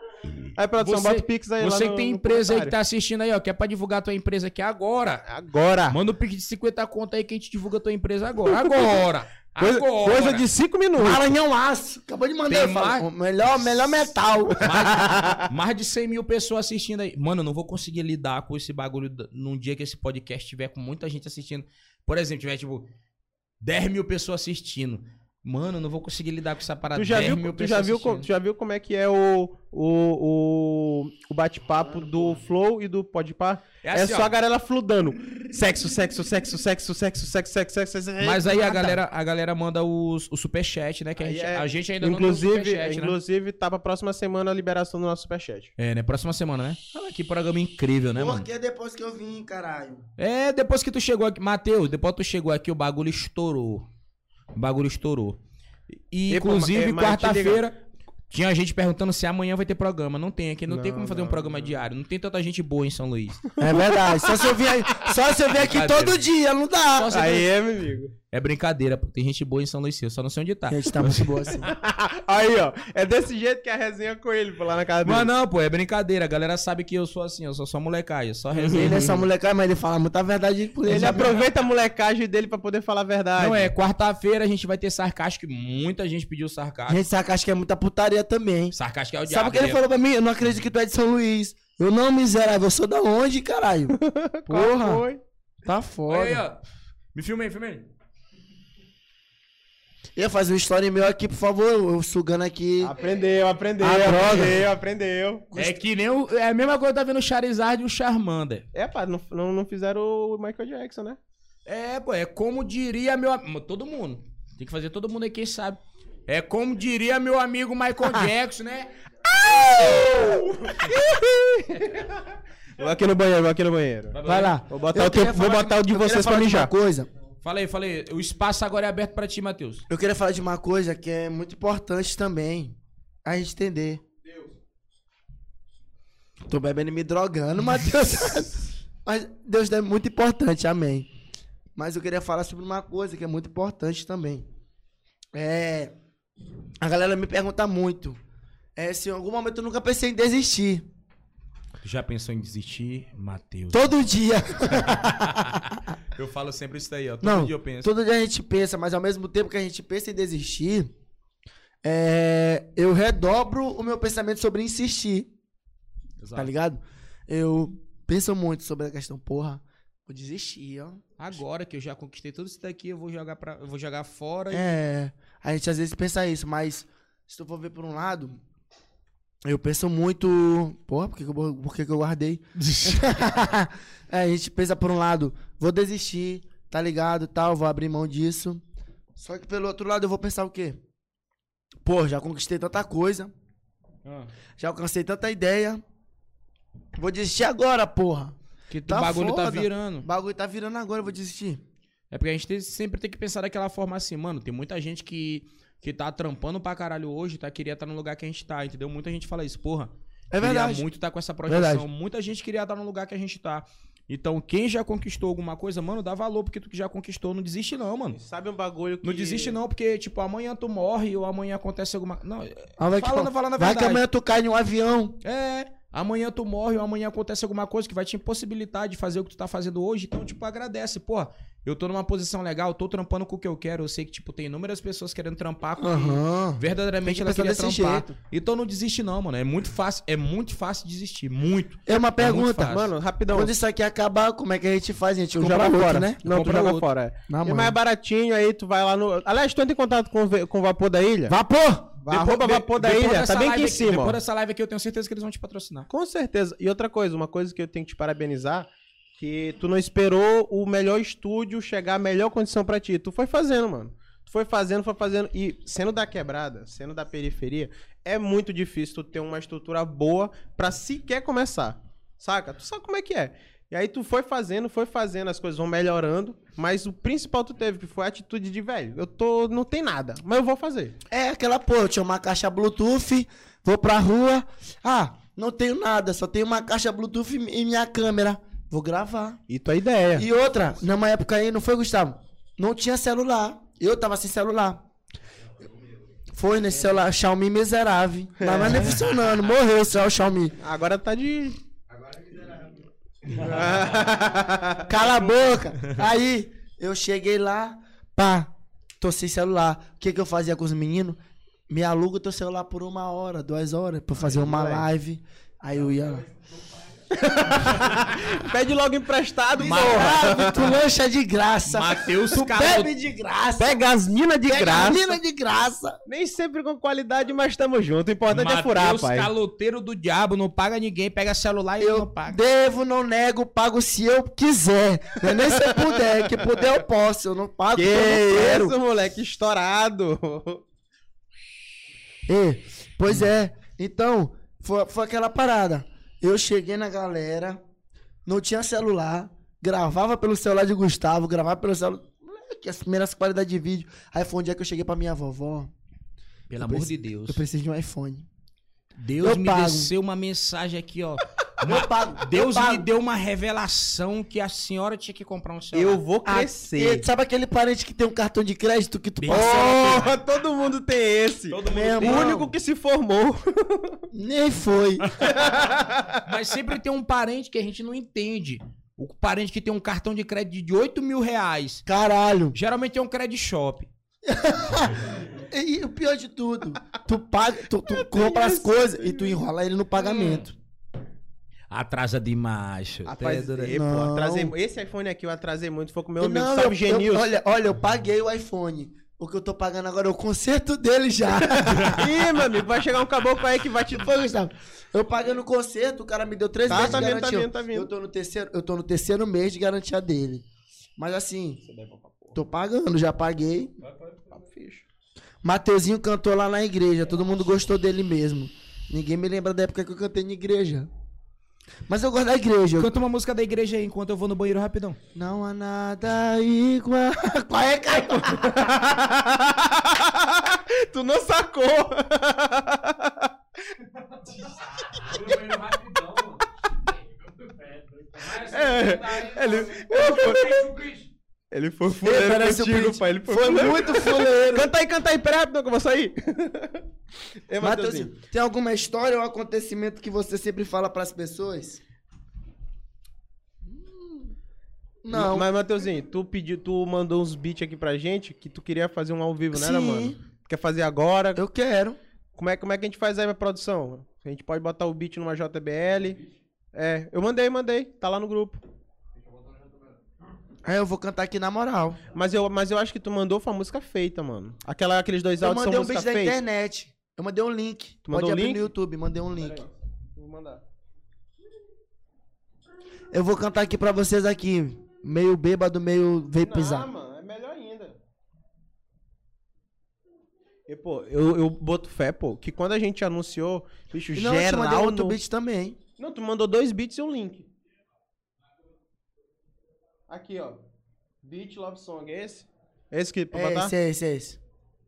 Aí, produção,
Você-
bota o pix aí lá
Você
no-
que tem
no
empresa aí que tá assistindo aí, ó, que é pra divulgar tua empresa aqui agora.
Agora.
Manda um pix de 50 conta aí que a gente divulga tua empresa agora. Agora!
Coisa,
agora!
coisa de cinco minutos.
Maranhão Aço. Acabou de mandar.
Mais?
o melhor, melhor metal.
Mais, mais de 100 mil pessoas assistindo aí. Mano, eu não vou conseguir lidar com esse bagulho num dia que esse podcast tiver com muita gente assistindo. Por exemplo, tiver tipo 10 mil pessoas assistindo. Mano, eu não vou conseguir lidar com essa parada.
Tu já,
10
viu,
mil
tu, já viu,
assistindo.
tu já viu como é que é o, o, o, o bate-papo do Flow e do Podpah?
É
É,
assim,
só
ó.
a galera fludando. Sexo, sexo, sexo, sexo, sexo, sexo, sexo, sexo. sexo.
Mas aí a galera, a galera manda os, o superchat, né? Que a gente,
é-
a gente ainda não tem o
Inclusive,
superchat, né?
inclusive, tá pra próxima semana a liberação do nosso superchat.
É, né? Próxima semana, né? Olha que programa incrível, né, mano?
Porque depois que eu vim, caralho.
É, depois que tu chegou aqui, Matheus, depois que tu chegou aqui, o bagulho estourou. O bagulho estourou. E,
E,
inclusive,
te
quarta-feira, tinha gente perguntando se amanhã vai ter programa. Não tem aqui, não, tem
Não,
como fazer um programa
não.
diário. Não tem tanta gente boa em São Luís.
É verdade. Só se eu vir, só se eu vir aqui todo dia, não dá.
Aí é, meu amigo.
É brincadeira, pô. Tem gente boa em São Luís, eu só não sei onde tá.
A gente tá muito boa assim.
Aí, ó. É desse jeito que é a resenha com ele, pô, lá na casa dele.
Mas não, pô, é brincadeira. A galera sabe que eu sou assim, eu sou só molecagem, só resenha.
Ele é só molecada, mas ele fala muita verdade por ele.
Ele aproveita a molecagem dele pra poder falar a verdade.
Não é, quarta-feira a gente vai ter sarcástico. e Muita gente pediu sarcástico.
Gente, sarcástico é muita putaria também.
Sarcástico é o diabo.
Sabe o que ele falou pra mim? Eu não acredito que tu é de São Luís. Eu não, miserável. Eu sou da onde, caralho?
Qual
Porra.
foi?
Tá foda.
aí, ó. Me filmei, filmei.
Ia fazer um story meu aqui, por favor. Eu sugando aqui.
Aprendeu, aprendeu,
Ah, droga.
aprendeu, aprendeu.
É que nem o, é a mesma coisa que tá vendo o Charizard e o Charmander.
É, pá, não, não, não fizeram o Michael Jackson, né?
É, pô, é como diria meu Todo mundo. Tem que fazer todo mundo aí, quem sabe. É como diria meu amigo Michael Jackson, né?
Vou aqui no banheiro, vou aqui no banheiro.
Vai lá.
Vou botar
Eu
o teu- vou botar o de vocês pra mijar.
Coisa.
Falei, falei. O espaço agora é aberto pra ti, Matheus.
Eu queria falar de uma coisa que é muito importante também. A gente entender. Tô bebendo e me drogando, Matheus. Mas Deus é muito importante, amém. Mas eu queria falar sobre uma coisa que é muito importante também. É. A galera me pergunta muito. É se em algum momento eu nunca pensei em desistir.
Já pensou em desistir, Matheus?
Todo dia.
Eu falo sempre isso daí, ó. Todo
Não,
dia eu penso.
todo dia a gente pensa, mas ao mesmo tempo que a gente pensa em desistir, é, eu redobro o meu pensamento sobre insistir,
Exato.
tá ligado? Eu penso muito sobre a questão, porra, vou desistir, ó.
Agora que eu já conquistei tudo isso daqui, eu vou jogar, pra, eu vou jogar fora e
É, a gente às vezes pensa isso, mas se tu for ver por um lado, eu penso muito, porra, por que, que, eu, por que, que eu guardei? é, a gente pensa por um lado, vou desistir, tá ligado, tal, vou abrir mão disso. Só que pelo outro lado eu vou pensar o quê? Pô, já conquistei tanta coisa,
Ah,
já alcancei tanta ideia. Vou desistir agora, porra.
que o
Tá
bagulho tá
foda.
virando.
O bagulho tá virando agora, eu vou desistir.
É porque a gente tem- sempre tem que pensar daquela forma assim, mano. Tem muita gente que, que tá trampando pra caralho hoje, tá? Queria estar no lugar que a gente tá, entendeu? Muita gente fala isso, porra.
É verdade.
Queria muito estar com essa projeção.
Verdade.
Muita gente queria estar no lugar que a gente tá. Então, quem já conquistou alguma coisa, mano, dá valor, porque tu que já conquistou, não desiste não, mano.
Sabe um bagulho que...
Não desiste não, porque, tipo, amanhã tu morre ou amanhã acontece alguma... Não,
Ah, vai que-
falando, falando a
Vai
verdade.
que amanhã tu cai em um avião.
É, amanhã tu morre ou amanhã acontece alguma coisa que vai te impossibilitar de fazer o que tu tá fazendo hoje. Então, tipo, agradece. Porra, eu tô numa posição legal, tô trampando com o que eu quero. Eu sei que, tipo, tem inúmeras pessoas querendo trampar com o que verdadeiramente
que
ela queria trampar.
jeito.
Então não desiste não, mano. É muito fácil, é muito fácil desistir. Muito.
É uma pergunta.
fácil.
Mano, rapidão.
Quando isso aqui acabar, como é que a gente faz? Gente
Tu
compra
joga
outro,
fora,
né?
Não, tu
Compra
joga
outro.
fora. É.
Na
E
mão.
mais baratinho, aí tu vai lá no... Aliás, tu entra em contato com, com o Vapor da Ilha?
Vapor!
Vai, arroba Vapor da
depois
Ilha, tá bem aqui em cima, ó.
Depois dessa live aqui eu tenho certeza que eles vão te patrocinar.
Com certeza. E outra coisa, uma coisa que eu tenho que te parabenizar, que tu não esperou o melhor estúdio chegar a melhor condição pra ti. Tu foi fazendo, mano. Tu foi fazendo, foi fazendo. E sendo da quebrada, sendo da periferia, é muito difícil tu ter uma estrutura boa pra sequer começar. Saca? Tu sabe como é que é. E aí tu foi fazendo, foi fazendo, as coisas vão melhorando, mas o principal tu teve, que foi a atitude de, velho, eu tô, não tem nada, mas eu vou fazer.
É aquela porra, eu tinha uma caixa Bluetooth, vou pra rua. Ah, não tenho nada, só tenho uma caixa Bluetooth e minha câmera. Vou gravar.
E tua ideia.
E outra, numa época aí, não foi, Gustavo? Não tinha celular. Eu tava sem celular. Foi nesse celular Xiaomi miserável. Mas não é nem funcionando. Morreu o celular Xiaomi.
Agora tá de.
Cala a boca. Aí, eu cheguei lá, pá, tô sem celular. O que que eu fazia com os meninos? Me aluga o teu celular por uma hora, duas horas, pra fazer uma live. Aí eu ia lá.
Pede logo emprestado.
Miserável, tu lancha de graça.
Matheus
tu
Calo-
bebe de graça.
Pega as minas de
Pega
graça.
a mina de graça.
Nem sempre com qualidade, mas tamo junto. O importante é furar,
Matheus
pai.
caloteiro do diabo, não paga ninguém, pega celular e
Eu
não paga.
devo, não nego, pago se eu quiser. Não é nem se eu puder, que puder eu posso. Eu não pago
Que
eu não
isso, moleque, estourado.
É, pois é. Então, foi, foi aquela parada. Eu cheguei na galera, não tinha celular, gravava pelo celular de Gustavo, gravava pelo celular. Moleque, as primeiras qualidades de vídeo. Aí foi um dia que eu cheguei pra minha vovó.
Pelo amor
preciso-
de Deus.
Eu preciso de um iPhone.
Deus
Eu
me
pago.
desceu uma mensagem aqui, ó.
Eu pago.
Deus
eu
me
pago.
deu uma revelação que a senhora tinha que comprar um celular.
Eu vou
Ah,
crescer.
e sabe aquele parente que tem um cartão de crédito que tu
Bem
parcela?
Porra, todo mundo tem esse.
Todo mundo tem.
O único que se formou.
Nem foi.
Mas sempre tem um parente que a gente não entende. O parente que tem um cartão de crédito de 8 mil reais.
Caralho.
Geralmente é um credit shop.
E, e o pior de tudo, tu paga, tu, tu compra as coisas e tu enrola ele no pagamento.
Atrasa demais. Tá-
e, pô,
Não.
atrasei, esse iPhone aqui eu atrasei muito. Foi com meu amigo,
Não,
salve
eu- eu-
Genilson.
olha, olha, eu paguei o iPhone. O que eu tô pagando agora é o conserto dele já.
Ih, meu amigo, vai chegar um caboclo aí que vai te...
Foi, Gustavo. Eu pagando o conserto, o cara me deu três
Tá,
meses
tá
de
vindo, tá
garantia.
vindo, tá vindo.
Eu tô no terceiro, eu tô no terceiro mês de garantia dele. Mas assim, tô pagando, já paguei. Mateuzinho cantou lá na igreja, todo mundo gostou dele mesmo. Ninguém me lembra da época que eu cantei na igreja. Mas eu gosto da igreja.
Canta uma música da igreja aí enquanto eu vou no banheiro rapidão.
Não há nada igual. Qual é, Caio?
tu não sacou. É, ele, ele foi, ele foi fuleiro
o
contigo, pai. Ele foi,
Foi
fuleiro.
muito fuleiro.
Canta aí, canta aí, pera rapidão que eu vou sair. Ei.
Matheusinho, tem alguma história ou acontecimento que você sempre fala pras pessoas? Hum, Não.
Mas, Mateuzinho, tu pediu, tu mandou uns beats aqui pra gente que tu queria fazer um ao vivo, né, né,
Sim.
mano? Quer fazer agora?
Eu quero.
Como é, como é que a gente faz aí a produção? A gente pode botar o beat numa JBL. É, eu mandei, mandei. Tá lá no grupo.
Aí eu vou cantar aqui na moral.
Mas eu, mas eu acho que tu mandou foi uma música feita, mano. Aquela, aqueles dois
Eu
áudios
mandei
são
um
música
vídeo da
feita.
internet. Eu mandei um link.
Tu mandou
Pode
o
abrir
link?
no YouTube, mandei um link.
Aí. Vou mandar.
Eu vou cantar aqui pra vocês aqui. Meio bêbado, meio
Não,
pisar.
mano, é melhor ainda. E, pô, eu, eu boto fé, pô, que quando a gente anunciou, bicho,
Não, eu te
geral
mandei outro
no-
beat também.
Não, tu mandou dois beats e um link. Aqui, ó. Beat Love Song, é esse? É esse que pra
É
botar?
esse, é esse, é esse.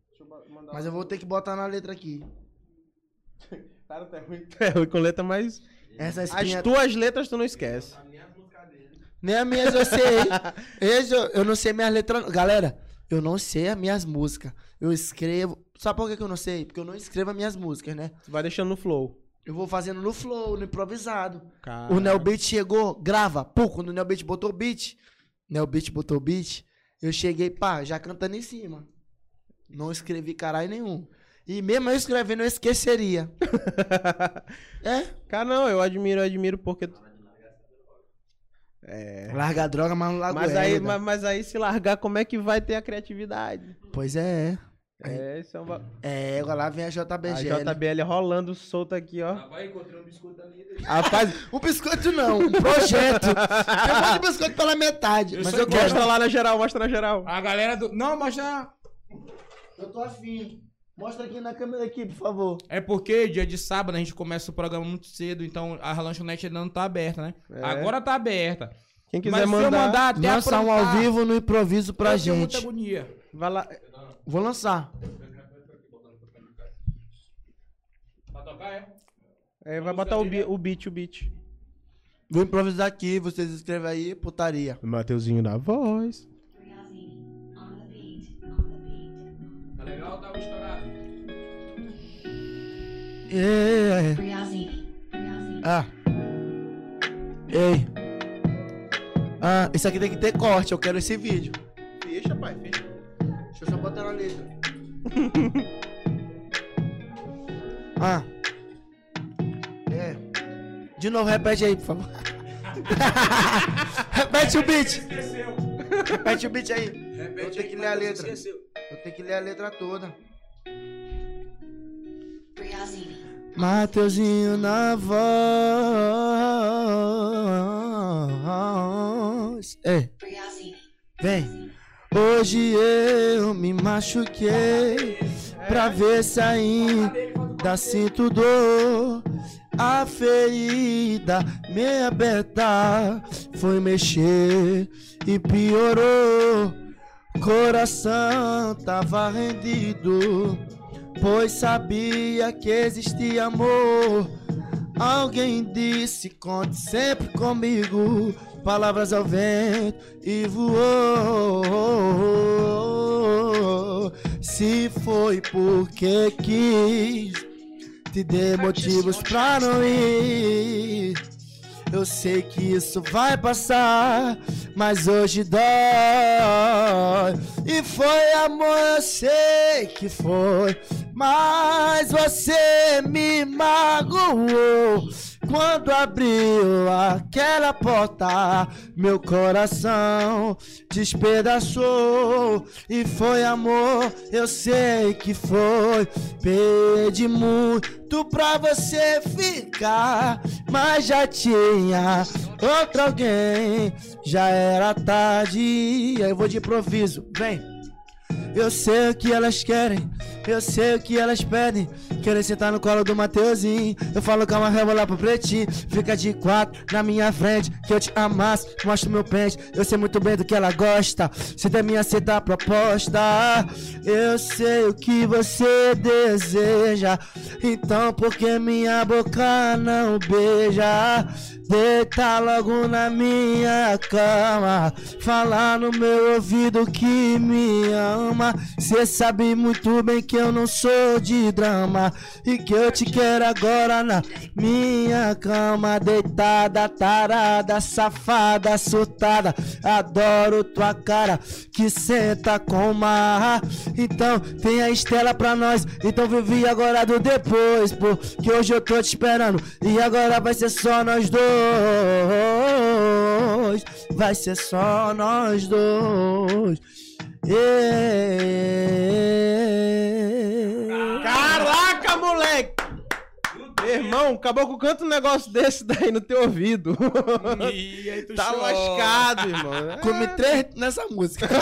Deixa eu
Mas eu vou ter que botar na letra aqui.
Cara, é ruim, é ruim com letra, mas...
Essa
As tuas letras tu não esquece.
Nem as minhas eu sei. Esse eu, eu não sei minhas letras. Galera, eu não sei as minhas músicas. Eu escrevo. Sabe por que que eu não sei? Porque eu não escrevo as minhas músicas, né?
Tu vai deixando no flow.
Eu vou fazendo no flow, no improvisado.
Cara.
O Neobit chegou, grava. Pô, quando o Neobit botou o beat, Botou o beat, eu cheguei, pá, já cantando em cima. Não escrevi caralho nenhum. E mesmo eu escrevendo, eu esqueceria. É?
Cara, não, eu admiro, eu admiro porque... É...
Larga a droga, mas não larga
Mas aí, mas, mas aí se largar, como é que vai ter a criatividade?
Pois é.
É, isso é uma...
É, agora lá vem a
A
JBG.
JBL rolando solta aqui, ó.
Vai encontrei um biscoito ali.
Rapaz,
Um biscoito não, um projeto. Um monte de biscoito pela metade.
Eu
mas eu quero.
mostra lá na geral, mostra na geral.
A galera do. Não, mas já.
Eu tô afim. Mostra aqui na câmera aqui, por favor.
É porque dia de sábado a gente começa o programa muito cedo, então a lanchonete ainda não tá aberta, né?
É.
Agora tá aberta.
Quem
Mas
quiser
se eu
mandar,
mandar até
Lança um
aprontar,
ao vivo no improviso pra
eu tenho muita
gente.
agonia.
vai lá.
Vou lançar.
Tocar, é?
É, vai botar o, bi- o beat, o beat.
Vou improvisar aqui, vocês escrevem aí, putaria.
Mateuzinho na voz.
Tá legal ou tava estourado?
É. Ah. Ei. Ah, isso aqui tem que ter corte, eu quero esse vídeo.
Fecha, pai, fecha.
Eu só botar na letra. ah. É. De novo, repete aí, por favor. repete o beat. Repete o beat aí. eu tenho que ler a letra. Eu tenho que ler a letra toda. Mateuzinho na voz. É. Vem. Hoje eu me machuquei pra ver se ainda sinto dor. A ferida me aberta foi mexer e piorou. Coração tava rendido, pois sabia que existia amor. Alguém disse: conte sempre comigo. Palavras ao vento e voou. Se foi porque quis, te dei motivos pra não ir. Eu sei que isso vai passar, mas hoje dói. E foi amor, eu sei que foi, mas você me magoou. Quando abriu aquela porta, meu coração despedaçou. E foi amor, eu sei que foi. Pedi muito pra você ficar, mas já tinha outro alguém. Já era tarde, eu vou de improviso, vem. Eu sei o que elas querem, eu sei o que elas pedem. Querem sentar no colo do Mateuzinho. Eu falo calma, rebola pro pretinho. Fica de quatro na minha frente. Que eu te amasso, mostro meu pente. Eu sei muito bem do que ela gosta. Se der minha aceita a proposta. Eu sei o que você deseja. Então, por que minha boca não beija? Deita logo na minha cama. Falar no meu ouvido que me ama. Cê sabe muito bem que eu não sou de drama. E que eu te quero agora na minha cama. Deitada, tarada, safada, surtada. Adoro tua cara que senta com marra. Então tem a estela pra nós. Então vivi agora do depois. Porque hoje eu tô te esperando. E agora vai ser só nós dois. Vai ser só nós dois. Yeah.
Caraca, moleque! Meu irmão, acabou com canta um negócio desse daí no teu ouvido.
Ih, aí tu
tá
chora.
lascado, irmão.
Comi três nessa música.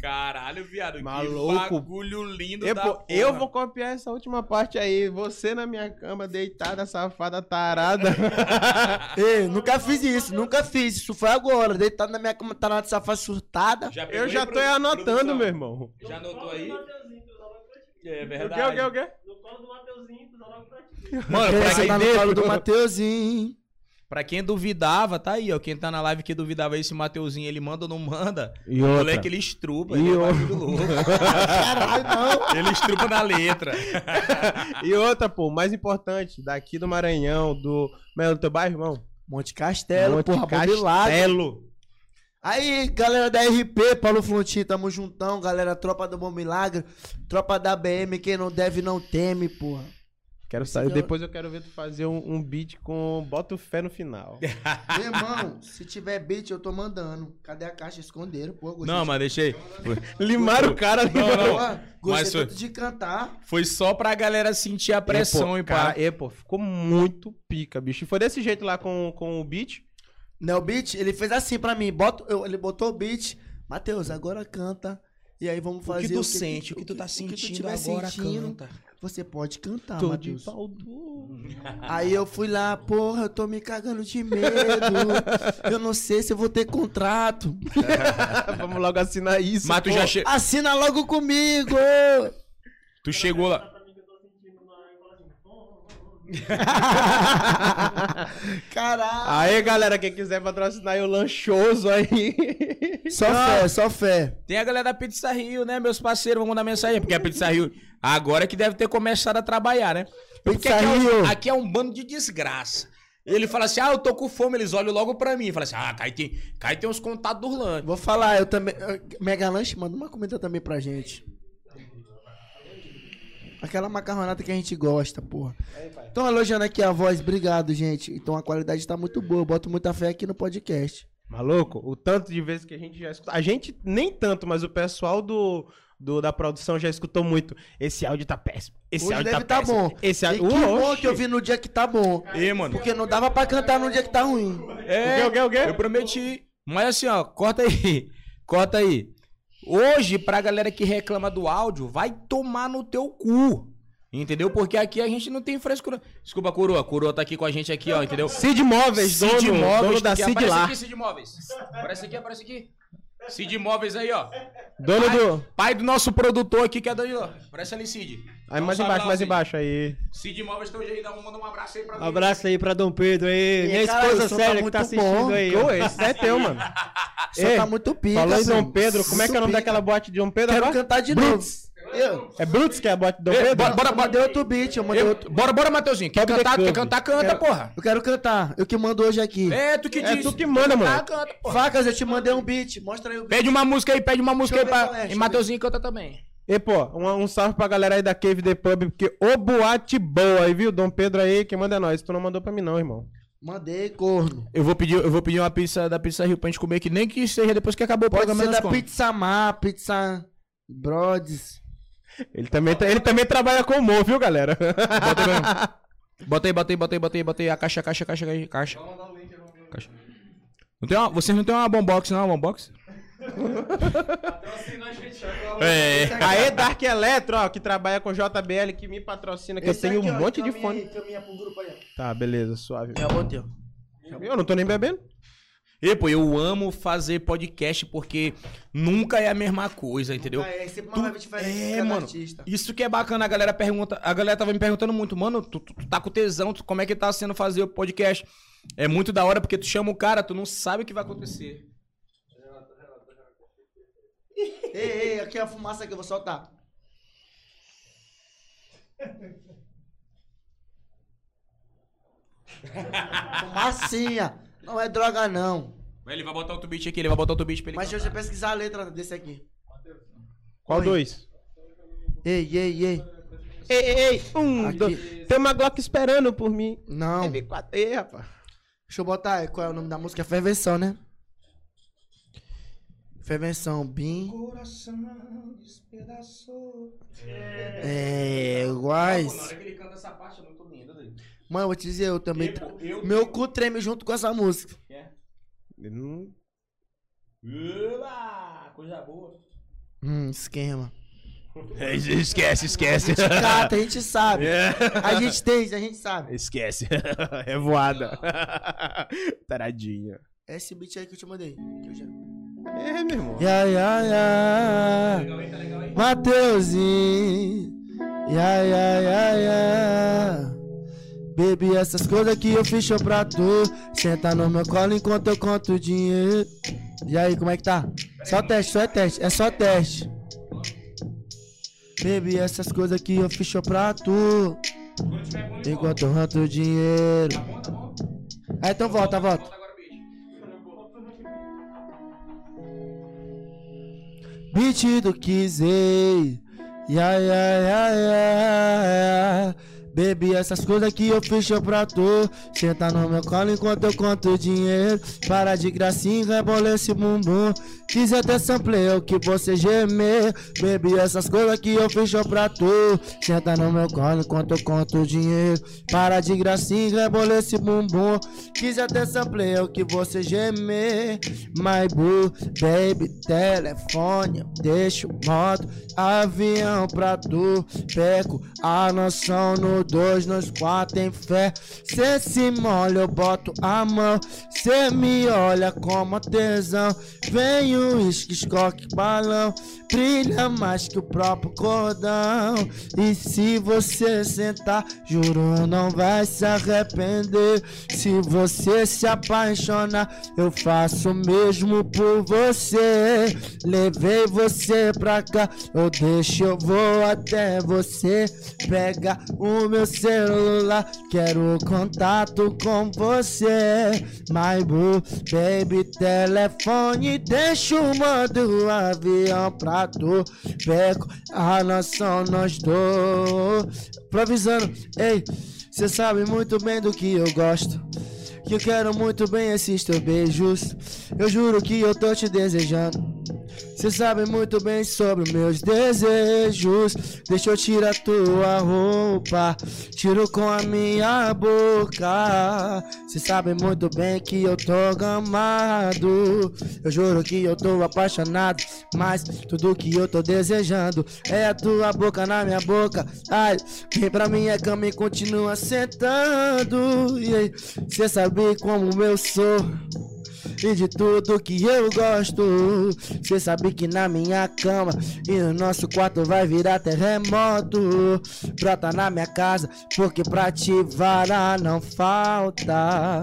Caralho, viado.
Maluco.
Que bagulho lindo
Eu,
da porra.
eu vou copiar essa última parte aí. Você na minha cama, deitada, safada, tarada.
Ei, nunca fiz isso, nunca fiz. Isso foi agora. Deitado na minha cama, na safada surtada.
Já
Eu já tô aí anotando,
produção?
meu irmão.
Já anotou
No
aí?
Do.
É
O
verdade.
quê, o quê, o quê?
No colo do Mateuzinho, tu dá logo pra ti.
Mano, pra quem,
tá no colo do Mateuzinho.
pra quem duvidava, tá aí, ó. Quem tá na live que duvidava esse Mateuzinho, ele manda ou não manda?
E
o
outra.
moleque, ele estrupa.
E
Ele é um
outra.
louco.
Caralho, não.
Ele estrupa na letra.
E outra, pô, mais importante, daqui do Maranhão, do. Como é o teu bairro, irmão?
Monte Castelo,
Monte
porra, Bobilado.
Castelo.
Aí, galera da RP, Paulo Fontinho, tamo juntão, galera, tropa do Bom Milagre, tropa da BM, quem não deve não teme, porra.
Quero sair. Depois eu quero ver tu fazer um, um beat com Bota o Fé no final.
Meu irmão, se tiver beat, eu tô mandando. Cadê a caixa? Esconderam, pô. Gostei
Não,
de-
mas deixei.
Limaram o cara,
Não, não.
Porra, gostei
Mas foi-
tanto de cantar.
Foi só pra galera sentir a pressão,
e
hein,
cara,
pá.
e, pô, ficou muito pica, bicho. E foi desse jeito lá com, com o beat.
Né, o beat, ele fez assim pra mim. Bota, eu- ele botou o beat. Matheus, agora canta. E aí vamos
O
fazer
que tu sente, o que tu tá
o que tu
sentindo
tiver
agora,
sentindo,
canta.
Você pode cantar,
Tô de
Matheus.
pau duro.
Aí eu fui lá, porra, eu tô me cagando de medo. eu não sei se eu vou ter contrato.
Vamos logo assinar isso.
Mas tu
pô.
já che...
Assina logo comigo!
Tu chegou lá.
Pra mim que eu tô sentindo na e fala assim, "Oh, oh, oh."
Caralho!
Aí, galera, quem quiser patrocinar o lanchoso aí.
Só fé, só fé.
Tem a galera da Pizza Rio, né, meus parceiros? Vamos mandar mensagem. Porque a Pizza Rio agora que deve ter começado a trabalhar, né? Porque
Pizza
aqui é, um,
Rio.
aqui é um bando de desgraça. Ele fala assim, ah, eu tô com fome. Eles olham logo pra mim. Fala assim, ah, Kai tem, Kai tem uns contatos do Orlando.
Vou falar, eu também. eh, Mega Lanche, manda uma comida também pra gente. Aquela macarronada que a gente gosta, porra. Então, elogiando aqui a voz, obrigado, gente. Então a qualidade tá muito boa. Eu boto muita fé aqui no podcast.
Maluco, o tanto de vezes que a gente já escutou. A gente nem tanto, mas o pessoal do, do- da produção já escutou muito. Esse áudio tá péssimo. Esse
Hoje
áudio
deve
tá
tá
péssimo.
bom.
Esse
E
áudio.
que bom
Oxi.
que eu vi no dia que tá bom.
Ê, mano.
Porque não dava pra cantar no dia que tá ruim.
É,
O quê, o quê, o quê?
eu prometi. Mas assim, ó, corta aí. Corta aí. Hoje, pra galera que reclama do áudio, vai tomar no teu cu. Entendeu? Porque aqui a gente não tem frescura. Desculpa, Coroa. Coroa tá aqui com a gente aqui, ó, entendeu?
Cid Móveis,
Cid
dono,
Móveis,
dono da Cid
aparece
lá.
aqui, Cid Móveis. Aparece aqui, aparece aqui. Cid Móveis aí, ó.
Dono
pai,
do.
pai do nosso produtor aqui, que é Danilo. Aparece ali, Cid.
Aí
um
mais embaixo, mais
Cid.
embaixo aí.
Cid Móveis teu jeito, dá um- manda um abraço aí pra
Um
mim.
abraço aí pra Dom Pedro aí.
E,
Minha
cara,
esposa
som tá
que tá assistindo
bom.
aí.
Ô, esse é teu, mano. Ei,
tá muito pica.
Falou em
filho.
Dom Pedro, como é que é o nome daquela boate de Dom Pedro
Quero
agora?
cantar de novo. Eu,
É Brutus que é a boate de Dom Pedro?
bora, bora,
eu mandei outro beat, eu mandei
Eu-
outro.
bora, bora, Mateuzinho. Quer cantar, quer cantar, canta,
Quero-
porra.
Eu quero cantar. Eu que mando hoje aqui.
É, tu que
É
diz.
tu que manda, mano.
Cantar, canta, porra.
Facas, eu te mandei um beat. Mostra aí o beat.
Pede uma música aí, pede uma música aí pra.
é,
e
eu
Mateuzinho canta também.
E, pô, um, um salve pra galera aí da Cave The Pub, porque ô boate boa aí, viu? Dom Pedro aí, quem manda é nós. Tu não mandou pra mim, não, irmão.
Mandei, corno.
Eu vou pedir, eu vou pedir uma pizza da Pizza Rio pra gente comer, que nem que seja depois que acabou o
Pode
programa.
ser
nós
da
come.
Pizza Mar, Pizza Brodes.
Ele também, tra- ele também trabalha com humor, viu, galera?
Bota aí. Bota aí, bota aí, bota aí, bota aí, bota aí. A caixa, a caixa, a caixa, a caixa. caixa. Não tem uma, vocês não tem uma bombox, não? Uma bombox? É.
Aê, Dark Eletro, ó, que trabalha com JBL, que me patrocina, que eu tenho um monte de fone. Tá, beleza, suave.
Já botei, ó.
Eu não tô nem bebendo.
E, pô, eu amo fazer podcast porque nunca é a mesma coisa, entendeu?
Ah, é sempre
Tu-
uma vibe diferente de
é,
cada
mano.
artista.
Isso que é bacana, a galera pergunta. A galera tava me perguntando muito, mano, tu, tu- tu tá com tesão, tu- como é que tá sendo fazer o podcast? É muito da hora porque tu chama o cara, tu não sabe o que vai acontecer.
Ei, ei, aqui é a fumaça que eu vou soltar. Fumacinha. Não é droga, não.
Ele vai botar outro beat aqui, ele vai botar outro beat pra ele.
Mas deixa eu pesquisar a letra desse aqui.
Qual
Oi.
dois?
Ei, ei, ei.
Ei, ei, ei, um,
Aqui.
dois. Tem uma Glock esperando por mim.
Não.
MV4. Ei, rapaz.
Deixa eu botar aí, qual é o nome da música? É Fervenção, né? Fervenção, Bim. É, iguais.
que ele canta essa parte é muito linda, velho.
Mano, eu vou te dizer, eu também.
Eu- eu-
Meu cu treme junto com essa música.
Ele não-
Eba, coisa boa.
Hum, esquema.
Esquece, esquece.
Cata, a gente sabe.
É.
A gente tem, a gente sabe.
Esquece. É voada. Taradinha.
É Esse beat aí que eu te mandei. que eu já-
É, meu irmão.
Ya, ya, ya.
Legal aí, tá legal aí?
Mateuzinho. Ya, ya, ya, ya. Baby, essas coisas que eu fiz show pra tu. Senta no meu colo enquanto eu conto o dinheiro. E aí, como é que tá? Só teste, só é teste, é só teste. Baby, essas coisas que eu fiz show pra tu. Enquanto eu conto o dinheiro. Ah, então volta, volta.
Agora o beat.
Beat do Kizei. Ya, ya, ya, ya. Baby, essas coisas que eu fiz show pra tu. Senta no meu colo enquanto eu conto o dinheiro. Para de gracinha, rebola esse bumbum. Quis até sampler o que você gemer. Baby, essas coisas que eu fiz show pra tu. Senta no meu colo enquanto eu conto o dinheiro. Para de gracinha, rebola esse bumbum. Quis até sampler o que você gemer. My boo, baby, telefone, deixo moto, avião pra tu. Peco a noção no dois, quatro em fé. Cê se molha, eu boto a mão. Cê me olha como tesão. Vem o uísque, escoque, balão. Brilha mais que o próprio cordão. E se você sentar, juro, não vai se arrepender. Se você se apaixonar, eu faço o mesmo por você. Levei você pra cá, eu deixo, eu vou até você. Pega o meu celular, quero contato com você. My boo, baby, telefone, deixa o mando avião pra tu. Pego a noção, nós dois. Improvisando, ei, cê sabe muito bem do que eu gosto. Que eu quero muito bem esses teus beijos. Eu juro que eu tô te desejando. Cê sabe muito bem sobre meus desejos. Deixa eu tirar tua roupa. Tiro com a minha boca. Cê sabe muito bem que eu tô gamado. Eu juro que eu tô apaixonado. Mas tudo que eu tô desejando é a tua boca na minha boca. Ai, vem pra minha cama e continua sentando. E cê sabe como eu sou. E de tudo que eu gosto, cê sabe que na minha cama e no nosso quarto vai virar terremoto. Brota na minha casa, porque pra te varar não falta.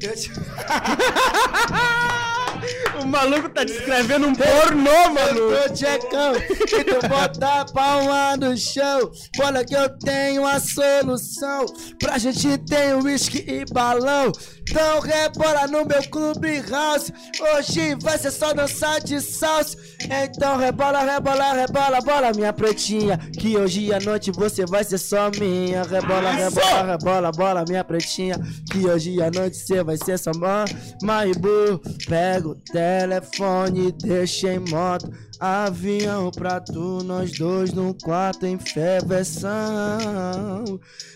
Eu te...
O maluco tá descrevendo um pornô, mano.
Eu tô tchecão e tu bota a palma no chão. Olha que eu tenho a solução. Pra gente ter uísque e balão. Então rebola no meu clube house. Hoje vai ser só dançar de salsa. Então rebola, rebola, rebola, bola, minha pretinha. Que hoje à noite você vai ser só minha. Rebola, rebola, rebola, bola, minha pretinha. Que hoje à noite você vai ser só minha. Maibu, pega o telefone, deixa em moto. Avião pra tu, nós dois no quarto em ferveção.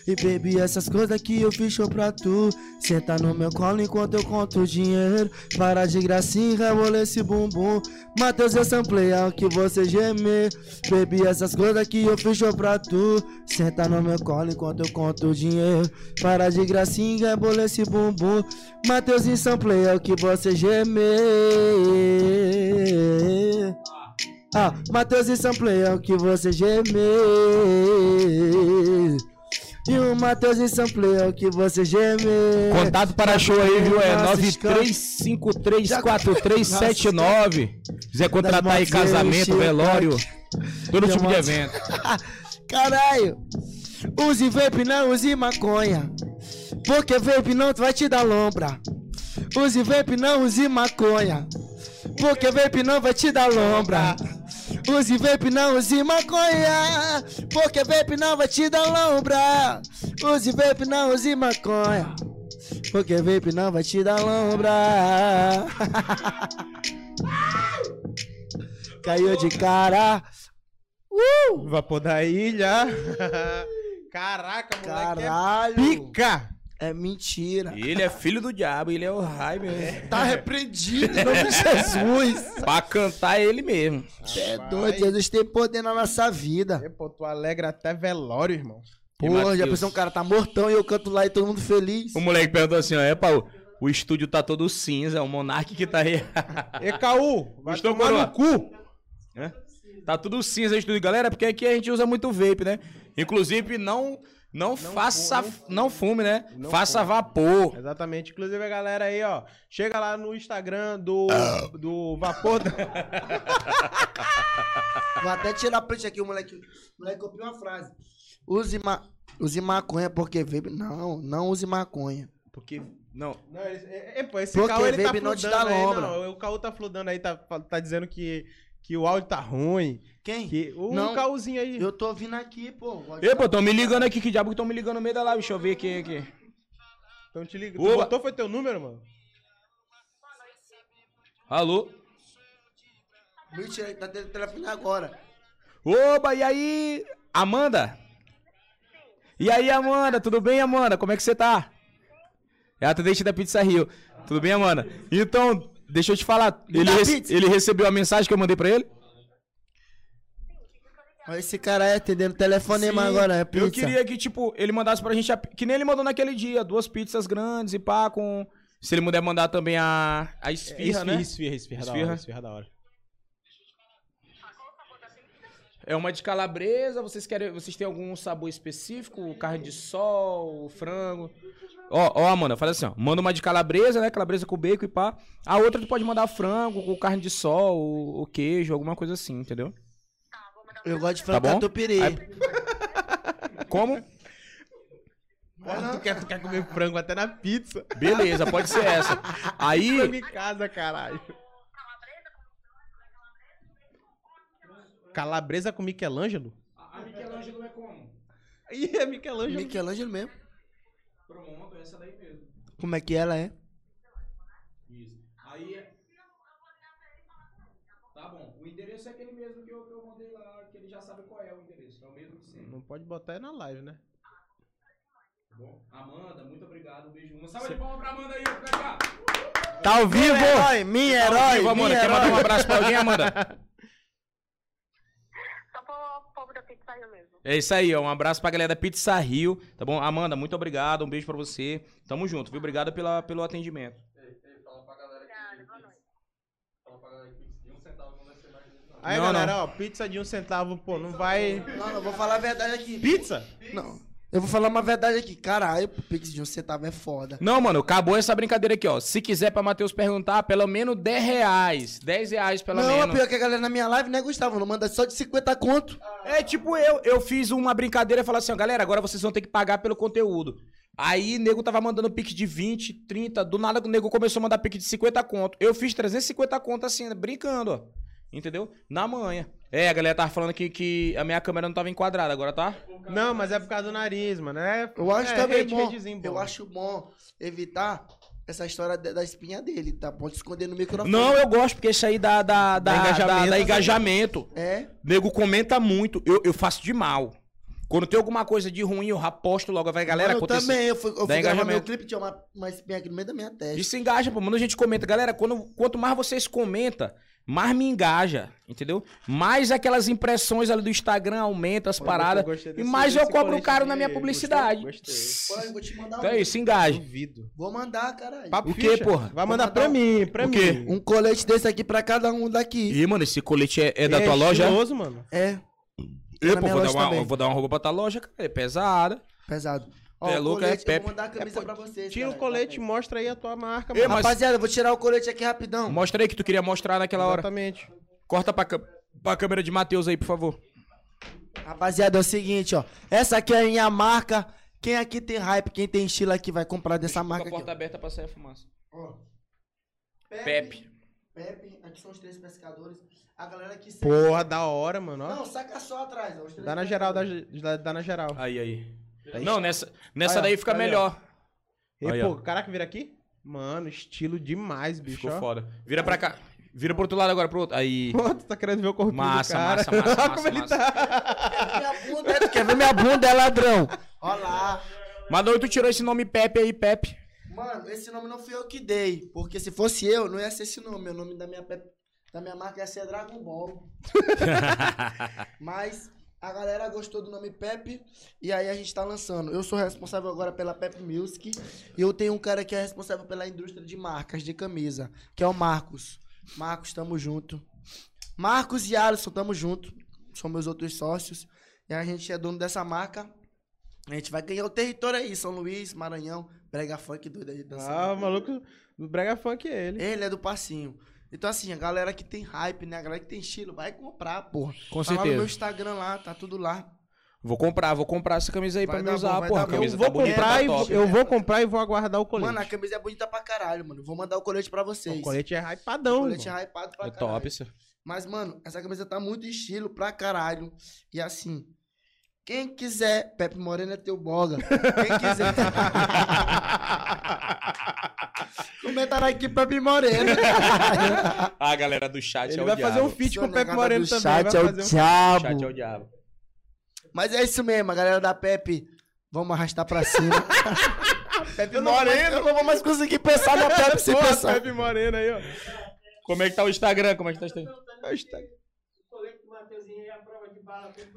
E bebi essas coisas que eu fiz show pra tu. Senta no meu colo enquanto eu conto o dinheiro. Para de gracinha, rebola esse bumbum. Matheus, eu samplei ao que você gemer. Bebi essas coisas que eu fiz show pra tu. Senta no meu colo enquanto eu conto o dinheiro. Para de gracinha, rebola esse bumbum. Matheus, em samplei ao que você gemer. Ah, Matheus e Samplay é o que você gemer. E o Matheus e Samplay é o que você gemer.
Contato para show aí, viu? É
Nossa, escala-
93534379. Quiser contratar aí casamento, velório, todo tipo de evento.
Caralho! Use vape, não use maconha. Porque vape não vai te dar lombra. Use vape, não use maconha. Porque vape não vai te dar lombra. Use vape, não use maconha. Porque vape não vai te dar lombra. Use vape, não use maconha. Porque vape não vai te dar lombra. Caiu de cara. Uh!
Vapor da ilha. Caraca, moleque.
Caralho.
É pica.
É mentira.
Ele é filho do diabo, ele é o raio mesmo.
Tá repreendido em nome de Jesus.
Pra cantar é ele mesmo.
É doido, Jesus tem poder na nossa vida.
É, pô, tu alegra até velório, irmão.
Porra, já pensou um cara tá mortão e eu canto lá e todo mundo feliz.
O moleque perguntou assim, ó, é, Paulo, o estúdio tá todo cinza, é o Monark que tá aí.
E Caú, vai
Gostou,
tomar no cu.
Tá tudo cinza o estúdio, galera, porque aqui a gente usa muito vape, né? Inclusive, não não, faça,
fume,
não fume, né?
Não
faça
fume.
vapor.
Exatamente. Inclusive a galera aí, ó. Chega lá no Instagram do,
Ah.
do Vapor da...
Vou até tirar a print aqui, o moleque. O moleque copiou uma frase. Use, ma... use maconha porque vape. Não, não use maconha.
Porque, não,
Não, esse, é, é, pô, esse
Porque
ele tá
vape não te
fludando
dá
aí.
lombra.
Não, o Caú tá fludando aí, tá, tá dizendo que, que o áudio tá ruim.
Quem?
Que, o
Não.
Caúzinho aí.
Eu tô vindo aqui, pô.
Ei, pô, tão me ligando aqui, que diabo que tão me ligando no meio da live? Deixa eu ver aqui, aqui.
Então te liga. Tu botou, foi teu número, mano?
Alô?
Mentira, tá tendo telefone agora.
Oba, e aí? Amanda? E aí, Amanda? Tudo bem, Amanda? Como é que você tá? É a atendente da Pizza Rio. Tudo bem, Amanda? Então, deixa eu te falar. Ele, rece- ele recebeu a mensagem que eu mandei pra ele?
Esse cara aí atendendo telefonema
Sim,
agora, é pizza.
Eu queria que, tipo, ele mandasse pra gente, a, que nem ele mandou naquele dia, duas pizzas grandes e pá, com... Se ele puder mandar também a, a esfirra, né?
Esfirra, esfirra, da
Esfirra.
hora, esfirra da hora.
É uma de calabresa, vocês querem, vocês têm algum sabor específico? Carne de sol, frango? Ó, ó, Amanda, faz assim, ó. Manda uma de calabresa, né? Calabresa com bacon e pá. A outra tu pode mandar frango com carne de sol, o, o queijo, alguma coisa assim, entendeu?
Eu gosto de
Tá
frango
bom?
catupiry.
Como?
Porra, tu quer, tu quer comer frango até na pizza.
Beleza, pode ser essa. Aí,
Frango em casa, caralho. Calabresa com Michelangelo?
A Michelangelo é como?
Ih, é Michelangelo.
Michelangelo mesmo.
Essa daí mesmo.
Como é que ela é?
Isso. Aí é. Tá bom. O endereço é aquele mesmo que eu, que eu mandei lá, que ele já sabe qual é o endereço. É o mesmo que sempre.
Não pode botar aí na live, né?
Tá bom? Amanda, muito obrigado. Um beijo. Uma salva de palmas pra Amanda aí, pra cá.
Tá ao vivo!
Herói, minha
Tá ao
herói,
vivo, Amanda.
minha
Quer mandar um
herói.
abraço pra alguém, Amanda?
Só pro povo da pizzaria mesmo.
É isso aí, ó. Um abraço pra galera da Pizza Rio, tá bom? Amanda, muito obrigado. Um beijo pra você. Tamo junto, viu? Obrigado pela, pelo atendimento.
Obrigada, boa noite.
Aí,
Não,
galera, ó, pizza de um centavo, pô, não vai...
Não, não, vou falar a verdade aqui.
Pizza?
Não. Eu vou falar uma verdade aqui. Caralho, o Pix de um centavo é foda.
Não, mano, acabou essa brincadeira aqui, ó. Se quiser pra Matheus perguntar, pelo menos 10 reais. 10 reais, pelo
não, é
menos.
pior que a galera na minha live, né, Gustavo? Não manda só de 50 conto.
É tipo eu, eu fiz uma brincadeira e falei assim, ó, galera, agora vocês vão ter que pagar pelo conteúdo. Aí, nego tava mandando pique de 20, 30, do nada o nego começou a mandar pique de 50 conto. Eu fiz 350 conto assim, brincando, ó. Entendeu? Na manhã. É, a galera tava falando que, que a minha câmera não tava enquadrada, agora tá?
Não, mas é por causa do nariz, mano. É,
Eu acho
é,
também
hate,
bom. Eu acho bom evitar essa história da, espinha dele, tá? Pode esconder no microfone.
Não, eu gosto, porque isso aí dá, dá, dá,
Dá engajamento.
dá- dá engajamento.
É?
Nego comenta muito. Eu, eu faço de mal. Quando tem alguma coisa de ruim, eu já posto logo. Vai, galera,
Mano, eu também. Eu fui, eu fui gravar meu clipe, tinha uma, uma espinha aqui no meio da minha testa.
Isso engaja, pô. Mano, a gente comenta. Galera, quando, quanto mais vocês comentam, mais me engaja, entendeu? Mais aquelas impressões ali do Instagram aumentam as paradas.
Gostei
E mais eu cobro caro na minha
Gostei,
publicidade.
Gostei.
Pô, eu vou te mandar
Então
um.
é isso, engaja.
Duvido.
Vou mandar, caralho.
Papo
O quê,
ficha.
porra?
Vai mandar
mandar
pra
um-
mim, pra
o
mim.
quê?
Um colete desse aqui pra cada um daqui.
Ih, mano, esse colete é, é da
É
tua loja?
estiloso, mano.
É,
Eu,
na
pô,
minha
vou dar, uma, vou dar uma roupa pra tua loja, cara. É pesada.
pesado. Ó,
é
o
louco, é
colete, eu
Pepe.
vou mandar a camisa
É,
pra vocês.
Tira o
caralho,
colete e
tá
mostra aí a tua marca,
Ei,
mano.
mas-
Rapaziada, eu vou tirar o colete aqui rapidão.
Mostra aí que tu queria mostrar naquela hora.
Exatamente.
Corta pra, pra câmera de Matheus aí, por favor.
Rapaziada, é o seguinte, ó. Essa aqui é a minha marca. Quem aqui tem hype, quem tem estilo aqui vai comprar dessa
Com a
marca aqui.
porta aberta pra sair a fumaça.
ó.
Pepe.
Pepe, aqui são os três pescadores. A galera que
Porra, da hora, mano. ó.
Não, saca só atrás, ó. os três
Dá na geral, dá, dá na geral.
Aí, aí. Não, nessa, nessa daí fica melhor.
E,
Aí,
pô, caraca, vira aqui? Mano, estilo demais, bicho.
Ficou
ó.
foda. Vira pra cá. Vira pro outro lado agora, pro outro. Aí.
Pô, tu tá querendo ver o corpinho
Massa,
do cara.
massa, massa,
Olha
massa,
como ele
massa.
tá.
Minha bunda, tu quer ver minha bunda, é ladrão. Ó lá.
Mas de onde tu tirou esse nome Pepe aí, Pepe?
Mano, esse nome não fui eu que dei. Porque se fosse eu, não ia ser esse nome. O nome da minha, Pepe- da minha marca ia ser Dragon Ball. Mas a galera gostou do nome Pepe e aí a gente tá lançando. Eu sou responsável agora pela Pepe Music e eu tenho um cara que é responsável pela indústria de marcas de camisa, que é o Marcos. Marcos, tamo junto. Marcos e Alisson, tamo junto. São meus outros sócios. E a gente é dono dessa marca. A gente vai ganhar o território aí, São Luís, Maranhão, Brega Funk doido aí dançando.
Ah, o maluco do Brega Funk é ele.
Ele é do passinho. Então, assim, a galera que tem hype, né? A galera que tem estilo, vai comprar, porra.
Com
Tá lá no
certeza.
meu Instagram lá, tá tudo lá.
Vou comprar, vou comprar essa camisa aí
Vai
pra me usar,
bom,
porra.
Eu
tá
vou
bonita,
comprar
tá
e vou,
top.
eu vou comprar e vou aguardar o colete.
Mano, a camisa é bonita pra caralho, mano. Vou mandar o colete pra vocês.
o colete é
O
hypadão,
colete
mano.
é hypado pra
É
caralho.
top, isso.
Mas, mano, essa camisa tá muito estilo pra caralho. E assim, quem quiser, Pepe Moreno é teu boga. Quem quiser. Comentaram aqui Pepe Moreno.
A galera do chat
Ele
é o
vai
diabo.
fazer um feat com o Pepe Moreno
do
também.
chat
vai
é o
fazer um...
O
diabo.
chat é o diabo.
Mas é isso mesmo, a galera da Pepe. Vamos arrastar pra cima.
Pepe
eu, não vou, eu não vou mais conseguir pensar na Pepe sem pensar.
Pepe Moreno aí, ó.
Como é que tá o Instagram? Como é que tá o Instagram?
O colete do Mateuzinho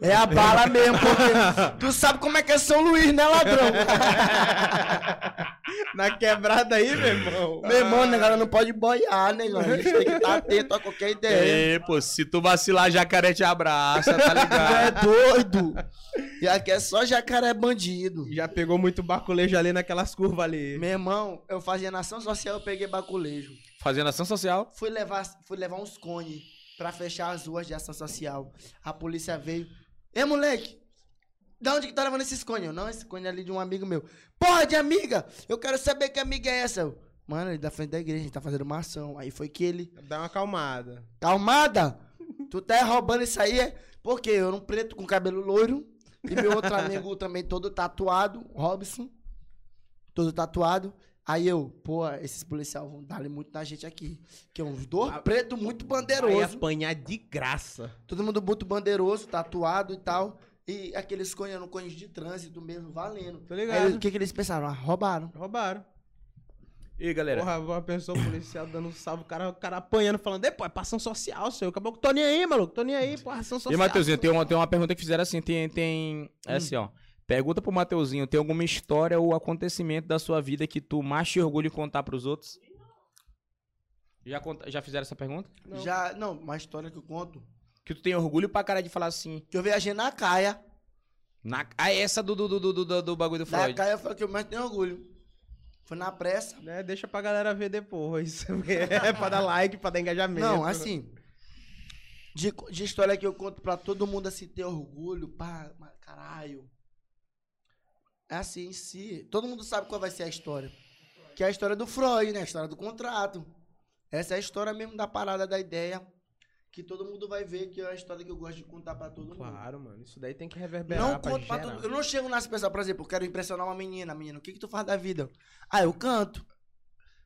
é a bala.
Mesmo, porque tu sabe como é que é São Luís, né, ladrão?
Na quebrada aí, meu irmão.
Meu irmão, né, galera, não pode boiar, né, galera? A gente tem que estar atento a qualquer ideia.
É, pô, se tu vacilar, jacaré te abraça, tá
Tu é
ligado?
doido. E aqui é só jacaré bandido.
Já pegou muito baculejo ali naquelas curvas ali.
Meu irmão, eu fazia nação social, eu peguei baculejo.
Fazendo ação social.
Fui levar, fui levar uns cones pra fechar as ruas de ação social. A polícia veio. Ei, moleque, da onde que tá levando esses cones? Eu, não, esse cone é ali de um amigo meu. Porra, de amiga! Eu quero saber que amiga é essa. Eu, Mano, ele da frente da igreja, a gente tá fazendo uma ação. Aí foi que ele.
Dá uma acalmada.
Calmada! Tu tá roubando isso aí? É? Porque eu era um preto com cabelo loiro. E meu outro amigo também todo tatuado, Robson. Todo tatuado. Aí eu, pô, esses policiais vão dar muito na gente aqui. Que é uns dois preto muito
Vai
bandeiroso.
apanhar de graça.
Todo mundo muito bandeiroso, tatuado e tal. E aqueles cones eram cones de trânsito mesmo, valendo.
Tô
Aí
ligado.
o que, que eles pensaram? Ah, roubaram.
Roubaram.
E aí, galera?
Porra, uma pessoa policial dando um salve, o cara, o cara apanhando, falando, pô, é pra ação social, seu. Acabou que tô nem aí, maluco. Tô nem aí, pô, ação social.
E Mateuzinho, tem uma, tem uma pergunta que fizeram assim, tem, tem,
Hum.
é assim, ó. Pergunta pro Mateuzinho, tem alguma história ou acontecimento da sua vida que tu mais te orgulha em contar pros outros? Já, conta- já fizeram essa pergunta?
Não.
Já, não, uma história que eu conto.
Que tu tem orgulho pra cara de falar assim,
Que eu viajei na Caia.
na, ah, essa do, do, do, do, do, do bagulho do
Na
Freud.
Caia foi a que eu mais tenho orgulho. Foi na pressa.
Né, deixa pra galera ver depois. É pra dar like, pra dar engajamento.
Não, assim. De, de história que eu conto pra todo mundo assim ter orgulho, pá, caralho. É assim em si. Todo mundo sabe qual vai ser a história. Que é a história do Freud, né? A história do contrato. Essa é a história mesmo da parada da ideia. Que todo mundo vai ver que é a história que eu gosto de contar pra todo mundo.
Claro, mano. Isso daí tem que reverberar
Não conto pra todo Eu não chego nas pessoas, por exemplo, eu quero impressionar uma menina. Menina, o que que tu faz da vida? Ah, eu canto.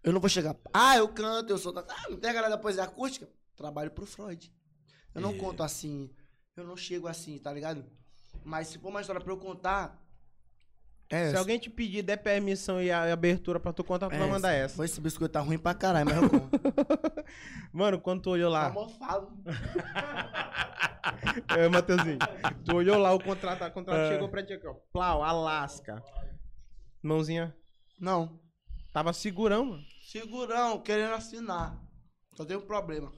Eu não vou chegar. Ah, eu canto, eu sou. da- Ah, não tem a galera da poesia acústica? Trabalho pro Freud. Eu não
É.
conto assim. Eu não chego assim, tá ligado? Mas se for uma história pra eu contar. É
Se alguém te pedir, der permissão e a abertura pra tu contar, tu vai mandar essa.
Foi esse biscoito tá ruim pra caralho, mas eu conto.
Mano, quando tu olhou lá.
Tá mofado.
É, Matheusinho. Tu olhou lá o contrato, o contrato
É.
chegou pra ti aqui, ó. Plau, Alasca. Mãozinha.
Não.
Tava segurão, mano.
Segurão, querendo assinar. Só tem um problema.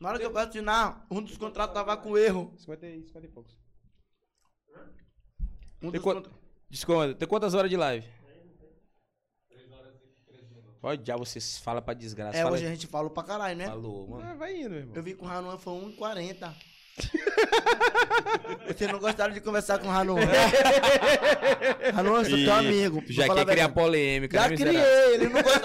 Na hora que eu fui assinar, um dos contratos tava com erro.
50 e, 50 e poucos.
Um
Tem Desconta. Tem quantas horas de live? Pode já vocês falam pra desgraça.
É,
Fala
hoje a gente falou pra caralho, né?
Falou, mano.
Ah, vai indo, irmão.
Eu vi com o Hanuan foi 1,40. Vocês não gostaram de conversar com o Hanuan? Hanuan, eu sou teu amigo.
Já quer
a
criar polêmica,
Já
né,
criei, ele não gosta,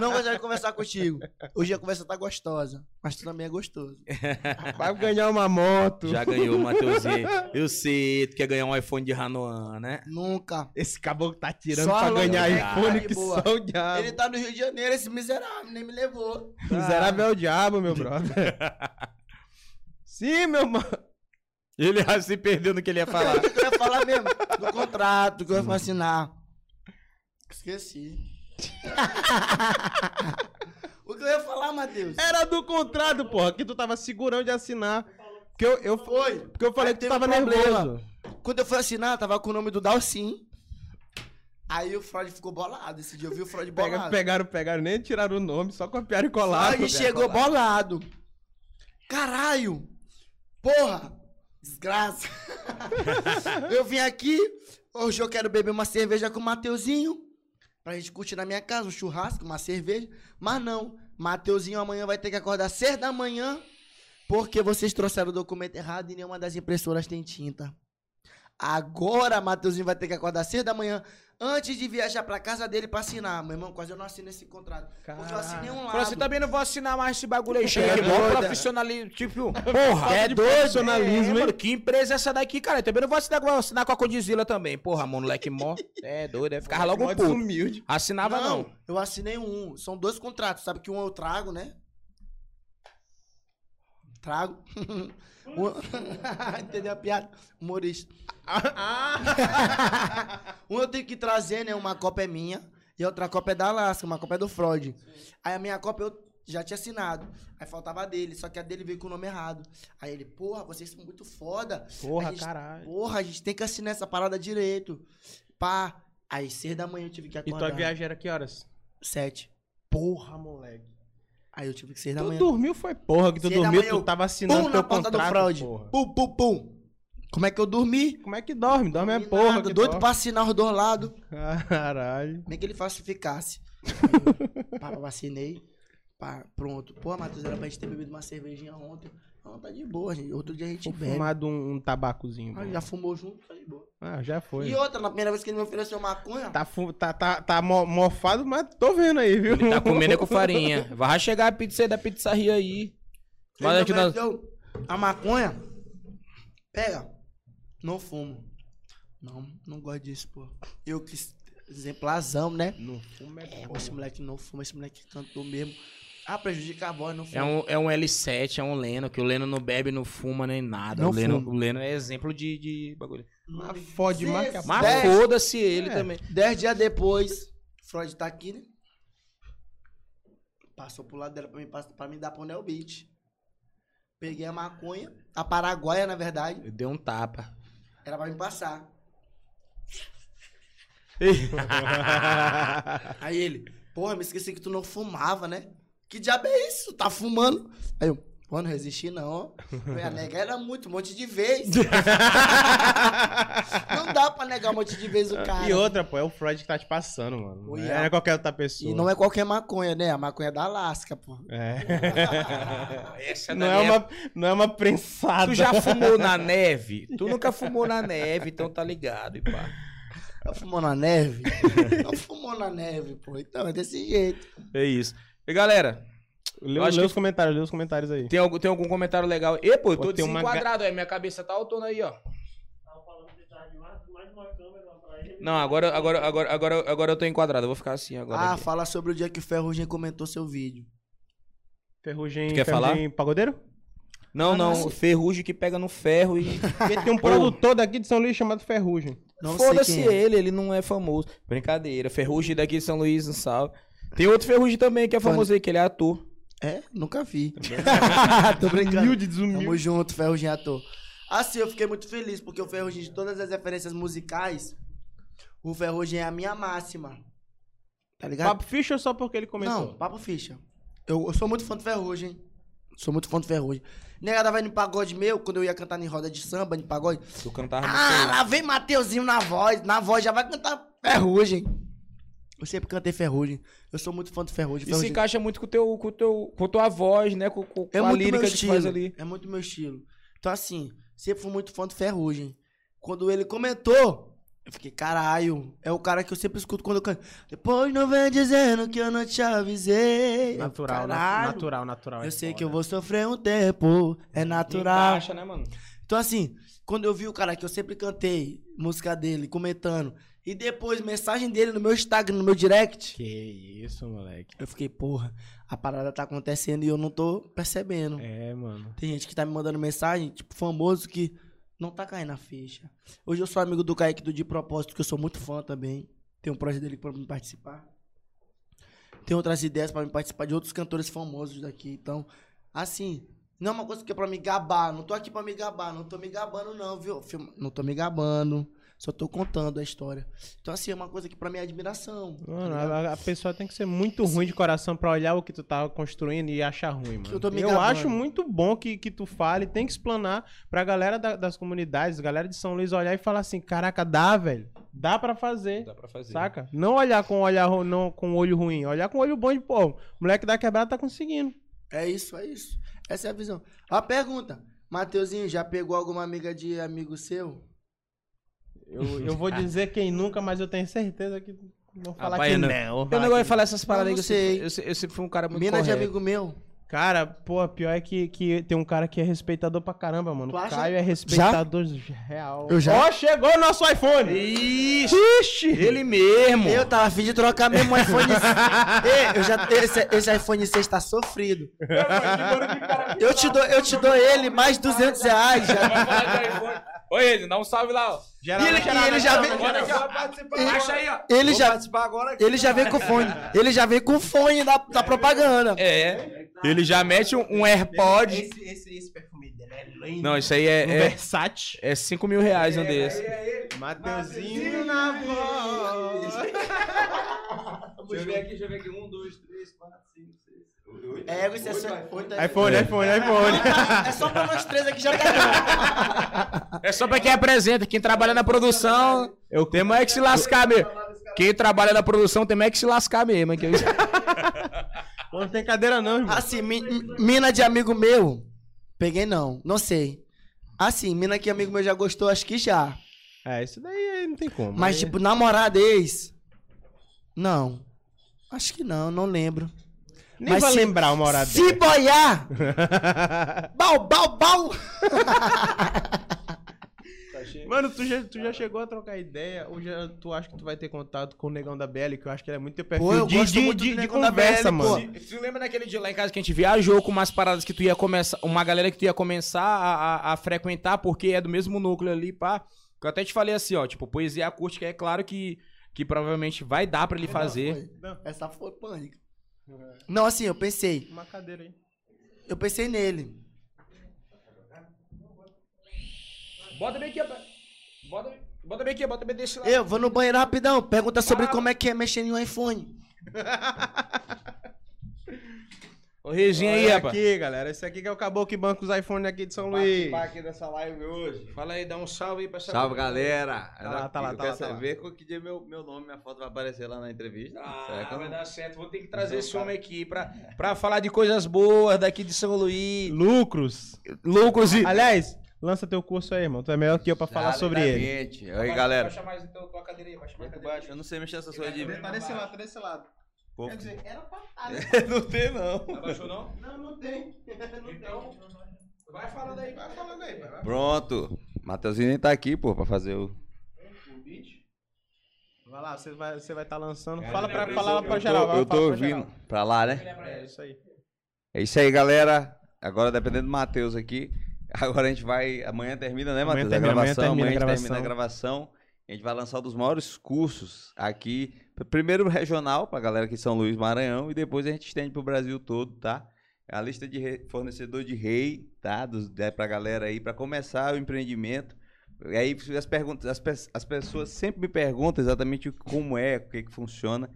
não gosta de conversar contigo. Hoje a conversa tá gostosa, mas tu também é gostoso.
Vai ganhar uma moto.
Já ganhou, Matheusinho. Eu sei, tu quer ganhar um iPhone de Hanoan, né?
Nunca.
Esse caboclo tá tirando
Só
pra ganhar iPhone que
boa.
só o diabo.
Ele tá no Rio de Janeiro, esse miserável, nem me levou.
Miserável é o diabo, meu brother. Sim, meu mano.
Ele já se perdeu no que ele ia falar.
Eu ia falar mesmo? Do contrato que eu ia assinar. Esqueci. O que eu ia falar, Matheus?
Era do contrato, porra, que tu tava segurando de assinar. Porque eu, eu,
Foi.
porque eu falei
Aí
que tu tava
um
nervoso.
Quando eu fui assinar, tava com o nome do Dalcin. Aí o Freud ficou bolado. Esse dia eu vi o Freud bolado.
pegaram, pegaram, nem tiraram o nome, só copiaram e colaram.
Freud chegou bolado. Caralho! Porra! Desgraça! eu vim aqui, hoje eu quero beber uma cerveja com o Mateuzinho. Pra gente curtir na minha casa, um churrasco, uma cerveja. Mas não, Mateuzinho amanhã vai ter que acordar cedo da manhã. Porque vocês trouxeram o documento errado e nenhuma das impressoras tem tinta. Agora, Mateuzinho vai ter que acordar cedo da manhã antes de viajar pra casa dele pra assinar. Meu irmão, quase eu não assino esse contrato. Porque eu assinei um lado.
Falou assim, também não vou assinar mais esse bagulho aí.
É
Chega, mó
doido.
profissionalismo. Tipo, porra.
É
de
doido,
profissionalismo,
É,
hein?
mano, que empresa é essa daqui, cara? Eu também não vou assinar, vou assinar com a Condizila também. Porra, mano, moleque mó. É doido, é ficar logo um puto.
desumilde.
Assinava não.
eu assinei um. São dois contratos. Sabe que um eu trago, né? Trago. Um- Entendeu a piada? Humorista. um eu tenho que trazer, né? Uma cópia é minha e outra cópia é da Alaska, uma cópia é do Freud. Aí a minha cópia eu já tinha assinado. Aí faltava a dele, só que a dele veio com o nome errado. Aí ele, porra, vocês são muito foda.
Porra,
gente-
caralho.
Porra, a gente tem que assinar essa parada direito. Pá. Aí, seis da manhã eu tive que
E
acordar.
tua viagem era que horas?
Sete.
Porra, moleque.
Aí eu tive que seis da
Tu
manhã.
dormiu foi porra, que tu
Seis
dormiu,
manhã
tu tava assinando
Pum
teu
do
contrato,
Freud.
porra.
Pum, pum, pum. Como é que eu dormi?
Como é que dorme? Dorme é porra.
nada, doido
dorme.
pra assinar os dois lados.
Caralho.
Nem que ele falsificasse. Aí, pá, vacinei. Pá, pronto. Pô, Matheus, era pra gente ter bebido uma cervejinha ontem. Não, tá de boa, gente. Outro dia a gente
Vou
bebe.
fumado um, um tabacozinho.
Ah, já fumou junto, tá de boa.
Ah, já foi.
E outra, na primeira vez que ele me ofereceu maconha,
Tá, fu- tá, tá, tá mo- mofado, mas tô vendo aí, viu?
Ele tá comendo é com farinha. Vai chegar a pizza aí da pizzaria aí. Mas
ele
aqui nós...
ofereceu a maconha. Pega. Não fumo. Não, não gosto disso, pô. Eu que exemplarzão, né?
Não fuma é
É, esse moleque não fuma, esse moleque cantou mesmo. Ah, prejudica a voz, não fuma.
É um, é um L7, é um Leno, que o Leno não bebe, não fuma nem nada.
Não
o, Leno,
fuma.
o Leno é exemplo de, de bagulho.
Mas fode mais que a
Mas foda-se ele
É.
também.
Dez dias depois, Freud tá aqui, né? Passou pro lado dela pra me, pra me dar pro Neo Beach. Peguei a maconha, a paraguaia, na verdade,
Deu um tapa.
era pra me passar. Aí ele, porra, me esqueci que tu não fumava, né? Que diabo é isso? Tá fumando? Aí eu, pô, não resisti não. Minha nega era muito, um monte de vez. não dá pra negar um monte de vez o cara.
E outra, pô, é o Freud que tá te passando, mano. Não
é.
é qualquer outra pessoa.
E não é qualquer maconha, né? A maconha é da Alasca, pô.
É.
Essa
não, é
é-
uma, não é uma prensada.
Tu já fumou na neve? Tu nunca fumou na neve, então tá ligado, e pá.
Não fumou na neve? não fumou na neve, pô. Então é desse jeito.
É isso. E galera,
Lê,
Eu acho
lê
que-
os comentários, lê os comentários aí.
tem algum, tem algum comentário legal? E, pô, eu tô
uma
desenquadrado aí, minha cabeça tá autona aí, ó.
Tava falando que precisava de mais, mais uma câmera pra ele.
Não, agora, agora, agora, agora, agora eu tô enquadrado. Eu vou ficar assim agora.
Ah,
aqui.
fala sobre o dia que o Ferrugem comentou seu vídeo.
Ferrugem.
Tu quer
ferrugem pagodeiro?
Não,
Ah,
não.
não.
Ferrugem que pega no ferro e.
Porque tem um produtor daqui de São Luís chamado Ferrugem.
Não sei
Foda-se
quem é.
ele, ele não é famoso. Brincadeira. Ferrugem daqui de São Luís, um salve. Tem outro Ferrugem também que é famoso aí, que ele é ator.
É? Nunca vi. Tô brincando.
Humilde, desumilde.
Tamo junto, Ferrugem ator. Assim, eu fiquei muito feliz, porque o Ferrugem, de todas as referências musicais, o Ferrugem é a minha máxima. Tá ligado?
Papo Ficha ou só porque ele comentou?
Não, papo ficha. Eu, eu sou muito fã do Ferrugem. Sou muito fã do Ferrugem. Negada vai no pagode meu, quando eu ia cantar em roda de samba, em pagode.
Tu cantava no
Ah, lá vem Mateuzinho na voz. Na voz já vai cantar Ferrugem. Eu sempre cantei Ferrugem. Eu sou muito fã do Ferrugem.
Se
Ferrugem
encaixa muito com, teu, com, teu, com tua voz, né? Com, com, com
é
a
muito
lírica
meu
que faz ali.
É muito meu estilo. Então, assim, sempre fui muito fã do Ferrugem. Quando ele comentou, eu fiquei, caralho, é o cara que eu sempre escuto quando eu canto. Depois não vem dizendo que eu não te avisei.
Natural, na-
caralho,
natural, natural.
Eu
é
sei que eu vou sofrer um tempo, é natural.
Encaixa, né, mano?
Então, assim, quando eu vi o cara que eu sempre cantei, música dele, comentando, e depois mensagem dele no meu Instagram, no meu direct,
Que isso, moleque.
eu fiquei, porra, a parada tá acontecendo e eu não tô percebendo.
É, mano.
Tem gente que tá me mandando mensagem, tipo, famoso, que não tá caindo a ficha. Hoje eu sou amigo do Kaique do De Propósito, que eu sou muito fã também. Tem um projeto dele pra me participar. Tem outras ideias pra me participar de outros cantores famosos daqui. Então, assim, não é uma coisa que é pra me gabar. Não tô aqui pra me gabar. Não tô me gabando, não, viu? Não tô me gabando. Só tô contando a história. Então, assim, é uma coisa que pra mim é admiração. tá
Mano,
ligado?
a, a pessoa tem que ser muito ruim de coração pra olhar o que tu tá construindo e achar ruim, mano.
eu tô me
eu acho muito bom que, que tu fale, tem que explanar pra galera da- das comunidades, galera de São Luís olhar e falar assim, caraca, dá, velho. Dá pra fazer.
Dá pra fazer.
Saca? Não olhar com olhar não com olho ruim, olhar com olho bom de pô. O moleque da quebrada tá conseguindo.
É isso, é isso. Essa é a visão. A pergunta. Mateuzinho, já pegou alguma amiga de amigo seu?
Eu, eu vou dizer quem nunca, mas eu tenho certeza que não falar
Rapaz,
que
eu
não.
não- Eu não gosto de falar essas paradas aí, que eu sempre,
sei.
eu, eu sempre fui um cara muito
Mina de
correto.
amigo meu.
Cara, pô, pior é que, que tem um cara que é respeitador pra caramba, mano.
Tu acha?
Caio é respeitador real.
Eu já-
Ó, chegou o nosso iPhone!
Ixi,
Ixi!
ele mesmo.
Eu tava afim de trocar mesmo um iPhone. Ei, eu já, esse, esse iPhone 6 tá sofrido. Eu te dou, eu te dou ele mais 200 reais. Já.
Oi, ele, dá um salve lá, ó.
Geral,
E ele-
geral,
e ele já vem-.
Aqui, ó. Baixa aí, ó.
Ele já,
participar agora aqui.
ele já vem com fone. Ele já vem com fone da, da propaganda.
É. Ele já mete um, um AirPod.
Esse, esse, esse perfume dele é lindo.
Não, isso aí
Um
é, é,
Versace.
é 5 mil reais um desse.
Mateuzinho na voz.
Deixa eu ver aqui, deixa eu ver aqui. Um, dois, três, quatro, cinco, seis.
É, esse é só-
oito,
oito
iPhone, iPhone, iPhone.
É só pra nós três aqui já tá
É só pra quem apresenta, quem trabalha na produção. Eu tenho mais que se lascar mesmo. Quem trabalha na produção tem mais que se lascar mesmo. que eu-
Não tem cadeira não, irmão.
Assim, mi- mi- mina de amigo meu. Peguei não, não sei. Assim, mina que amigo meu já gostou, acho que já.
É, isso daí aí não tem como.
Mas,
Aí-
tipo, namorada ex. Não. Acho que não, não lembro.
Nem
mas
vai
se-
lembrar uma hora
Se boiar! Bau, bau, bau!
Mano, tu já, tu já chegou a trocar ideia? Ou já, tu acha que tu vai ter contato com o Negão da BL? Que eu acho que ele é muito teu perfil
Pô, eu
de,
gosto
de,
muito
de,
do
de
Negão da
conversa, mano.
pô.
Tu lembra daquele dia lá em casa que a gente viajou com umas paradas que tu ia começar, uma galera que tu ia começar a, a- a frequentar porque é do mesmo núcleo ali, pá. Que eu até te falei assim, ó, tipo, poesia acústica é claro que, que provavelmente vai dar pra ele fazer.
Não.
Essa foi pânico. Não, assim, eu pensei.
Uma cadeira aí.
Eu pensei nele.
Bota bem aqui, ó. Bota, bota bem aqui, bota bem desse lado.
Eu vou no banheiro rapidão. Pergunta sobre como é que é mexer em um iPhone.
Ô, Reginha aí, rapaz.
aqui, galera. Esse aqui que é o caboclo que banca os iPhones aqui de São Luís.
Participar aqui dessa live hoje.
Fala aí, dá um salve aí pra essa
Salve, galera.
Tá lá, tá lá, tá
quero
lá, tá lá.
saber com que dia meu, meu nome, minha foto vai aparecer lá na entrevista.
Ah,
Será que
vai dar certo. Vou ter que trazer esse homem aqui pra, pra falar de coisas boas daqui de São Luís.
Lucros.
Lucros e...
Aliás, lança teu curso aí, irmão. Tu é melhor que eu pra falar sobre ele.
mente. Aí, galera.
Baixa mais então tua cadeira aí, baixa mais a
Muito
cadeira.
baixo. Eu não sei mexer essas coisas de...
Tá desse lado, tá desse lado.
Pô,
Quer dizer, era pra estar.
não tem, não.
Abaixou não?
Não, não tem.
Então, vai falando aí, vai falando aí. Vai, vai.
Pronto. Mateuzinho nem tá aqui, pô, pra fazer o...
Vai lá, você vai estar vai tá lançando. Fala pra, fala lá pra
eu
geral.
tô, eu tô
pra
ouvindo
geral.
pra lá, né?
É isso aí.
É isso aí, galera. Agora, dependendo do Matheus aqui, agora a gente vai. Amanhã termina, né,
Amanhã
Matheus? A
amanhã
gravação.
termina a
Amanhã a gente termina a gravação. A gente vai lançar um dos maiores cursos aqui. Primeiro regional, pra galera aqui de São Luís, Maranhão, e depois a gente estende pro Brasil todo, tá? A lista de re- fornecedor de rei, tá? Dos, é pra galera aí, pra começar o empreendimento. E aí as perguntas, as, pe- as pessoas sempre me perguntam exatamente o- como é, o que que funciona.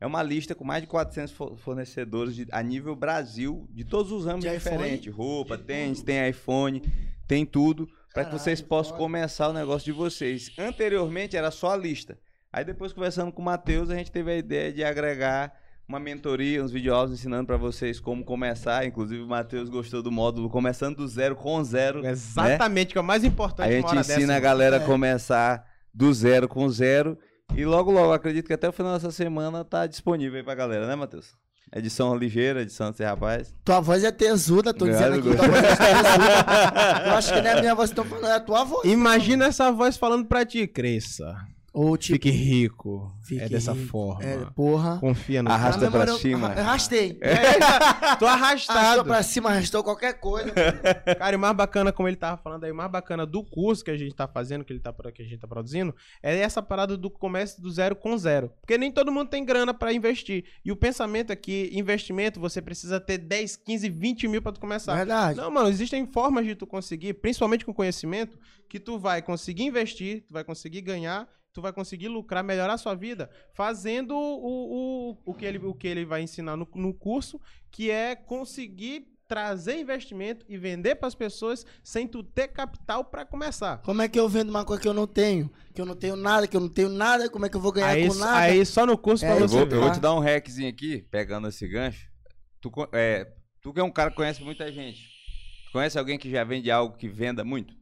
É uma lista com mais de 400 fo- fornecedores de- a nível Brasil, de todos os ramos
De
diferentes. Roupa, tênis, tem iPhone, tem tudo. Para que vocês possam começar o negócio de vocês. Anteriormente era só a lista. Aí depois, conversando com o Matheus, a gente teve a ideia de agregar uma mentoria, uns videoaulas ensinando para vocês como começar. Inclusive, o Matheus gostou do módulo Começando do Zero com Zero. né?
Exatamente, que é o mais importante.
A gente ensina
dessa.
a galera
É.
a começar do zero com zero. E logo, logo, acredito que até o final dessa semana tá disponível aí pra galera, né, Matheus? Edição ligeira, edição desse rapaz.
Tua voz é tesuda, tô dizendo aqui.
Obrigado,
Tua voz é tesuda. Eu acho que não é a minha voz que tô falando, é a tua voz.
Imagina essa voz falando pra ti, cresça.
Ou tipo,
Fique rico.
Fique
é dessa
rico.
forma.
é, porra.
Confia no
Arrasta
Na
pra cima.
arra- Arrastei.
Tô
Arrastou
arrastado.
pra cima, arrastou qualquer coisa.
Cara, e o mais bacana, como ele tava falando aí, o mais bacana do curso que a gente tá fazendo, que ele tá, que a gente tá produzindo, é essa parada do comércio do zero com zero. Porque nem todo mundo tem grana pra investir. E o pensamento é que investimento, você precisa ter 10, 15, 20 mil pra tu começar.
Verdade.
Não, mano, existem formas de tu conseguir, principalmente com conhecimento, que tu vai conseguir investir, tu vai conseguir ganhar, tu vai conseguir lucrar, melhorar a sua vida, fazendo o, o, o, que, ele, o que ele vai ensinar no, no curso, que é conseguir trazer investimento e vender pras pessoas sem tu ter capital pra começar.
Como é que eu vendo uma coisa que eu não tenho? Que eu não tenho nada, que eu não tenho nada, como é que eu vou ganhar
Aí,
com nada?
aí só no curso
É,
pra
Eu
você
vou, eu vou te dar um hackzinho aqui, pegando esse gancho. Tu, co- é, tu que é um cara que conhece muita gente. Conhece alguém que já vende algo que venda muito?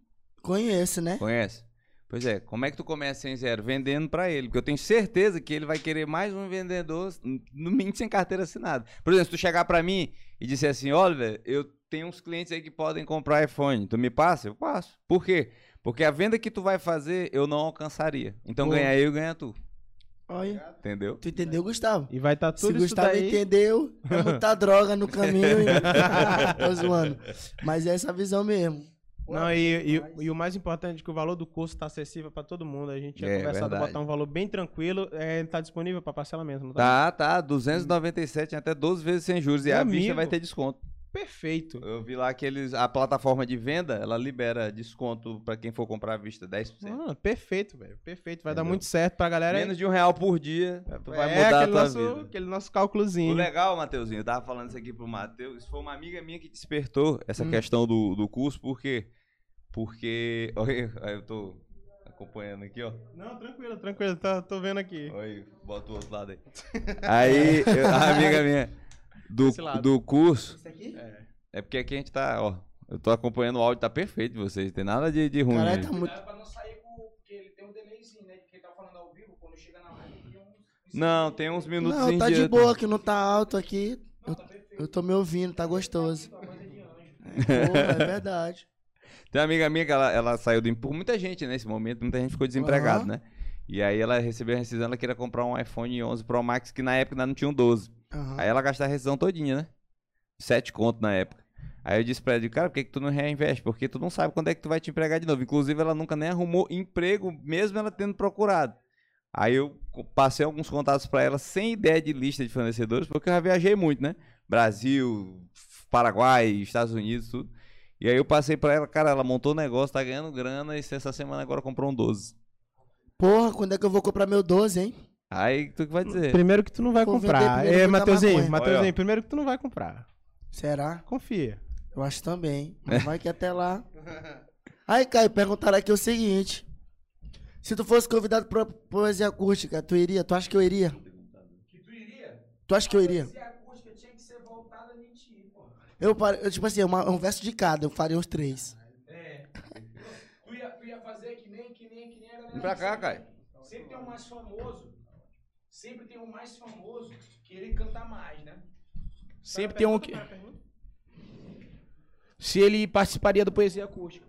Conheço, né?
Conhece? Pois é, como é que tu começa sem zero? Vendendo pra ele. Porque eu tenho certeza que ele vai querer mais um vendedor, no mínimo sem carteira assinada. Por exemplo, se tu chegar pra mim e disser assim, Oliver, eu tenho uns clientes aí que podem comprar iPhone. Tu me passa? Eu passo. Por quê? Porque a venda que tu vai fazer, eu não alcançaria. Então
Pô.
ganha eu, ganha tu.
Olha,
Entendeu?
tu enteu, Gustavo?
E vai estar
Se
tudo
o
isso
Gustavo
daí...
entendeu, é muita droga no caminho. Tô zoando. Mas é essa visão mesmo.
Não, e, e- e o mais importante é que o valor do curso está acessível para todo mundo. A gente tinha
É,
conversado
verdade.
botar um valor bem tranquilo. É, tá disponível para parcelamento, não tá?
Tá, tá. 297 até 12 vezes sem juros. E
Meu
a
amigo.
vai ter desconto.
Perfeito.
Eu vi lá que eles, a plataforma de venda, ela libera desconto pra quem for comprar à vista, 10%.
Mano, perfeito, velho. Perfeito. Vai dar
Entendeu?
muito certo pra galera.
Menos de um real por dia, tu vai
é,
mudar a
aquele
tua
nosso,
vida.
aquele nosso
O
cálculozinho.
legal, Mateuzinho, eu tava falando isso aqui pro Matheus, foi uma amiga minha que despertou essa
Hum.
questão do, do curso, por quê? Porque, olha, aí eu tô acompanhando aqui, ó.
Não, tranquilo, tranquilo. Tô, tô vendo aqui.
Olha aí, bota o outro lado aí. Aí, eu- a amiga minha do, do curso,
Isso aqui?
é porque aqui a gente tá, ó, eu tô acompanhando o áudio, tá perfeito de vocês, tem nada de, de ruim.
Caralho,
né?
tá muito.
Pra não sair com. Porque ele tem um delayzinho, né? Porque ele tá falando ao vivo, quando chega na live, tem um.
Não, tem uns minutos
Não, tá de
dia,
boa, que não tá alto aqui. Eu, eu tô me ouvindo, tá gostoso. Porra, é verdade.
Tem uma amiga minha que ela, ela saiu do por muita gente nesse momento, muita gente ficou desempregado,
Aham.
né? E aí ela recebeu a rescisão, ela queria comprar um iPhone 11 Pro Max que na época ainda não tinha um 12.
Aham.
Aí ela gastou a rescisão todinha, né? Sete conto na época. Aí eu disse pra ela, cara, por que, que tu não reinveste? Porque tu não sabe quando é que tu vai te empregar de novo. Inclusive, ela nunca nem arrumou emprego, mesmo ela tendo procurado. Aí eu passei alguns contatos pra ela sem ideia de lista de fornecedores, porque eu já viajei muito, né? Brasil, Paraguai, Estados Unidos, tudo. E aí eu passei pra ela, cara, ela montou o negócio, tá ganhando grana e essa semana agora comprou um 12.
Porra, quando é que eu vou comprar meu 12, hein?
Aí tu que vai dizer.
Primeiro que tu não vai
Vou vender
comprar.
primeiro
É, Mateuzinho,
maconha.
Mateuzinho,
ó.
primeiro que tu não vai comprar.
Será?
Confia.
Eu acho também. Mas vai que até lá. Aí, Caio, perguntaram aqui o seguinte. Se tu fosse convidado pra poesia acústica, tu iria? Tu acha que eu iria?
Que tu iria?
Tu acha que eu iria?
Se a acústica tinha que ser voltada em ti, pô.
Eu, pare- eu tipo assim, uma- um verso de cada, eu faria os três.
É. Tu ia, tu ia fazer que nem, que nem, que nem a galera.
Vem pra cá,
sempre-
Caio.
Sempre tem um mais famoso. Sempre tem um mais famoso que ele canta mais, né?
Sempre tem um que. Se ele participaria do Poesia Acústica.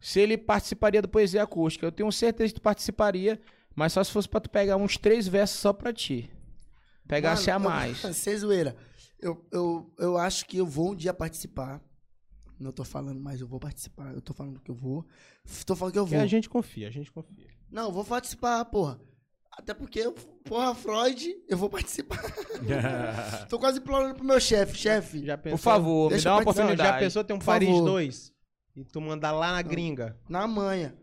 se ele participaria do Poesia Acústica. Eu tenho certeza que tu participaria, mas só se fosse pra tu pegar uns três versos só pra ti. Pegasse a
Mano,
mais.
Eu, sem zoeira. Eu, eu, eu acho que eu vou um dia participar. Não tô falando, mas eu vou participar. Eu tô falando que eu vou. Tô falando que eu vou.
a gente confia, a gente confia.
Não, eu vou participar, porra. Até porque, eu- porra, Freud, eu vou participar. tô quase implorando pro meu chefe. Chefe,
Já pensou?
Por favor, me
Deixa
dá
eu
uma oportunidade.
já pensou ter um
Por
Paris
favor.
2? E tu mandar lá na gringa.
na manha,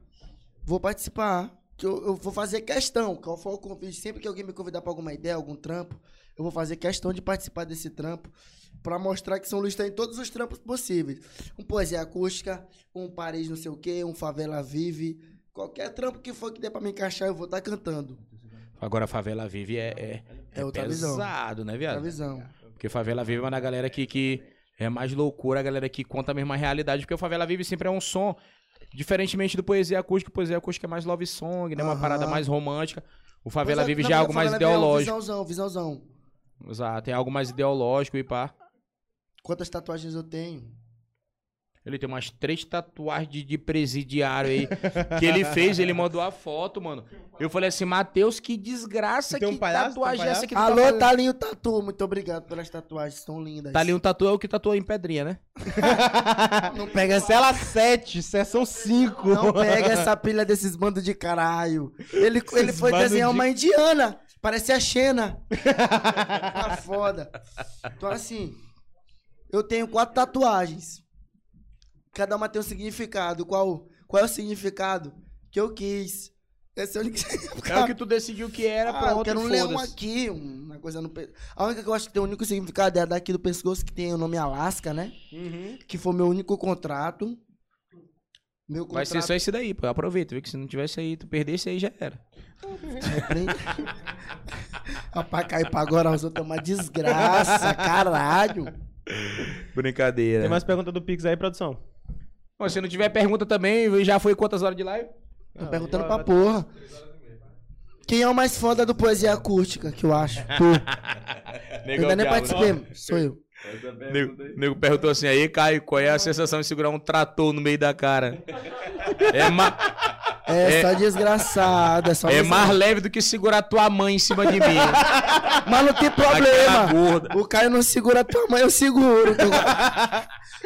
vou participar. Que eu, eu vou fazer questão. Qual for o convite, sempre que alguém me convidar pra alguma ideia, algum trampo, eu vou fazer questão de participar desse trampo pra mostrar que São Luís tá em todos os trampos possíveis. Um poesia acústica, um Paris não sei o quê, um favela vive. Qualquer trampo que for que der pra me encaixar, eu vou estar cantando.
Agora, Favela Vive é, é,
É outra visão.
pesado, né,
Outra
viado?
visão.
Porque Favela Vive é uma da galera que, que é mais loucura, a galera que conta a mesma realidade. Porque o Favela Vive sempre é um som, diferentemente do Poesia Acústica, o Poesia Acústica é mais love song, né? Uma
Aham.
parada mais romântica. O Favela
Mas,
Vive já é algo mais
é um
ideológico.
Visãozão, visãozão.
Exato, é algo mais ideológico e pá.
Quantas tatuagens eu tenho?
Ele tem umas três tatuagens de, presidiário aí que ele fez, ele mandou a foto, mano. Eu falei assim, Matheus, que desgraça,
Tem um
que
palhaço? Tem um
tatuagem é essa que tu tá
Alô,
fazendo?
Talinho Tatu, muito obrigado pelas tatuagens, estão lindas.
Tá ali um tatu, é o que tatuou em pedrinha, né?
Não pega essa
Cela 7, sessão 5.
Não pega essa pilha desses bandos de caralho. Ele, ele foi desenhar
de-
uma indiana. Parece a Xena. tá foda. Então, assim, eu tenho quatro tatuagens. Cada uma tem um significado. Qual, qual é o significado? Que eu quis. Esse é o único
É o
significado.
que tu decidiu que era,
Ah, eu
pronto,
quero um leão aqui, uma coisa no pe... A única que eu acho que tem o único significado é a daqui do pescoço, que tem o nome Alaska, né?
Uhum.
Que foi meu único contrato. Meu
Vai
contrato
ser só esse daí, pô. Aproveita, viu? Que se não tivesse aí, tu perdesse aí já era.
Rapaz, cair pra agora os outros é uma desgraça, caralho.
Brincadeira.
Tem mais pergunta do Pix aí, produção?
Bom, se não tiver pergunta também, já foi quantas horas de live?
Tô perguntando pra porra. Quem é o mais foda do Poesia Acústica, que eu acho? Tu. Eu ainda nem participei, sou eu.
Nego, nego perguntou assim, aí, Caio, qual é a sensação de segurar um trator no meio da cara? É, ma-
É,
É-
só desgraçado, é só
é mais leve do que segurar tua mãe em cima de mim.
Mas não tem problema. O Caio não segura a tua mãe, eu seguro.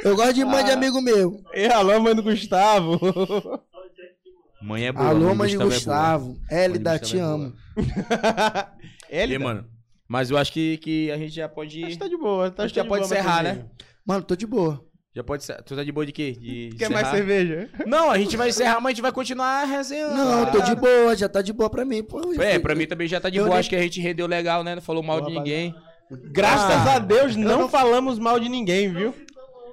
Eu, eu gosto de mãe de amigo meu.
Ei, alô, mãe do Gustavo.
Mãe é boa.
Alô, mãe de
é boa.
Gustavo. Hélida,
Mãe de
te
Gustavo é
amo.
Ele,
E, mano, mas eu acho que, que a gente já pode...
Acho que tá de boa. Tá
Acho que já
de
pode encerrar,
Matheusinho.
Mano, tô de boa.
Já pode ser. Tu tá de boa de quê? De
Quer mais
encerrar?
cerveja?
Não, a gente vai encerrar, mas a gente vai continuar resenhando.
Não, tô de boa, já tá de boa pra mim. Pô,
É, pra mim também já tá de boa.
nem-
Acho que a gente rendeu legal, né? Não falou mal de ninguém.
Graças
Ah,
a Deus, não,
não-
falamos mal de ninguém, viu?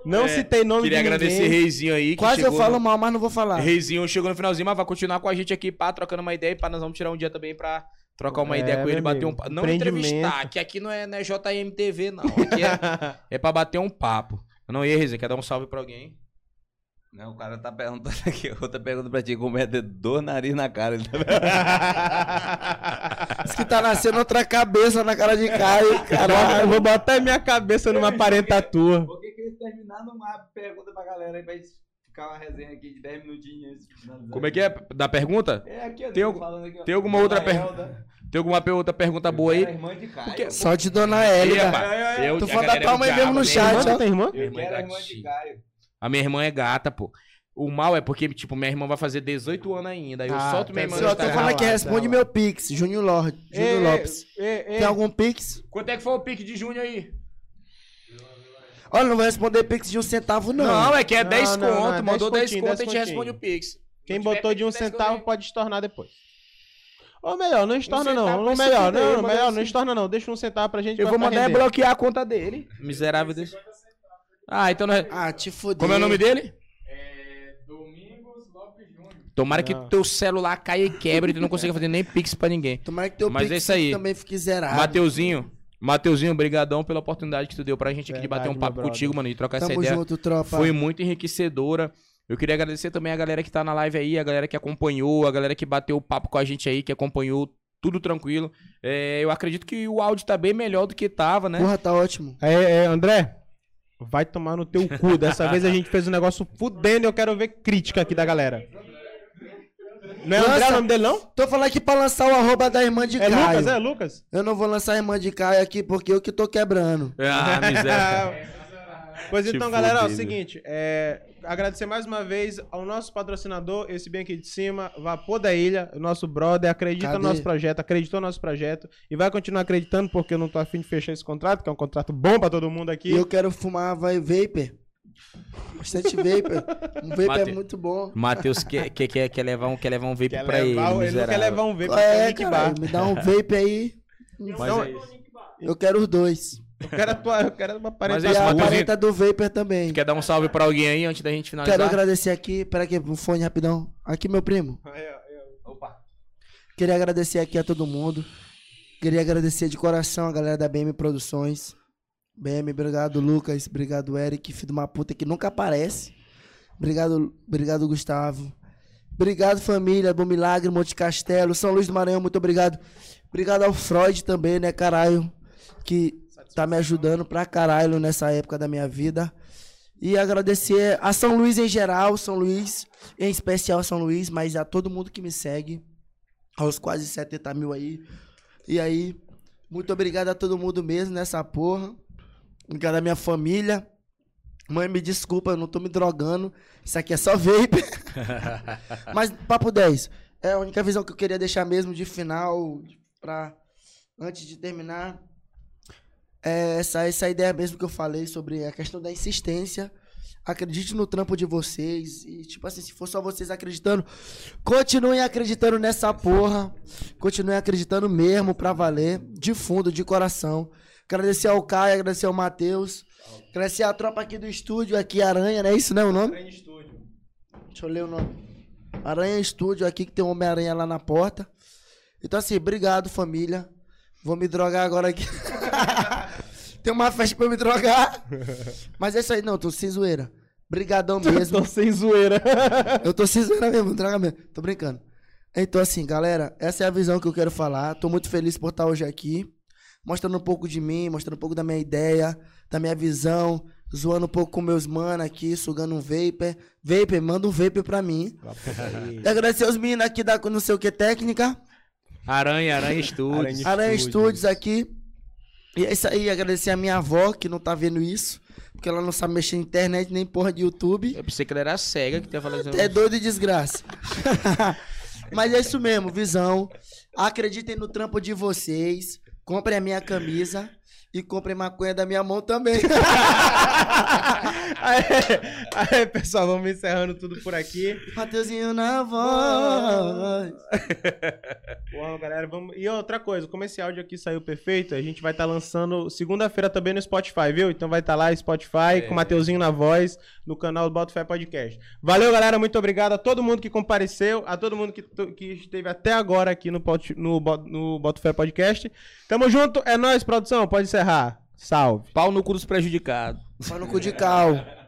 Não
É,
citei nome
Queria
de ninguém.
agradecer Reizinho aí. Que
Quase eu falo
no...
mal, mas não vou falar.
Reizinho chegou no finalzinho, mas vai continuar com a gente aqui, pá, trocando uma ideia. Pá, nós vamos tirar um dia também pra trocar uma
É,
ideia com ele, bater um papo. Não entrevistar, que aqui não é, não é JMTV, não. Aqui é, é pra bater um papo. Não, e aí, Reizinho, quer dar um salve pra alguém?
Não, o cara tá perguntando aqui, outra pergunta pra ti, como é ter dor nariz na cara. Ele tá
Diz que tá nascendo outra cabeça na cara de Caio,
Eu
caralho.
vou botar minha cabeça numa parenta tua.
Por que que eles terminar numa pergunta pra galera aí pra gente ficar uma resenha aqui de 10 minutinhos?
Como é que é? Da pergunta?
É aqui, ó,
Tem
tô
algum-
falando aqui, ó.
tem alguma outra pergunta? Tem alguma outra pergunta boa
eu
aí?
irmã de Caio.
Porque-
Só de Dona Hélida.
rapaz, eu-
Tu
a
for dar
galera é
palma aí mesmo no chat,
né?
Irmã, tem irmã?
Eu
Irmã
quero a irmã de. Caio.
A minha irmã é gata, pô. O mal é porque, tipo, minha irmã vai fazer 18 anos ainda. Aí eu
Ah,
solto minha
tá
irmã
eu tô
Tá
falando que responde meu Pix, Júnior Júnior Lopes.
ei, ei,
Tem algum Pix?
Quanto é que foi o pique de junho aí?
Olha, não vou responder Pix de um centavo, não.
Não, é que é
Não,
10
não, não,
conto.
é
Mandou 10
10
conto, a gente responde o Pix.
Quem botou de um
Pix, 10
centavo
conto,
pode estornar depois. Ou melhor, não estorna
Um
não.
vai se
melhor, não, melhor,
assim.
não estorna não. Deixa um centavo pra gente.
Eu
vai
vou mandar bloquear a conta dele. Miserável desse. Ah, então não é...
Ah, te fudeu.
Como é o nome dele?
É Domingos Lopes Júnior.
Tomara que
Não.
teu celular caia e quebre e tu não consiga fazer nem Pix pra ninguém.
Tomara que teu
Mas
Pix
é isso aí.
também fique zerado.
Mateuzinho, Mateuzinho, brigadão pela oportunidade que tu deu pra gente aqui de bater um
Verdade,
papo contigo, mano, e trocar essa
Tamo
ideia.
junto, tropa.
Foi muito enriquecedora. Eu queria agradecer também a galera que tá na live aí, a galera que acompanhou, a galera que bateu o papo com a gente aí, que acompanhou tudo tranquilo. É, eu acredito que o áudio tá bem melhor do que tava, né?
Porra, tá ótimo.
É, é, André, vai tomar no teu cu. Dessa vez a gente fez um negócio fudendo e eu quero ver crítica aqui da galera. Não é André
Lança.
o nome dele, não?
Tô falando aqui pra lançar o arroba da irmã de
É
Caio.
Lucas, é Lucas?
Eu não vou lançar a irmã de Caio aqui porque eu que tô quebrando.
Ah, miséria.
Pois
Te
então, galera, é o seguinte, é, agradecer mais uma vez ao nosso patrocinador, esse bem aqui de cima, Vapor da Ilha, o nosso brother, acredita
Cadê?
no nosso projeto, acreditou no nosso projeto e vai continuar acreditando porque eu não tô afim de fechar esse contrato, que é um contrato bom pra todo mundo aqui.
E eu quero fumar vai vapor. Bastante vapor. Um vapor
Mate-
é muito bom.
Matheus quer, quer, quer, quer levar um, quer levar um vape
Quer
pra ele.
levar, ele não quer levar um vape pra
é, caralho?
Bar.
Me dá um vape aí.
Mas
Não,
é.
Eu quero os dois.
Eu quero a tua, eu quero uma
Mas
parede
é
E
isso,
a aparenta do vapor também.
Quer dar um salve pra alguém aí antes da gente finalizar?
Quero agradecer aqui. Pera aqui, um fone rapidão. Aqui, meu primo.
Opa.
Queria agradecer aqui a todo mundo. Queria agradecer de coração a galera da BM Produções. BM, obrigado, Lucas. Obrigado, Eric, filho de uma puta que nunca aparece. Obrigado, obrigado, Gustavo. Obrigado, família. Bom Milagre, Monte Castelo, São Luís do Maranhão, muito obrigado. Obrigado ao Freud também, né, caralho? Que tá me ajudando pra caralho nessa época da minha vida. E agradecer a São Luís em geral, São Luís, em especial São Luís, mas a todo mundo que me segue aos quase 70 mil aí. E aí, muito obrigado a todo mundo mesmo nessa porra. Obrigado à minha família. Mãe, me desculpa, eu não tô me drogando. Isso aqui é só vape. Mas, papo 10. É a única visão que eu queria deixar mesmo de final, pra. Antes de terminar. É essa, essa ideia mesmo que eu falei sobre a questão da insistência. Acredite no trampo de vocês. E, tipo assim, se for só vocês acreditando, continuem acreditando nessa porra. Continuem acreditando mesmo pra valer. De fundo, de coração. Agradecer ao Caio, agradecer ao Matheus. Agradecer a tropa aqui do estúdio, aqui, Aranha, não é isso, né? O nome? Deixa eu ler o nome. Aranha Estúdio aqui, que tem um Homem-Aranha lá na porta. Então, assim, obrigado, família. Vou me drogar agora aqui. tem uma festa pra eu me drogar. Mas é isso aí, não, tô sem zoeira. Brigadão mesmo.
Tô sem zoeira.
Eu tô sem zoeira mesmo, droga mesmo. Tô brincando. Então, assim, galera, essa é a visão que eu quero falar. Tô muito feliz por estar hoje aqui. Mostrando um pouco de mim, mostrando um pouco da minha ideia, da minha visão. Zoando um pouco com meus manos aqui, sugando um vapor. Vapor, manda um vapor pra mim. E agradecer os meninos aqui da não sei o que técnica.
Aranha, Aranha Studios.
Aranha Studios aqui. E é isso aí, agradecer a minha avó, que não tá vendo isso. Porque ela não sabe mexer na internet, nem porra de YouTube.
Eu pensei que ela era cega que tava falando.
É doido e desgraça. Mas é isso mesmo, visão. Acreditem no trampo de vocês. Comprem a minha camisa. E comprem maconha da minha mão também.
Aê, aê, pessoal, vamos encerrando tudo por aqui.
Mateuzinho na voz.
Uau, galera, vamos. E outra coisa, como esse áudio aqui saiu perfeito, a gente vai estar lançando segunda-feira também no Spotify, viu? Então vai estar lá Spotify com o Mateuzinho na voz no canal do Boto Fé Podcast. Valeu, galera, muito obrigado a todo mundo que compareceu, a todo mundo que, to- que esteve até agora aqui no, Pot- no, no Boto Fé Podcast. Tamo junto, é nóis, produção, pode encerrar. Salve.
Pau no cu dos prejudicados.
Só no cu de cal.